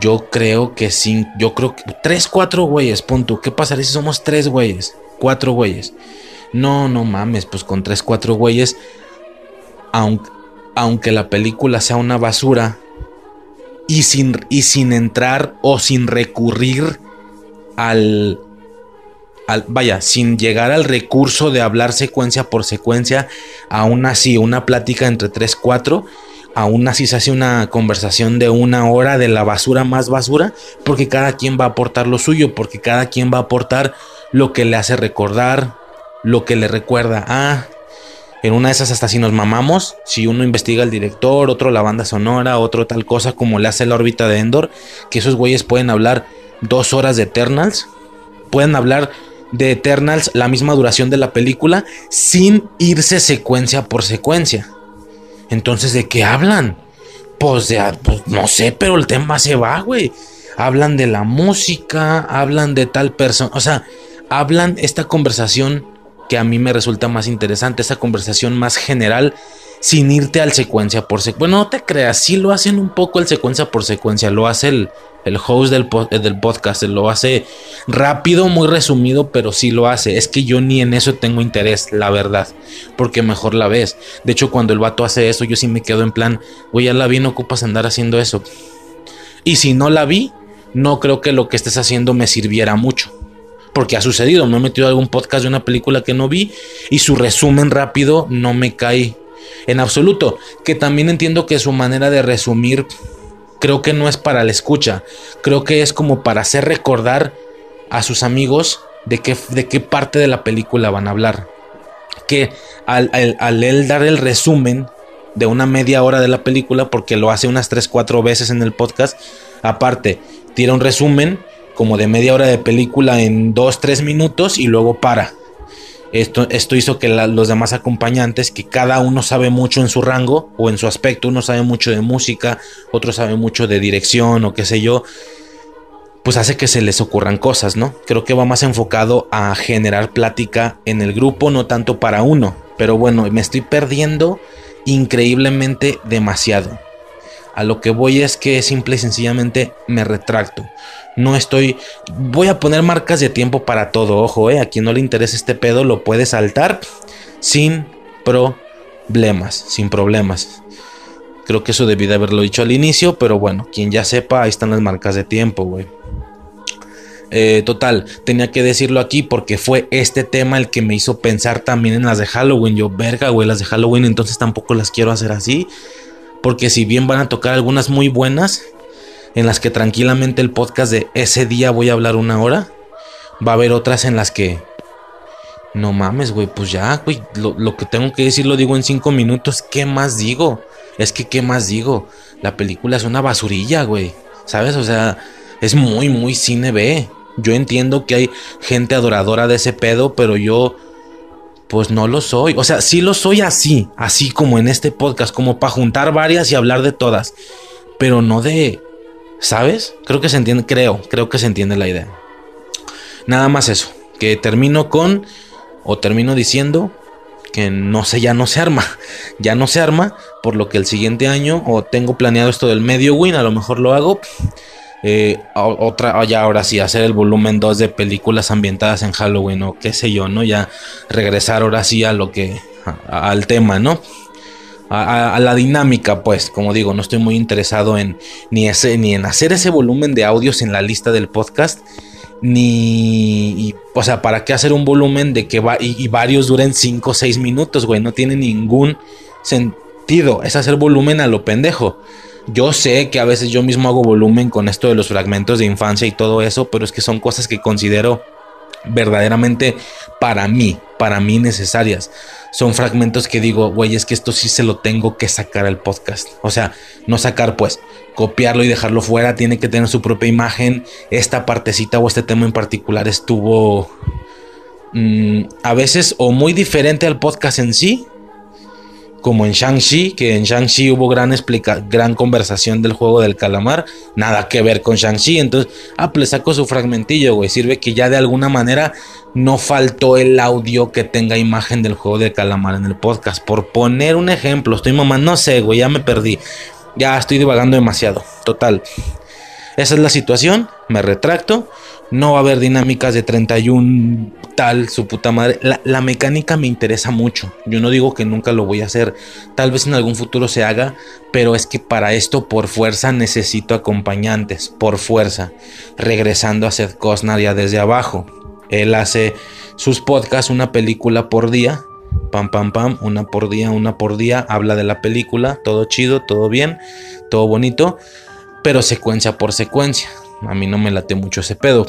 Yo creo que sí, yo creo que tres, cuatro güeyes, punto. ¿Qué pasaría si somos tres güeyes? Cuatro güeyes. No, no mames, pues con tres, cuatro güeyes, aunque, aunque la película sea una basura, y sin, y sin entrar o sin recurrir al, al, vaya, sin llegar al recurso de hablar secuencia por secuencia, aún así, una plática entre 3, 4, aún así se hace una conversación de una hora de la basura más basura, porque cada quien va a aportar lo suyo, porque cada quien va a aportar lo que le hace recordar, lo que le recuerda a, en una de esas hasta si nos mamamos, si uno investiga el director, otro la banda sonora, otro tal cosa como le hace la órbita de Endor, que esos güeyes pueden hablar dos horas de Eternals, pueden hablar de Eternals la misma duración de la película sin irse secuencia por secuencia. Entonces, ¿de qué hablan? Pues, de, pues no sé, pero el tema se va, güey. Hablan de la música, hablan de tal persona, o sea, hablan esta conversación que a mí me resulta más interesante, esa conversación más general, sin irte al secuencia por secuencia. Bueno, no te creas, sí lo hacen un poco el secuencia por secuencia, lo hace el, el host del, del podcast, lo hace rápido, muy resumido, pero sí lo hace. Es que yo ni en eso tengo interés, la verdad, porque mejor la ves. De hecho, cuando el vato hace eso, yo sí me quedo en plan, güey, ya la vi, no ocupas andar haciendo eso. Y si no la vi, no creo que lo que estés haciendo me sirviera mucho porque ha sucedido. Me he metido a algún podcast de una película que no vi y su resumen rápido no me cae en absoluto. Que también entiendo que su manera de resumir creo que no es para la escucha. Creo que es como para hacer recordar a sus amigos de qué, de qué parte de la película van a hablar. Que al, al él dar el resumen de una media hora de la película, porque lo hace unas 3-4 veces en el podcast, aparte, tira un resumen como de media hora de película en 2-3 minutos y luego para. Esto, esto hizo que los demás acompañantes, que cada uno sabe mucho en su rango o en su aspecto, uno sabe mucho de música, otro sabe mucho de dirección o qué sé yo, pues hace que se les ocurran cosas, ¿no? Creo que va más enfocado a generar plática en el grupo, no tanto para uno. Pero bueno, me estoy perdiendo increíblemente demasiado. A lo que voy es que simple y sencillamente me retracto. No estoy. Voy a poner marcas de tiempo para todo. Ojo, eh. A quien no le interese este pedo lo puede saltar sin problemas. Sin problemas. Creo que eso debí de haberlo dicho al inicio. Pero bueno, quien ya sepa, ahí están las marcas de tiempo, güey. Eh, total, tenía que decirlo aquí porque fue este tema el que me hizo pensar también en las de Halloween. Yo, verga, güey, las de Halloween, entonces tampoco las quiero hacer así. Porque si bien van a tocar algunas muy buenas, en las que tranquilamente el podcast de ese día voy a hablar una hora, va a haber otras en las que... No mames, güey, pues ya, güey, lo, que tengo que decir lo digo en cinco minutos, ¿qué más digo? Es que, ¿qué más digo? La película es una basurilla, güey, ¿sabes? O sea, es muy, muy cine B. Yo entiendo que hay gente adoradora de ese pedo, pero yo pues no lo soy. O sea, sí lo soy así, así como en este podcast, como para juntar varias y hablar de todas. Pero no de, ¿sabes? Creo que se entiende, creo, creo que se entiende la idea. Nada más eso, que termino con, o termino diciendo, que no sé, ya no se arma. Ya no se arma, por lo que el siguiente año, o tengo planeado esto del medio win, a lo mejor lo hago. Eh, otra, ya ahora sí, hacer el volumen 2 de películas ambientadas en Halloween o qué sé yo, ¿no? Ya regresar ahora sí a lo que, al tema, ¿no? A, la dinámica, pues, como digo, no estoy muy interesado en ni, ese, ni en hacer ese volumen de audios en la lista del podcast, ni, o sea, ¿para qué hacer un volumen de que va y, varios duren 5 o 6 minutos, güey? No tiene ningún sentido, es hacer volumen a lo pendejo. Yo sé que a veces yo mismo hago volumen con esto de los fragmentos de infancia y todo eso, pero es que son cosas que considero verdaderamente para mí, para mí necesarias. Son fragmentos que digo, güey, es que esto sí se lo tengo que sacar al podcast. O sea, no sacar pues, copiarlo y dejarlo fuera, tiene que tener su propia imagen. Esta partecita o este tema en particular estuvo mm, a veces o muy diferente al podcast en sí, como en Shang-Chi, que en Shang-Chi hubo gran, explica gran conversación del juego del calamar, nada que ver con Shang-Chi, entonces, ah, pues le saco su fragmentillo, güey, sirve que ya de alguna manera no faltó el audio que tenga imagen del juego del calamar en el podcast, por poner un ejemplo, estoy mamá, no sé, güey, ya me perdí, ya estoy divagando demasiado, total. Esa es la situación, me retracto, no va a haber dinámicas de 31 tal, su puta madre. La, mecánica me interesa mucho. Yo no digo que nunca lo voy a hacer. Tal vez en algún futuro se haga. Pero es que para esto por fuerza necesito acompañantes. Por fuerza. Regresando a Seth Cosnar ya desde abajo. Él hace sus podcasts una película por día. Pam, pam, pam. Una por día, una por día. Habla de la película. Todo chido, todo bien. Todo bonito. Pero secuencia por secuencia. A mí no me late mucho ese pedo.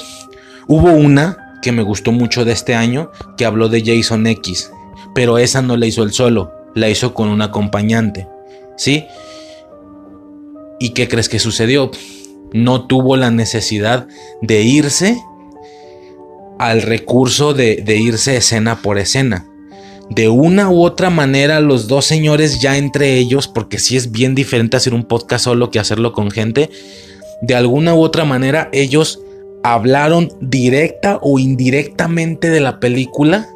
Hubo una que me gustó mucho de este año que habló de Jason X, pero esa no la hizo él solo, la hizo con un acompañante. ¿Sí? ¿Y qué crees que sucedió? No tuvo la necesidad de irse al recurso de, irse escena por escena de una u otra manera los dos señores ya entre ellos, porque sí es bien diferente hacer un podcast solo que hacerlo con gente, de alguna u otra manera ellos hablaron directa o indirectamente de la película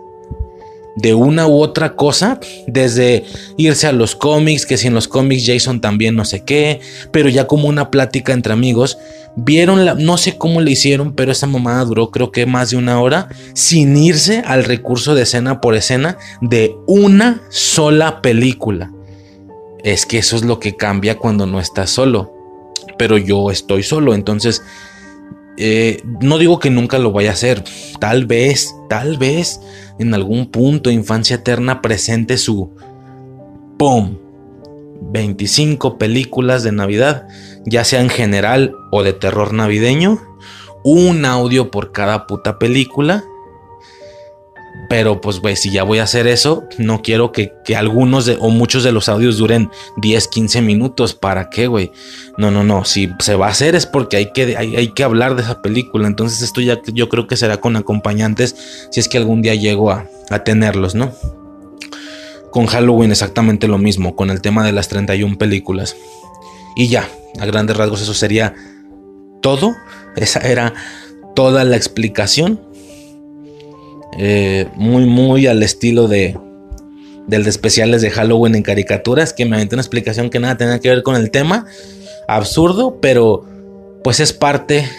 de una u otra cosa, desde irse a los cómics, que si en los cómics Jason también no sé qué, pero ya como una plática entre amigos, vieron la, no sé cómo le hicieron, pero esa mamada duró creo que más de una hora, sin irse al recurso de escena por escena de una sola película. Es que eso es lo que cambia cuando no estás solo pero yo estoy solo, entonces eh, no digo que nunca lo vaya a hacer, tal vez, tal vez en algún punto infancia eterna presente su ¡pum! 25 películas de Navidad, ya sea en general o de terror navideño, un audio por cada puta película pero pues, güey, si ya voy a hacer eso, no quiero que, algunos o muchos de los audios duren 10, 15 minutos. ¿Para qué, güey? No, no, no. Si se va a hacer es porque hay que, hay, que hablar de esa película. Entonces esto ya yo creo que será con acompañantes si es que algún día llego a, a tenerlos, ¿no? Con Halloween exactamente lo mismo, con el tema de las 31 películas. Y ya, a grandes rasgos eso sería todo. Esa era toda la explicación eh, muy, muy al estilo de del de especiales de Halloween en caricaturas, que me aventé una explicación que nada tenía que ver con el tema. Absurdo, pero pues es parte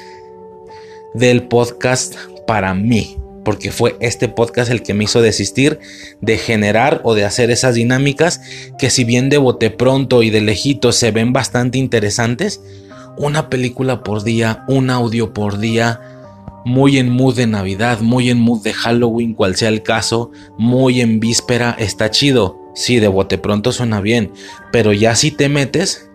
del podcast para mí. Porque fue este podcast el que me hizo desistir de generar o de hacer esas dinámicas que si bien de bote pronto y de lejito se ven bastante interesantes, una película por día, un audio por día, muy en mood de Navidad, muy en mood de Halloween, cual sea el caso, muy en víspera, está chido. Sí, de bote pronto suena bien, pero ya si te metes,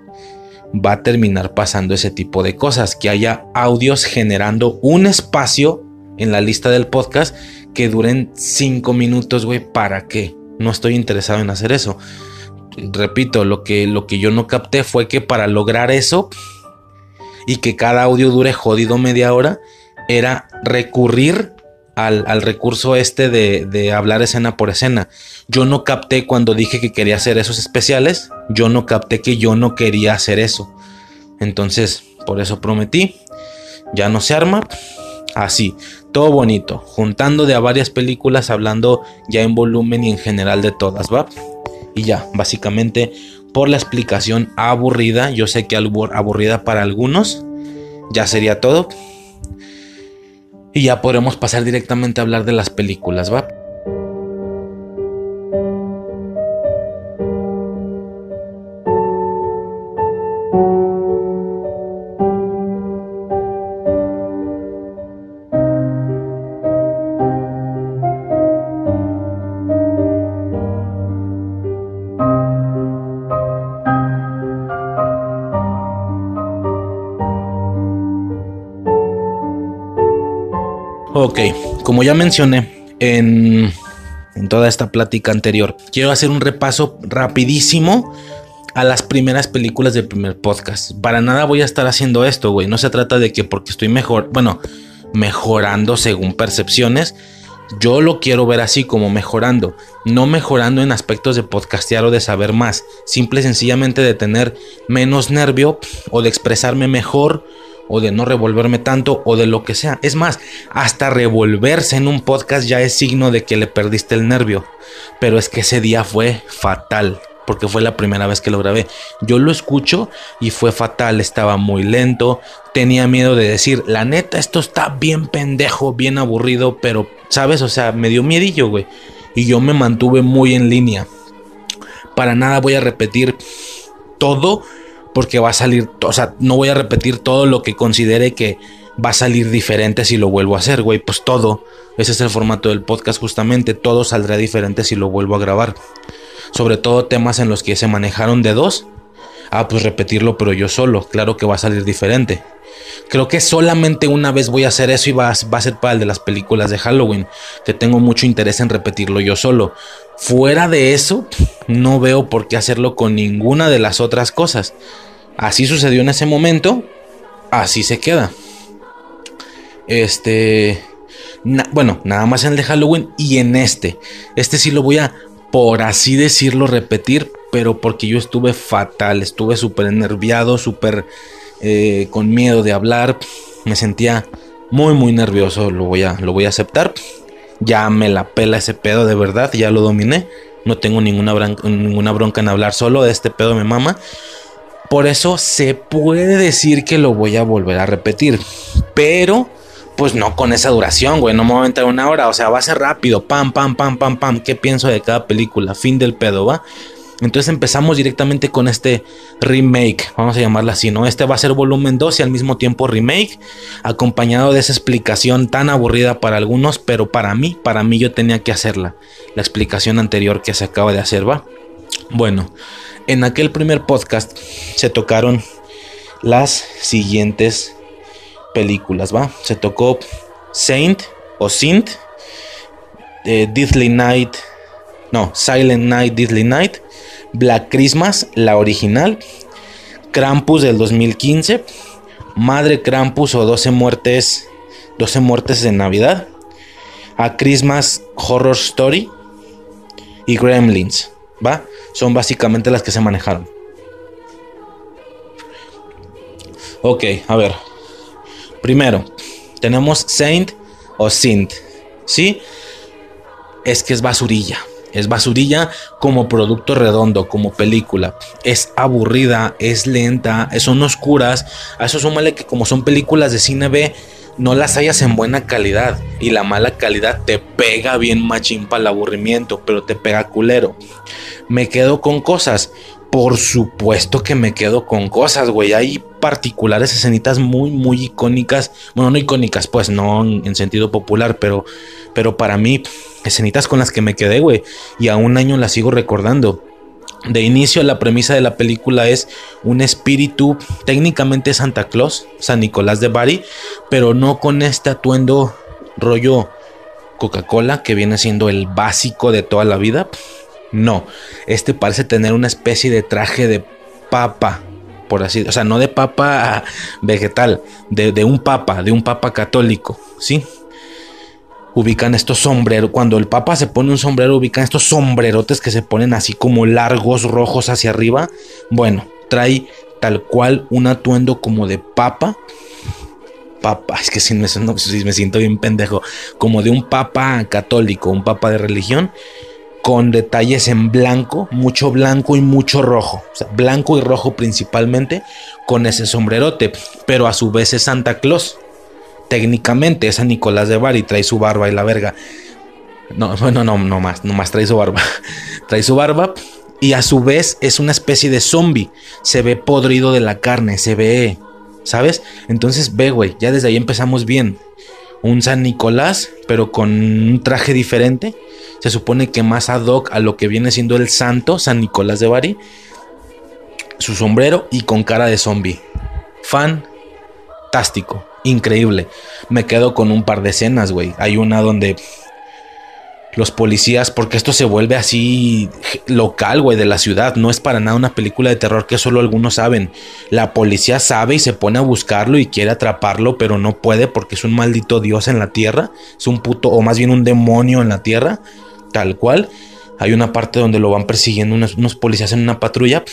va a terminar pasando ese tipo de cosas, que haya audios generando un espacio en la lista del podcast que duren 5 minutos, güey, ¿para qué? No estoy interesado en hacer eso. Repito, lo que, lo que yo no capté fue que para lograr eso y que cada audio dure jodido media hora, era recurrir al, recurso este de, hablar escena por escena. Yo no capté cuando dije que quería hacer esos especiales, yo no capté que yo no quería hacer eso. Entonces, por eso prometí, ya no se arma. Así, todo bonito, juntando de a varias películas, hablando ya en volumen y en general de todas, ¿va? Y ya, básicamente por la explicación aburrida, yo sé que aburrida para algunos, ya sería todo. Y ya podremos pasar directamente a hablar de las películas, ¿va? Ok, como ya mencioné en, toda esta plática anterior, quiero hacer un repaso rapidísimo a las primeras películas del primer podcast. Para nada voy a estar haciendo esto, güey. No se trata de que porque estoy mejor, bueno, mejorando según percepciones. Yo lo quiero ver así como mejorando, no mejorando en aspectos de podcastear o de saber más, simple y sencillamente de tener menos nervio o de expresarme mejor o de no revolverme tanto o de lo que sea. Es más, hasta revolverse en un podcast ya es signo de que le perdiste el nervio. Pero es que ese día fue fatal. Porque fue la primera vez que lo grabé. Yo lo escucho y fue fatal. Estaba muy lento. Tenía miedo de decir, la neta, esto está bien pendejo, bien aburrido. Pero, ¿sabes? O sea, me dio miedillo, güey. Y yo me mantuve muy en línea. Para nada voy a repetir todo porque va a salir, o sea, no voy a repetir todo lo que considere que va a salir diferente si lo vuelvo a hacer, güey, pues todo. Ese es el formato del podcast justamente, todo saldrá diferente si lo vuelvo a grabar. Sobre todo temas en los que se manejaron de dos. Ah, pues repetirlo, pero yo solo, claro que va a salir diferente. Creo que solamente una vez voy a hacer eso y va a, ser para el de las películas de Halloween, que tengo mucho interés en repetirlo yo solo. Fuera de eso, no veo por qué hacerlo con ninguna de las otras cosas. Así sucedió en ese momento, así se queda. Este, bueno, nada más en el de Halloween y en este. Este sí lo voy a, por así decirlo, repetir, pero porque yo estuve fatal, estuve súper enerviado, súper eh, con miedo de hablar, me sentía muy, muy nervioso, lo voy, a, lo voy a aceptar. Ya me la pela ese pedo de verdad, ya lo dominé. No tengo ninguna bronca, ninguna bronca en hablar solo, de este pedo me mama. Por eso se puede decir que lo voy a volver a repetir. Pero, pues no con esa duración, güey. No me voy a aventar una hora. O sea, va a ser rápido. Pam, pam, pam, pam, pam. ¿Qué pienso de cada película? Fin del pedo, ¿va? Entonces empezamos directamente con este remake, vamos a llamarla así, ¿no? Este va a ser volumen 2 y al mismo tiempo remake, acompañado de esa explicación tan aburrida para algunos, pero para mí, para mí yo tenía que hacerla. La explicación anterior que se acaba de hacer, ¿va? Bueno, en aquel primer podcast se tocaron las siguientes películas, ¿va? Se tocó Saint o Sint, eh, Night, no, Silent Night, Deathly Night, Black Christmas, la original, Krampus del 2015, Madre Krampus o 12 muertes, 12 muertes de Navidad, A Christmas Horror Story y Gremlins, ¿va? Son básicamente las que se manejaron. Ok, a ver. Primero, tenemos Saint o Sint. ¿Sí? Es que es basurilla. Es basurilla como producto redondo, como película. Es aburrida, es lenta, son oscuras. A eso súmale que como son películas de cine B, no las hayas en buena calidad. Y la mala calidad te pega bien machín para el aburrimiento, pero te pega culero. Me quedo con cosas. Por supuesto que me quedo con cosas, güey. Hay particulares escenitas muy, muy icónicas. Bueno, no icónicas, pues, no en, sentido popular, pero, pero para mí, escenitas con las que me quedé, güey. Y a un año las sigo recordando. De inicio, la premisa de la película es un espíritu, técnicamente Santa Claus, San Nicolás de Bari, pero no con este atuendo rollo Coca-Cola, que viene siendo el básico de toda la vida. No, este parece tener una especie de traje de papa, por así, o sea, no de papa vegetal, de, un papa, de un papa católico, ¿sí? ubican estos sombreros. Cuando el Papa se pone un sombrero, ubican estos sombrerotes que se ponen así como largos, rojos hacia arriba. Bueno, trae tal cual un atuendo como de Papa. papa, es que si me, no, me siento bien pendejo, como de un papa católico, un papa de religión, con detalles en blanco, mucho blanco y mucho rojo, o sea, blanco y rojo principalmente, con ese sombrerote, pero a su vez es Santa Claus. Técnicamente es San Nicolás de Bari, trae su barba y la verga. No, bueno, no, no más, no más trae su barba. trae su barba y a su vez es una especie de zombie. Se ve podrido de la carne, se ve, ¿sabes? Entonces ve, güey, ya desde ahí empezamos bien. Un San Nicolás, pero con un traje diferente. Se supone que más ad hoc a lo que viene siendo el santo San Nicolás de Bari. Su sombrero y con cara de zombie. Fantástico, increíble. Me quedo con un par de escenas, güey. Hay una donde los policías, porque esto se vuelve así local, güey, de la ciudad. No es para nada una película de terror que solo algunos saben. La policía sabe y se pone a buscarlo y quiere atraparlo, pero no puede porque es un maldito dios en la tierra. Es un puto, o más bien un demonio en la tierra, tal cual. Hay una parte donde lo van persiguiendo unos, policías en una patrulla.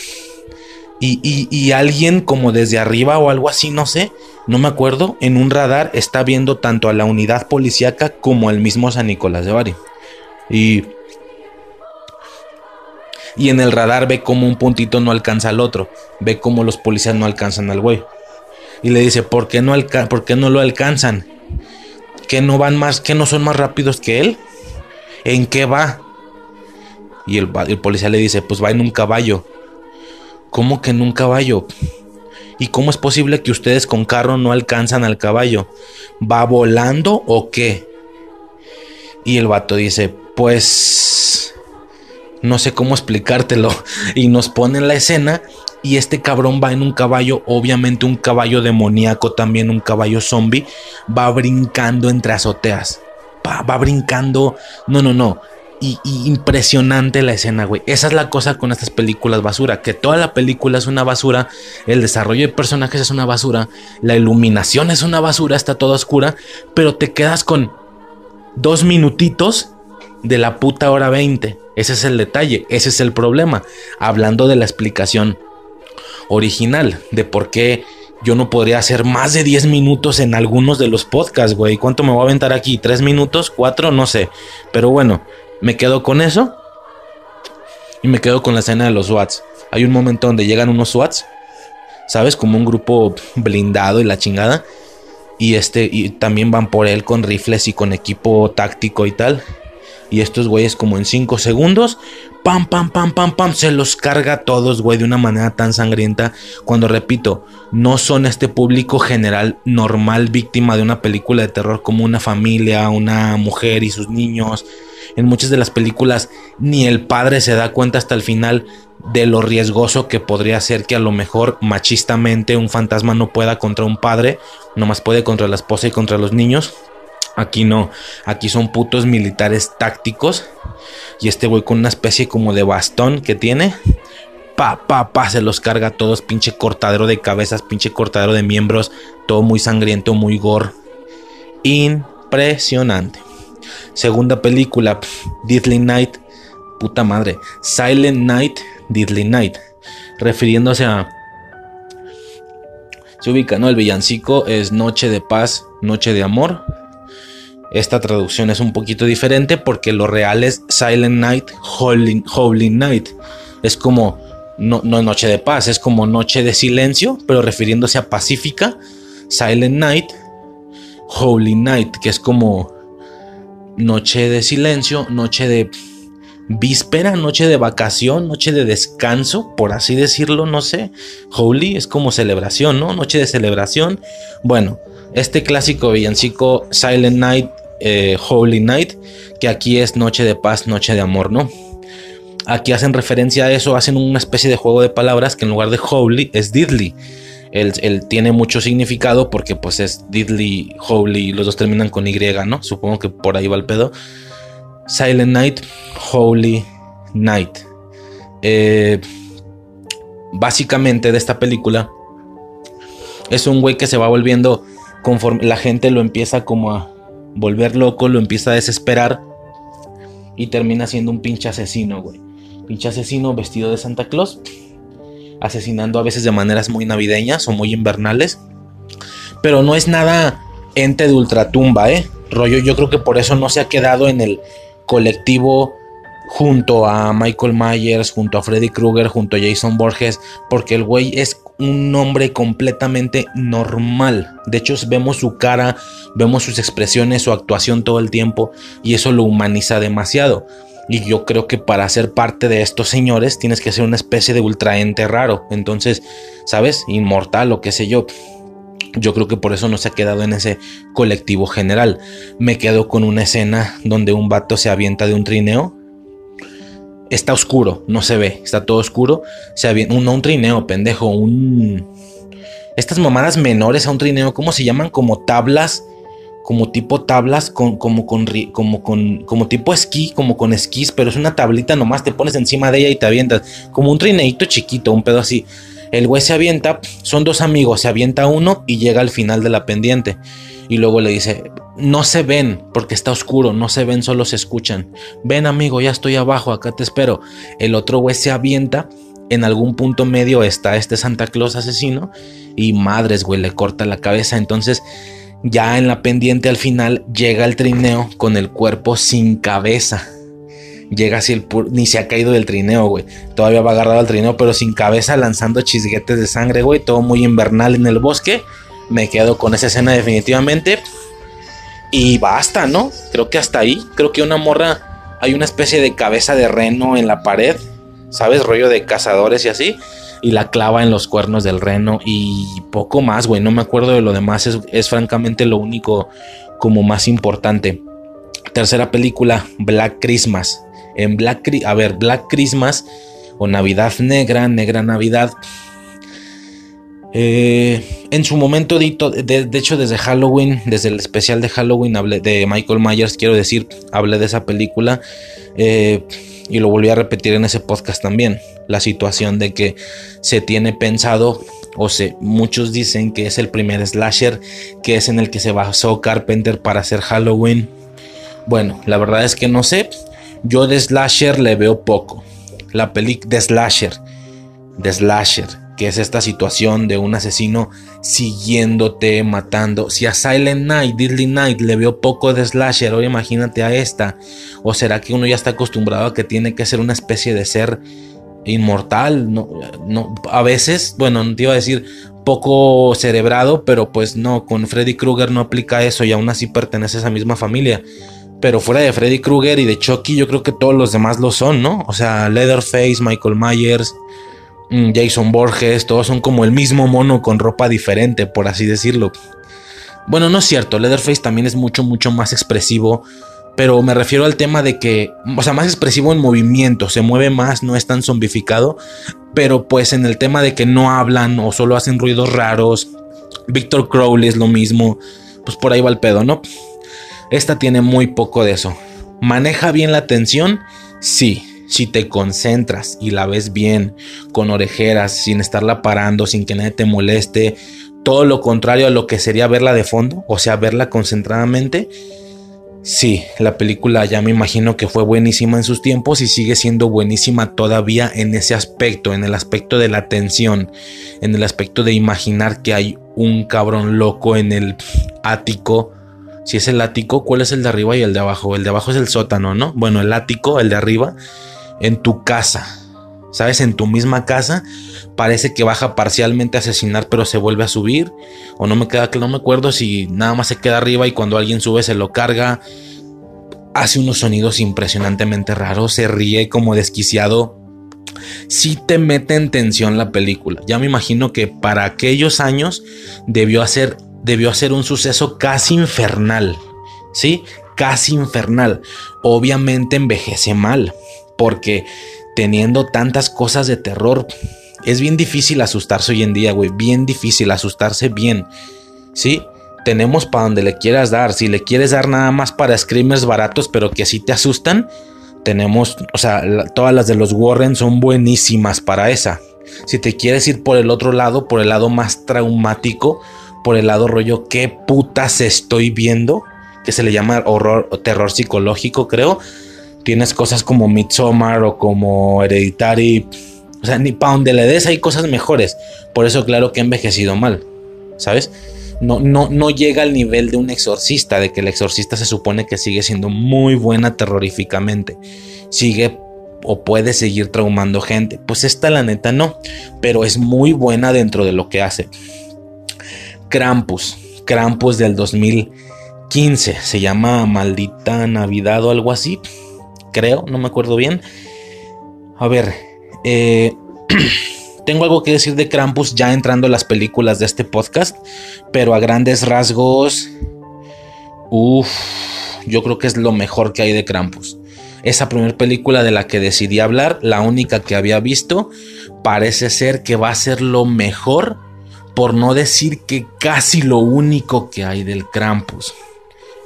Y, y, alguien como desde arriba o algo así, no sé, no me acuerdo, en un radar está viendo tanto a la unidad policíaca como al mismo San Nicolás de Bari. Y, y en el radar ve como un puntito no alcanza al otro. Ve como los policías no alcanzan al güey. Y le dice, ¿por qué no, ¿por qué no lo alcanzan? ¿Que no van más, que no son más rápidos que él? ¿En qué va? Y el, el policía le dice, pues va en un caballo. ¿Cómo que en un caballo? ¿Y cómo es posible que ustedes con carro no alcanzan al caballo? ¿Va volando o qué? Y el vato dice, pues no sé cómo explicártelo. Y nos pone en la escena y este cabrón va en un caballo, obviamente un caballo demoníaco, también un caballo zombie, va brincando entre azoteas. Va, va brincando. No, no, no. Y, y, impresionante la escena, güey. Esa es la cosa con estas películas basura, que toda la película es una basura, el desarrollo de personajes es una basura, la iluminación es una basura, está toda oscura, pero te quedas con dos minutitos de la puta hora 20. Ese es el detalle, ese es el problema. Hablando de la explicación original de por qué yo no podría hacer más de 10 minutos en algunos de los podcasts, güey. ¿Cuánto me voy a aventar aquí? ¿3 minutos? ¿4? No sé. Pero bueno, me quedo con eso. Y me quedo con la escena de los SWATs. Hay un momento donde llegan unos SWATs. ¿Sabes? Como un grupo blindado y la chingada. Y este, y también van por él con rifles y con equipo táctico y tal. Y estos güeyes como en 5 segundos, pam, pam, pam, pam, pam, se los carga a todos, güey, de una manera tan sangrienta. Cuando repito, no son este público general normal víctima de una película de terror como una familia, una mujer y sus niños. En muchas de las películas ni el padre se da cuenta hasta el final de lo riesgoso que podría ser que a lo mejor machistamente un fantasma no pueda contra un padre, nomás puede contra la esposa y contra los niños. Aquí no, aquí son putos militares tácticos. Y este güey con una especie como de bastón que tiene. Pa, pa, pa, se los carga a todos. Pinche cortadero de cabezas, pinche cortadero de miembros. Todo muy sangriento, muy gore. Impresionante. Segunda película, Deadly Night. Puta madre. Silent Night, Deadly Night. Refiriéndose a. Se ubica, ¿no? El villancico es Noche de Paz, Noche de Amor esta traducción es un poquito diferente porque lo real es Silent Night, Holy, Night. Es como no, no, noche de paz, es como noche de silencio, pero refiriéndose a pacífica. Silent Night, Holy Night, que es como noche de silencio, noche de víspera, noche de vacación, noche de descanso, por así decirlo, no sé. Holy es como celebración, ¿no? Noche de celebración. Bueno, este clásico villancico Silent Night eh, Holy Night, que aquí es noche de paz, noche de amor, ¿no? Aquí hacen referencia a eso, hacen una especie de juego de palabras que en lugar de holy es diddly. Él, tiene mucho significado porque pues es diddly, holy, los dos terminan con Y, ¿no? Supongo que por ahí va el pedo. Silent Night, Holy Night. Eh, básicamente de esta película es un güey que se va volviendo conforme la gente lo empieza como a volver loco, lo empieza a desesperar y termina siendo un pinche asesino, güey. Pinche asesino vestido de Santa Claus, asesinando a veces de maneras muy navideñas o muy invernales. Pero no es nada ente de ultratumba, ¿eh? Rollo, yo creo que por eso no se ha quedado en el colectivo junto a Michael Myers, junto a Freddy Krueger, junto a Jason Borges, porque el güey es un hombre completamente normal. De hecho, vemos su cara, vemos sus expresiones, su actuación todo el tiempo y eso lo humaniza demasiado. Y yo creo que para ser parte de estos señores tienes que ser una especie de ultraente raro. Entonces, ¿sabes? Inmortal o qué sé yo. Yo creo que por eso no se ha quedado en ese colectivo general. Me quedo con una escena donde un vato se avienta de un trineo. Está oscuro, no se ve, está todo oscuro. Se avienta, un, un trineo, pendejo, un... Estas mamadas menores a un trineo, ¿cómo se llaman? Como tablas como tipo tablas con, como con como con como tipo esquí, como con esquís, pero es una tablita nomás, te pones encima de ella y te avientas, como un trineito chiquito, un pedo así. El güey se avienta, son dos amigos, se avienta uno y llega al final de la pendiente. Y luego le dice, no se ven porque está oscuro, no se ven, solo se escuchan. Ven amigo, ya estoy abajo, acá te espero. El otro güey se avienta, en algún punto medio está este Santa Claus asesino y madres, güey, le corta la cabeza. Entonces ya en la pendiente al final llega el trineo con el cuerpo sin cabeza. Llega así el ni se ha caído del trineo, güey. Todavía va agarrado al trineo, pero sin cabeza, lanzando chisguetes de sangre, güey. Todo muy invernal en el bosque. Me quedo con esa escena definitivamente. Y basta, ¿no? Creo que hasta ahí. Creo que una morra. Hay una especie de cabeza de reno en la pared. ¿Sabes? Rollo de cazadores y así y la clava en los cuernos del reno y poco más, güey. No me acuerdo de lo demás, es, francamente lo único como más importante. Tercera película, Black Christmas. En Black, a ver, Black Christmas o Navidad Negra, Negra Navidad. Eh, en su momento, de, hecho, desde Halloween, desde el especial de Halloween, de Michael Myers, quiero decir, hablé de esa película. Eh, y lo volví a repetir en ese podcast también, la situación de que se tiene pensado o se, muchos dicen que es el primer slasher que es en el que se basó Carpenter para hacer Halloween. Bueno, la verdad es que no sé, yo de slasher le veo poco. La película de slasher, de slasher, que es esta situación de un asesino siguiéndote, matando. Si a Silent Night, Deadly Night le veo poco de slasher, ahora imagínate a esta. ¿O será que uno ya está acostumbrado a que tiene que ser una especie de ser inmortal? No, no, a veces, bueno, no te iba a decir poco cerebrado, pero pues no, con Freddy Krueger no aplica eso y aún así pertenece a esa misma familia. Pero fuera de Freddy Krueger y de Chucky, yo creo que todos los demás lo son, ¿no? O sea, Leatherface, Michael Myers, Jason Borges, todos son como el mismo mono con ropa diferente, por así decirlo. Bueno, no es cierto, Leatherface también es mucho, mucho más expresivo, pero me refiero al tema de que, o sea, más expresivo en movimiento, se mueve más, no es tan zombificado, pero pues en el tema de que no hablan o solo hacen ruidos raros, Victor Crowley es lo mismo, pues por ahí va el pedo, ¿no? Esta tiene muy poco de eso. ¿Maneja bien la tensión? Sí si te concentras y la ves bien, con orejeras, sin estarla parando, sin que nadie te moleste, todo lo contrario a lo que sería verla de fondo, o sea, verla concentradamente. Sí, la película ya me imagino que fue buenísima en sus tiempos y sigue siendo buenísima todavía en ese aspecto, en el aspecto de la atención, en el aspecto de imaginar que hay un cabrón loco en el ático. Si es el ático, ¿cuál es el de arriba y el de abajo? El de abajo es el sótano, ¿no? Bueno, el ático, el de arriba, en tu casa, ¿sabes? En tu misma casa, parece que baja parcialmente a asesinar, pero se vuelve a subir. O no me queda que no me acuerdo si nada más se queda arriba y cuando alguien sube se lo carga. Hace unos sonidos impresionantemente raros, se ríe como desquiciado. Sí te mete en tensión la película. Ya me imagino que para aquellos años debió hacer, debió hacer un suceso casi infernal. ¿Sí? Casi infernal. Obviamente envejece mal porque teniendo tantas cosas de terror, es bien difícil asustarse hoy en día, güey. Bien difícil asustarse bien. ¿Sí? Tenemos para donde le quieras dar. Si le quieres dar nada más para screamers baratos, pero que así te asustan, tenemos, o sea, todas las de los Warren son buenísimas para esa. Si te quieres ir por el otro lado, por el lado más traumático, por el lado rollo, ¿qué putas estoy viendo? Que se le llama horror o terror psicológico, creo tienes cosas como Midsommar o como Hereditary. O sea, ni para donde le des hay cosas mejores. Por eso, claro que ha envejecido mal. ¿Sabes? no, no, no llega al nivel de un exorcista, de que el exorcista se supone que sigue siendo muy buena terroríficamente. Sigue o puede seguir traumando gente. Pues esta la neta no, pero es muy buena dentro de lo que hace. Krampus, Krampus del 2015, se llama Maldita Navidad o algo así, creo, no me acuerdo bien. A ver, eh, tengo algo que decir de Krampus ya entrando a las películas de este podcast, pero a grandes rasgos, uff, yo creo que es lo mejor que hay de Krampus. Esa primera película de la que decidí hablar, la única que había visto, parece ser que va a ser lo mejor, por no decir que casi lo único que hay del Krampus.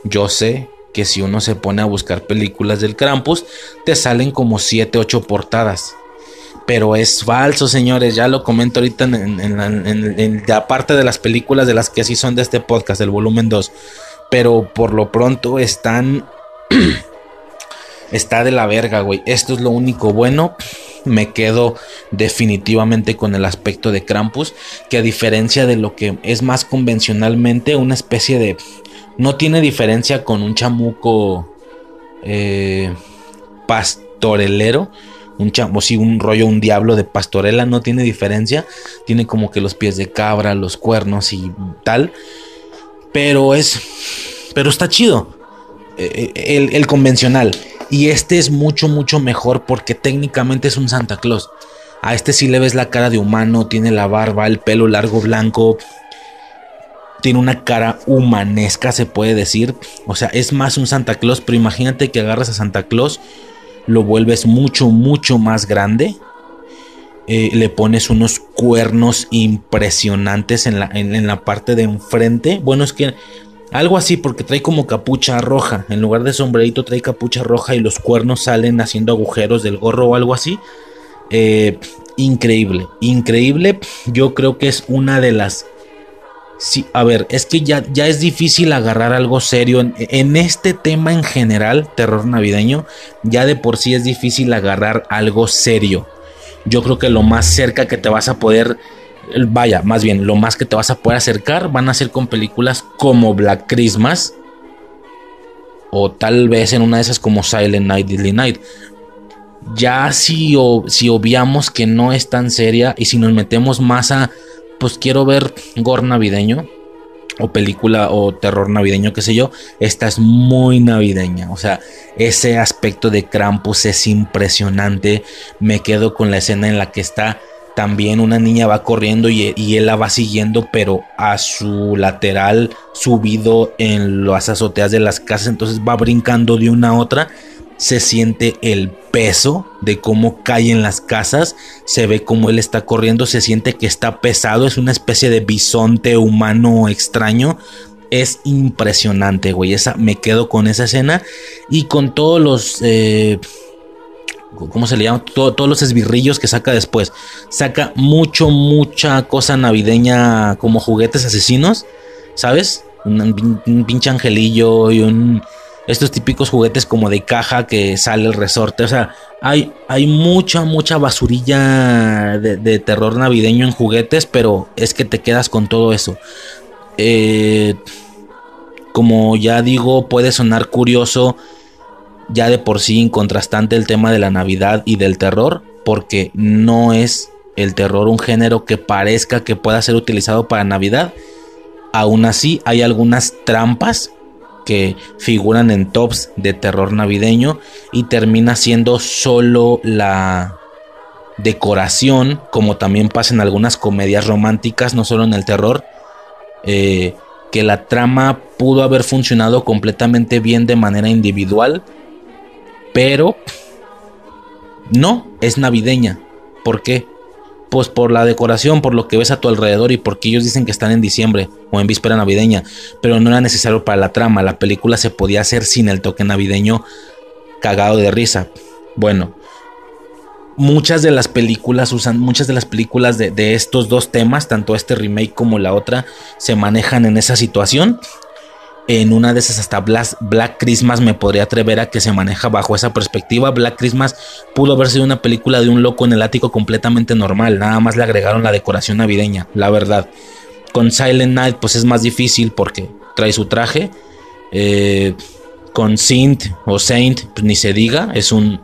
Yo sé que si uno se pone a buscar películas del Krampus, te salen como 7, 8 portadas. Pero es falso, señores. Ya lo comento ahorita en, la parte de las películas de las que así son de este podcast, del volumen 2. Pero por lo pronto están está de la verga, güey. Esto es lo único bueno. Me quedo definitivamente con el aspecto de Krampus, que a diferencia de lo que es más convencionalmente una especie de... No tiene diferencia con un chamuco eh, pastorelero. Un chamo, sí, un rollo, un diablo de pastorela, no tiene diferencia. Tiene como que los pies de cabra, los cuernos y tal. Pero es. Pero está chido. Eh, eh, el convencional. Y este es mucho, mucho mejor porque técnicamente es un Santa Claus. A este sí le ves la cara de humano, tiene la barba, el pelo largo blanco. Tiene una cara humanesca, se puede decir. O sea, es más un Santa Claus, pero imagínate que agarras a Santa Claus, lo vuelves mucho, mucho más grande. Eh, le pones unos cuernos impresionantes en la, en la parte de enfrente. Bueno, es que algo así porque trae como capucha roja. En lugar de sombrerito trae capucha roja y los cuernos salen haciendo agujeros del gorro o algo así. Eh, increíble, increíble. Yo creo que es una de las... Sí, a ver, es que ya, ya es difícil agarrar algo serio. En, este tema en general, terror navideño, ya de por sí es difícil agarrar algo serio. Yo creo que lo más cerca que te vas a poder vaya, más bien, lo más que te vas a poder acercar van a ser con películas como Black Christmas o tal vez en una de esas como Silent Night, Deadly Night. Ya si, si obviamos que no es tan seria y si nos metemos más a, pues quiero ver gore navideño o película o terror navideño, qué sé yo, esta es muy navideña. O sea, ese aspecto de Krampus es impresionante. Me quedo con la escena en la que está también una niña va corriendo y, él la va siguiendo, pero a su lateral subido en las azoteas de las casas, entonces va brincando de una a otra. Se siente el peso de cómo cae en las casas, se ve cómo él está corriendo, se siente que está pesado, es una especie de bisonte humano extraño, es impresionante, güey. Esa, me quedo con esa escena y con todos los eh, ¿cómo se le llama? todos los esbirrillos que saca después. Saca mucho, mucha cosa navideña como juguetes asesinos, ¿sabes? Un, pinche angelillo y un... Estos típicos juguetes como de caja que sale el resorte. O sea, hay, hay mucha, mucha basurilla de, terror navideño en juguetes, pero es que te quedas con todo eso. Eh, como ya digo, puede sonar curioso ya de por sí incontrastante el tema de la Navidad y del terror, porque no es el terror un género que parezca que pueda ser utilizado para Navidad. Aún así, hay algunas trampas que figuran en tops de terror navideño y termina siendo solo la decoración, como también pasa en algunas comedias románticas, no solo en el terror, eh, que la trama pudo haber funcionado completamente bien de manera individual, pero no, es navideña. ¿Por qué? Pues por la decoración, por lo que ves a tu alrededor y porque ellos dicen que están en diciembre o en víspera navideña, pero no era necesario para la trama. La película se podía hacer sin el toque navideño cagado de risa. Bueno, muchas de las películas usan, muchas de las películas de, de estos dos temas, tanto este remake como la otra, se manejan en esa situación en una de esas hasta Black, Christmas me podría atrever a que se maneja bajo esa perspectiva. Black Christmas pudo haber sido una película de un loco en el ático completamente normal, nada más le agregaron la decoración navideña, la verdad. con Silent Night pues es más difícil porque trae su traje. Eh, con Saint o Saint, pues ni se diga, es un,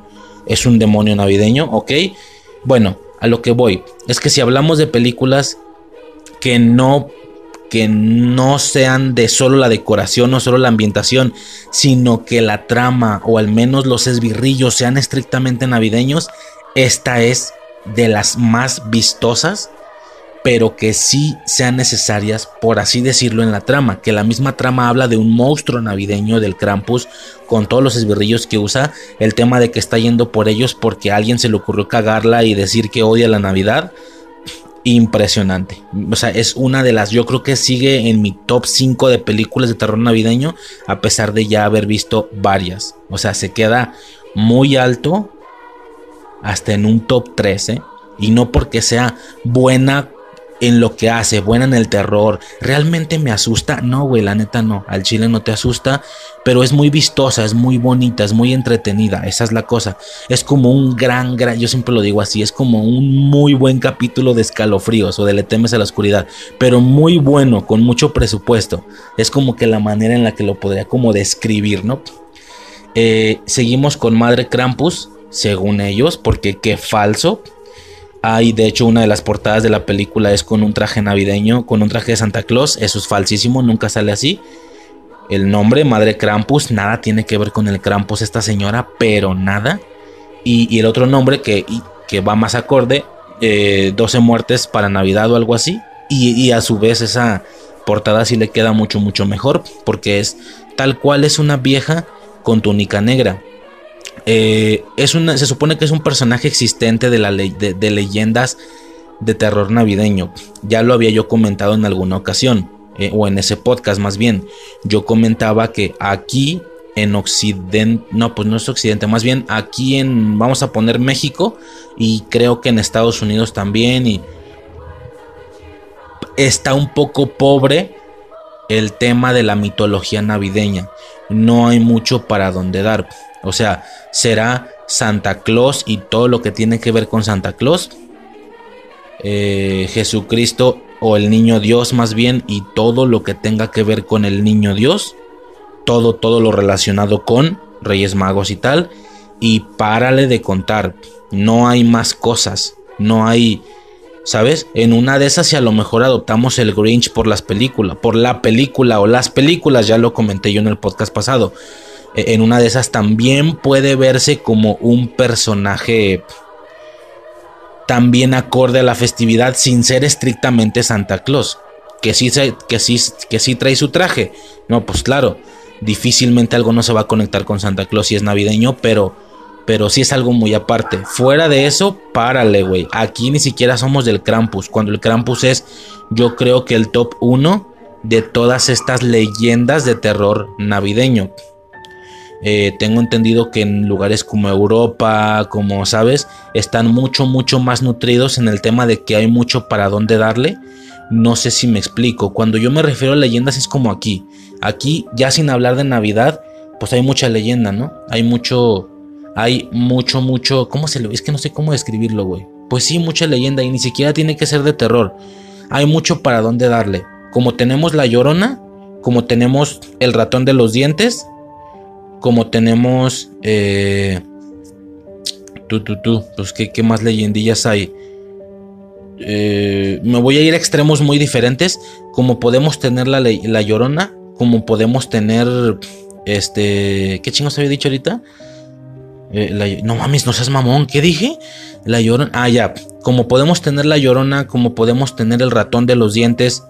es un demonio navideño, ¿ok? Bueno, a lo que voy, es que si hablamos de películas que no que no sean de solo la decoración o solo la ambientación, sino que la trama o al menos los esbirrillos sean estrictamente navideños, esta es de las más vistosas pero que sí sean necesarias, por así decirlo, en la trama. Que la misma trama habla de un monstruo navideño del Krampus con todos los esbirrillos que usa. El tema de que está yendo por ellos porque a alguien se le ocurrió cagarla y decir que odia la Navidad. Impresionante. O sea, es una de las, yo creo que sigue en mi top 5 de películas de terror navideño, a pesar de ya haber visto varias. O sea, se queda muy alto, hasta en un top 13. Y no porque sea buena en lo que hace, buena en el terror. ¿Realmente me asusta? No, güey, la neta no. Al chile no te asusta, pero es muy vistosa, es muy bonita, es muy entretenida. Esa es la cosa. Es como un gran, gran, yo siempre lo digo así, es como un muy buen capítulo de escalofríos o de Le temes a la oscuridad, pero muy bueno, con mucho presupuesto. Es como que la manera en la que lo podría como describir, ¿no? Eh, seguimos con Madre Krampus, según ellos, porque qué falso hay, de hecho, una de las portadas de la película es con un traje navideño, con un traje de Santa Claus. Eso es falsísimo, nunca sale así. El nombre, Madre Krampus, nada tiene que ver con el Krampus esta señora, pero nada. Y, el otro nombre que, que, va más acorde, 12 eh, muertes para Navidad o algo así. Y, y, a su vez esa portada sí le queda mucho, mucho mejor, porque es tal cual es una vieja con túnica negra. Eh, es una, se supone que es un personaje existente de, la de, leyendas de terror navideño. Ya lo había yo comentado en alguna ocasión, eh, o en ese podcast más bien. Yo comentaba que aquí en Occidente, no, pues no es Occidente, más bien aquí en, vamos a poner México y creo que en Estados Unidos también y está un poco pobre el tema de la mitología navideña. No hay mucho para donde dar. O sea, será Santa Claus y todo lo que tiene que ver con Santa Claus. Eh, Jesucristo o el niño Dios más bien y todo lo que tenga que ver con el niño Dios. Todo, todo lo relacionado con Reyes Magos y tal. Y párale de contar. No hay más cosas. No hay... ¿Sabes? En una de esas, si a lo mejor adoptamos el Grinch por las películas, por la película o las películas, ya lo comenté yo en el podcast pasado en una de esas también puede verse como un personaje también acorde a la festividad sin ser estrictamente Santa Claus. Que sí, que sí, que sí trae su traje. No, pues claro, difícilmente algo no se va a conectar con Santa Claus si es navideño, pero, pero sí es algo muy aparte. Fuera de eso, párale, güey. Aquí ni siquiera somos del Krampus. Cuando el Krampus es, yo creo que el top 1 de todas estas leyendas de terror navideño. Eh, tengo entendido que en lugares como Europa, como sabes, están mucho, mucho más nutridos en el tema de que hay mucho para dónde darle. No sé si me explico. Cuando yo me refiero a leyendas es como aquí. Aquí, ya sin hablar de Navidad, pues hay mucha leyenda, ¿no? Hay mucho, hay mucho, mucho. ¿Cómo se lo? Es que no sé cómo describirlo, güey. Pues sí, mucha leyenda y ni siquiera tiene que ser de terror. Hay mucho para dónde darle. Como tenemos la llorona, como tenemos el ratón de los dientes, como tenemos... Eh, tú, tú, tú, pues ¿qué, más leyendillas hay? Eh, me voy a ir a extremos muy diferentes, como podemos tener la, la llorona, como podemos tener... Este... ¿Qué chingos había dicho ahorita? Eh, no mames, no seas mamón, ¿qué dije? La llorona. Ah, ya. Como podemos tener la llorona, como podemos tener el ratón de los dientes,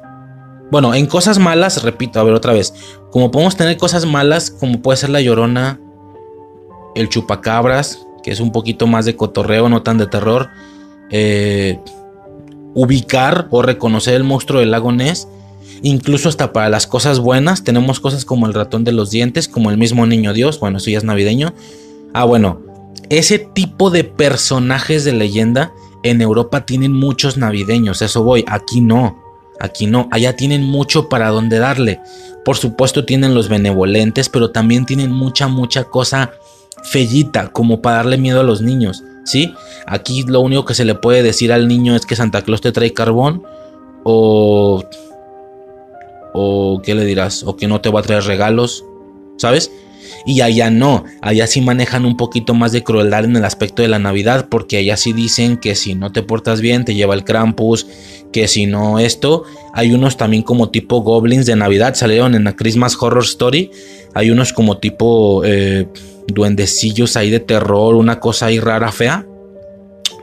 bueno, en cosas malas, repito, a ver otra vez. Como podemos tener cosas malas, como puede ser la llorona, el chupacabras, que es un poquito más de cotorreo, no tan de terror. Eh, ubicar o reconocer el monstruo del lago Ness. Incluso hasta para las cosas buenas, tenemos cosas como el ratón de los dientes, como el mismo niño Dios. Bueno, eso ya es navideño. Ah, bueno, ese tipo de personajes de leyenda en Europa tienen muchos navideños. Eso voy, aquí no. Aquí no, allá tienen mucho para donde darle. Por supuesto tienen los benevolentes, pero también tienen mucha, mucha cosa fellita, como para darle miedo a los niños. ¿Sí? Aquí lo único que se le puede decir al niño es que Santa Claus te trae carbón o o qué le dirás, o que no te va a traer regalos, ¿sabes? Y allá no, allá sí manejan un poquito más de crueldad en el aspecto de la Navidad, porque allá sí dicen que si no te portas bien te lleva el Krampus, que si no esto, hay unos también como tipo goblins de Navidad, salieron en la Christmas Horror Story, hay unos como tipo eh, duendecillos ahí de terror, una cosa ahí rara, fea.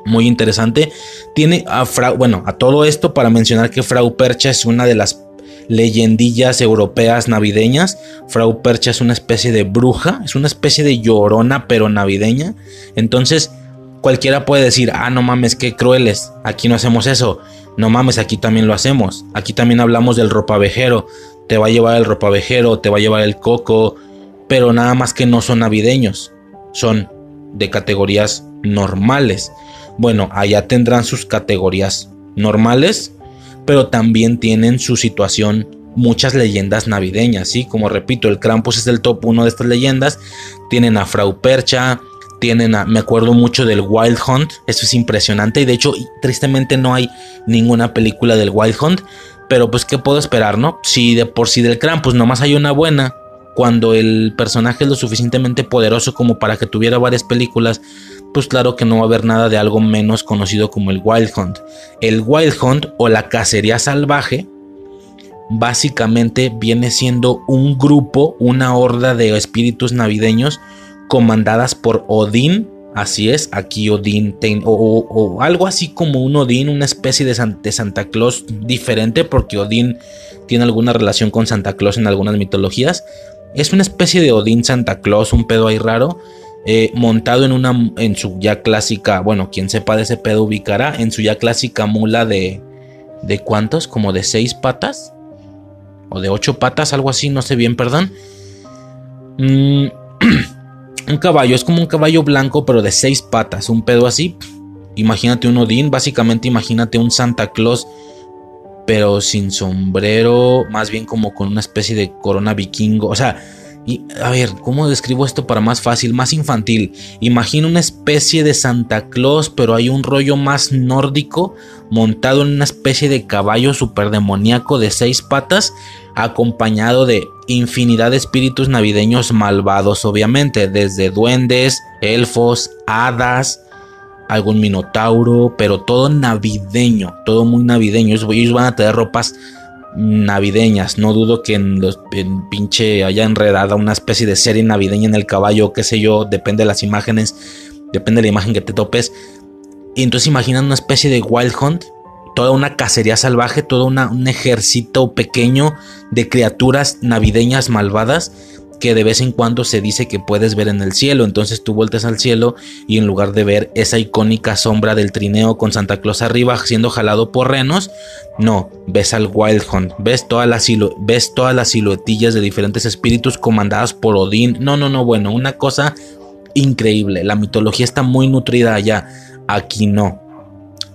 Muy interesante. Tiene a Frau, bueno, a todo esto para mencionar que Frau Percha es una de las leyendillas europeas navideñas. Frau Percha es una especie de bruja, es una especie de llorona pero navideña. Entonces, cualquiera puede decir, ah, no mames, qué crueles, aquí no hacemos eso. No mames, aquí también lo hacemos. Aquí también hablamos del ropavejero. Te va a llevar el ropavejero, te va a llevar el coco, pero nada más que no son navideños. Son de categorías normales. Bueno, allá tendrán sus categorías normales pero también tienen su situación muchas leyendas navideñas, ¿sí? Como repito, el Krampus es el top uno de estas leyendas. Tienen a Frau Percha, tienen a, me acuerdo mucho del Wild Hunt, eso es impresionante y de hecho tristemente no hay ninguna película del Wild Hunt, pero pues qué puedo esperar, ¿no? Si de por sí del Krampus nomás hay una buena, cuando el personaje es lo suficientemente poderoso como para que tuviera varias películas, pues claro que no va a haber nada de algo menos conocido como el Wild Hunt. El Wild Hunt o la cacería salvaje básicamente viene siendo un grupo, una horda de espíritus navideños comandadas por Odín. Así es, aquí Odín o, algo así como un Odín, una especie de, de Santa Claus diferente porque Odín tiene alguna relación con Santa Claus en algunas mitologías. Es una especie de Odín Santa Claus, un pedo ahí raro eh, montado en una en su ya clásica, bueno, quien sepa de ese pedo ubicará, en su ya clásica mula de de cuántos, como de seis patas o de ocho patas, algo así, no sé bien, perdón. Mm, un caballo, es como un caballo blanco, pero de seis patas, un pedo así. Imagínate un Odín, básicamente imagínate un Santa Claus, pero sin sombrero, más bien como con una especie de corona vikingo, o sea, a ver, ¿cómo describo esto para más fácil, más infantil? Imagina una especie de Santa Claus, pero hay un rollo más nórdico, montado en una especie de caballo super demoníaco de seis patas, acompañado de infinidad de espíritus navideños malvados, obviamente, desde duendes, elfos, hadas, algún minotauro, pero todo navideño, todo muy navideño. Ellos van a tener ropas navideñas. No dudo que en los pinche haya enredada una especie de serie navideña en el caballo, qué sé yo, depende de las imágenes, depende de la imagen que te topes. Y entonces imaginan una especie de wild hunt, toda una cacería salvaje, todo un ejército pequeño de criaturas navideñas malvadas que de vez en cuando se dice que puedes ver en el cielo. Entonces tú vueltes al cielo y en lugar de ver esa icónica sombra del trineo con Santa Claus arriba siendo jalado por renos, no, ves al Wild Hunt, ves todas las, ves todas las siluetillas de diferentes espíritus comandadas por Odín. No, no, no, bueno, una cosa increíble. La mitología está muy nutrida allá. Aquí no.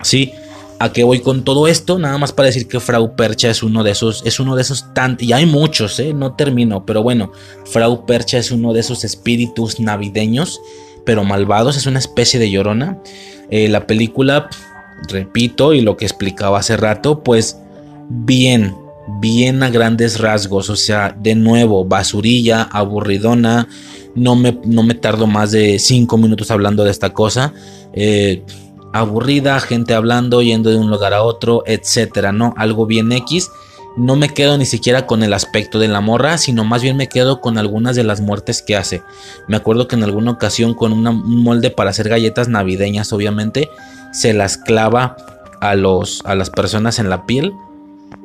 Sí, ¿A qué voy con todo esto? Nada más para decir que Frau Percha es uno de esos, es uno de esos tan, y hay muchos, ¿eh? no termino, pero bueno, Frau Percha es uno de esos espíritus navideños, pero malvados, es una especie de llorona. Eh, la película, repito, y lo que explicaba hace rato, pues bien, bien a grandes rasgos, o sea, de nuevo, basurilla, aburridona, no me, no me tardo más de cinco minutos hablando de esta cosa. Eh, aburrida, gente hablando, yendo de un lugar a otro, etcétera, ¿no? Algo bien X. No me quedo ni siquiera con el aspecto de la morra, sino más bien me quedo con algunas de las muertes que hace. Me acuerdo que en alguna ocasión con un molde para hacer galletas navideñas, obviamente, se las clava a, los, a las personas en la piel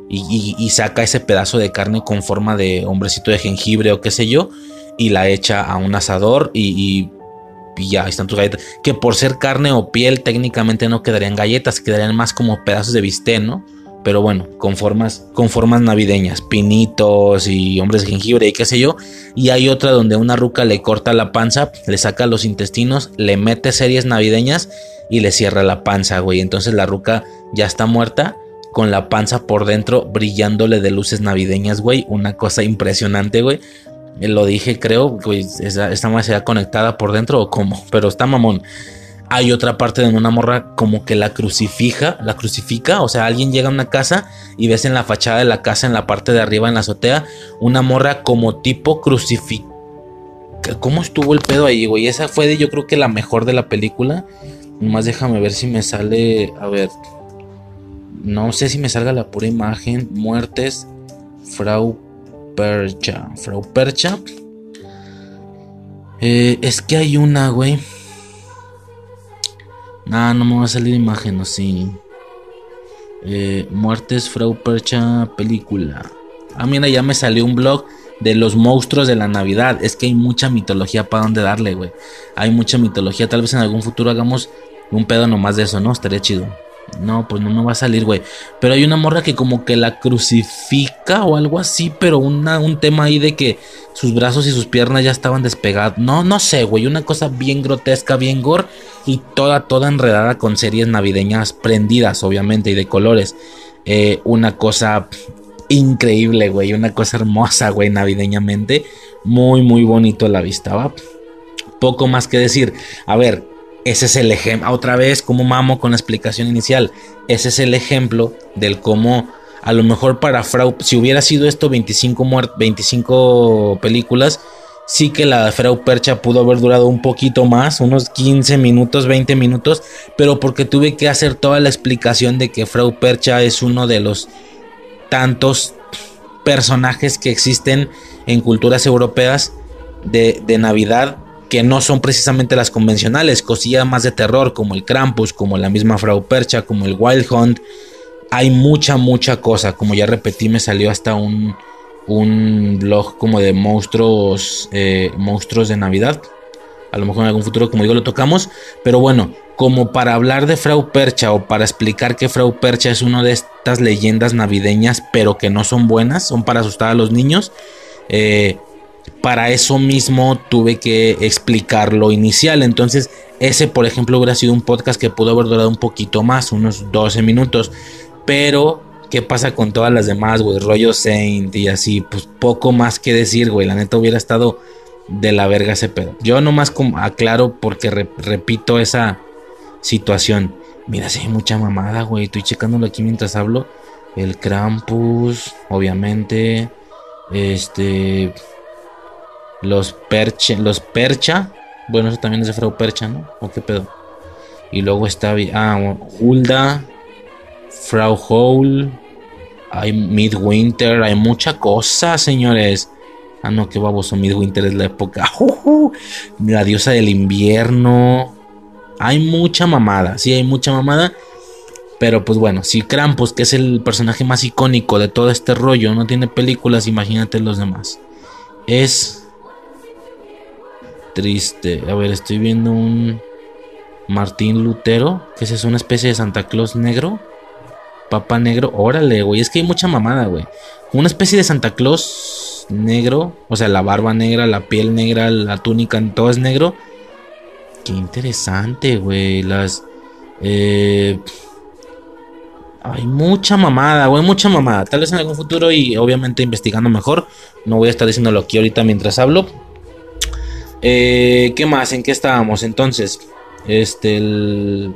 y, saca ese pedazo de carne con forma de hombrecito de jengibre o qué sé yo y la echa a un asador y ya están tus galletas. Que por ser carne o piel técnicamente no quedarían galletas, quedarían más como pedazos de bistec, ¿no? Pero bueno, con formas, con formas navideñas, pinitos y hombres de jengibre y qué sé yo. Y hay otra donde una ruca le corta la panza, le saca los intestinos, le mete series navideñas y le cierra la panza, güey. Entonces la ruca ya está muerta con la panza por dentro brillándole de luces navideñas, güey. Una cosa impresionante, güey. Lo dije, creo, pues esta más será conectada por dentro o cómo, pero está mamón. hay otra parte donde una morra como que la crucifica, la crucifica, o sea, alguien llega a una casa y ves en la fachada de la casa, en la parte de arriba, en la azotea, una morra como tipo crucifica. ¿Cómo estuvo el pedo ahí, güey? Esa fue de, yo creo que la mejor de la película. Nomás déjame ver si me sale, a ver, no sé si me salga la pura imagen, muertes, Frau Percha, Frau Percha. Eh, es que hay una, güey Ah, no me va a salir imagen, o sí. Eh, Muertes Frau Percha película. Ah, mira, ya me salió un blog de los monstruos de la Navidad. Es que hay mucha mitología para donde darle, güey. Hay mucha mitología. Tal vez en algún futuro hagamos un pedo nomás de eso, ¿no? Estaría chido. No, pues no me va a salir, güey. Pero hay una morra que como que la crucifica o algo así, pero una, un tema ahí de que sus brazos y sus piernas ya estaban despegados. No, no sé, güey. Una cosa bien grotesca, bien gore y toda, toda enredada con series navideñas prendidas, obviamente, y de colores. Eh, una cosa increíble, güey. Una cosa hermosa, güey, navideñamente. Muy, muy bonito la vista, va. Poco más que decir. A ver, ese es el ejemplo, otra vez como mamo con la explicación inicial, ese es el ejemplo del cómo a lo mejor para Frau, si hubiera sido esto 25, 25 películas, sí que la Frau Percha pudo haber durado un poquito más, unos 15 minutos, 20 minutos, pero porque tuve que hacer toda la explicación de que Frau Percha es uno de los tantos personajes que existen en culturas europeas de, de Navidad que no son precisamente las convencionales, cosillas más de terror como el Krampus, como la misma Frau Percha, como el Wild Hunt. Hay mucha, mucha cosa. Como ya repetí, me salió hasta un, un blog como de monstruos, eh, monstruos de Navidad. A lo mejor en algún futuro, como digo, lo tocamos. Pero bueno, como para hablar de Frau Percha o para explicar que Frau Percha es una de estas leyendas navideñas, pero que no son buenas, son para asustar a los niños. Eh, para eso mismo tuve que explicar lo inicial. Entonces, ese, por ejemplo, hubiera sido un podcast que pudo haber durado un poquito más, unos 12 minutos. Pero, ¿qué pasa con todas las demás, güey? Rollo Saint y así, pues poco más que decir, güey. La neta hubiera estado de la verga ese pedo. Yo nomás aclaro porque repito esa situación. Mira, hay mucha mamada, güey. Estoy checándolo aquí mientras hablo. El Krampus, obviamente. Este los percha, los percha. Bueno, eso también es de Frau Percha, ¿no? ¿O qué pedo? Y luego está. Ah, Hulda. Frau Hole. Hay Midwinter. Hay mucha cosa, señores. Ah, no, qué baboso. Midwinter es la época. la diosa del invierno. Hay mucha mamada. Sí, hay mucha mamada. Pero pues bueno, si Krampus, que es el personaje más icónico de todo este rollo, no tiene películas, imagínate los demás. Es triste. A ver, estoy viendo un Martín Lutero, que es una especie de Santa Claus negro. Papa negro, órale, güey, es que hay mucha mamada, güey. Una especie de Santa Claus negro, o sea, la barba negra, la piel negra, la túnica, todo es negro. Qué interesante, güey. Las... Eh, hay mucha mamada, güey, mucha mamada. Tal vez en algún futuro y obviamente investigando mejor. No voy a estar diciéndolo aquí ahorita mientras hablo. Eh, ¿Qué más? ¿En qué estábamos? Entonces, este, el...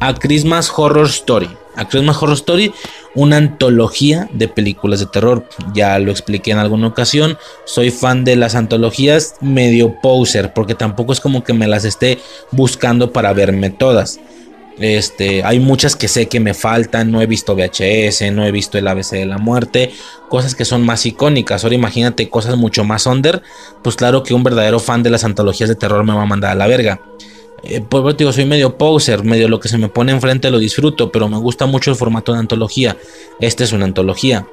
A Christmas Horror Story. A Christmas Horror Story, una antología de películas de terror. Ya lo expliqué en alguna ocasión. Soy fan de las antologías medio poser, porque tampoco es como que me las esté buscando para verme todas. Este, hay muchas que sé que me faltan, no he visto VHS, no he visto el ABC de la muerte, cosas que son más icónicas. Ahora imagínate cosas mucho más under, pues claro que un verdadero fan de las antologías de terror me va a mandar a la verga. Eh, pues digo, soy medio poser, medio lo que se me pone enfrente lo disfruto, pero me gusta mucho el formato de antología. Esta es una antología.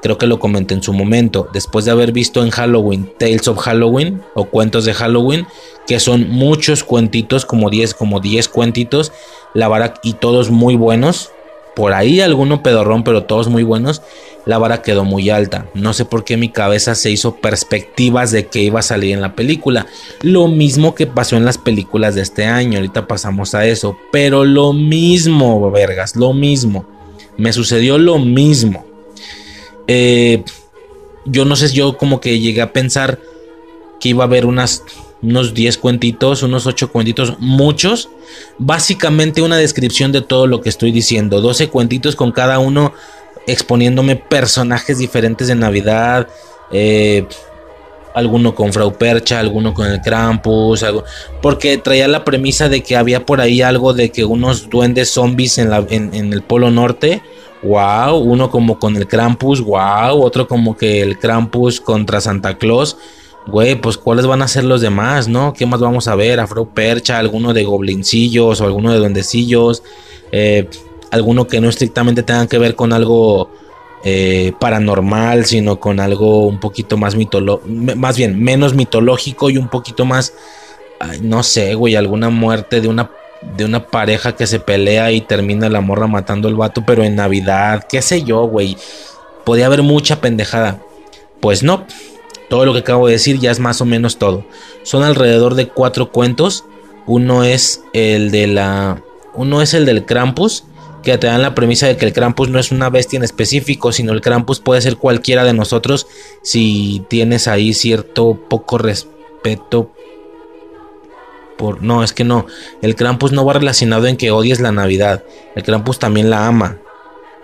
Creo que lo comenté en su momento. Después de haber visto en Halloween Tales of Halloween o cuentos de Halloween, que son muchos cuentitos, como 10 como 10 cuentitos, la vara y todos muy buenos. Por ahí alguno pedorrón, pero todos muy buenos. La vara quedó muy alta. No sé por qué mi cabeza se hizo perspectivas de que iba a salir en la película. Lo mismo que pasó en las películas de este año. Ahorita pasamos a eso. Pero lo mismo, vergas, lo mismo. Me sucedió lo mismo. Eh, yo no sé, yo como que llegué a pensar que iba a haber unas unos 10 cuentitos, unos 8 cuentitos, muchos. Básicamente una descripción de todo lo que estoy diciendo. 12 cuentitos con cada uno exponiéndome personajes diferentes de Navidad. Eh, alguno con Frau Percha, alguno con el Krampus, algo, porque traía la premisa de que había por ahí algo de que unos duendes zombies en, la, en, en el Polo Norte, wow, uno como con el Krampus, wow, otro como que el Krampus contra Santa Claus, güey, pues cuáles van a ser los demás, ¿no? ¿Qué más vamos a ver? Afro Percha, alguno de goblincillos o alguno de duendecillos, eh, alguno que no estrictamente tengan que ver con algo eh, paranormal, sino con algo un poquito más mitológico, más bien menos mitológico y un poquito más, no sé, güey, alguna muerte de una, de una pareja que se pelea y termina la morra matando al vato, pero en Navidad, qué sé yo, güey. Podía haber mucha pendejada. Pues no, todo lo que acabo de decir ya es más o menos todo. Son alrededor de cuatro cuentos. Uno es el de la. Uno es el del Krampus. Que te dan la premisa de que el Krampus no es una bestia en específico. Sino el Krampus puede ser cualquiera de nosotros. Si tienes ahí cierto poco respeto. Por. No, es que no. El Krampus no va relacionado en que odies la Navidad. El Krampus también la ama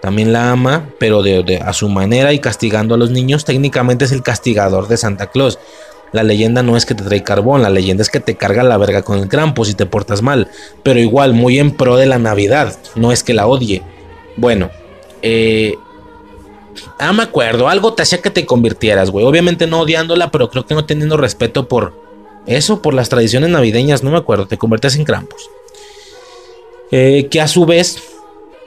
también la ama, pero de, a su manera y castigando a los niños, técnicamente es el castigador de Santa Claus. La leyenda no es que te trae carbón, la leyenda es que te carga la verga con el crampo si te portas mal, pero igual muy en pro de la Navidad, no es que la odie. Bueno, eh, ah, me acuerdo, algo te hacía que te convirtieras, güey. Obviamente no odiándola, pero creo que no teniendo respeto por eso, por las tradiciones navideñas, no me acuerdo, te conviertes en Krampus. Eh, que a su vez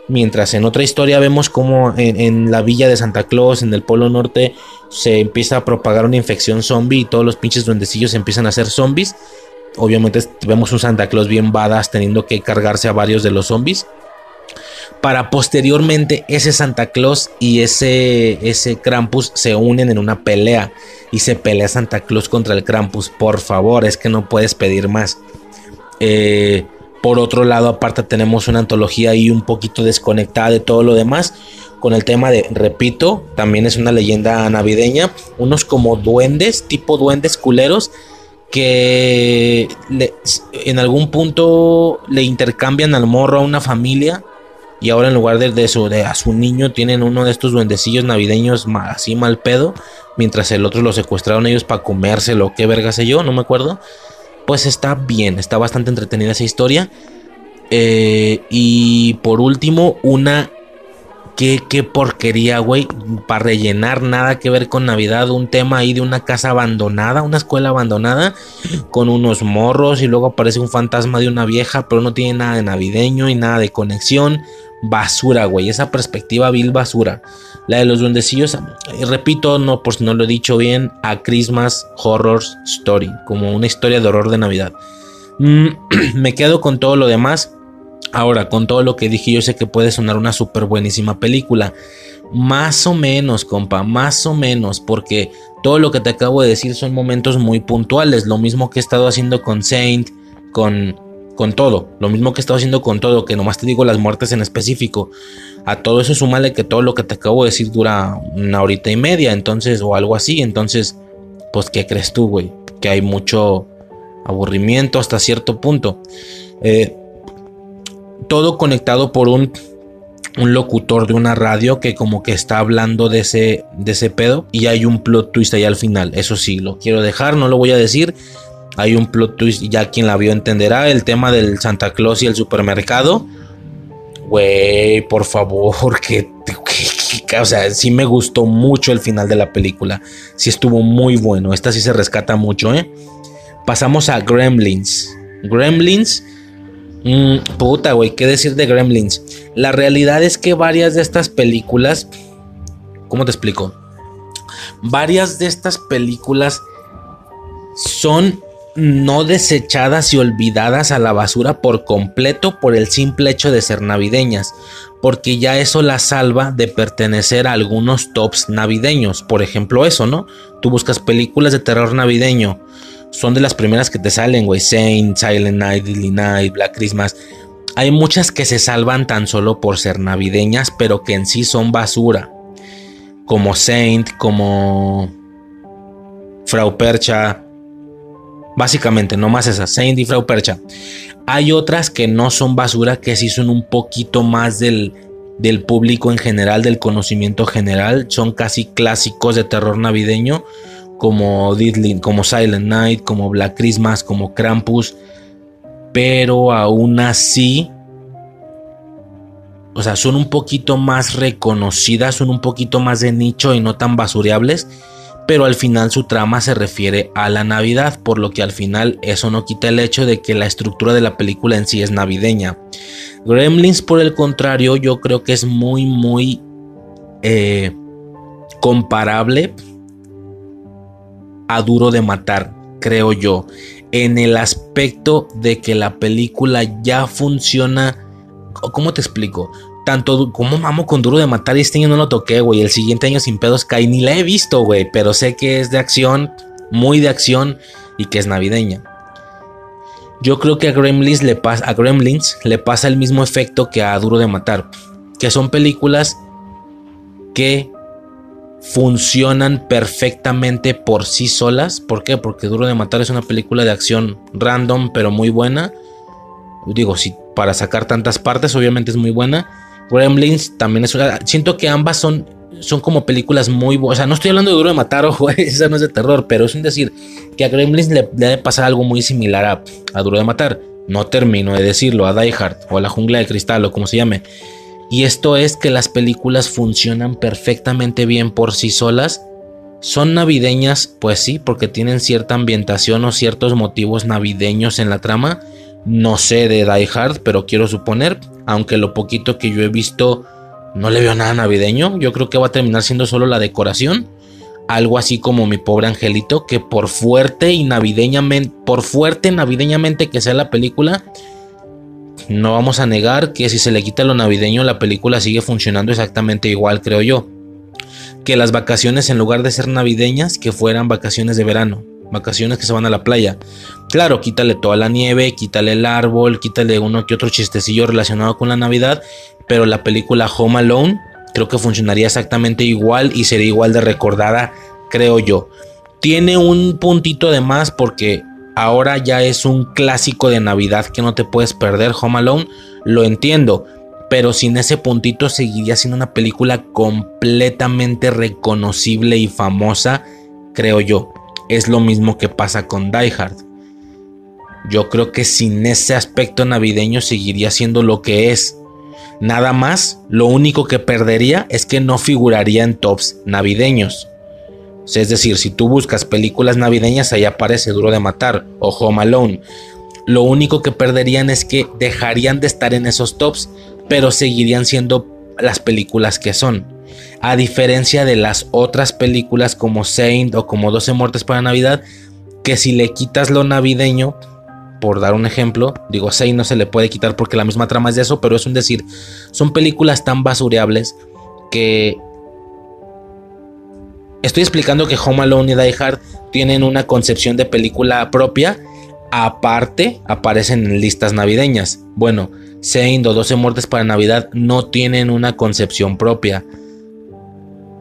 Mientras en otra historia vemos como en, la villa de Santa Claus, en el Polo Norte, se empieza a propagar una infección zombie y todos los pinches duendecillos empiezan a ser zombies. Obviamente vemos un Santa Claus bien badass teniendo que cargarse a varios de los zombies. Para posteriormente ese Santa Claus y ese, ese Krampus se unen en una pelea. Y se pelea Santa Claus contra el Krampus. Por favor, es que no puedes pedir más. Eh, por otro lado, aparte tenemos una antología ahí un poquito desconectada de todo lo demás. Con el tema de, repito, también es una leyenda navideña. Unos como duendes, tipo duendes culeros, que en algún punto le intercambian al morro a una familia. Y ahora en lugar de, de, de a su niño tienen uno de estos duendecillos navideños así mal pedo. Mientras el otro lo secuestraron ellos para comérselo. ¿Qué verga sé yo? No me acuerdo pues está bien, está bastante entretenida esa historia. Eh, y por último, una... Qué, qué porquería, güey. Para rellenar nada que ver con Navidad. Un tema ahí de una casa abandonada, una escuela abandonada. Con unos morros y luego aparece un fantasma de una vieja. Pero no tiene nada de navideño y nada de conexión. Basura, güey. Esa perspectiva vil basura. La de los duendecillos, eh, repito, no por si no lo he dicho bien, a Christmas Horror Story, como una historia de horror de Navidad. Mm, me quedo con todo lo demás. Ahora, con todo lo que dije, yo sé que puede sonar una súper buenísima película. Más o menos, compa, más o menos, porque todo lo que te acabo de decir son momentos muy puntuales. Lo mismo que he estado haciendo con Saint, con con todo, lo mismo que he estado haciendo con todo, que nomás te digo las muertes en específico. A todo eso súmale que todo lo que te acabo de decir dura una horita y media, entonces, o algo así. Entonces, pues, ¿qué crees tú, güey? Que hay mucho aburrimiento hasta cierto punto. Eh, todo conectado por un, un locutor de una radio que como que está hablando de ese, de ese pedo y hay un plot twist ahí al final. Eso sí, lo quiero dejar, no lo voy a decir hay un plot twist, ya quien la vio entenderá. El tema del Santa Claus y el supermercado. Güey, por favor, que, o sea, sí me gustó mucho el final de la película. Sí estuvo muy bueno. Esta sí se rescata mucho, ¿eh? Pasamos a Gremlins. Gremlins. Mmm, puta, güey, ¿qué decir de Gremlins? La realidad es que varias de estas películas. ¿Cómo te explico? Varias de estas películas son no desechadas y olvidadas a la basura por completo por el simple hecho de ser navideñas, porque ya eso la salva de pertenecer a algunos tops navideños. Por ejemplo, eso, ¿no? Tú buscas películas de terror navideño, son de las primeras que te salen, güey, Saint, Silent Night, Deadly Night, Black Christmas. Hay muchas que se salvan tan solo por ser navideñas, pero que en sí son basura. Como Saint, como Frau Percha, Básicamente, nomás esas, Saint y Frau Percha. Hay otras que no son basura, que sí son un poquito más del, del público en general, del conocimiento general. Son casi clásicos de terror navideño, como Diddling, como Silent Night, como Black Christmas, como Krampus. Pero aún así, o sea, son un poquito más reconocidas, son un poquito más de nicho y no tan basureables pero al final su trama se refiere a la Navidad, por lo que al final eso no quita el hecho de que la estructura de la película en sí es navideña. Gremlins, por el contrario, yo creo que es muy, muy eh, comparable a Duro de Matar, creo yo, en el aspecto de que la película ya funciona. ¿Cómo te explico? Tanto como mamo con Duro de Matar y este año no lo toqué, güey. El siguiente año sin pedos cae, ni la he visto, güey. Pero sé que es de acción, muy de acción y que es navideña. Yo creo que a Gremlins le pasa, a Gremlins le pasa el mismo efecto que a Duro de Matar. Que son películas que funcionan perfectamente por sí solas. ¿Por qué? Porque Duro de Matar es una película de acción random, pero muy buena. Digo, si para sacar tantas partes, obviamente es muy buena. Gremlins también es una. Siento que ambas son, son como películas muy buenas. O sea, no estoy hablando de Duro de Matar, ojo, esa no es de terror, pero es un decir que a Gremlins le, debe pasar algo muy similar a, a, Duro de Matar. No termino de decirlo, a Die Hard o a la Jungla de Cristal o como se llame. Y esto es que las películas funcionan perfectamente bien por sí solas. Son navideñas, pues sí, porque tienen cierta ambientación o ciertos motivos navideños en la trama no sé de Die Hard, pero quiero suponer, aunque lo poquito que yo he visto no le veo nada navideño, yo creo que va a terminar siendo solo la decoración. Algo así como mi pobre angelito, que por fuerte y navideñamente, por fuerte navideñamente que sea la película, no vamos a negar que si se le quita lo navideño, la película sigue funcionando exactamente igual, creo yo. Que las vacaciones, en lugar de ser navideñas, que fueran vacaciones de verano vacaciones que se van a la playa. Claro, quítale toda la nieve, quítale el árbol, quítale uno que otro chistecillo relacionado con la Navidad, pero la película Home Alone creo que funcionaría exactamente igual y sería igual de recordada, creo yo. Tiene un puntito de más porque ahora ya es un clásico de Navidad que no te puedes perder, Home Alone, lo entiendo, pero sin ese puntito seguiría siendo una película completamente reconocible y famosa, creo yo es lo mismo que pasa con Die Hard. Yo creo que sin ese aspecto navideño seguiría siendo lo que es. Nada más, lo único que perdería es que no figuraría en tops navideños. Es decir, si tú buscas películas navideñas, ahí aparece Duro de Matar o Home Alone. Lo único que perderían es que dejarían de estar en esos tops, pero seguirían siendo las películas que son. A diferencia de las otras películas como Saint o como 12 muertes para Navidad, que si le quitas lo navideño, por dar un ejemplo, digo Saint no se le puede quitar porque la misma trama es de eso, pero es un decir, son películas tan basureables que estoy explicando que Home Alone y Die Hard tienen una concepción de película propia, aparte aparecen en listas navideñas. Bueno, Saint o 12 muertes para Navidad no tienen una concepción propia.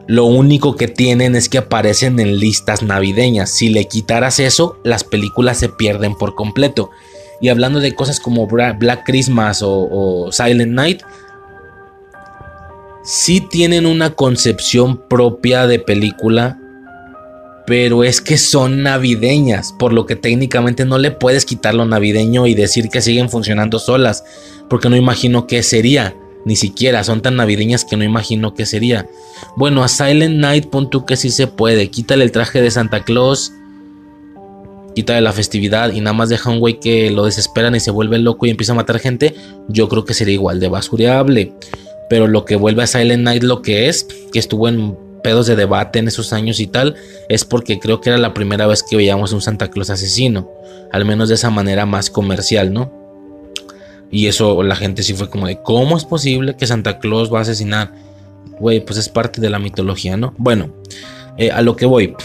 Lo único que tienen es que aparecen en listas navideñas. Si le quitaras eso, las películas se pierden por completo. Y hablando de cosas como Black Christmas o, Silent Night, sí tienen una concepción propia de película, pero es que son navideñas, por lo que técnicamente no le puedes quitar lo navideño y decir que siguen funcionando solas, porque no imagino qué sería. Ni siquiera son tan navideñas que no imagino qué sería. Bueno, a Silent Night pon tú que sí se puede. Quítale el traje de Santa Claus. Quítale la festividad y nada más deja un que lo desesperan y se vuelve loco y empieza a matar gente. Yo creo que sería igual de basureable. Pero lo que vuelve a Silent Night lo que es, que estuvo en pedos de debate en esos años y tal, es porque creo que era la primera vez que veíamos un Santa Claus asesino. Al menos de esa manera más comercial, ¿no? Y eso la gente sí fue como de, ¿cómo es posible que Santa Claus va a asesinar? Güey, pues es parte de la mitología, ¿no? Bueno, eh, a lo que voy.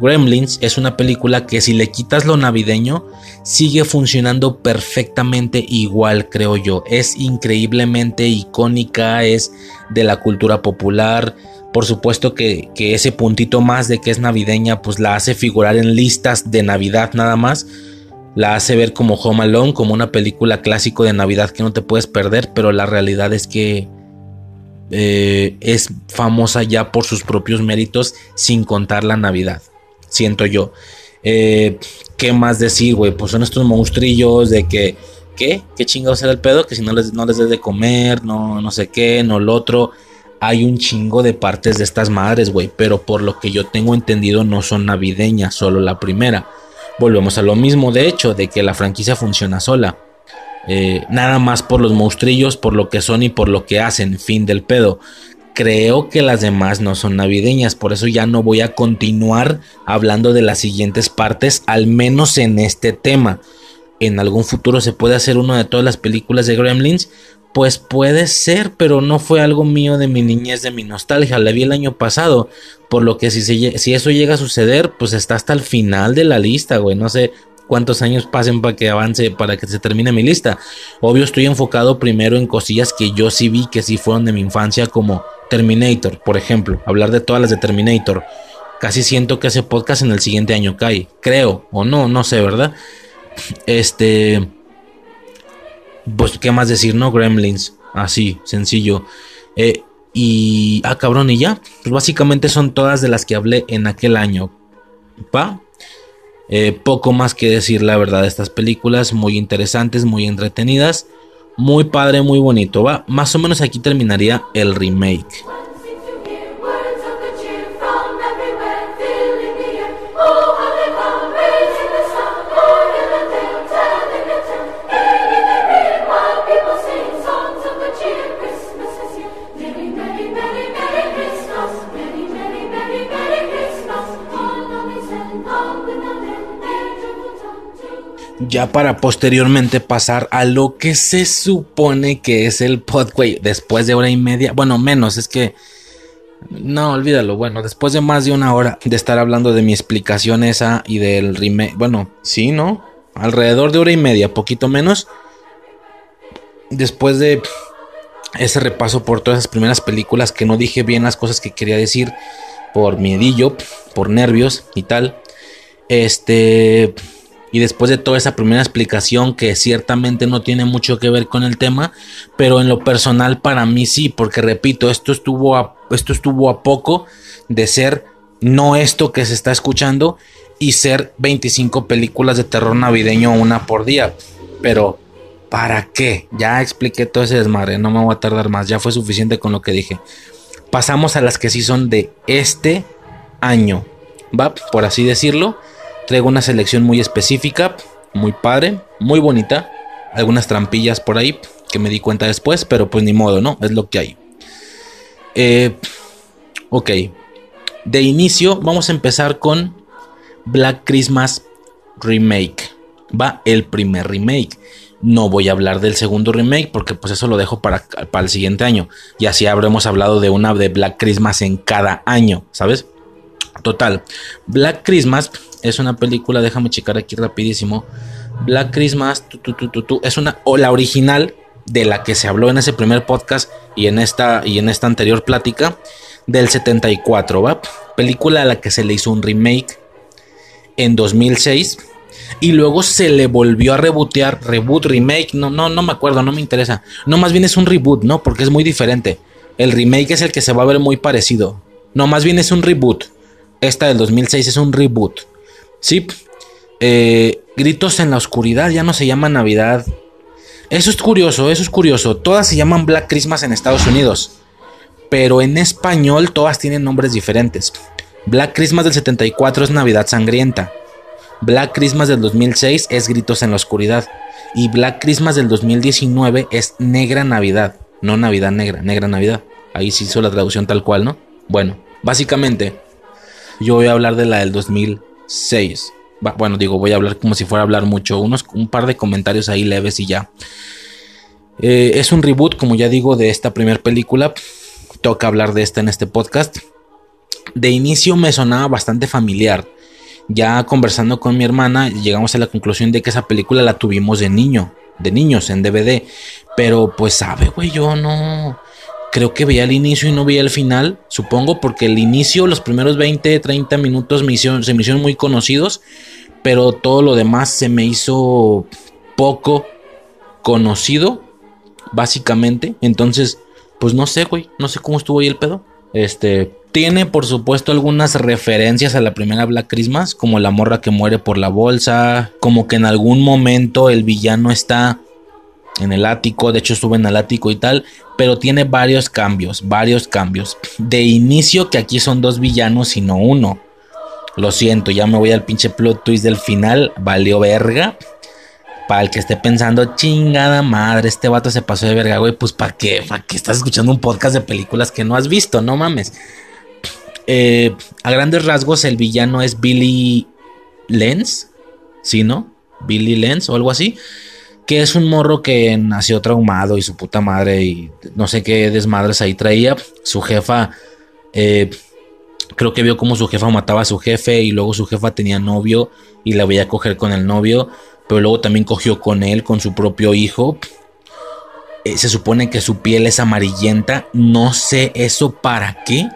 Gremlins es una película que si le quitas lo navideño, sigue funcionando perfectamente igual, creo yo. Es increíblemente icónica, es de la cultura popular. Por supuesto que, que ese puntito más de que es navideña, pues la hace figurar en listas de Navidad nada más. La hace ver como Home Alone, como una película clásico de Navidad que no te puedes perder, pero la realidad es que eh, es famosa ya por sus propios méritos sin contar la Navidad siento yo. Eh, ¿Qué más decir, güey? Pues son estos monstrillos de que, ¿qué? ¿Qué chingados era el pedo? Que si no les, no les des de comer, no, no sé qué, no lo otro. Hay un chingo de partes de estas madres, güey. Pero por lo que yo tengo entendido, no son navideñas, solo la primera. Volvemos a lo mismo, de hecho, de que la franquicia funciona sola. Eh, nada más por los monstrillos, por lo que son y por lo que hacen, fin del pedo creo que las demás no son navideñas, por eso ya no voy a continuar hablando de las siguientes partes, al menos en este tema. En algún futuro se puede hacer uno de todas las películas de Gremlins, pues puede ser, pero no fue algo mío de mi niñez, de mi nostalgia, la vi el año pasado, por lo que si, si eso llega a suceder, pues está hasta el final de la lista, güey, no sé cuántos años pasen para que avance, para que se termine mi lista. Obvio estoy enfocado primero en cosillas que yo sí vi, que sí fueron de mi infancia, como Terminator, por ejemplo, hablar de todas las de Terminator. Casi siento que ese podcast en el siguiente año cae. Creo, o no, no sé, ¿verdad? Este. Pues, ¿qué más decir, no? Gremlins. Así, sencillo. Eh, y. Ah, cabrón, y ya. Pues básicamente son todas de las que hablé en aquel año. ¿Va? Eh, poco más que decir, la verdad, de estas películas. Muy interesantes, muy entretenidas. Muy padre, muy bonito. Va, más o menos aquí terminaría el remake. Ya para posteriormente pasar a lo que se supone que es el podcast después de hora y media, bueno, menos, es que no, olvídalo, bueno, después de más de una hora de estar hablando de mi explicación esa y del remake, bueno, sí, ¿no? Alrededor de hora y media, poquito menos. Después de ese repaso por todas esas primeras películas que no dije bien las cosas que quería decir por miedillo, por nervios y tal. Este, y después de toda esa primera explicación que ciertamente no tiene mucho que ver con el tema, pero en lo personal para mí sí, porque repito, esto estuvo a, esto estuvo a poco de ser no esto que se está escuchando y ser 25 películas de terror navideño una por día. Pero ¿para qué? Ya expliqué todo ese desmadre, no me voy a tardar más, ya fue suficiente con lo que dije. Pasamos a las que sí son de este año, ¿va? Por así decirlo Traigo una selección muy específica, muy padre, muy bonita. Algunas trampillas por ahí que me di cuenta después, pero pues ni modo, ¿no? Es lo que hay. Eh, ok. De inicio vamos a empezar con Black Christmas Remake. Va el primer remake. No voy a hablar del segundo remake porque pues eso lo dejo para, para el siguiente año. Y así habremos hablado de una de Black Christmas en cada año, ¿sabes? Total. Black Christmas es una película, déjame checar aquí rapidísimo. Black Christmas, es una, o la original de la que se habló en ese primer podcast y en esta, y en esta anterior plática, del 74, ¿va? Película a la que se le hizo un remake en 2006 y luego se le volvió a rebootear, reboot, remake, no, no, no me acuerdo, no me interesa. No, más bien es un reboot, ¿no? Porque es muy diferente. El remake es el que se va a ver muy parecido. No, más bien es un reboot. Esta del 2006 es un reboot. Sí. Eh, gritos en la oscuridad ya no se llama Navidad. Eso es curioso, eso es curioso. Todas se llaman Black Christmas en Estados Unidos. Pero en español todas tienen nombres diferentes. Black Christmas del 74 es Navidad Sangrienta. Black Christmas del 2006 es Gritos en la Oscuridad. Y Black Christmas del 2019 es Negra Navidad. No Navidad Negra, Negra Navidad. Ahí sí hizo la traducción tal cual, ¿no? Bueno, básicamente yo voy a hablar de la del 2006. Bueno, digo, voy a hablar como si fuera a hablar mucho. Unos, un par de comentarios ahí leves y ya. Eh, es un reboot, como ya digo, de esta primera película. Toca hablar de esta en este podcast. De inicio me sonaba bastante familiar. ya conversando con mi hermana, llegamos a la conclusión de que esa película la tuvimos de niño, de niños en DVD. Pero pues sabe, güey, yo no... Creo que veía el inicio y no veía el final, supongo, porque el inicio, los primeros 20, 30 minutos se me hicieron muy conocidos, pero todo lo demás se me hizo poco conocido, básicamente. Entonces, pues no sé, güey, no sé cómo estuvo ahí el pedo. Este, tiene por supuesto algunas referencias a la primera Black Christmas, como la morra que muere por la bolsa, como que en algún momento el villano está en el ático, de hecho sube en el ático y tal, pero tiene varios cambios, varios cambios. De inicio que aquí son dos villanos y no uno. Lo siento, ya me voy al pinche plot twist del final, valió verga. Para el que esté pensando, chingada madre, este vato se pasó de verga, güey, pues ¿para qué? ¿Para qué estás escuchando un podcast de películas que no has visto? No mames. Eh, a grandes rasgos, el villano es Billy Lenz, ¿sí, no? Billy Lenz o algo así. Que es un morro que nació traumado y su puta madre y no sé qué desmadres ahí traía. Su jefa, eh, creo que vio como su jefa mataba a su jefe y luego su jefa tenía novio y la veía coger con el novio pero luego también cogió con él, con su propio hijo. Eh, se supone que su piel es amarillenta, no sé eso para qué.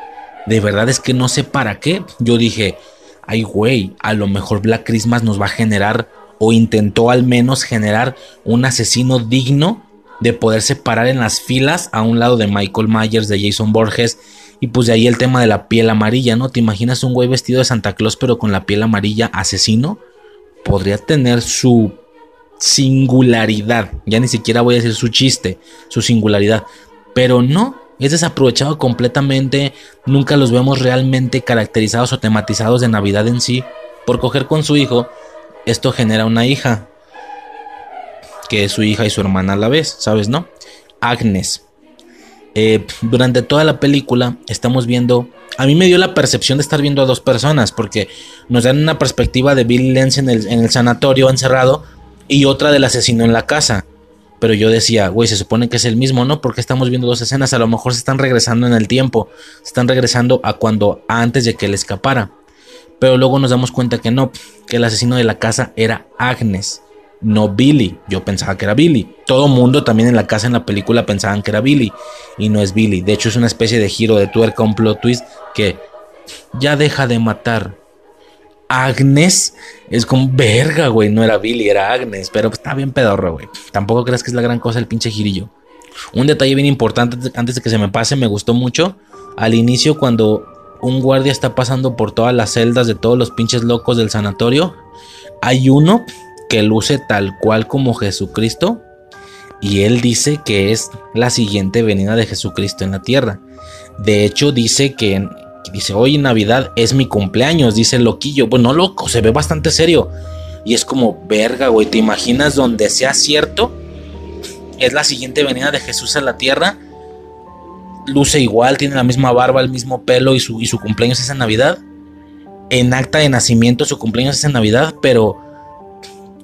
De verdad es que no sé para qué. Yo dije, ay güey, a lo mejor Black Christmas nos va a generar o intentó al menos generar un asesino digno de poderse parar en las filas a un lado de Michael Myers, de Jason Borges. Y pues de ahí el tema de la piel amarilla, ¿no? ¿Te imaginas un güey vestido de Santa Claus pero con la piel amarilla asesino? podría tener su singularidad. Ya ni siquiera voy a decir su chiste, su singularidad. Pero no, es desaprovechado completamente. Nunca los vemos realmente caracterizados o tematizados de Navidad en sí. Por coger con su hijo, esto genera una hija. Que es su hija y su hermana a la vez, ¿sabes? ¿No? Agnes. Eh, durante toda la película estamos viendo a mí me dio la percepción de estar viendo a dos personas, porque nos dan una perspectiva de Billy Lenz en el, en el sanatorio encerrado y otra del asesino en la casa. Pero yo decía, güey, se supone que es el mismo, ¿no? Porque estamos viendo dos escenas, a lo mejor se están regresando en el tiempo, se están regresando a cuando antes de que él escapara. Pero luego nos damos cuenta que no, que el asesino de la casa era Agnes no Billy. Yo pensaba que era Billy. Todo mundo también en la casa en la película pensaban que era Billy y no es Billy. De hecho es una especie de giro de tuerca, un plot twist que ya deja de matar. Agnes es como verga, güey. No era Billy, era Agnes. Pero está bien pedorro, güey. Tampoco creas que es la gran cosa el pinche girillo. Un detalle bien importante antes de que se me pase, me gustó mucho. Al inicio, cuando un guardia está pasando por todas las celdas de todos los pinches locos del sanatorio, hay uno que luce tal cual como Jesucristo y él dice que es la siguiente venida de Jesucristo en la tierra. De hecho dice que dice hoy en Navidad es mi cumpleaños, dice el loquillo. Bueno, loco, se ve bastante serio. Y es como, verga, güey, ¿te imaginas donde sea cierto? Es la siguiente venida de Jesús a la tierra. Luce igual, tiene la misma barba, el mismo pelo y su, y su cumpleaños es en Navidad. En acta de nacimiento su cumpleaños es en Navidad, pero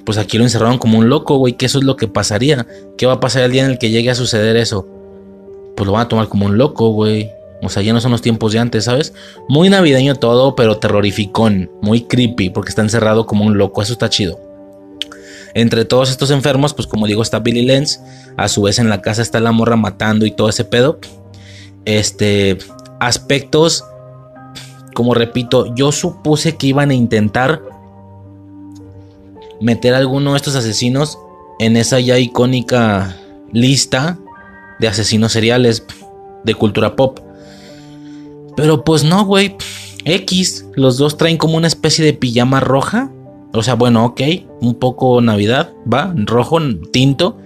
pues aquí lo encerraron como un loco, güey, que eso es lo que pasaría. ¿Qué va a pasar el día en el que llegue a suceder eso? Pues lo van a tomar como un loco, güey. O sea, ya no son los tiempos de antes, ¿sabes? Muy navideño todo, pero terrorificón, muy creepy, porque está encerrado como un loco, eso está chido. Entre todos estos enfermos, pues como digo, está Billy Lenz, a su vez en la casa está la morra matando y todo ese pedo. Este, aspectos, como repito, yo supuse que iban a intentar meter a alguno de estos asesinos en esa ya icónica lista de asesinos seriales de cultura pop. Pero pues no, güey. X, los dos traen como una especie de pijama roja. O sea, bueno, ok, un poco Navidad, va, rojo, tinto,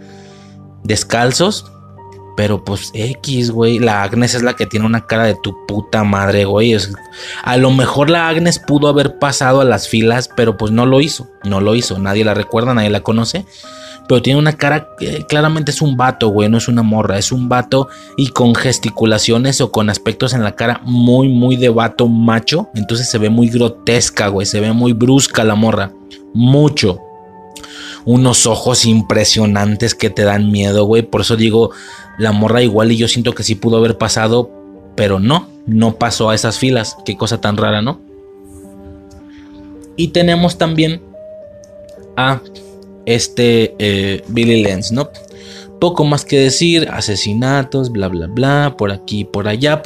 descalzos. Pero pues X, güey. La Agnes es la que tiene una cara de tu puta madre, güey. a lo mejor la Agnes pudo haber pasado a las filas, pero pues no lo hizo. No lo hizo. Nadie la recuerda, nadie la conoce. Pero tiene una cara, que claramente es un vato, güey. No es una morra. Es un vato y con gesticulaciones o con aspectos en la cara muy, muy de vato macho. Entonces se ve muy grotesca, güey. Se ve muy brusca la morra. Mucho unos ojos impresionantes que te dan miedo, güey. Por eso digo, la morra igual y yo siento que sí pudo haber pasado, pero no, no pasó a esas filas. Qué cosa tan rara, ¿no? Y tenemos también a este eh, Billy Lenz, ¿no? Poco más que decir, asesinatos, bla, bla, bla, por aquí, por allá.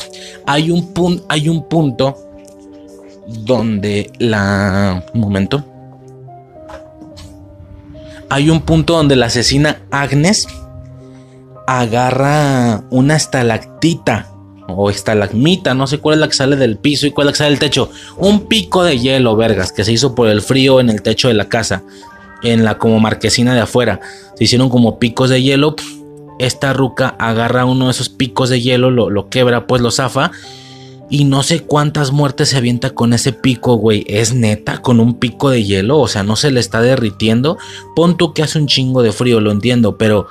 Hay un, hay un punto donde la... Un momento. Hay un punto donde la asesina Agnes agarra una estalactita o estalagmita, no sé cuál es la que sale del piso y cuál es la que sale del techo. Un pico de hielo, vergas, que se hizo por el frío en el techo de la casa, en la como marquesina de afuera. Se hicieron como picos de hielo. Esta ruca agarra uno de esos picos de hielo, lo, lo quebra, pues lo zafa. Y no sé cuántas muertes se avienta con ese pico, güey. Es neta, con un pico de hielo. O sea, no se le está derritiendo. Pon tú que hace un chingo de frío, lo entiendo, pero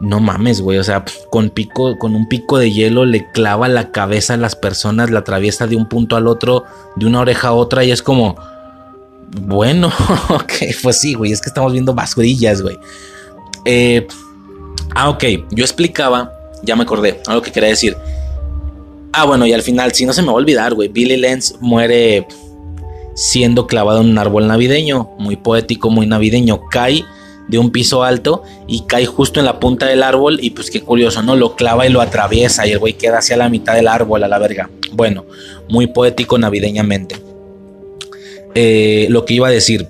no mames, güey. O sea, con, pico, con un pico de hielo le clava la cabeza a las personas, la atraviesa de un punto al otro, de una oreja a otra, y es como. Bueno, ok, pues sí, güey. Es que estamos viendo basurillas, güey. Eh, ah, ok. Yo explicaba, ya me acordé, algo que quería decir. Ah, bueno, y al final, si no se me va a olvidar, güey. Billy Lenz muere siendo clavado en un árbol navideño. Muy poético, muy navideño. Cae de un piso alto y cae justo en la punta del árbol y pues qué curioso, ¿no? Lo clava y lo atraviesa y el güey queda hacia la mitad del árbol a la verga. Bueno, muy poético navideñamente. Eh, lo que iba a decir,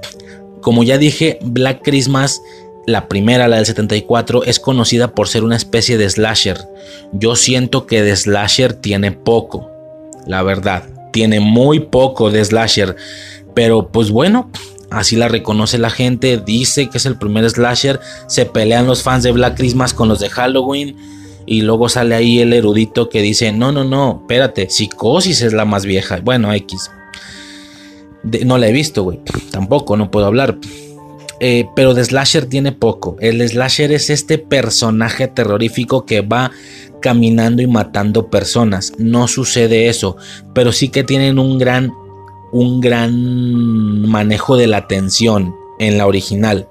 como ya dije, Black Christmas, la primera, la del 74, es conocida por ser una especie de slasher. Yo siento que de slasher tiene poco, la verdad, tiene muy poco de slasher. Pero pues bueno, Así la reconoce la gente, dice que es el primer slasher, se pelean los fans de Black Christmas con los de Halloween y luego sale ahí el erudito que dice, no, no, no, espérate, Psicosis es la más vieja. Bueno, X. no la he visto, güey. Tampoco, no puedo hablar. Eh, pero de slasher tiene poco. El slasher es este personaje terrorífico que va caminando y matando personas. No sucede eso, pero sí que tienen un gran un gran manejo de la tensión en la original.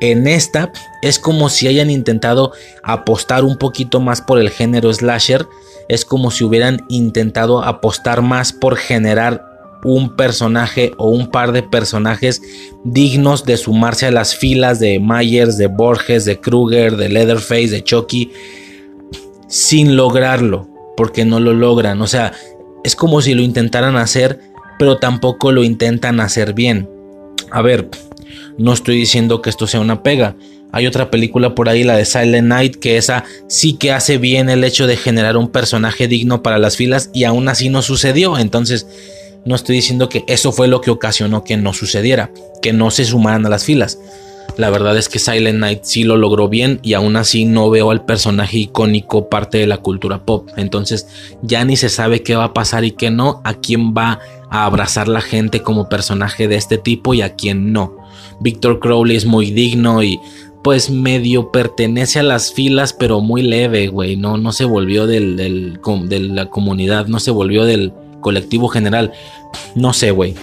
En esta es como si hayan intentado apostar un poquito más por el género slasher. Es como si hubieran intentado apostar más por generar un personaje o un par de personajes dignos de sumarse a las filas de Myers, de Borges, de Kruger, de Leatherface, de Chucky, sin lograrlo, porque no lo logran. O sea, es como si lo intentaran hacer pero tampoco lo intentan hacer bien. A ver, no estoy diciendo que esto sea una pega. Hay otra película por ahí, la de Silent Night, que esa sí que hace bien el hecho de generar un personaje digno para las filas y aún así no sucedió. Entonces, no estoy diciendo que eso fue lo que ocasionó que no sucediera, que no se sumaran a las filas. La verdad es que Silent Night sí lo logró bien y aún así no veo al personaje icónico parte de la cultura pop. Entonces ya ni se sabe qué va a pasar y qué no, a quién va a abrazar la gente como personaje de este tipo y a quién no. Victor Crowley es muy digno y pues medio pertenece a las filas, pero muy leve, güey. No, no se volvió del, de la comunidad, no se volvió del colectivo general. No sé, güey.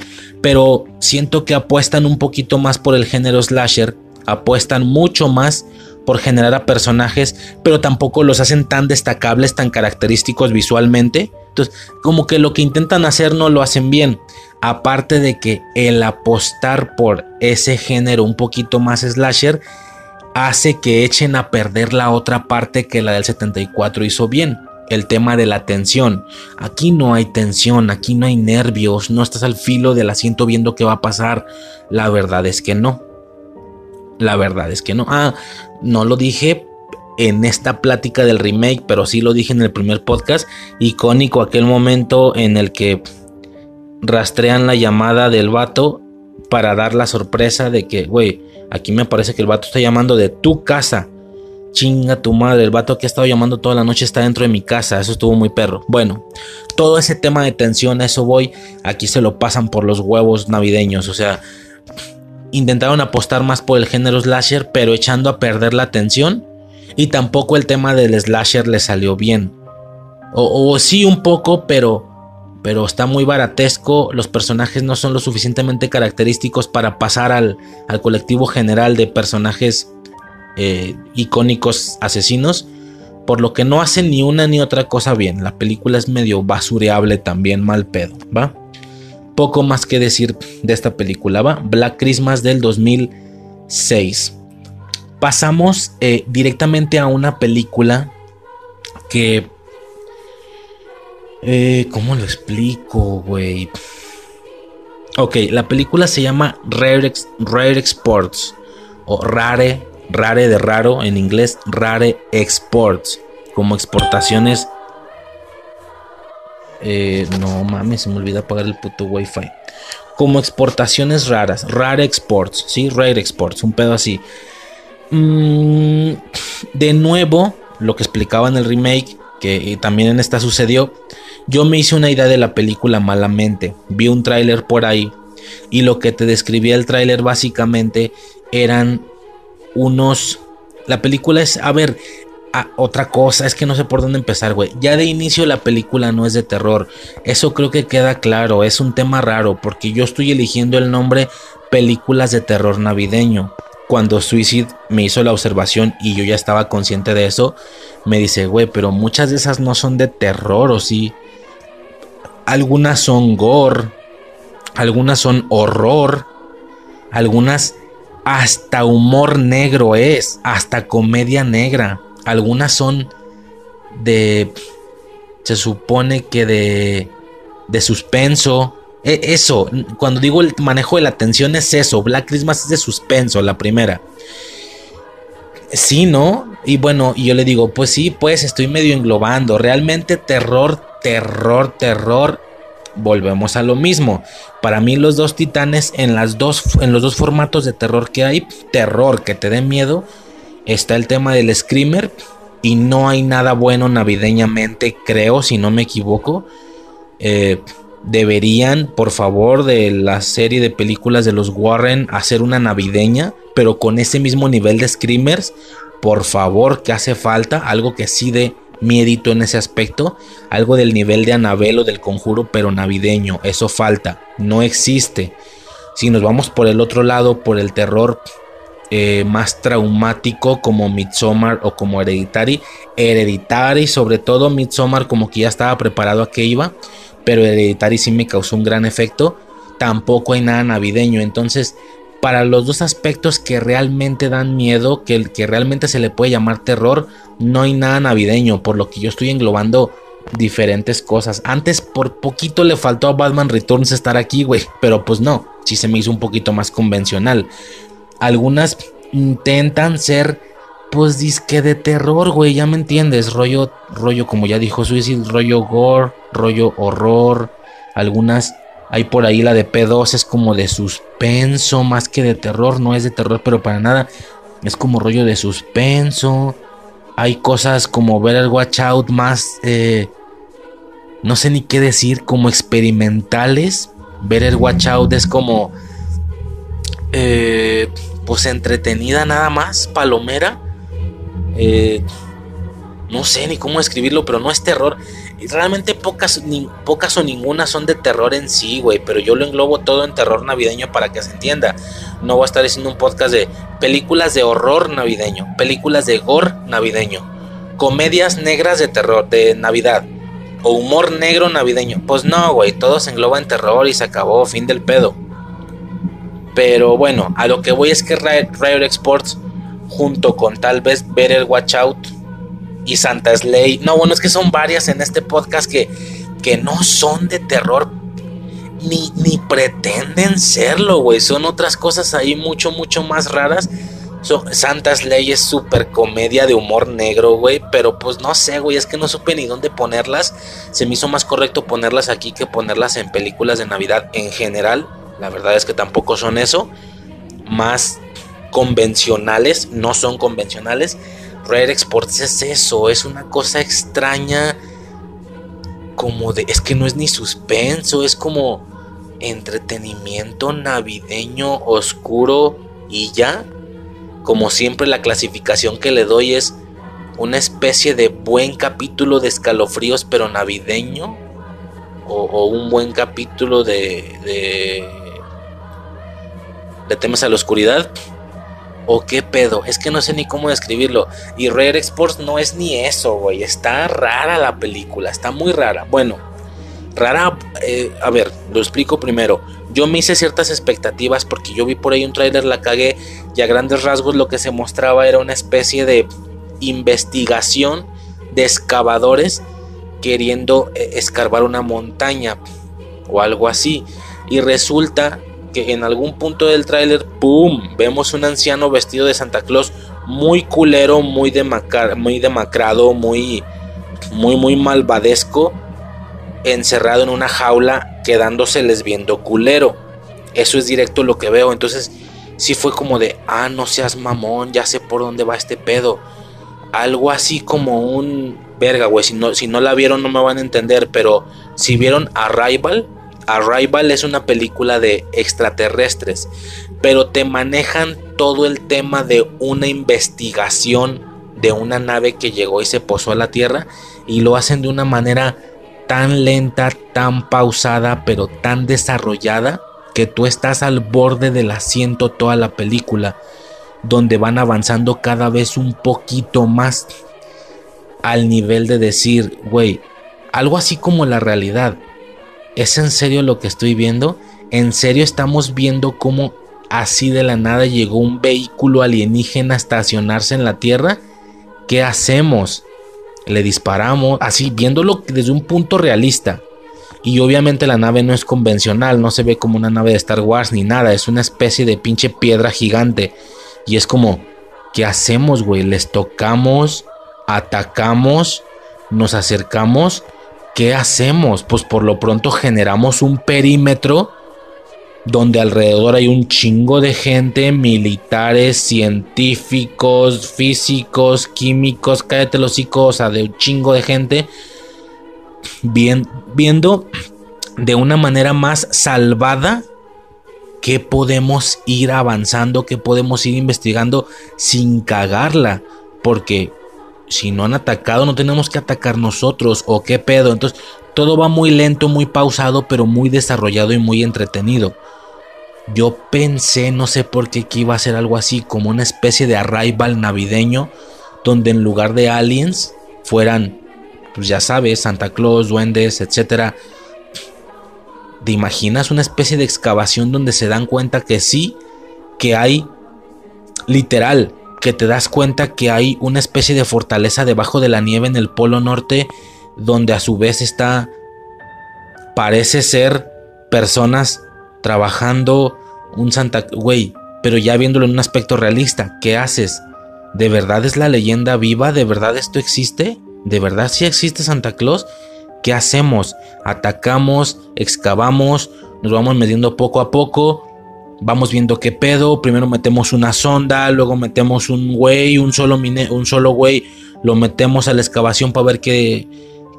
Pero siento que apuestan un poquito más por el género slasher, apuestan mucho más por generar a personajes, pero tampoco los hacen tan destacables, tan característicos visualmente. Entonces, como que lo que intentan hacer no lo hacen bien. Aparte de que el apostar por ese género un poquito más slasher hace que echen a perder la otra parte que la del 74 hizo bien. El tema de la tensión. Aquí no hay tensión, aquí no hay nervios, no estás al filo del asiento viendo qué va a pasar. La verdad es que no. La verdad es que no. Ah, no lo dije en esta plática del remake, pero sí lo dije en el primer podcast. Icónico aquel momento en el que rastrean la llamada del vato para dar la sorpresa de que, güey, aquí me parece que el vato está llamando de tu casa. Chinga tu madre, el vato que ha estado llamando toda la noche está dentro de mi casa, eso estuvo muy perro. Bueno, todo ese tema de tensión, a eso voy, aquí se lo pasan por los huevos navideños, o sea, intentaron apostar más por el género slasher, pero echando a perder la atención. Y tampoco el tema del slasher le salió bien. O, sí un poco, pero, pero está muy baratesco. Los personajes no son lo suficientemente característicos para pasar al, al colectivo general de personajes eh, icónicos asesinos. Por lo que no hacen ni una ni otra cosa bien. La película es medio basureable también, mal pedo, ¿va? poco más que decir de esta película. ¿va? Black Christmas del 2006. Pasamos eh, directamente a una película que... Eh, ¿Cómo lo explico, güey? Ok, la película se llama Rare, Rare Exports o Rare, Rare de raro en inglés, Rare Exports, como exportaciones eh, no mames, se me olvida apagar el puto wifi. Como exportaciones raras. Rare Exports. Sí, Rare Exports. Un pedo así. Mm, de nuevo, lo que explicaba en el remake. Que también en esta sucedió. Yo me hice una idea de la película malamente. Vi un tráiler por ahí. Y lo que te describía el tráiler básicamente eran unos... La película es... A ver, otra cosa, es que no sé por dónde empezar, güey. Ya de inicio la película no es de terror. Eso creo que queda claro. Es un tema raro porque yo estoy eligiendo el nombre películas de terror navideño. Cuando Suicide me hizo la observación y yo ya estaba consciente de eso, me dice, güey, pero muchas de esas no son de terror, ¿o sí? Algunas son gore, algunas son horror, algunas hasta humor negro es, hasta comedia negra. Algunas son de... Se supone que de... De suspenso. E, eso, cuando digo el manejo de la atención es eso. Black Christmas es de suspenso, la primera. Sí, ¿no? Y bueno, y yo le digo, pues sí, pues estoy medio englobando. Realmente terror, terror, terror. Volvemos a lo mismo. Para mí los dos titanes en, las dos, en los dos formatos de terror que hay, terror que te dé miedo está el tema del screamer y no hay nada bueno navideñamente, creo, si no me equivoco. Eh, deberían, por favor, de la serie de películas de los Warren hacer una navideña, pero con ese mismo nivel de screamers. Por favor, que hace falta algo que sí de miedito en ese aspecto, algo del nivel de Anabel o del conjuro, pero navideño. Eso falta, no existe. Si nos vamos por el otro lado, por el terror eh, más traumático como Midsommar o como Hereditary. Hereditary, sobre todo Midsommar, como que ya estaba preparado a que iba, pero Hereditary sí me causó un gran efecto. Tampoco hay nada navideño, entonces para los dos aspectos que realmente dan miedo, que, que realmente se le puede llamar terror, no hay nada navideño, por lo que yo estoy englobando diferentes cosas. Antes por poquito le faltó a Batman Returns estar aquí, güey, pero pues no, sí se me hizo un poquito más convencional. Algunas intentan ser, pues, disque de terror, güey, ya me entiendes. Rollo, rollo, como ya dijo Suicide, rollo gore, rollo horror. Algunas, hay por ahí la de P2, es como de suspenso, más que de terror, no es de terror, pero para nada. Es como rollo de suspenso. Hay cosas como ver el Watch Out más, eh, no sé ni qué decir, como experimentales. Ver el Watch Out es como eh, pues entretenida nada más, palomera. Eh, no sé ni cómo escribirlo, pero no es terror. Realmente pocas, pocas o ninguna son de terror en sí, güey. Pero yo lo englobo todo en terror navideño para que se entienda. No voy a estar haciendo un podcast de películas de horror navideño, películas de gore navideño, comedias negras de terror, de Navidad, o humor negro navideño. Pues no, güey, todo se engloba en terror y se acabó, fin del pedo. Pero bueno, a lo que voy es que Riot Exports, junto con tal vez Better Watch Out y Santa Slay, no, bueno, es que son varias en este podcast que, que no son de terror ni, ni pretenden serlo, güey. Son otras cosas ahí mucho, mucho más raras. Santa Slay es súper comedia de humor negro, güey. Pero pues no sé, güey. Es que no supe ni dónde ponerlas. Se me hizo más correcto ponerlas aquí que ponerlas en películas de Navidad en general. La verdad es que tampoco son eso. Más convencionales, no son convencionales. Rare Exports es eso, es una cosa extraña. Como de. Es que no es ni suspenso, es como entretenimiento navideño oscuro y ya. Como siempre, la clasificación que le doy es una especie de buen capítulo de escalofríos, pero navideño. O, un buen capítulo de ¿Le temes a la oscuridad? ¿O qué pedo? Es que no sé ni cómo describirlo. Y Rare Exports no es ni eso, güey. Está rara la película, está muy rara. Bueno, rara. eh, a ver, lo explico primero. Yo me hice ciertas expectativas porque yo vi por ahí un tráiler, la cagué y a grandes rasgos lo que se mostraba era una especie de investigación de excavadores queriendo eh, escarbar una montaña o algo así. Y resulta que en algún punto del tráiler, ¡pum! Vemos un anciano vestido de Santa Claus muy culero, muy, demacrado, muy, muy, muy malvadesco, encerrado en una jaula, quedándoseles viendo culero. Eso es directo lo que veo. Entonces, sí fue como de, ah, no seas mamón, ya sé por dónde va este pedo. Algo así como un verga, güey. Si no, si no la vieron, no me van a entender. Pero si vieron Arrival, Arrival es una película de extraterrestres. Pero te manejan todo el tema de una investigación de una nave que llegó y se posó a la Tierra. Y lo hacen de una manera tan lenta, tan pausada, pero tan desarrollada que tú estás al borde del asiento toda la película, donde van avanzando cada vez un poquito más al nivel de decir, güey, algo así como la realidad. ¿Es en serio lo que estoy viendo? ¿En serio estamos viendo cómo así de la nada llegó un vehículo alienígena a estacionarse en la Tierra? ¿Qué hacemos? Le disparamos, así viéndolo desde un punto realista. Y obviamente la nave no es convencional, no se ve como una nave de Star Wars ni nada, es una especie de pinche piedra gigante. Y es como, ¿qué hacemos, güey? ¿Les tocamos? ¿Atacamos? ¿Nos acercamos? ¿Qué hacemos? Pues por lo pronto generamos un perímetro donde alrededor hay un chingo de gente, militares, científicos, físicos, químicos, cállate los hocico, o sea, de un chingo de gente bien, viendo de una manera más salvada que podemos ir avanzando, que podemos ir investigando sin cagarla, porque si no han atacado no tenemos que atacar nosotros o qué pedo, entonces todo va muy lento, muy pausado, pero muy desarrollado y muy entretenido. Yo pensé, no sé por qué, que iba a ser algo así, como una especie de arrival navideño, donde en lugar de aliens fueran pues ya sabes, Santa Claus, duendes, etcétera. ¿Te imaginas una especie de excavación donde se dan cuenta que sí, que hay literal, que te das cuenta que hay una especie de fortaleza debajo de la nieve en el Polo Norte, donde a su vez está, parece ser personas trabajando un Santa, güey, pero ya viéndolo en un aspecto realista, ¿qué haces? ¿De verdad es la leyenda viva? ¿De verdad esto existe? ¿De verdad si existe Santa Claus? ¿Qué hacemos? Atacamos, excavamos, nos vamos metiendo poco a poco, vamos viendo qué pedo, primero metemos una sonda, luego metemos un güey, un solo un solo güey, lo metemos a la excavación para ver qué,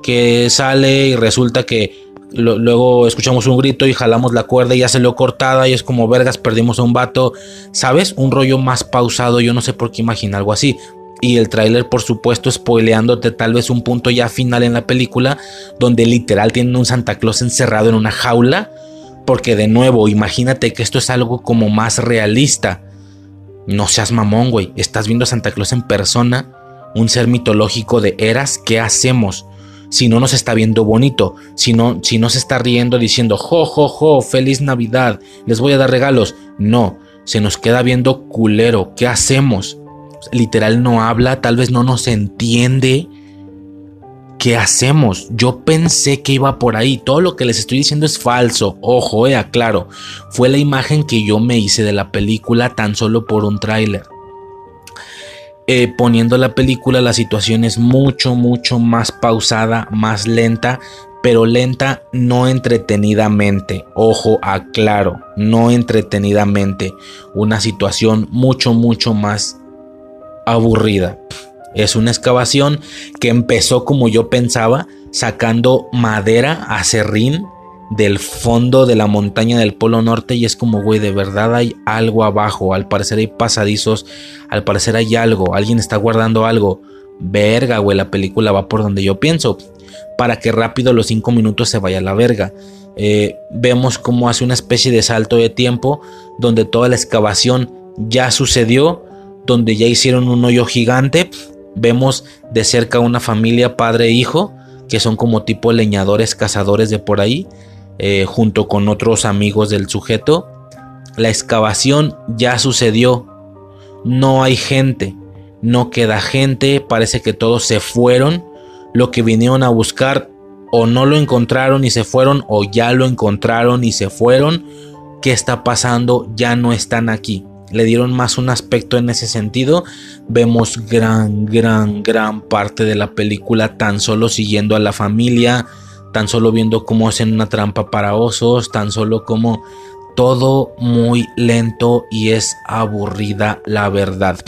qué sale y resulta que luego escuchamos un grito y jalamos la cuerda y ya se lo cortada y es como vergas, perdimos a un vato, ¿sabes? Un rollo más pausado, yo no sé por qué imaginar algo así y el tráiler por supuesto spoileándote tal vez un punto ya final en la película donde literal tienen un Santa Claus encerrado en una jaula porque de nuevo imagínate que esto es algo como más realista no seas mamón güey estás viendo a Santa Claus en persona un ser mitológico de eras ¿qué hacemos? si no nos está viendo bonito, si no, si no se está riendo diciendo, jo, jo, jo, feliz Navidad, les voy a dar regalos. No, se nos queda viendo culero. ¿Qué hacemos? literal no habla, tal vez no nos entiende. ¿Qué hacemos? Yo pensé que iba por ahí. Todo lo que les estoy diciendo es falso. Ojo, eh, aclaro. Fue la imagen que yo me hice de la película tan solo por un tráiler. Eh, poniendo la película la situación es mucho, mucho más pausada, más lenta, pero lenta no entretenidamente. Ojo, aclaro, no entretenidamente. Una situación mucho, mucho más aburrida. Es una excavación que empezó como yo pensaba, sacando madera a serrín del fondo de la montaña del Polo Norte y es como, güey, de verdad hay algo abajo, al parecer hay pasadizos, al parecer hay algo, alguien está guardando algo. Verga, güey, la película va por donde yo pienso, para que rápido los cinco minutos se vaya a la verga. Eh, vemos como hace una especie de salto de tiempo donde toda la excavación ya sucedió, donde ya hicieron un hoyo gigante. Vemos de cerca una familia padre e hijo que son como tipo leñadores, cazadores de por ahí, eh, junto con otros amigos del sujeto. La excavación ya sucedió, no hay gente, no queda gente, parece que todos se fueron, lo que vinieron a buscar o no lo encontraron y se fueron o ya lo encontraron y se fueron. ¿Qué está pasando? Ya no están aquí. Le dieron más un aspecto en ese sentido. Vemos gran, gran, gran parte de la película tan solo siguiendo a la familia, tan solo viendo cómo hacen una trampa para osos, tan solo como todo muy lento y es aburrida la verdad.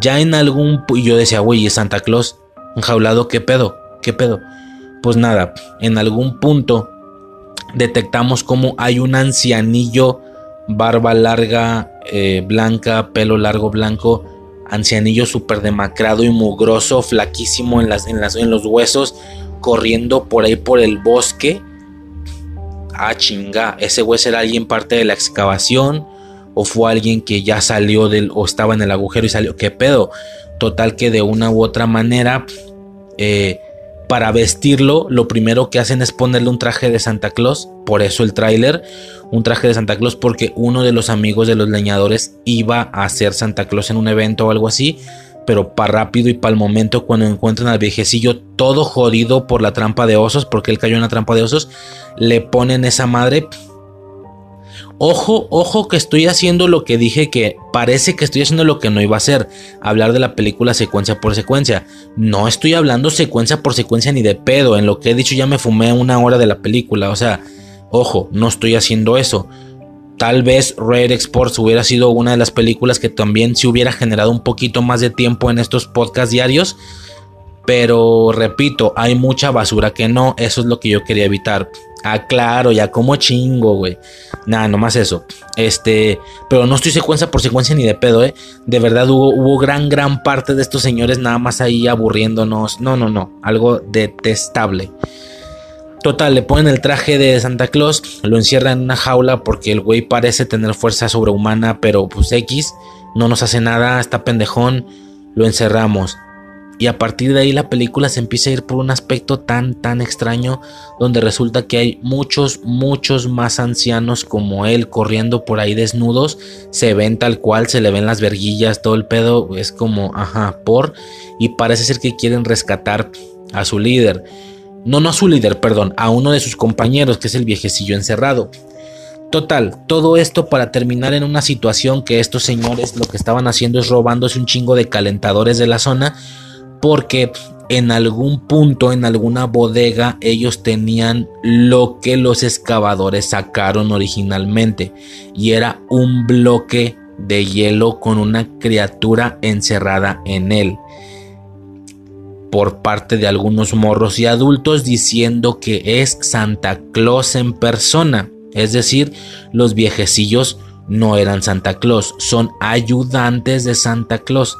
Ya en algún... Yo decía, güey, es Santa Claus enjaulado, ¿qué pedo? ¿Qué pedo? pues nada, en algún punto detectamos como hay un ancianillo, barba larga, eh, blanca, pelo largo blanco, ancianillo súper demacrado y mugroso, flaquísimo en, las, en, los huesos, corriendo por ahí por el bosque. Ah, chinga, ese güey era alguien parte de la excavación o fue alguien que ya salió del o estaba en el agujero y salió. ¿Qué pedo? Total que de una u otra manera eh, para vestirlo, lo primero que hacen es ponerle un traje de Santa Claus, por eso el tráiler, un traje de Santa Claus porque uno de los amigos de los leñadores iba a ser Santa Claus en un evento o algo así, pero para rápido y para el momento cuando encuentran al viejecillo todo jodido por la trampa de osos, porque él cayó en la trampa de osos, le ponen esa madre Ojo, ojo que estoy haciendo lo que dije que parece que estoy haciendo lo que no iba a hacer, hablar de la película secuencia por secuencia. No estoy hablando secuencia por secuencia ni de pedo, en lo que he dicho ya me fumé una hora de la película, o sea, ojo, no estoy haciendo eso. Tal vez Red Exports hubiera sido una de las películas que también se hubiera generado un poquito más de tiempo en estos podcasts diarios. Pero repito, hay mucha basura que no, eso es lo que yo quería evitar. Ah, claro, ya como chingo, güey. Nada, nomás eso. Este, pero no estoy secuencia por secuencia ni de pedo, eh. De verdad hubo, hubo gran, gran parte de estos señores nada más ahí aburriéndonos. No, no, no. Algo detestable. Total, le ponen el traje de Santa Claus, lo encierran en una jaula porque el güey parece tener fuerza sobrehumana, pero pues X, no nos hace nada, está pendejón, lo encerramos. Y a partir de ahí la película se empieza a ir por un aspecto tan, tan extraño, donde resulta que hay muchos, muchos más ancianos como él corriendo por ahí desnudos. Se ven tal cual, se le ven las verguillas, todo el pedo. Es como, ajá, por. Y parece ser que quieren rescatar a su líder. No, no a su líder, perdón, a uno de sus compañeros, que es el viejecillo encerrado. Total, todo esto para terminar en una situación que estos señores lo que estaban haciendo es robándose un chingo de calentadores de la zona porque en algún punto, en alguna bodega, ellos tenían lo que los excavadores sacaron originalmente y era un bloque de hielo con una criatura encerrada en él por parte de algunos morros y adultos diciendo que es Santa Claus en persona. Es decir, los viejecillos no eran Santa Claus, son ayudantes de Santa Claus,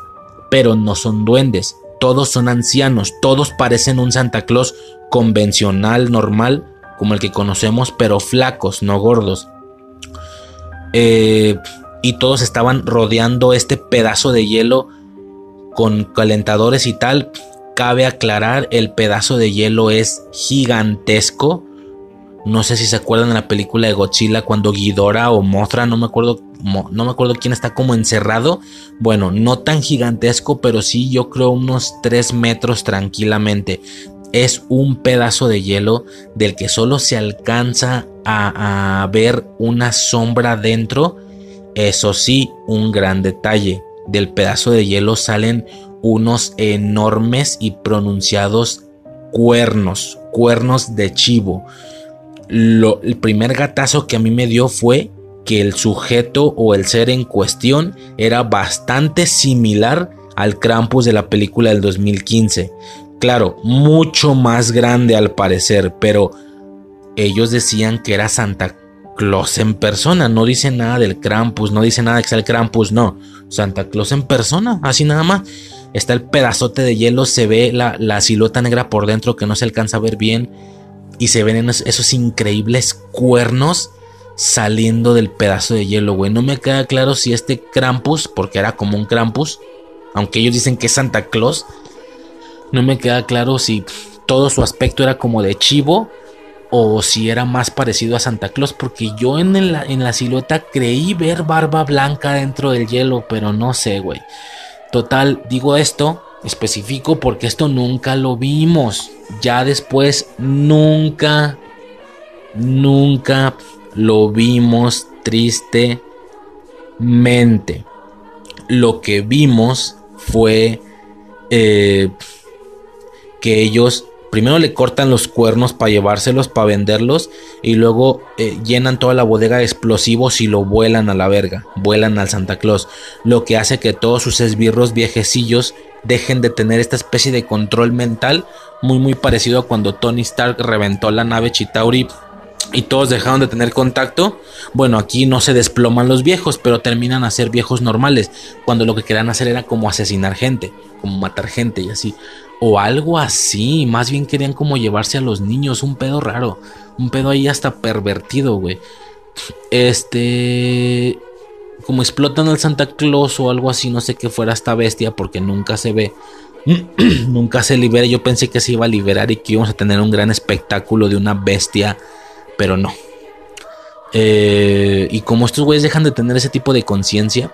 pero no son duendes todos son ancianos, todos parecen un Santa Claus convencional, normal, como el que conocemos, pero flacos, no gordos. Eh, y todos estaban rodeando este pedazo de hielo con calentadores y tal. Cabe aclarar, el pedazo de hielo es gigantesco. No sé si se acuerdan de la película de Godzilla cuando Ghidorah o Mothra, no me acuerdo, no me acuerdo quién está como encerrado. Bueno, no tan gigantesco, pero sí yo creo unos 3 metros tranquilamente. Es un pedazo de hielo del que solo se alcanza a, a ver una sombra dentro. Eso sí, un gran detalle. Del pedazo de hielo salen unos enormes y pronunciados cuernos, cuernos de chivo el primer gatazo que a mí me dio fue que el sujeto o el ser en cuestión era bastante similar al Krampus de la película del 2015. Claro, mucho más grande al parecer, pero ellos decían que era Santa Claus en persona. No dice nada del Krampus, no dice nada que sea el Krampus, no. Santa Claus en persona, así nada más. Está el pedazote de hielo, se ve la, la silueta negra por dentro que no se alcanza a ver bien y se ven esos increíbles cuernos saliendo del pedazo de hielo, güey. No me queda claro si este Krampus, porque era como un Krampus, aunque ellos dicen que es Santa Claus, no me queda claro si todo su aspecto era como de chivo o si era más parecido a Santa Claus, porque yo en la, en la silueta creí ver barba blanca dentro del hielo, pero no sé, güey. Total, digo esto, especifico porque esto nunca lo vimos. Ya después, nunca, nunca lo vimos tristemente. Lo que vimos fue eh, que ellos primero le cortan los cuernos para llevárselos, para venderlos, y luego eh, llenan toda la bodega de explosivos y lo vuelan a la verga, vuelan al Santa Claus, lo que hace que todos sus esbirros viejecillos dejen de tener esta especie de control mental, muy muy parecido a cuando Tony Stark reventó la nave Chitauri y todos dejaron de tener contacto. Bueno, aquí no se desploman los viejos, pero terminan a ser viejos normales, cuando lo que querían hacer era como asesinar gente, como matar gente y así o algo así. Más bien querían como llevarse a los niños. Un pedo raro. Un pedo ahí hasta pervertido, güey. Este. Como explotan al Santa Claus o algo así. No sé qué fuera esta bestia porque nunca se ve. nunca se libera. Yo pensé que se iba a liberar y que íbamos a tener un gran espectáculo de una bestia. Pero no. Eh, y como estos güeyes dejan de tener ese tipo de conciencia,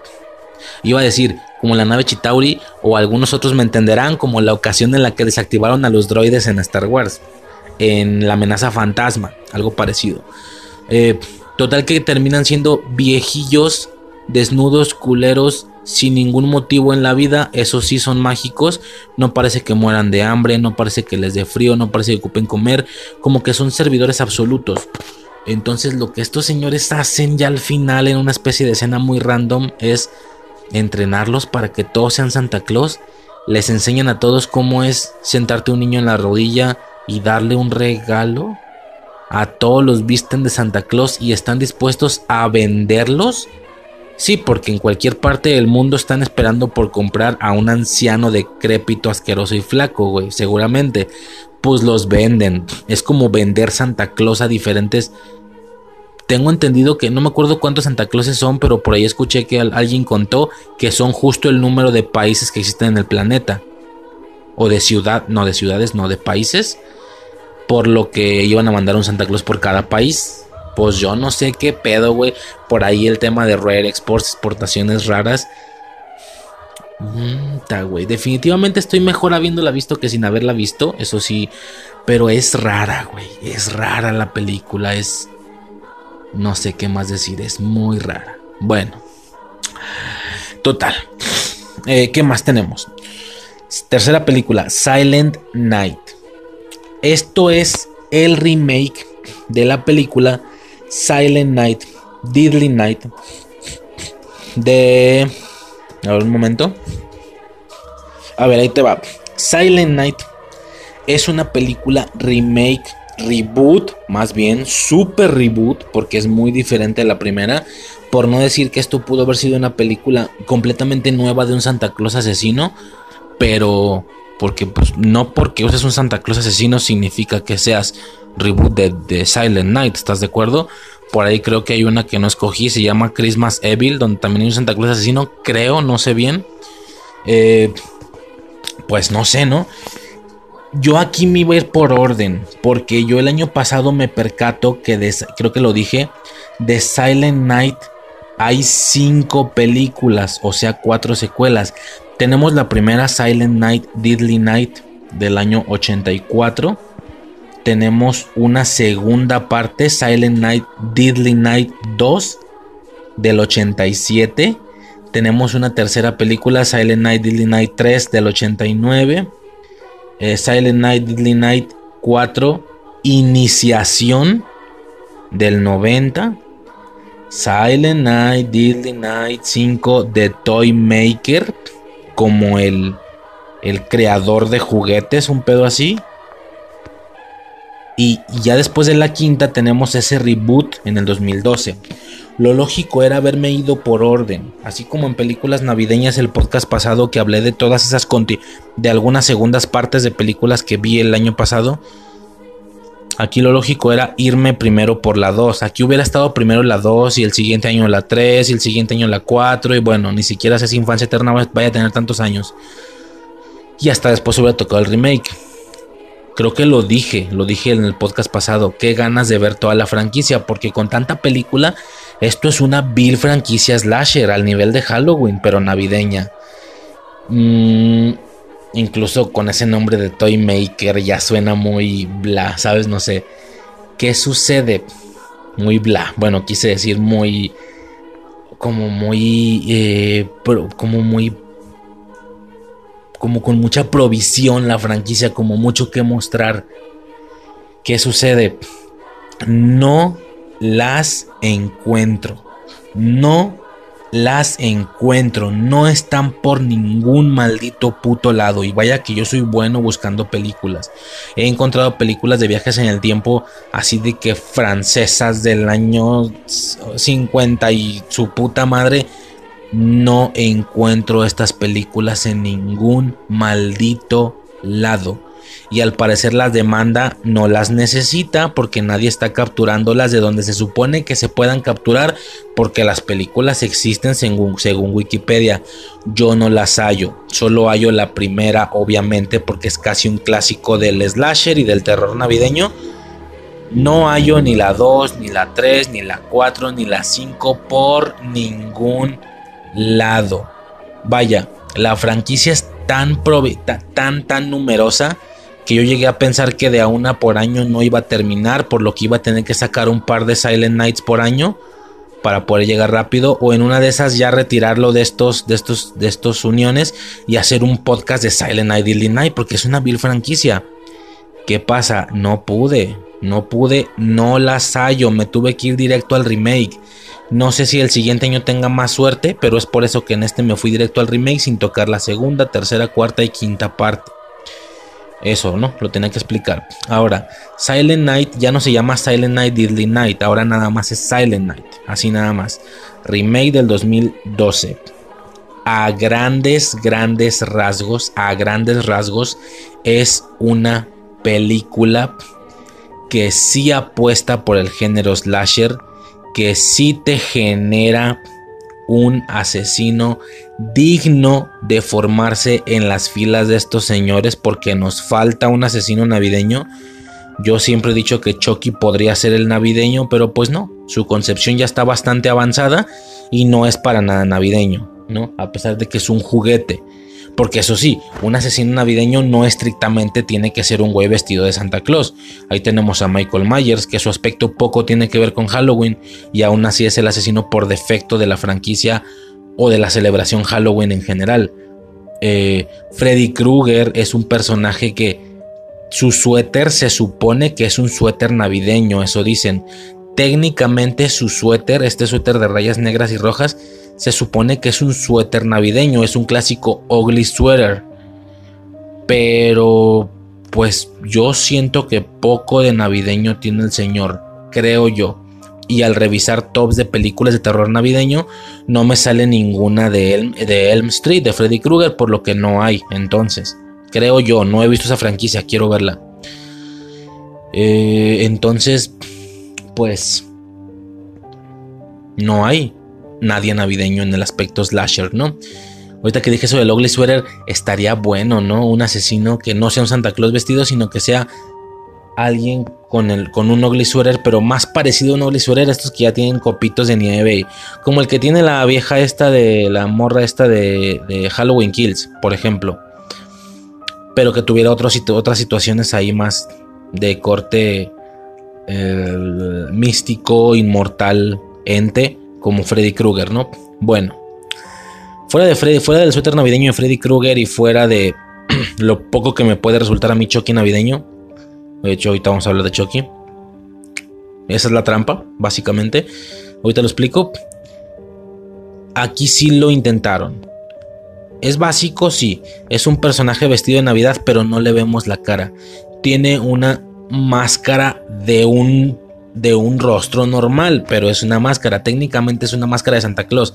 iba a decir, como la nave Chitauri, o algunos otros me entenderán como la ocasión en la que desactivaron a los droides en Star Wars, en la amenaza fantasma, algo parecido. Eh, total que terminan siendo viejillos, desnudos, culeros, sin ningún motivo en la vida, esos sí son mágicos, no parece que mueran de hambre, no parece que les dé frío, no parece que ocupen comer, como que son servidores absolutos. Entonces lo que estos señores hacen ya al final en una especie de escena muy random es entrenarlos para que todos sean Santa Claus. Les enseñan a todos cómo es sentarte un niño en la rodilla y darle un regalo. A todos los visten de Santa Claus y están dispuestos a venderlos. Sí, porque en cualquier parte del mundo están esperando por comprar a un anciano decrépito, asqueroso y flaco, güey, seguramente. Pues los venden. Es como vender Santa Claus a diferentes tengo entendido que no me acuerdo cuántos Santa Clauses son, pero por ahí escuché que alguien contó que son justo el número de países que existen en el planeta. O de ciudad, no de ciudades, no de países. Por lo que iban a mandar un Santa Claus por cada país. Pues yo no sé qué pedo, güey. Por ahí el tema de rare exports, exportaciones raras. Güey. Definitivamente estoy mejor habiéndola visto que sin haberla visto. Eso sí. Pero es rara, güey. Es rara la película. Es no sé qué más decir, es muy rara. Bueno, total. Eh, ¿Qué más tenemos? Tercera película, Silent Night. Esto es el remake de la película Silent Night, Deadly Night. De... A ver un momento. A ver, ahí te va. Silent Night es una película remake reboot, más bien super reboot, porque es muy diferente a la primera. Por no decir que esto pudo haber sido una película completamente nueva de un Santa Claus asesino, pero porque pues no porque uses un Santa Claus asesino significa que seas reboot de, Silent Night, ¿estás de acuerdo? Por ahí creo que hay una que no escogí, se llama Christmas Evil, donde también hay un Santa Claus asesino, creo, no sé bien. Eh, pues no sé, ¿no? Yo aquí me iba a ir por orden, porque yo el año pasado me percato que, creo que lo dije, de Silent Night hay cinco películas, o sea, cuatro secuelas. Tenemos la primera Silent Night, Deadly Night del año 84. Tenemos una segunda parte, Silent Night, Deadly Night 2 del 87. Tenemos una tercera película, Silent Night, Deadly Night 3 del 89. Eh, Silent Night, Deadly Night 4, Iniciación del 90. Silent Night, Deadly Night 5, The Toy Maker, como el, el creador de juguetes, un pedo así. Y ya después de la quinta tenemos ese reboot en el 2012. Lo lógico era haberme ido por orden, así como en películas navideñas el podcast pasado que hablé de todas esas de algunas segundas partes de películas que vi el año pasado. Aquí lo lógico era irme primero por la 2. Aquí hubiera estado primero la 2 y el siguiente año la 3 y el siguiente año la 4 y bueno, ni siquiera esa infancia eterna vaya a tener tantos años. Y hasta después hubiera tocado el remake. Creo que lo dije, lo dije en el podcast pasado. Qué ganas de ver toda la franquicia, porque con tanta película, esto es una vil franquicia slasher al nivel de Halloween, pero navideña. Mm, incluso con ese nombre de Toy Maker ya suena muy bla, ¿sabes? No sé. ¿Qué sucede? Muy bla. Bueno, quise decir muy. Como muy. Eh, como muy como con mucha provisión la franquicia, como mucho que mostrar. ¿Qué sucede? No las encuentro. No las encuentro. No están por ningún maldito puto lado. Y vaya que yo soy bueno buscando películas. He encontrado películas de viajes en el tiempo así de que francesas del año 50 y su puta madre no encuentro estas películas en ningún maldito lado. Y al parecer la demanda no las necesita porque nadie está capturándolas de donde se supone que se puedan capturar porque las películas existen según, según Wikipedia. Yo no las hallo, solo hallo la primera obviamente porque es casi un clásico del slasher y del terror navideño. No hallo ni la 2, ni la 3, ni la 4, ni la 5 por ningún lado. Vaya, la franquicia es tan, tan, tan numerosa que yo llegué a pensar que de a una por año no iba a terminar, por lo que iba a tener que sacar un par de Silent Nights por año para poder llegar rápido o en una de esas ya retirarlo de estos de estos de estos uniones y hacer un podcast de Silent Night Deadly Night porque es una vil franquicia. ¿Qué pasa? No pude, no pude, no las hallo, me tuve que ir directo al remake. No sé si el siguiente año tenga más suerte, pero es por eso que en este me fui directo al remake sin tocar la segunda, tercera, cuarta y quinta parte. Eso, ¿no? Lo tenía que explicar. Ahora, Silent Night ya no se llama Silent Night Deadly Night, ahora nada más es Silent Night, así nada más. Remake del 2012. A grandes, grandes rasgos, a grandes rasgos, es una película que sí apuesta por el género slasher que sí te genera un asesino digno de formarse en las filas de estos señores porque nos falta un asesino navideño. Yo siempre he dicho que Chucky podría ser el navideño, pero pues no, su concepción ya está bastante avanzada y no es para nada navideño, ¿no? A pesar de que es un juguete. Porque eso sí, un asesino navideño no estrictamente tiene que ser un güey vestido de Santa Claus. Ahí tenemos a Michael Myers, que su aspecto poco tiene que ver con Halloween y aún así es el asesino por defecto de la franquicia o de la celebración Halloween en general. Eh, Freddy Krueger es un personaje que su suéter se supone que es un suéter navideño, eso dicen. Técnicamente su suéter, este suéter de rayas negras y rojas, se supone que es un suéter navideño, es un clásico ugly sweater. Pero pues yo siento que poco de navideño tiene el señor, creo yo. Y al revisar tops de películas de terror navideño, no me sale ninguna de Elm, de Elm Street, de Freddy Krueger, por lo que no hay. Entonces, creo yo, no he visto esa franquicia, quiero verla. Eh, entonces, pues, no hay nadie navideño en el aspecto slasher, ¿no? Ahorita que dije eso del Ugly Sweater, estaría bueno, ¿no? Un asesino que no sea un Santa Claus vestido, sino que sea alguien con, el, con un Ugly Sweater, pero más parecido a un Ugly Sweater, estos que ya tienen copitos de nieve, como el que tiene la vieja esta de la morra esta de, Halloween Kills, por ejemplo. Pero que tuviera otras situaciones ahí más de corte eh, místico, inmortal, ente como Freddy Krueger, ¿no? Bueno, fuera de Freddy, fuera del suéter navideño de Freddy Krueger y fuera de lo poco que me puede resultar a mí Chucky navideño, de hecho ahorita vamos a hablar de Chucky. Esa es la trampa, básicamente. Ahorita lo explico. Aquí sí lo intentaron. Es básico, sí. Es un personaje vestido de Navidad, pero no le vemos la cara. Tiene una máscara de un de un rostro normal, pero es una máscara. Técnicamente es una máscara de Santa Claus.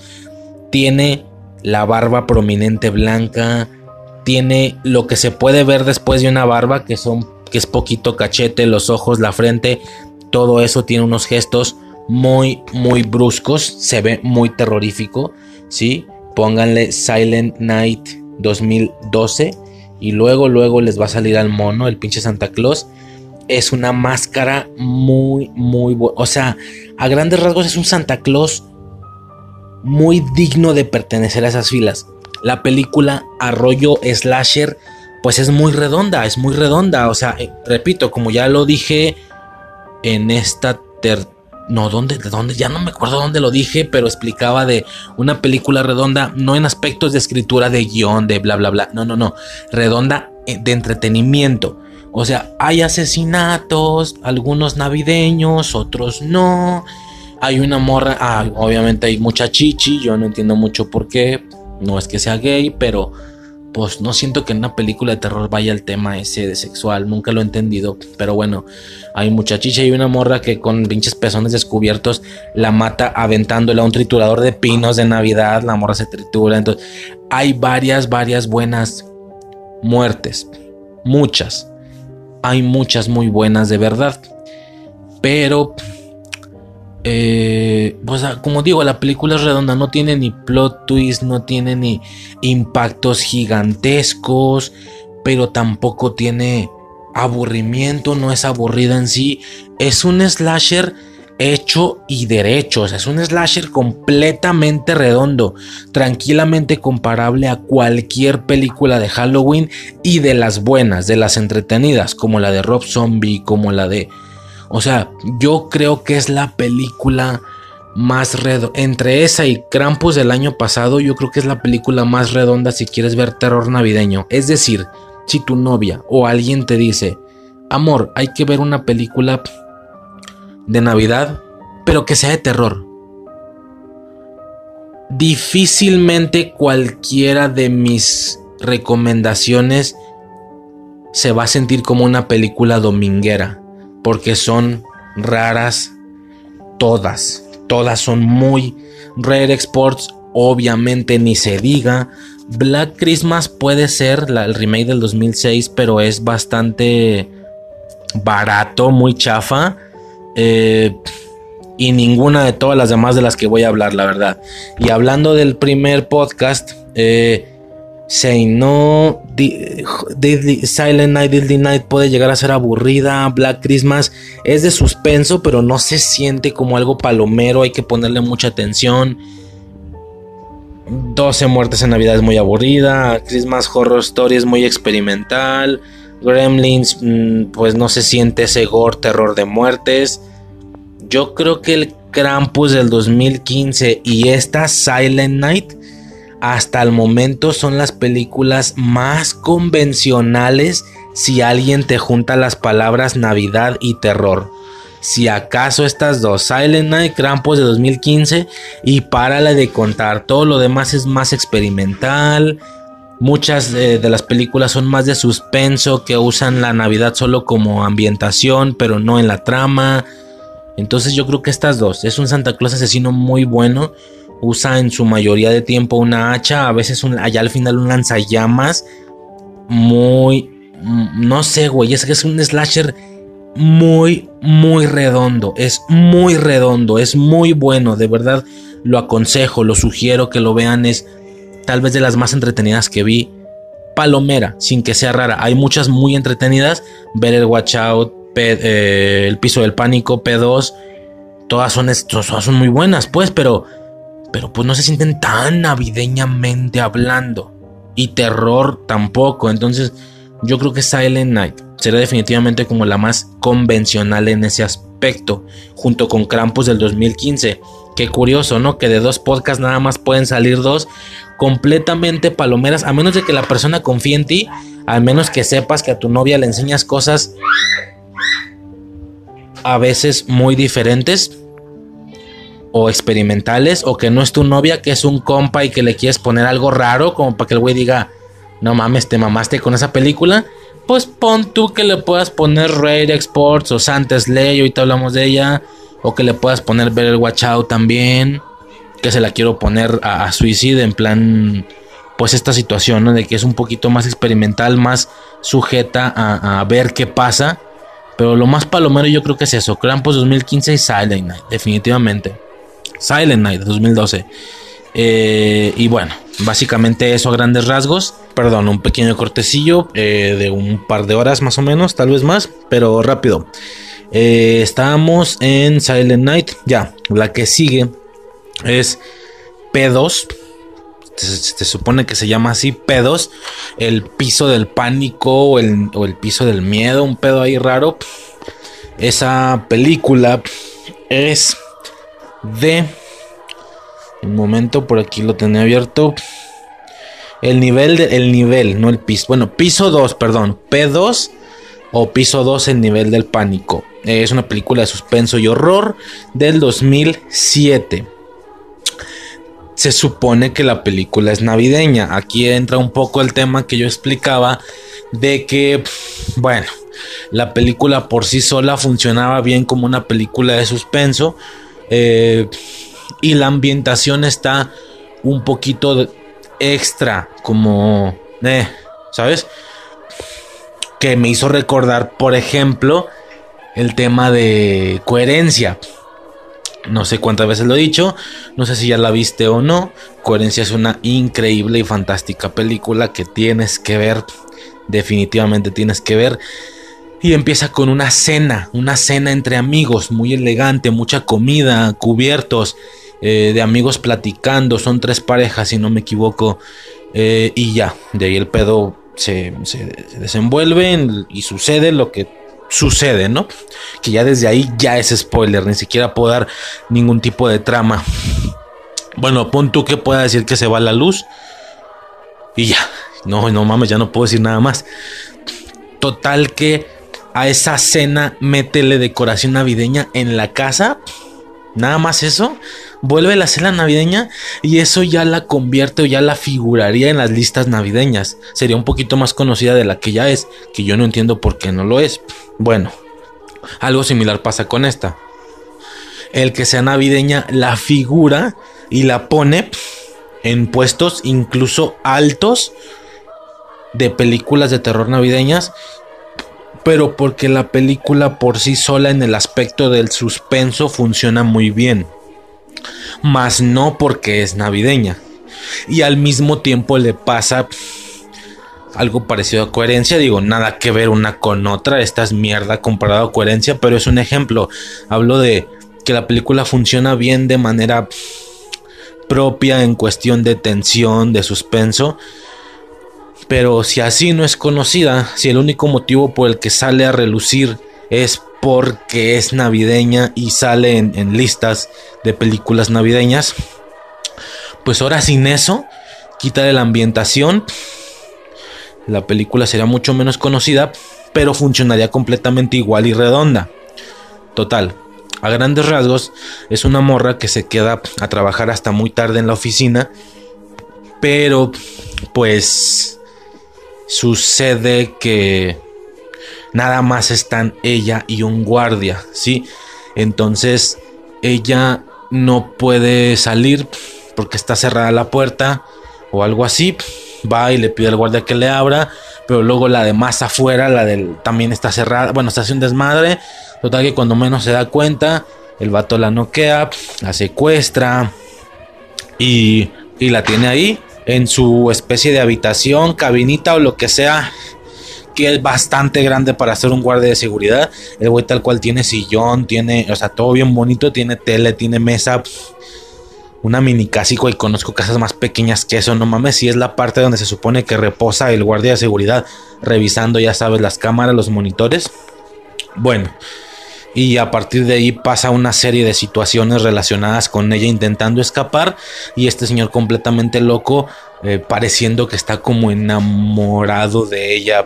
Tiene la barba prominente blanca. Tiene lo que se puede ver después de una barba, que son que es poquito cachete, los ojos, la frente. Todo eso tiene unos gestos muy, muy bruscos. Se ve muy terrorífico. ¿sí? Pónganle Silent Night 2012 y luego, luego les va a salir al mono, el pinche Santa Claus. Es una máscara muy, muy buena. O sea, a grandes rasgos es un Santa Claus muy digno de pertenecer a esas filas. La película Arroyo Slasher, pues es muy redonda, es muy redonda. O sea, eh, repito, como ya lo dije en esta ter no, ¿dónde, ¿de dónde? Ya no me acuerdo dónde lo dije, pero explicaba de una película redonda, no en aspectos de escritura, de guion, de bla, bla, bla. No, no, no. Redonda eh, de entretenimiento. O sea, hay asesinatos, algunos navideños, otros no. Hay una morra, ah, obviamente hay mucha chichi, yo no entiendo mucho por qué. No es que sea gay, pero pues no siento que en una película de terror vaya el tema ese de sexual, nunca lo he entendido, pero bueno, hay muchachicha y una morra que con pinches pezones descubiertos la mata aventándola a un triturador de pinos de Navidad, la morra se tritura, entonces hay varias, varias buenas muertes, muchas, hay muchas muy buenas de verdad, pero eh, pues ah, como digo, la película es redonda, no tiene ni plot twist, no tiene ni impactos gigantescos, pero tampoco tiene aburrimiento, no es aburrida en sí, es un slasher hecho y derecho, o sea, es un slasher completamente redondo, tranquilamente comparable a cualquier película de Halloween y de las buenas, de las entretenidas, como la de Rob Zombie, como la de o sea, yo creo que es la película más redonda. Entre esa y Krampus del año pasado, yo creo que es la película más redonda si quieres ver terror navideño. Es decir, si tu novia o alguien te dice, amor, hay que ver una película de Navidad, pero que sea de terror. Difícilmente cualquiera de mis recomendaciones se va a sentir como una película dominguera porque son raras todas. Todas son muy rare exports, obviamente ni se diga. Black Christmas puede ser el remake del 2006, pero es bastante barato, muy chafa. Eh, y ninguna de todas las demás de las que voy a hablar, la verdad. Y hablando del primer podcast, eh, No, Silent Night, Deadly Night puede llegar a ser aburrida. Black Christmas es de suspenso, pero no se siente como algo palomero. Hay que ponerle mucha atención. 12 muertes en Navidad es muy aburrida. Christmas Horror Story es muy experimental. Gremlins, mm, pues no se siente ese gore, terror de muertes. Yo creo que el Krampus del 2015 y esta Silent Night hasta el momento son las películas más convencionales si alguien te junta las palabras Navidad y terror. Si acaso estas dos, Silent Night, Krampus de 2015 y párale de contar, todo lo demás es más experimental. Muchas de, de las películas son más de suspenso que usan la Navidad solo como ambientación, pero no en la trama. Entonces yo creo que estas dos, es un Santa Claus asesino muy bueno usa en su mayoría de tiempo una hacha, a veces allá al final un lanzallamas. Muy, mm, no sé, güey, es que es un slasher muy, muy redondo. Es muy redondo, es muy bueno, de verdad lo aconsejo, lo sugiero que lo vean. Es tal vez de las más entretenidas que vi. Palomera, sin que sea rara. Hay muchas muy entretenidas. Ver el Watch Out, eh, El Piso del Pánico, P2. Todas son, todas son muy buenas, pues, pero pero pues no se sienten tan navideñamente hablando. Y terror tampoco. Entonces yo creo que Silent Night será definitivamente como la más convencional en ese aspecto. Junto con Krampus del 2015. Qué curioso, ¿no? Que de dos podcasts nada más pueden salir dos completamente palomeras. A menos de que la persona confíe en ti. Al menos que sepas que a tu novia le enseñas cosas a veces muy diferentes o experimentales o que no es tu novia, que es un compa y que le quieres poner algo raro como para que el güey diga, no mames, te mamaste con esa película, pues pon tú que le puedas poner Raid Exports o Santa Slay, ahorita hablamos de ella, o que le puedas poner ver el Watch Out también, que se la quiero poner a, Suicide en plan, pues esta situación, ¿no? De que es un poquito más experimental, más sujeta a, a ver qué pasa. Pero lo más palomero yo creo que es eso, Krampus 2015 y Silent Night, definitivamente. Silent Night 2012. Eh, y bueno, básicamente eso a grandes rasgos. Perdón, un pequeño cortecillo eh, de un par de horas más o menos, tal vez más, pero rápido. Eh, estamos en Silent Night. Ya, la que sigue es P2. Se, supone que se llama así P2. El piso del pánico o el, o el piso del miedo. Un pedo ahí raro. Esa película es de... Un momento, por aquí lo tenía abierto. El nivel, de, el nivel, no el piso. Bueno, piso 2, perdón. P2 o piso 2, el nivel del pánico. Es una película de suspenso y horror del 2007. Se supone que la película es navideña. Aquí entra un poco el tema que yo explicaba de que, bueno, la película por sí sola funcionaba bien como una película de suspenso. Eh, y la ambientación está un poquito extra, como, eh, ¿sabes? Que me hizo recordar, por ejemplo, el tema de coherencia. No sé cuántas veces lo he dicho, no sé si ya la viste o no. Coherencia es una increíble y fantástica película que tienes que ver, definitivamente tienes que ver. Y empieza con una cena, una cena entre amigos, muy elegante, mucha comida, cubiertos, eh, de amigos platicando, son tres parejas si no me equivoco, eh, y ya, de ahí el pedo se, se, desenvuelve y sucede lo que sucede, ¿no? Que ya desde ahí ya es spoiler, ni siquiera puedo dar ningún tipo de trama. Bueno, pon tú que pueda decir que se va la luz y ya, no, no mames, ya no puedo decir nada más. Total que a esa cena métele decoración navideña en la casa. Nada más eso vuelve la cena navideña y eso ya la convierte o ya la figuraría en las listas navideñas. Sería un poquito más conocida de la que ya es, que yo no entiendo por qué no lo es. Bueno, algo similar pasa con esta. El que sea navideña la figura y la pone en puestos incluso altos de películas de terror navideñas pero porque la película por sí sola en el aspecto del suspenso funciona muy bien más no porque es navideña. Y al mismo tiempo le pasa algo parecido a coherencia. Digo, nada que ver una con otra. Esta es mierda comparado a coherencia, pero es un ejemplo. Hablo de que la película funciona bien de manera propia en cuestión de tensión, de suspenso. Pero si así no es conocida, si el único motivo por el que sale a relucir es porque es navideña y sale en, listas de películas navideñas. Pues ahora sin eso, quita la ambientación. La película sería mucho menos conocida, pero funcionaría completamente igual y redonda. Total, a grandes rasgos, es una morra que se queda a trabajar hasta muy tarde en la oficina, pero pues sucede que nada más están ella y un guardia, ¿sí? Entonces ella no puede salir porque está cerrada la puerta o algo así. Va y le pide al guardia que le abra, pero luego la de más afuera, la del también está cerrada. Bueno, está haciendo un desmadre. Total que cuando menos se da cuenta, el vato la noquea, la secuestra y, y la tiene ahí en su especie de habitación, cabinita o lo que sea que es bastante grande para ser un guardia de seguridad. El güey tal cual tiene sillón, tiene, o sea, todo bien bonito, tiene tele, tiene mesa, una mini casico y conozco casas más pequeñas que eso, no mames, si es la parte donde se supone que reposa el guardia de seguridad revisando, ya sabes, las cámaras, los monitores. Bueno, y a partir de ahí pasa una serie de situaciones relacionadas con ella intentando escapar y este señor completamente loco eh, pareciendo que está como enamorado de ella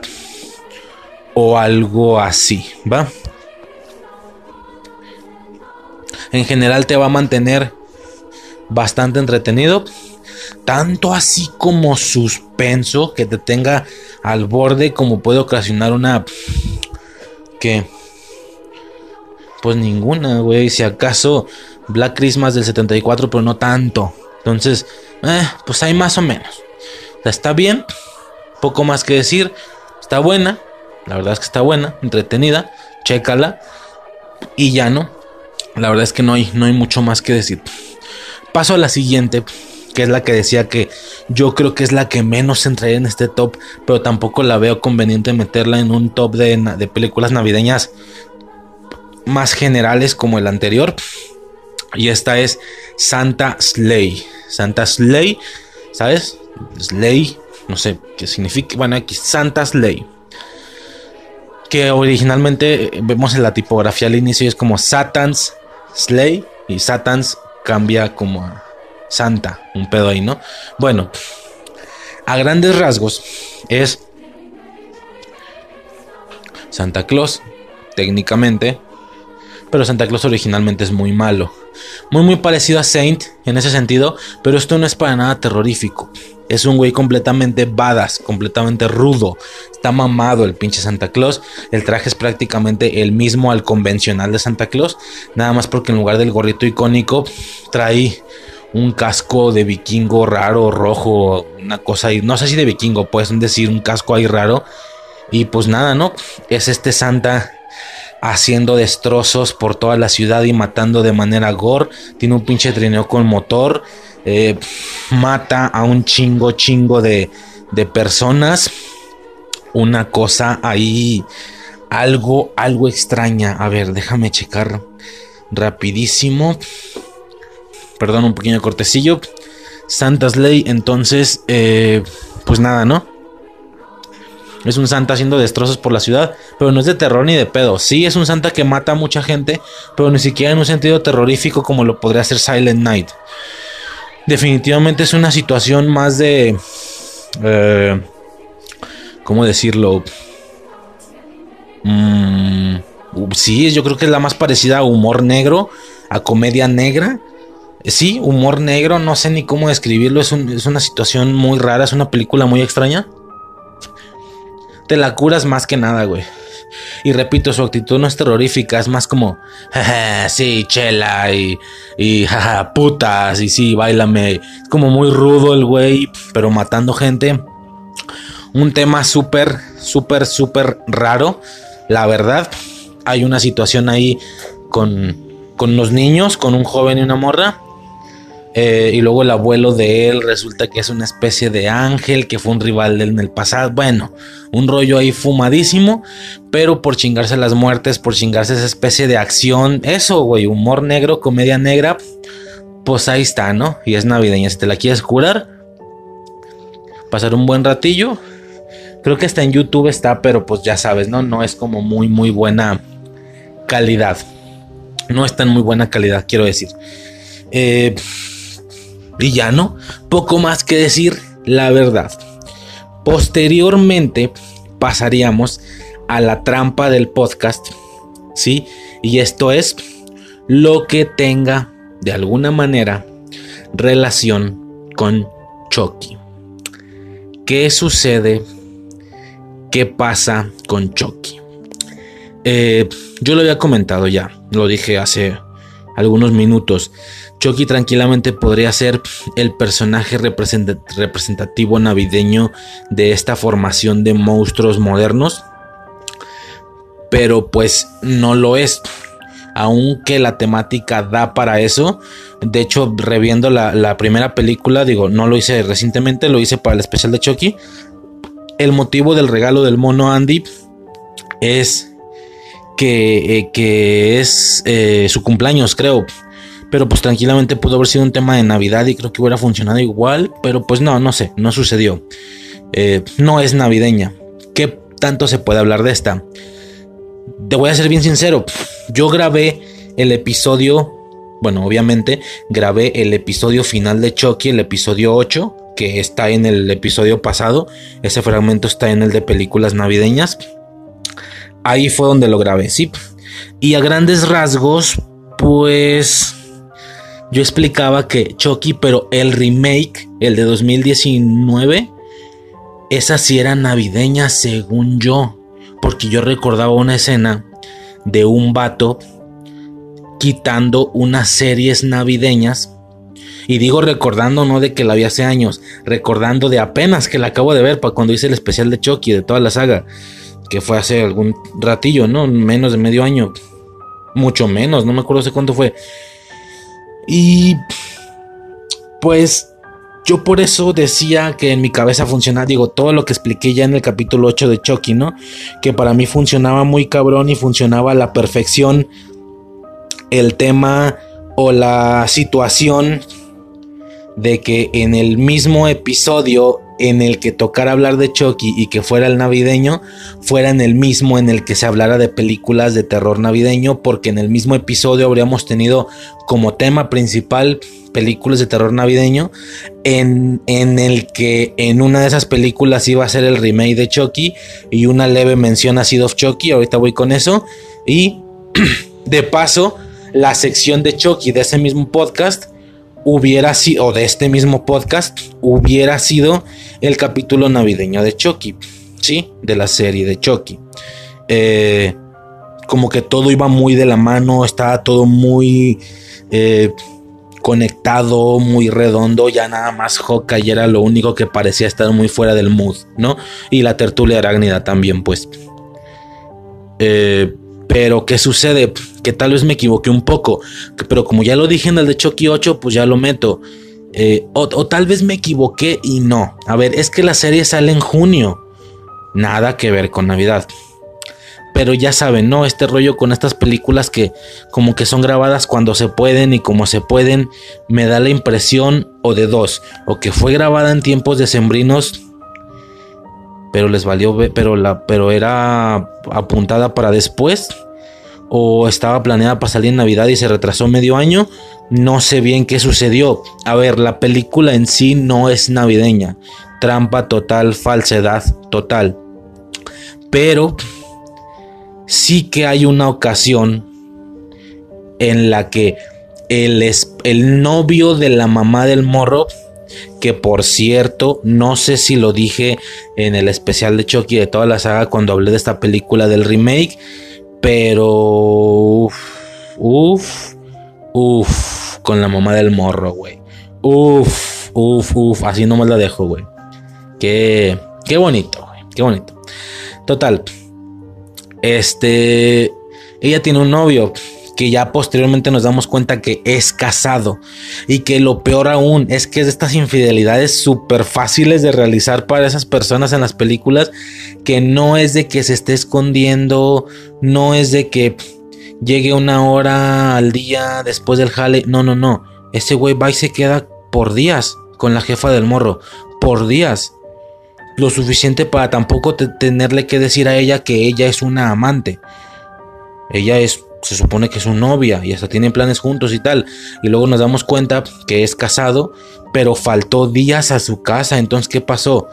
o algo así, ¿va? En general te va a mantener bastante entretenido. Tanto así como suspenso que te tenga al borde como puede ocasionar una... que... Pues ninguna, güey. Si acaso Black Christmas del 74, pero no tanto. Entonces, eh, pues hay más o menos. está bien. Poco más que decir. Está buena. La verdad es que está buena, entretenida. Chécala. Y ya no. La verdad es que no hay, no hay mucho más que decir. Paso a la siguiente. Que es la que decía que yo creo que es la que menos entraría en este top, pero tampoco la veo conveniente meterla en un top de, de películas navideñas más generales como el anterior. Y esta es Santa Slay. Santa Slay, ¿sabes? Slay, no sé qué significa. Bueno, aquí Santa Slay. Que originalmente vemos en la tipografía al inicio es como Satan's Slay. Y Satan's cambia como a Santa. Un pedo ahí, ¿no? Bueno, a grandes rasgos es Santa Claus, técnicamente. Pero Santa Claus originalmente es muy malo. Muy muy parecido a Saint en ese sentido, pero esto no es para nada terrorífico. Es un güey completamente badass, completamente rudo. Está mamado el pinche Santa Claus. El traje es prácticamente el mismo al convencional de Santa Claus. Nada más porque en lugar del gorrito icónico trae un casco de vikingo raro, rojo, una cosa ahí. No sé si de vikingo, pueden decir un casco ahí raro. Y pues nada, ¿no? Es este Santa haciendo destrozos por toda la ciudad y matando de manera gore. Tiene un pinche trineo con motor. Eh, mata a un chingo, chingo de, de personas. Una cosa ahí, algo, algo extraña. A ver, déjame checar rapidísimo. Perdón, un pequeño cortecillo. Santa's Ley, entonces, eh, pues nada, ¿no? Es un santa haciendo destrozos por la ciudad, pero no es de terror ni de pedo. Sí, es un santa que mata a mucha gente, pero ni siquiera en un sentido terrorífico como lo podría hacer Silent Night. Definitivamente es una situación más de... Eh, ¿Cómo decirlo? Mm, sí, yo creo que es la más parecida a humor negro, a comedia negra. Sí, humor negro, no sé ni cómo describirlo, es una situación muy rara, es una película muy extraña te la curas más que nada, güey. Y repito, su actitud no es terrorífica, es más como, sí, chela y, y jaja, putas, y sí, bailame. Es como muy rudo el güey, pero matando gente. Un tema súper, súper, súper raro, la verdad. Hay una situación ahí con, con los niños, con un joven y una morra. Eh, y luego el abuelo de él resulta que es una especie de ángel que fue un rival de él en el pasado. Bueno, un rollo ahí fumadísimo, pero por chingarse las muertes, por chingarse esa especie de acción, eso, güey, humor negro, comedia negra, pues ahí está, ¿no? Y es navideña. Si te la quieres curar, pasar un buen ratillo. Creo que está en YouTube está, pero pues ya sabes, ¿no? No es como muy, muy buena calidad. No está en muy buena calidad, quiero decir. Eh, no poco más que decir la verdad. Posteriormente pasaríamos a la trampa del podcast, ¿sí? Y esto es lo que tenga de alguna manera relación con Chucky. ¿Qué sucede? ¿Qué pasa con Chucky? Eh, yo lo había comentado ya, lo dije hace algunos minutos. Chucky tranquilamente podría ser el personaje representativo navideño de esta formación de monstruos modernos. Pero pues no lo es. Aunque la temática da para eso. De hecho, reviendo la, primera película, digo, no lo hice recientemente, lo hice para el especial de Chucky. El motivo del regalo del mono Andy es que, eh, es eh, su cumpleaños, creo. Pero pues tranquilamente pudo haber sido un tema de Navidad y creo que hubiera funcionado igual. Pero pues no, no sé, no sucedió. Eh, no es navideña. ¿Qué tanto se puede hablar de esta? Te voy a ser bien sincero. Yo grabé el episodio. Bueno, obviamente grabé el episodio final de Chucky, el episodio 8, que está en el episodio pasado. Ese fragmento está en el de películas navideñas. Ahí fue donde lo grabé, sí. Y a grandes rasgos, pues yo explicaba que Chucky, pero el remake, el de 2019, esa sí era navideña según yo. Porque yo recordaba una escena de un vato quitando unas series navideñas. Y digo recordando no de que la vi hace años, recordando de apenas que la acabo de ver para cuando hice el especial de Chucky de toda la saga, que fue hace algún ratillo, ¿no? Menos de medio año. Mucho menos, no me acuerdo hace cuánto fue. Y pues yo por eso decía que en mi cabeza funcionaba, digo, todo lo que expliqué ya en el capítulo 8 de Chucky, ¿no? Que para mí funcionaba muy cabrón y funcionaba a la perfección el tema o la situación de que en el mismo episodio en el que tocara hablar de Chucky y que fuera el navideño, fuera en el mismo en el que se hablara de películas de terror navideño, porque en el mismo episodio habríamos tenido como tema principal películas de terror navideño, en, en el que en una de esas películas iba a ser el remake de Chucky y una leve mención a Seed of Chucky, ahorita voy con eso, y de paso, la sección de Chucky de ese mismo podcast hubiera sido, o de este mismo podcast, hubiera sido el capítulo navideño de Chucky, ¿sí? De la serie de Chucky. Eh, como que todo iba muy de la mano, estaba todo muy eh, conectado, muy redondo, ya nada más y era lo único que parecía estar muy fuera del mood, ¿no? Y la tertulia arácnida también, pues. Eh, pero, ¿qué sucede? Que tal vez me equivoqué un poco. Pero como ya lo dije en el de Chucky 8, pues ya lo meto. Eh, o, tal vez me equivoqué y no. A ver, es que la serie sale en junio. Nada que ver con Navidad. Pero ya saben, ¿no? Este rollo con estas películas que como que son grabadas cuando se pueden y como se pueden, me da la impresión o de dos. O que fue grabada en tiempos decembrinos pero les valió, pero, la, pero era apuntada para después o estaba planeada para salir en Navidad y se retrasó medio año. No sé bien qué sucedió. A ver, la película en sí no es navideña. Trampa total, falsedad total. Pero sí que hay una ocasión en la que el, el novio de la mamá del morro que por cierto, no sé si lo dije en el especial de Chucky de toda la saga cuando hablé de esta película del remake, pero uff, uff, con la mamá del morro, güey. Uff, uff, uff, así nomás la dejo, güey. Qué, qué bonito, güey, qué bonito. Total, este, ella tiene un novio que ya posteriormente nos damos cuenta que es casado y que lo peor aún es que es de estas infidelidades súper fáciles de realizar para esas personas en las películas que no es de que se esté escondiendo, no es de que llegue una hora al día después del jale, no, no, no, ese güey va y se queda por días con la jefa del morro, por días. Lo suficiente para tampoco tenerle que decir a ella que ella es una amante. Ella es se supone que es su novia y hasta tienen planes juntos y tal. Y luego nos damos cuenta que es casado, pero faltó días a su casa. Entonces, ¿qué pasó?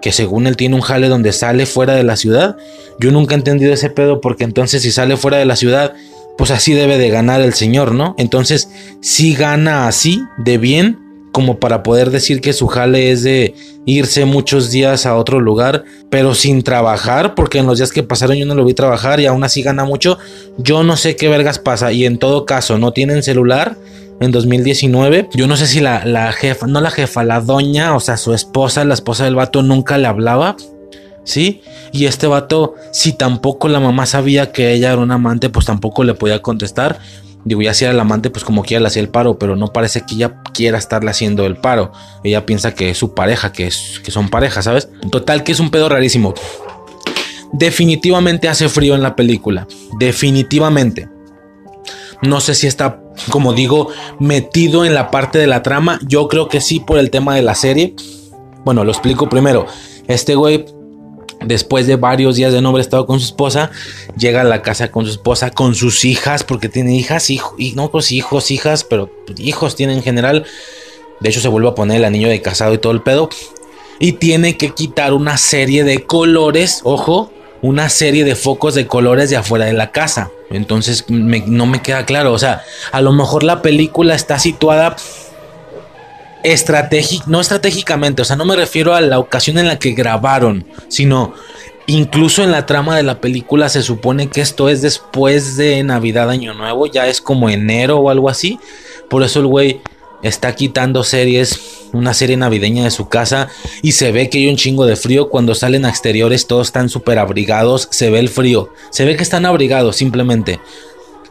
Que según él tiene un jale donde sale fuera de la ciudad. Yo nunca he entendido ese pedo porque entonces si sale fuera de la ciudad, pues así debe de ganar el señor, ¿no? Entonces, si gana así, de bien, como para poder decir que su jale es de irse muchos días a otro lugar, pero sin trabajar, porque en los días que pasaron yo no lo vi trabajar y aún así gana mucho. Yo no sé qué vergas pasa y en todo caso no tienen celular en 2019. Yo no sé si la, la jefa, no la jefa, la doña, o sea, su esposa, la esposa del vato nunca le hablaba. ¿Sí? Y este vato, si tampoco la mamá sabía que ella era un amante, pues tampoco le podía contestar. Digo, ya si era el amante, pues como quiera le hacía el paro, pero no parece que ella quiera estarle haciendo el paro. Ella piensa que es su pareja, que, es, que son parejas, ¿sabes? Total, que es un pedo rarísimo. Definitivamente hace frío en la película. Definitivamente. No sé si está, como digo, metido en la parte de la trama. Yo creo que sí por el tema de la serie. Bueno, lo explico primero. Este güey Después de varios días de no haber estado con su esposa, llega a la casa con su esposa, con sus hijas, porque tiene hijas, y no pues hijos, hijas, pero hijos tiene en general. De hecho, se vuelve a poner el anillo de casado y todo el pedo. Y tiene que quitar una serie de colores, ojo, una serie de focos de colores de afuera de la casa. Entonces no me queda claro. O sea, a lo mejor la película está situada no estratégicamente, o sea, no me refiero a la ocasión en la que grabaron, sino incluso en la trama de la película se supone que esto es después de Navidad, Año Nuevo, ya es como enero o algo así. Por eso el güey está quitando series, una serie navideña de su casa y se ve que hay un chingo de frío. Cuando salen a exteriores todos están súper abrigados, se ve el frío, se ve que están abrigados simplemente.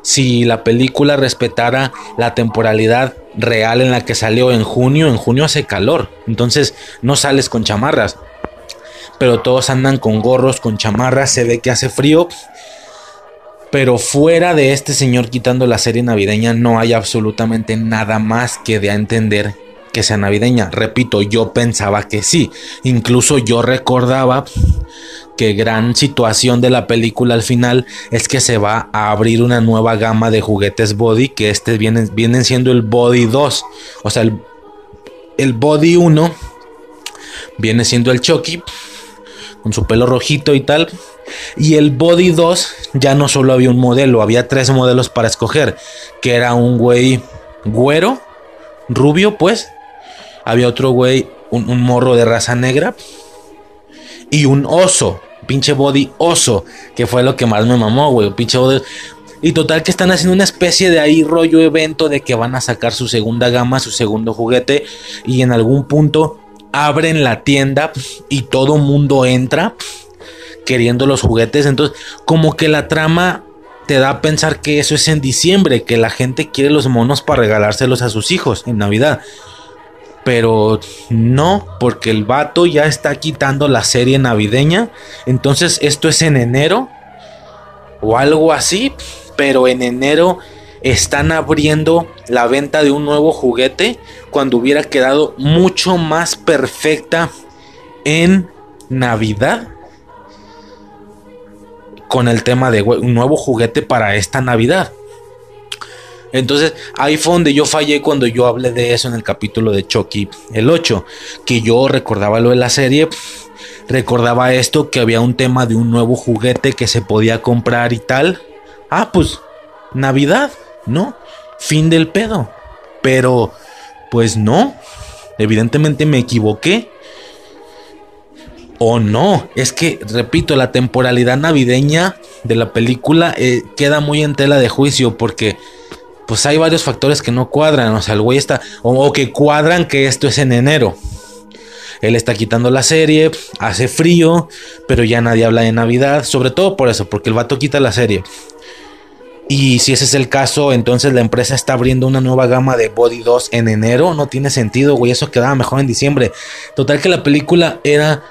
Si la película respetara la temporalidad real en la que salió en junio. En junio hace calor, entonces no sales con chamarras. Pero todos andan con gorros, con chamarras, se ve que hace frío. Pero fuera de este señor quitando la serie navideña no hay absolutamente nada más que de a entender que sea navideña. Repito, yo pensaba que sí. Incluso yo recordaba que gran situación de la película al final es que se va a abrir una nueva gama de juguetes body que este vienen, vienen siendo el body 2. O sea, el, el body 1 viene siendo el Chucky con su pelo rojito y tal. Y el Body 2 ya no solo había un modelo, había tres modelos para escoger, que era un güey güero, rubio pues, había otro güey, un, morro de raza negra y un oso, pinche Body oso, que fue lo que más me mamó, güey, pinche Body. Y total que están haciendo una especie de ahí rollo evento de que van a sacar su segunda gama, su segundo juguete y en algún punto abren la tienda y todo mundo entra queriendo los juguetes. Entonces, como que la trama te da a pensar que eso es en diciembre, que la gente quiere los monos para regalárselos a sus hijos en Navidad. Pero no, porque el vato ya está quitando la serie navideña. Entonces esto es en enero o algo así. Pero en enero están abriendo la venta de un nuevo juguete cuando hubiera quedado mucho más perfecta en Navidad con el tema de un nuevo juguete para esta Navidad. Entonces ahí fue donde yo fallé cuando yo hablé de eso en el capítulo de Chucky el 8, que yo recordaba lo de la serie, recordaba esto, que había un tema de un nuevo juguete que se podía comprar y tal. Ah, pues Navidad, ¿no? Fin del pedo. Pero, pues no, evidentemente me equivoqué. O no, es que, repito, la temporalidad navideña de la película eh, queda muy en tela de juicio porque pues hay varios factores que no cuadran. O sea, el güey está, o, que cuadran que esto es en enero. Él está quitando la serie, hace frío, pero ya nadie habla de Navidad, sobre todo por eso, porque el vato quita la serie. Y si ese es el caso, entonces la empresa está abriendo una nueva gama de Body 2 en enero. No tiene sentido, güey. Eso quedaba mejor en diciembre. Total que la película era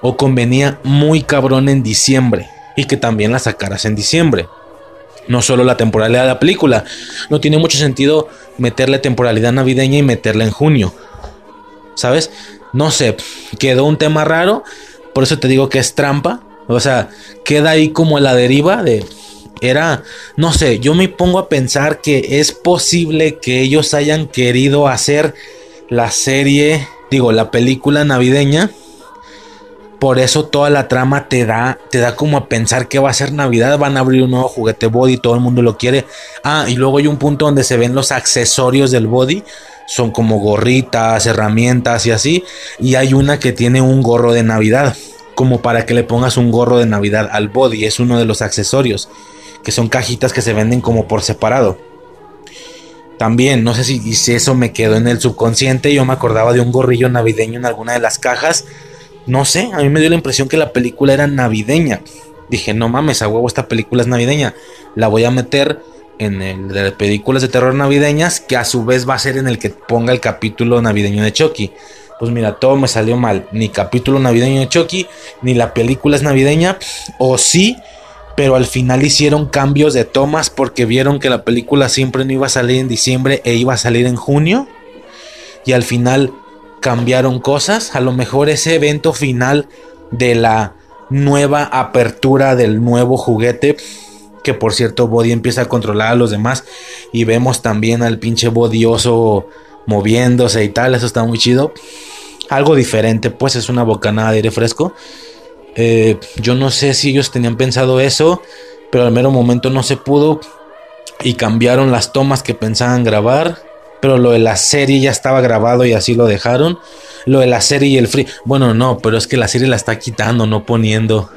o convenía muy cabrón en diciembre y que también la sacaras en diciembre. No solo la temporalidad de la película. No tiene mucho sentido meterle temporalidad navideña y meterla en junio. ¿Sabes? No sé, quedó un tema raro. Por eso te digo que es trampa. O sea, queda ahí como la deriva de... Era, no sé, yo me pongo a pensar que es posible que ellos hayan querido hacer la serie, digo, la película navideña por eso toda la trama te da, te da como a pensar que va a ser Navidad, van a abrir un nuevo juguete body, todo el mundo lo quiere. Ah, y luego hay un punto donde se ven los accesorios del body, son como gorritas, herramientas y así. Y hay una que tiene un gorro de Navidad, como para que le pongas un gorro de Navidad al body, es uno de los accesorios, que son cajitas que se venden como por separado. También, no sé si, si eso me quedó en el subconsciente, yo me acordaba de un gorrillo navideño en alguna de las cajas no sé, a mí me dio la impresión que la película era navideña. Dije, no mames, a huevo, esta película es navideña. La voy a meter en el de películas de terror navideñas, que a su vez va a ser en el que ponga el capítulo navideño de Chucky. Pues mira, todo me salió mal. Ni capítulo navideño de Chucky, ni la película es navideña. O sí, pero al final hicieron cambios de tomas porque vieron que la película siempre no iba a salir en diciembre e iba a salir en junio. Y al final cambiaron cosas. A lo mejor ese evento final de la nueva apertura del nuevo juguete. Que por cierto, Body empieza a controlar a los demás. Y vemos también al pinche bodioso moviéndose y tal. Eso está muy chido. Algo diferente, pues es una bocanada de aire fresco. Eh, yo no sé si ellos tenían pensado eso. Pero al mero momento no se pudo. Y cambiaron las tomas que pensaban grabar. Pero lo de la serie ya estaba grabado y así lo dejaron. Lo de la serie y el free. Bueno, no, pero es que la serie la está quitando, no poniendo.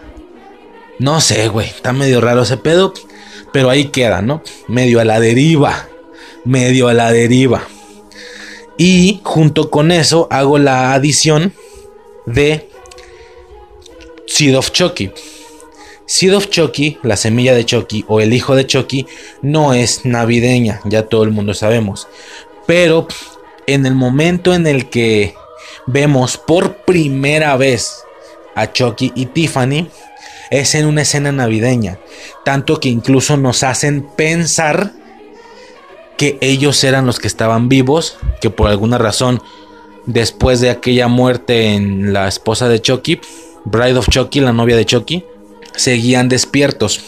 No sé, güey. Está medio raro ese pedo. Pero ahí queda, ¿no? Medio a la deriva. Medio a la deriva. Y junto con eso hago la adición de Seed of Chucky. Seed of Chucky, la semilla de Chucky o el hijo de Chucky, no es navideña, ya todo el mundo sabemos Pero en el momento en el que vemos por primera vez a Chucky y Tiffany, es en una escena navideña. Tanto que incluso nos hacen pensar que ellos eran los que estaban vivos, que por alguna razón, después de aquella muerte en la esposa de Chucky, Bride of Chucky, la novia de Chucky, seguían despiertos.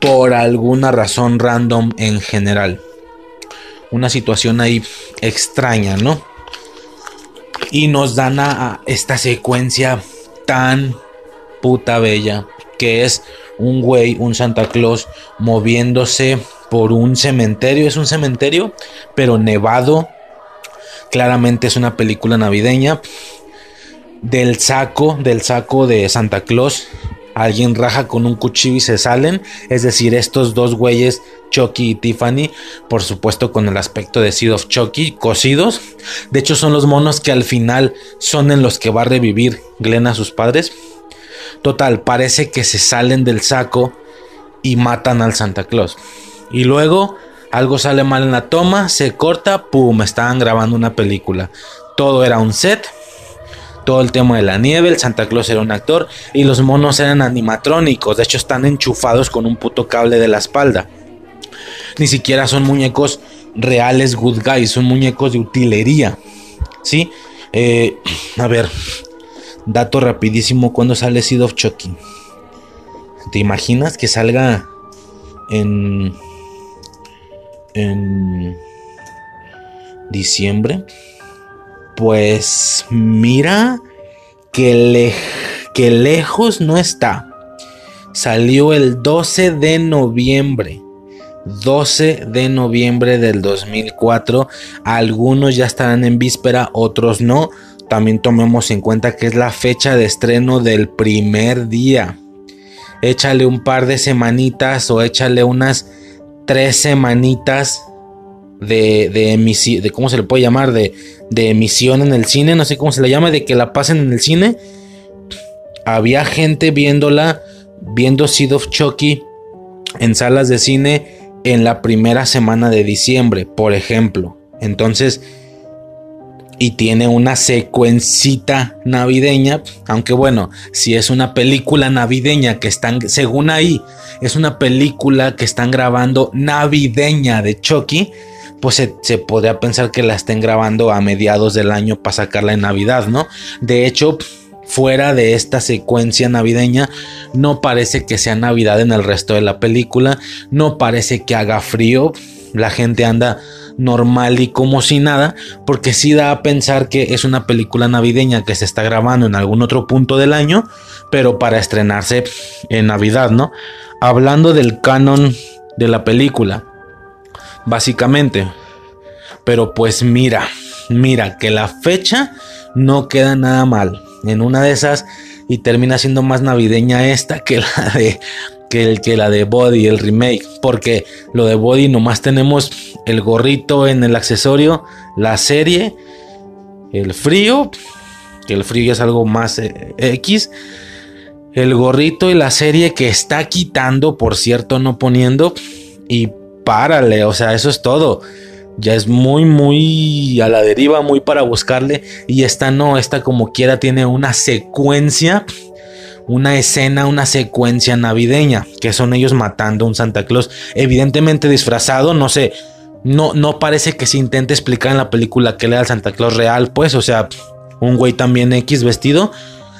Por alguna razón random en general. Una situación ahí extraña, ¿no? Y nos dan a esta secuencia tan puta bella que es un güey, un Santa Claus moviéndose por un cementerio. Es un cementerio, pero nevado. Claramente es una película navideña. Del saco, del saco de Santa Claus, alguien raja con un cuchillo y se salen. Es decir, estos dos güeyes, Chucky y Tiffany, por supuesto con el aspecto de Seed of Chucky, cosidos. De hecho, son los monos que al final son en los que va a revivir Glenn a sus padres. Total, parece que se salen del saco y matan al Santa Claus. Y luego algo sale mal en la toma, se corta, pum, estaban grabando una película. Todo era un set, todo el tema de la nieve, el Santa Claus era un actor y los monos eran animatrónicos, de hecho están enchufados con un puto cable de la espalda. Ni siquiera son muñecos reales good guys, son muñecos de utilería. ¿Sí? Eh, a ver, dato rapidísimo, ¿cuándo sale Seed of Chucky? ¿Te imaginas que salga en en diciembre. Pues mira que, que lejos no está. Salió el 12 de noviembre. 12 de noviembre del 2004. Algunos ya estarán en víspera, otros no. También tomemos en cuenta que es la fecha de estreno del primer día. Échale un par de semanitas o échale unas tres semanitas de, de emisión, de cómo se le puede llamar, de, de emisión en el cine, no sé cómo se le llama, de que la pasen en el cine. Había gente viéndola, viendo Seed of Chucky en salas de cine en la primera semana de diciembre, por ejemplo. Entonces, y tiene una secuencita navideña, aunque bueno, si es una película navideña que están, según ahí, es una película que están grabando navideña de Chucky, pues se, podría pensar que la estén grabando a mediados del año para sacarla en Navidad, ¿no? De hecho, fuera de esta secuencia navideña, no parece que sea Navidad en el resto de la película, no parece que haga frío, la gente anda normal y como si nada, porque sí da a pensar que es una película navideña que se está grabando en algún otro punto del año, pero para estrenarse en Navidad, ¿no? Hablando del canon de la película, básicamente. Pero pues mira, mira que la fecha no queda nada mal. En una de esas y termina siendo más navideña esta que la de que, que la de Body, el remake. Porque lo de Body nomás tenemos el gorrito en el accesorio, la serie, el frío, que el frío ya es algo más eh, X. El gorrito y la serie que está quitando, por cierto, no poniendo. Y párale, o sea, eso es todo. Ya es muy, muy a la deriva, muy para buscarle. Y esta no, esta como quiera tiene una secuencia una escena, una secuencia navideña, que son ellos matando a un Santa Claus, evidentemente disfrazado, no sé, no, no parece que se intente explicar en la película que le da el Santa Claus real, pues, o sea, un güey también X vestido,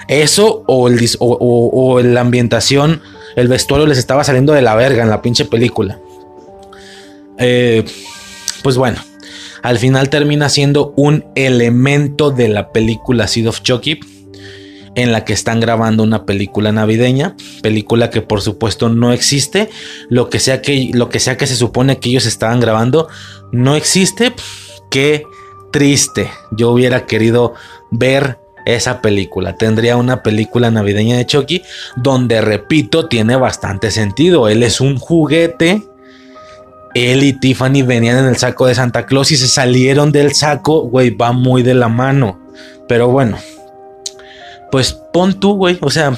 eso o, el, o, la ambientación, el vestuario les estaba saliendo de la verga en la pinche película. Eh, pues bueno, al final termina siendo un elemento de la película Seed of Chucky en la que están grabando una película navideña, película que por supuesto no existe, lo que sea que, lo que, sea que se supone que ellos estaban grabando no existe, qué triste, yo hubiera querido ver esa película. Tendría una película navideña de Chucky donde, repito, tiene bastante sentido. Él es un juguete. Él y Tiffany venían en el saco de Santa Claus y se salieron del saco. Güey, va muy de la mano. Pero bueno, pues pon tú, güey, o sea,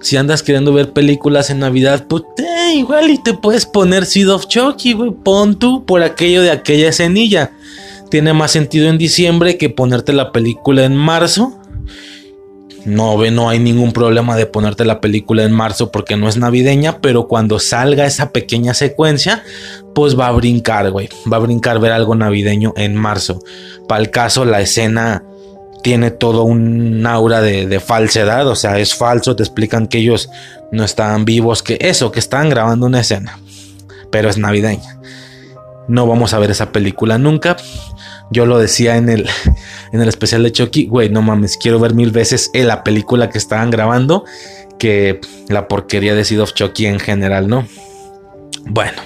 si andas queriendo ver películas en Navidad, pues eh, igual y te puedes poner Seed of Chucky, güey. Pon tú por aquello de aquella escenilla. Tiene más sentido en diciembre que ponerte la película en marzo. No, no hay ningún problema de ponerte la película en marzo porque no es navideña, pero cuando salga esa pequeña secuencia, pues va a brincar, güey. Va a brincar ver algo navideño en marzo. Para el caso, la escena tiene todo un aura de, falsedad, o sea, es falso, te explican que ellos no estaban vivos, que eso, que estaban grabando una escena, pero es navideña. No vamos a ver esa película nunca. Yo lo decía en el, en el especial de Chucky, güey, no mames, quiero ver mil veces la película que estaban grabando que la porquería de Seed of Chucky en general, ¿no? Bueno,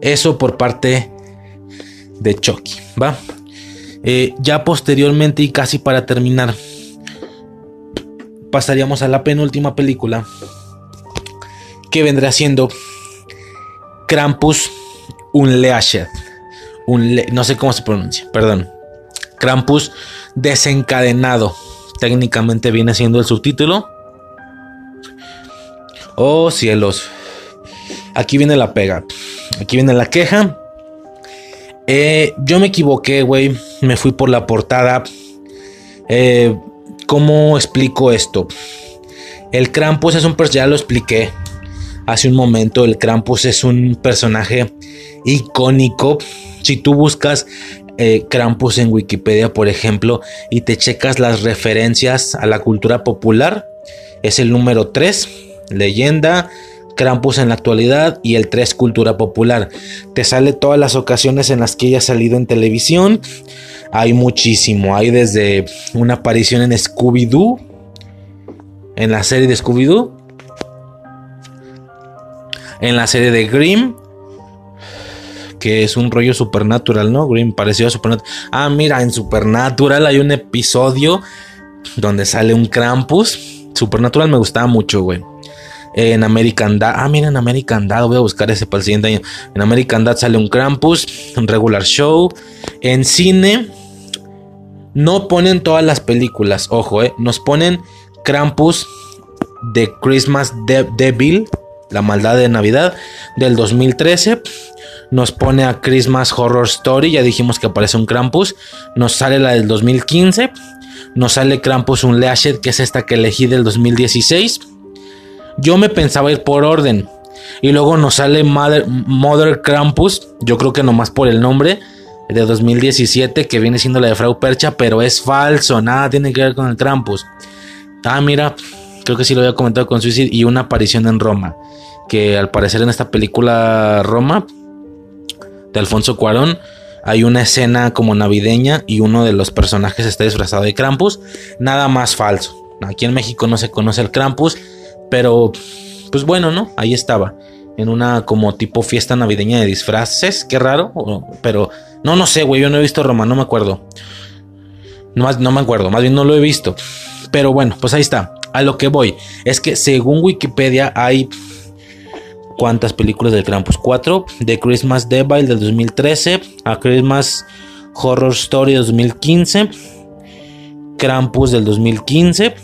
eso por parte de Chucky, ¿va? Eh, ya posteriormente y casi para terminar, pasaríamos a la penúltima película que vendrá siendo Krampus Unleashed. Un no sé cómo se pronuncia, perdón. Krampus desencadenado. Técnicamente viene siendo el subtítulo. Oh cielos. Aquí viene la pega. Aquí viene la queja. Eh, yo me equivoqué, güey. Me fui por la portada. Eh, ¿Cómo explico esto? El Krampus es un personaje, ya lo expliqué hace un momento. El Krampus es un personaje icónico. Si tú buscas eh, Krampus en Wikipedia, por ejemplo, y te checas las referencias a la cultura popular, es el número 3, leyenda, Krampus en la actualidad y el 3 Cultura Popular. Te sale todas las ocasiones en las que ella salido en televisión. Hay muchísimo. Hay desde una aparición en Scooby-Doo. En la serie de Scooby-Doo. En la serie de Grimm. Que es un rollo supernatural, ¿no? Grimm pareció a Supernatural. Ah, mira, en Supernatural hay un episodio donde sale un Krampus. Supernatural me gustaba mucho, güey en American Dad. Ah, mira, en American Dad. Voy a buscar ese para el siguiente año. En American Dad sale un Krampus, un regular show. En cine no ponen todas las películas. Ojo, eh. Nos ponen Krampus de Christmas Devil, la maldad de Navidad del 2013. Nos pone a Christmas Horror Story. Ya dijimos que aparece un Krampus. Nos sale la del 2015. Nos sale Krampus Unleashed, que es esta que elegí del 2016 yo me pensaba ir por orden. Y luego nos sale Mother, Mother Krampus. Yo creo que nomás por el nombre. De 2017. Que viene siendo la de Frau Percha. Pero es falso. Nada tiene que ver con el Krampus. Ah, mira. Creo que sí lo había comentado con Suicide. Y una aparición en Roma. Que al parecer en esta película Roma. De Alfonso Cuarón. Hay una escena como navideña. Y uno de los personajes está disfrazado de Krampus. Nada más falso. Aquí en México no se conoce el Krampus pero, pues bueno, ¿no? Ahí estaba. En una como tipo fiesta navideña de disfraces. Qué raro. Pero, no, no sé, güey. Yo no he visto Roma, no me acuerdo. No, no me acuerdo, más bien no lo he visto. Pero bueno, pues ahí está. A lo que voy. Es que según Wikipedia hay... ¿Cuántas películas del Krampus? Cuatro. The Christmas Devil del 2013. A Christmas Horror Story del 2015. Krampus del 2015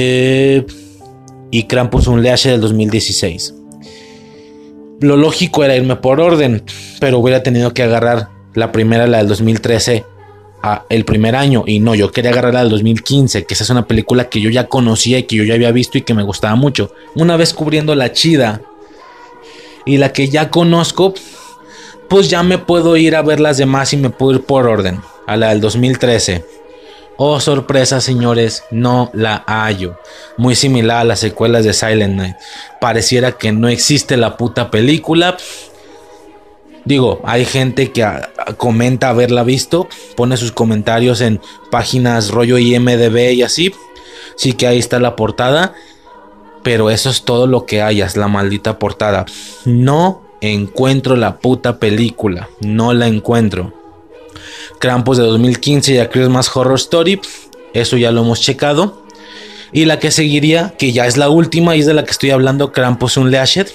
eh, y Krampus Unleashed del 2016. Lo lógico era irme por orden, pero hubiera tenido que agarrar la primera, la del 2013, el primer año. Y no, yo quería agarrar la del 2015, que esa es una película que yo ya conocía y que yo ya había visto y que me gustaba mucho. Una vez cubriendo la chida y la que ya conozco, pues ya me puedo ir a ver las demás y me puedo ir por orden. A la del 2013. Oh, sorpresa, señores, no la hallo. Muy similar a las secuelas de Silent Night. Pareciera que no existe la puta película. Digo, hay gente que ah, comenta haberla visto, pone sus comentarios en páginas rollo IMDB y así. Sí que ahí está la portada, pero eso es todo lo que hayas, la maldita portada. No encuentro la puta película, no la encuentro. Krampus de 2015 y a Christmas Horror Story. Eso ya lo hemos checado. Y la que seguiría, que ya es la última y es de la que estoy hablando, Krampus Unleashed.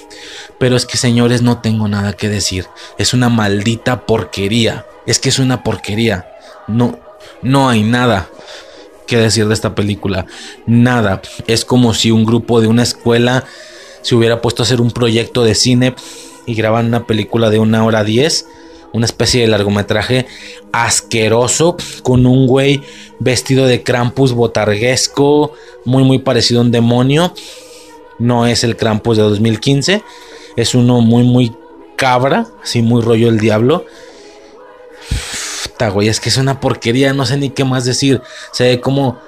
Pero es que señores, no tengo nada que decir. Es una maldita porquería. Es que es una porquería. No, no hay nada que decir de esta película. Nada. Es como si un grupo de una escuela se hubiera puesto a hacer un proyecto de cine y graban una película de una hora diez. Una especie de largometraje asqueroso con un güey vestido de Krampus botarguesco, muy muy parecido a un demonio. No es el Krampus de 2015, es uno muy muy cabra, así muy rollo el diablo. Puta, güey, es que es una porquería, no sé ni qué más decir. Se ve como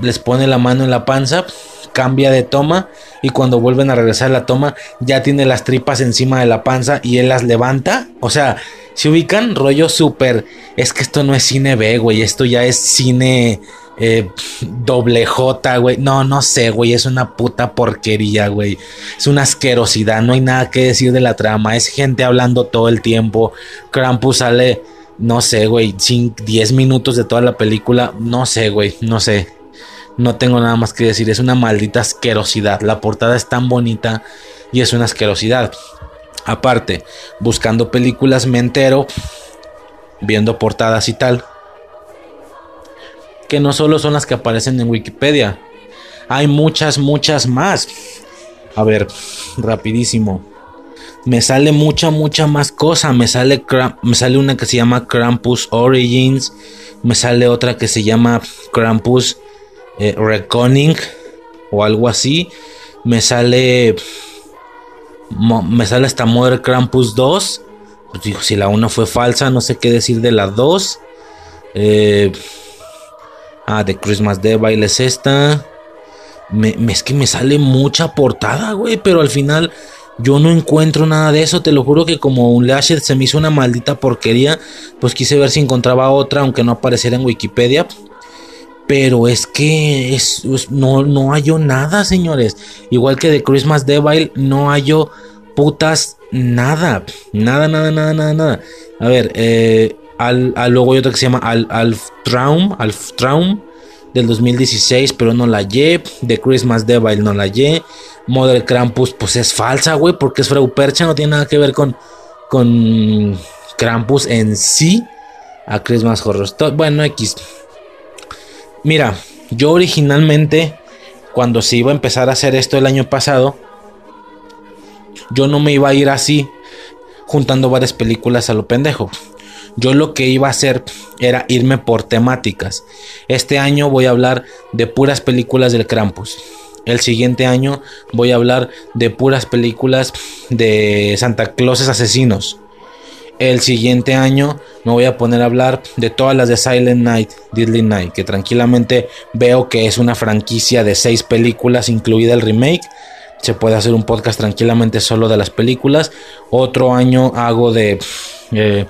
les pone la mano en la panza, cambia de toma y cuando vuelven a regresar a la toma ya tiene las tripas encima de la panza y él las levanta. O sea, se ubican rollo súper... Es que esto no es cine B, güey, esto ya es cine... Eh, doble J, güey. No, no sé, güey. Es una puta porquería, güey. Es una asquerosidad. No hay nada que decir de la trama. Es gente hablando todo el tiempo. Krampus sale, no sé, güey. 10 minutos de toda la película. No sé, güey. No sé. No tengo nada más que decir. Es una maldita asquerosidad. La portada es tan bonita y es una asquerosidad. Aparte, buscando películas me entero. Viendo portadas y tal que no solo son las que aparecen en Wikipedia. Hay muchas, muchas más. A ver, rapidísimo. Me sale mucha, mucha más cosa. Me sale, me sale una que se llama Krampus Origins. Me sale otra que se llama Krampus eh, o algo así. Me sale. Me sale hasta Mother Krampus 2. Pues digo, si la una fue falsa, no sé qué decir de la 2. Eh, Ah, de Christmas Devil es esta. Me, es que me sale mucha portada, güey. Pero al final yo no encuentro nada de eso. Te lo juro que como un Lashed se me hizo una maldita porquería. Pues quise ver si encontraba otra, aunque no apareciera en Wikipedia. Pero es que es, no, no hallo nada, señores. Igual que de Christmas Devil, no hallo putas nada. Nada, nada, nada, nada, nada. A ver, eh, al, luego hay otra que se llama Al, Alf Traum, Alf Traum del 2016, pero no la hallé. De Christmas Devil no la hallé. Mother Krampus, pues es falsa, güey, porque es Frau Percha, no tiene nada que ver con, con Krampus en sí. A Christmas Horror. Bueno, X. Mira, yo originalmente, cuando se iba a empezar a hacer esto el año pasado, yo no me iba a ir así, juntando varias películas a lo pendejo. Yo lo que iba a hacer era irme por temáticas. Este año voy a hablar de puras películas del Krampus. El siguiente año voy a hablar de puras películas de Santa Clauses asesinos. El siguiente año me voy a poner a hablar de todas las de Silent Night, Deadly Night, que tranquilamente veo que es una franquicia de seis películas, incluida el remake. Se puede hacer un podcast tranquilamente solo de las películas. Otro año hago de eh,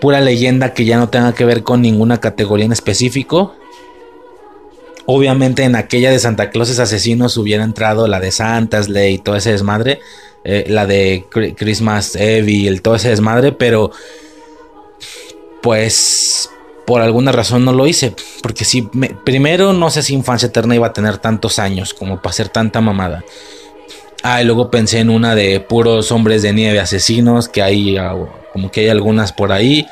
pura leyenda que ya no tenga que ver con ninguna categoría en específico. Obviamente en aquella de Santa Claus asesinos hubiera entrado la de Santa's Ley y todo ese desmadre. Eh, la de Christmas Evil, todo ese desmadre, pero pues por alguna razón no lo hice. Porque si primero no sé si Infancia Eterna iba a tener tantos años como para hacer tanta mamada. Ah, y luego pensé en una de puros hombres de nieve asesinos, que hay ah, como que hay algunas por ahí.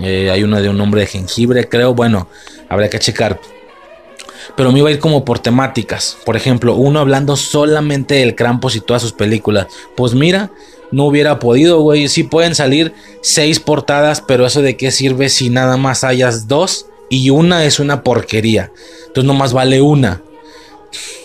Eh, hay una de un hombre de jengibre, creo. Bueno, habrá que checar. Pero me iba a ir como por temáticas. Por ejemplo, uno hablando solamente del Krampus y todas sus películas. Pues mira, no hubiera podido, güey. Sí pueden salir seis portadas, pero eso de qué sirve si nada más hayas dos y una es una porquería. Entonces nomás vale una.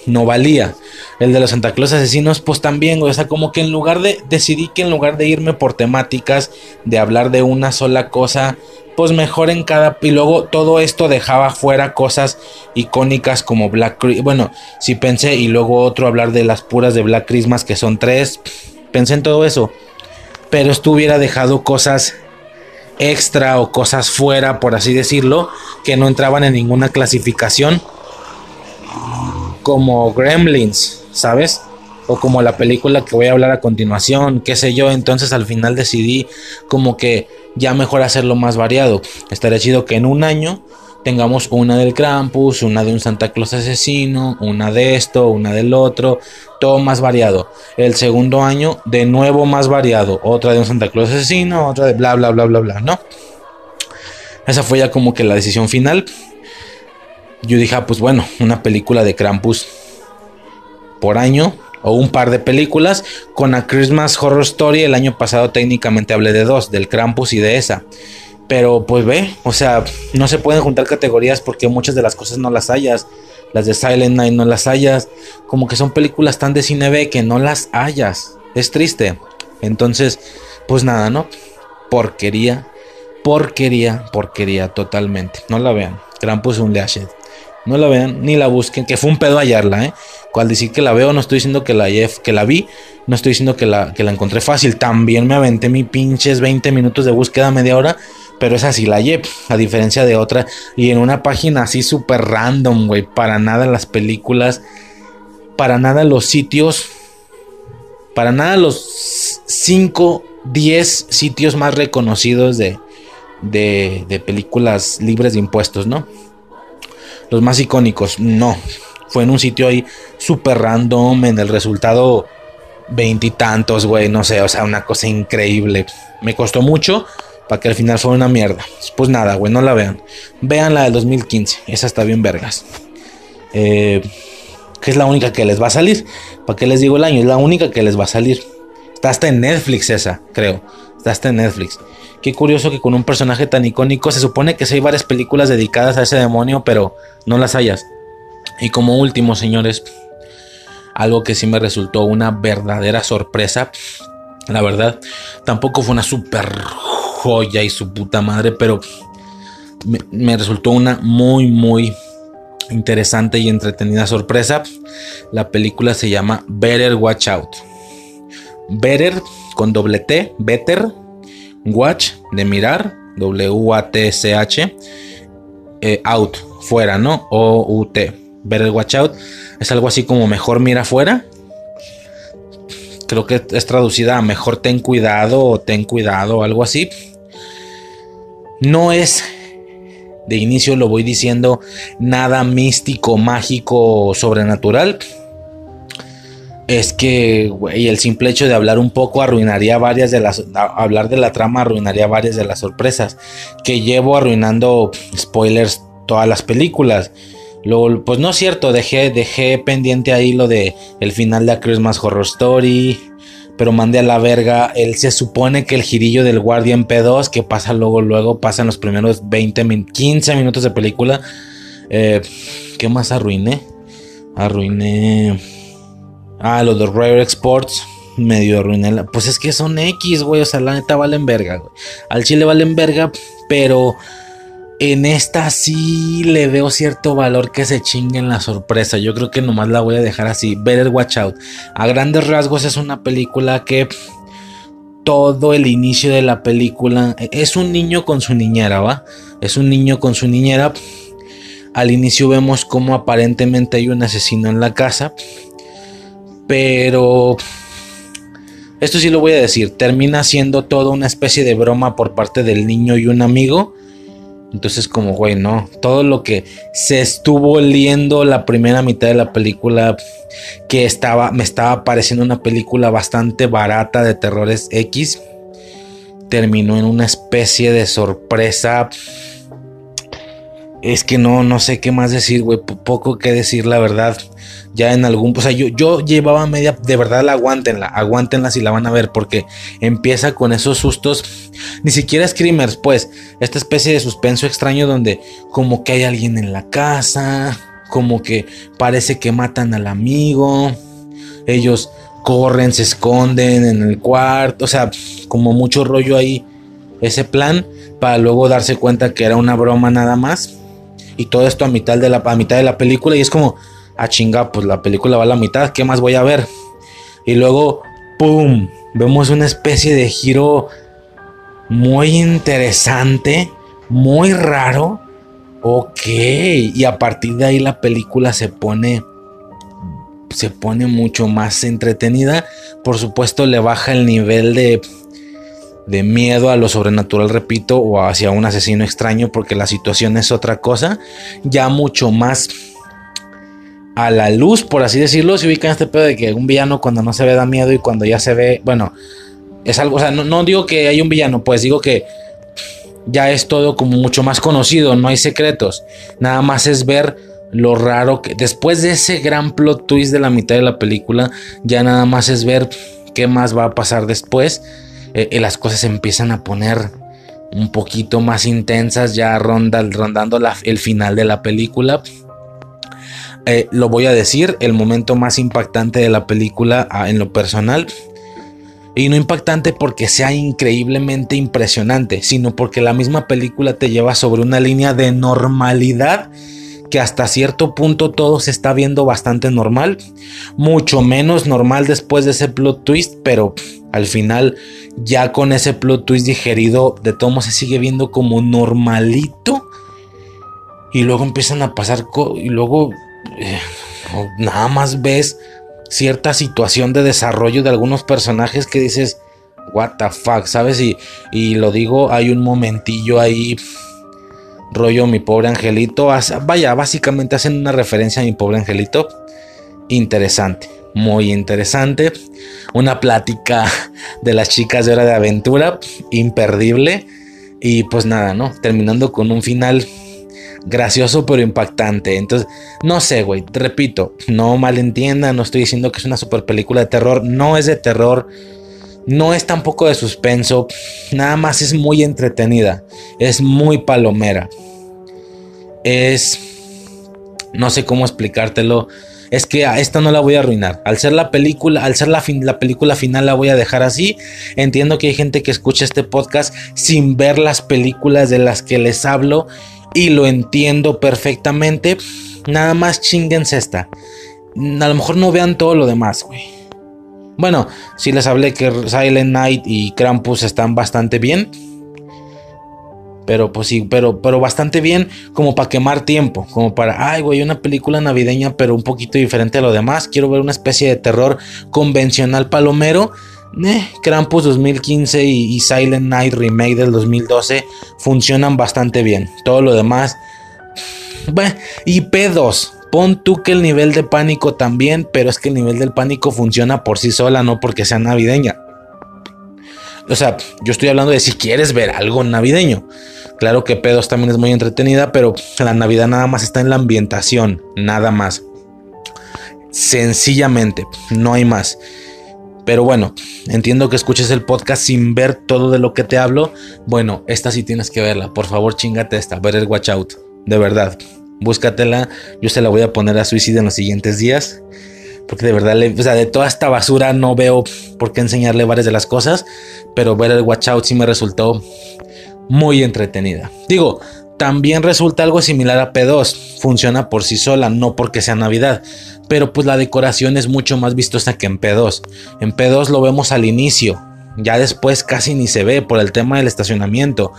No valía. El de los Santa Claus asesinos, pues también, O sea, como que en lugar de. Decidí que en lugar de irme por temáticas, de hablar de una sola cosa, pues mejor en cada. Y luego todo esto dejaba fuera cosas icónicas como Black Christmas. Bueno, sí pensé, y luego otro hablar de las puras de Black Christmas, que son tres. Pensé en todo eso. Pero esto hubiera dejado cosas extra o cosas fuera, por así decirlo, que no entraban en ninguna clasificación. Como Gremlins, ¿sabes? O como la película que voy a hablar a continuación, qué sé yo. Entonces al final decidí como que ya mejor hacerlo más variado. Estaría chido que en un año tengamos una del Krampus, una de un Santa Claus asesino, una de esto, una del otro, todo más variado. El segundo año, de nuevo más variado, otra de un Santa Claus asesino, otra de bla, bla, bla, bla, bla, ¿no? Esa fue ya como que la decisión final. Yo dije, ah, pues bueno, una película de Krampus por año o un par de películas. Con A Christmas Horror Story el año pasado técnicamente hablé de dos, del Krampus y de esa. Pero pues ve, o sea, no se pueden juntar categorías porque muchas de las cosas no las hayas. Las de Silent Night no las hayas. Como que son películas tan de cine B que no las hayas. Es triste. Entonces, pues nada, ¿no? Porquería. Porquería, porquería totalmente. No la vean. Krampus un leashed. No la vean ni la busquen, que fue un pedo hallarla, ¿eh? Cual decir que la veo, no estoy diciendo que la, que la vi, no estoy diciendo que la, que la encontré fácil. También me aventé mi pinches 20 minutos de búsqueda, media hora, pero es así la llevo, a diferencia de otra. Y en una página así súper random, güey, para nada las películas, para nada los sitios, para nada los 5, 10 sitios más reconocidos de, de, de películas libres de impuestos, ¿no? Los más icónicos. No, fue en un sitio ahí super random, en el resultado veintitantos, güey, no sé, o sea, una cosa increíble. Me costó mucho para que al final fuera una mierda. Pues nada, güey, no la vean. Vean la del 2015, esa está bien vergas. Eh, que es la única que les va a salir. ¿Para qué les digo el año? Es la única que les va a salir. Está hasta en Netflix esa, creo. Está hasta en Netflix. Qué curioso que con un personaje tan icónico se supone que sí hay varias películas dedicadas a ese demonio, pero no las hayas. Y como último, señores, algo que sí me resultó una verdadera sorpresa. La verdad, tampoco fue una super joya y su puta madre, pero me, me resultó una muy, muy interesante y entretenida sorpresa. La película se llama Better Watch Out. Better con doble T, Better Watch de mirar, W-A-T-C-H, eh, out, fuera, ¿no? O-U-T. Ver el watch out es algo así como mejor mira fuera. Creo que es traducida a mejor ten cuidado o ten cuidado algo así. No es, de inicio lo voy diciendo, nada místico, mágico, sobrenatural es que, güey, el simple hecho de hablar un poco arruinaría varias de las. Hablar de la trama arruinaría varias de las sorpresas. Que llevo arruinando spoilers todas las películas. Luego, pues no es cierto, dejé, dejé pendiente ahí lo de el final de A Christmas Horror Story. Pero mandé a la verga. Él se supone que el girillo del Guardian P2, que pasa luego, luego, pasa en los primeros 20, 15 minutos de película. Eh, ¿Qué más arruiné? Arruiné. Ah, los de Rare Exports. Medio arruiné. Pues es que son X, güey. O sea, la neta valen verga, güey. Al chile valen verga, pero en esta sí le veo cierto valor que se chinguen la sorpresa. Yo creo que nomás la voy a dejar así. Better Watch Out. A grandes rasgos es una película que todo el inicio de la película es un niño con su niñera, ¿va? Es un niño con su niñera. Al inicio vemos como aparentemente hay un asesino en la casa. Pero esto sí lo voy a decir, termina siendo toda una especie de broma por parte del niño y un amigo. Entonces como, güey, no, todo lo que se estuvo liendo la primera mitad de la película, que estaba, me estaba pareciendo una película bastante barata de terrores X, terminó en una especie de sorpresa. Es que no, no sé qué más decir, güey, poco que decir, la verdad ya en algún, o sea, yo, yo llevaba media, de verdad la aguántenla, aguántenla si la van a ver, porque empieza con esos sustos, ni siquiera screamers, pues, esta especie de suspenso extraño donde como que hay alguien en la casa, como que parece que matan al amigo, ellos corren, se esconden en el cuarto, o sea, como mucho rollo ahí, ese plan, para luego darse cuenta que era una broma nada más. Y todo esto a mitad de la, a mitad de la película. Y es como, a chinga, pues la película va a la mitad, ¿qué más voy a ver? Y luego, ¡pum! Vemos una especie de giro muy interesante, muy raro. Ok, y a partir de ahí la película se pone se pone mucho más entretenida. Por supuesto, le baja el nivel de, de miedo a lo sobrenatural, repito, o hacia un asesino extraño, porque la situación es otra cosa, ya mucho más a la luz, por así decirlo, se ubica en este pedo de que un villano cuando no se ve da miedo y cuando ya se ve, bueno, es algo, o sea, no, digo que hay un villano, pues digo que ya es todo como mucho más conocido, no hay secretos. Nada más es ver lo raro que después de ese gran plot twist de la mitad de la película, ya nada más es ver qué más va a pasar después. Eh, eh, las cosas empiezan a poner un poquito más intensas, ya ronda, rondando el final de la película. Eh, lo voy a decir, el momento más impactante de la película ah, en lo personal. Y no impactante porque sea increíblemente impresionante, sino porque la misma película te lleva sobre una línea de normalidad que hasta cierto punto todo se está viendo bastante normal, mucho menos normal después de ese plot twist, pero al final ya con ese plot twist digerido de todo se sigue viendo como normalito y luego empiezan a pasar y luego eh, nada más ves cierta situación de desarrollo de algunos personajes que dices what the fuck, ¿sabes? Y, y lo digo, hay un momentillo ahí rollo mi pobre angelito. Vaya, básicamente hacen una referencia a mi pobre angelito. Interesante, muy interesante. Una plática de las chicas de hora de aventura, imperdible. Y pues nada, ¿no? Terminando con un final gracioso pero impactante. Entonces, no sé, güey, repito, no malentienda, no estoy diciendo que es una super película de terror, no es de terror no es tampoco de suspenso, nada más es muy entretenida, es muy palomera. Es... No sé cómo explicártelo. Es que a esta no la voy a arruinar. Al ser la película, al ser la, la película final la voy a dejar así. Entiendo que hay gente que escucha este podcast sin ver las películas de las que les hablo y lo entiendo perfectamente. Nada más chinguense esta. A lo mejor no vean todo lo demás, güey. Bueno, sí les hablé que Silent Night y Krampus están bastante bien. Pero pues sí, pero, pero bastante bien como para quemar tiempo. Como para, ay, güey, una película navideña, pero un poquito diferente a lo demás. Quiero ver una especie de terror convencional palomero. Eh, Krampus 2015 y, Silent Night Remake del 2012 funcionan bastante bien. Todo lo demás. Bueno, y P2. Pon tú que el nivel de pánico también, pero es que el nivel del pánico funciona por sí sola, no porque sea navideña. O sea, yo estoy hablando de si quieres ver algo navideño. Claro que Pedos también es muy entretenida, pero la Navidad nada más está en la ambientación, nada más. Sencillamente, no hay más. Pero bueno, entiendo que escuches el podcast sin ver todo de lo que te hablo. Bueno, esta sí tienes que verla. Por favor, chingate esta. Ver el Watch Out. De verdad. Búscatela. Yo se la voy a poner a suicidio en los siguientes días. Porque de verdad, o sea, de toda esta basura no veo por qué enseñarle varias de las cosas. Pero ver el Watch Out sí me resultó muy entretenida. Digo, también resulta algo similar a P2. Funciona por sí sola, no porque sea Navidad. Pero pues la decoración es mucho más vistosa que en P2. En P2 lo vemos al inicio. Ya después casi ni se ve por el tema del estacionamiento.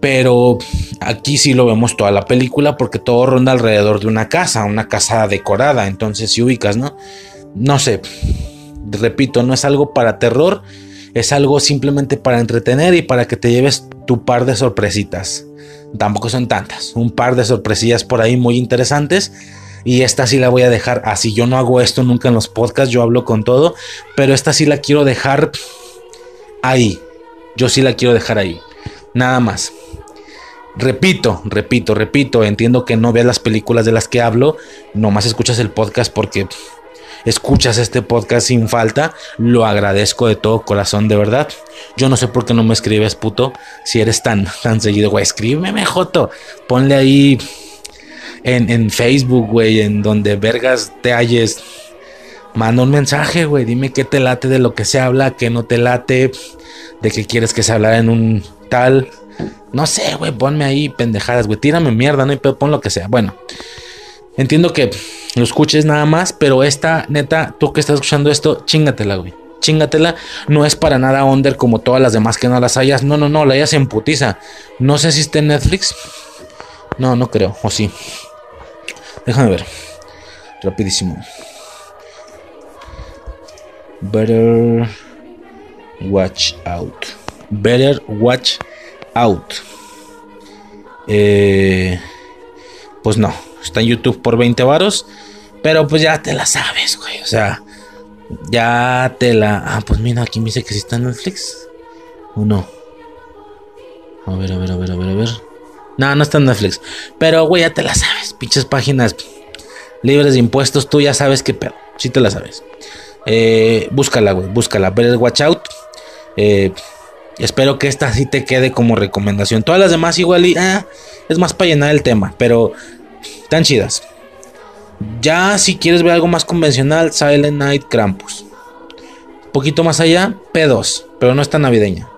Pero aquí sí lo vemos toda la película porque todo ronda alrededor de una casa, una casa decorada. Entonces si ubicas, ¿no? No sé. Repito, no es algo para terror. Es algo simplemente para entretener y para que te lleves tu par de sorpresitas. Tampoco son tantas. Un par de sorpresillas por ahí muy interesantes. Y esta sí la voy a dejar así. Yo no hago esto nunca en los podcasts. Yo hablo con todo. Pero esta sí la quiero dejar ahí. Yo sí la quiero dejar ahí. Nada más. Repito, repito, repito, entiendo que no veas las películas de las que hablo, nomás escuchas el podcast porque escuchas este podcast sin falta, lo agradezco de todo corazón, de verdad. Yo no sé por qué no me escribes, puto, si eres tan, tan seguido, güey, escríbeme, Joto, ponle ahí en, en Facebook, güey, en donde vergas te halles. Manda un mensaje, güey, dime qué te late de lo que se habla, qué no te late, de qué quieres que se hablara en un tal no sé, güey, ponme ahí pendejadas, güey. Tírame mierda, no hay pon lo que sea. Bueno, entiendo que lo escuches nada más, pero esta, neta, tú que estás escuchando esto, chingatela, güey. Chingatela, no es para nada under como todas las demás que no las hayas. No, no, no, la hayas en putiza. No sé si está en Netflix. No, no creo, o sí. Déjame ver. Rapidísimo. Better watch out. Better watch out. Eh, pues no, está en YouTube por 20 varos. Pero pues ya te la sabes, güey. O sea, ya te la. Ah, pues mira, aquí me dice que si está en Netflix. ¿O no? A ver, a ver, a ver, a ver, a ver. No, no está en Netflix. Pero, güey, ya te la sabes. Pinches páginas libres de impuestos. Tú ya sabes qué pedo. Sí te la sabes. Eh, búscala, güey. Búscala. Ver Watch Out. Eh, espero que esta sí te quede como recomendación. Todas las demás igual y... ah, es más para llenar el tema. Pero están chidas. Ya si quieres ver algo más convencional, Silent Night Krampus. Un poquito más allá, P2. Pero no está navideña.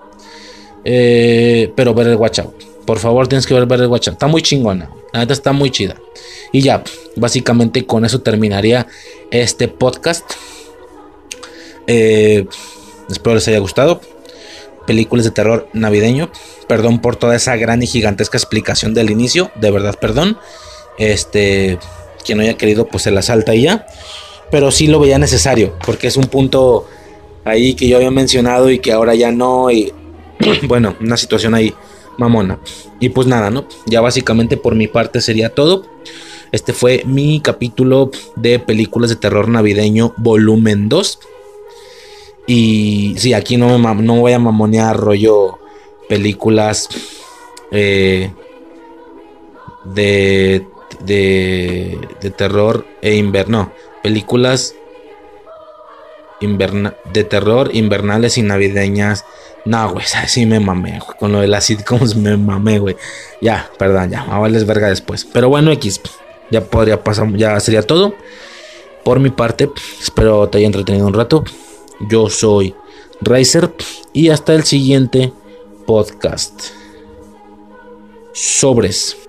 Eh, pero ver el Watch Out. Por favor, tienes que ver, el Watch Out. Está muy chingona. La neta está muy chida. Y ya, básicamente con eso terminaría este podcast. Eh, espero les haya gustado. Películas de terror navideño. Perdón por toda esa gran y gigantesca explicación del inicio. De verdad, perdón. Este, quien no haya querido, pues se la salta y ya. Pero sí lo veía necesario. Porque es un punto ahí que yo había mencionado y que ahora ya no. Y bueno, una situación ahí mamona. Y pues nada, ¿no? Ya básicamente por mi parte sería todo. Este fue mi capítulo de películas de terror navideño volumen 2. Y sí, aquí no no voy a mamonear rollo películas eh, de, de, terror e inverno. Películas de terror invernales y navideñas. No, güey, sí me mamé. Con lo de las sitcoms me mamé, güey. Ya, perdón, ya. A valerles verga después. Pero bueno, X. Ya podría pasar, ya sería todo. Por mi parte, espero te haya entretenido un rato. Yo soy Razer y hasta el siguiente podcast. Sobres.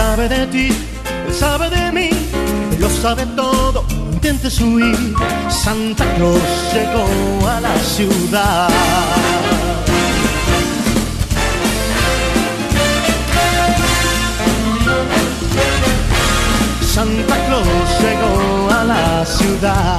Sabe de ti, él sabe de mí, él lo sabe todo. Intentes huir, Santa Claus llegó a la ciudad. Santa Claus llegó a la ciudad.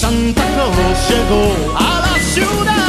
Santa Claus llegó a la ciudad.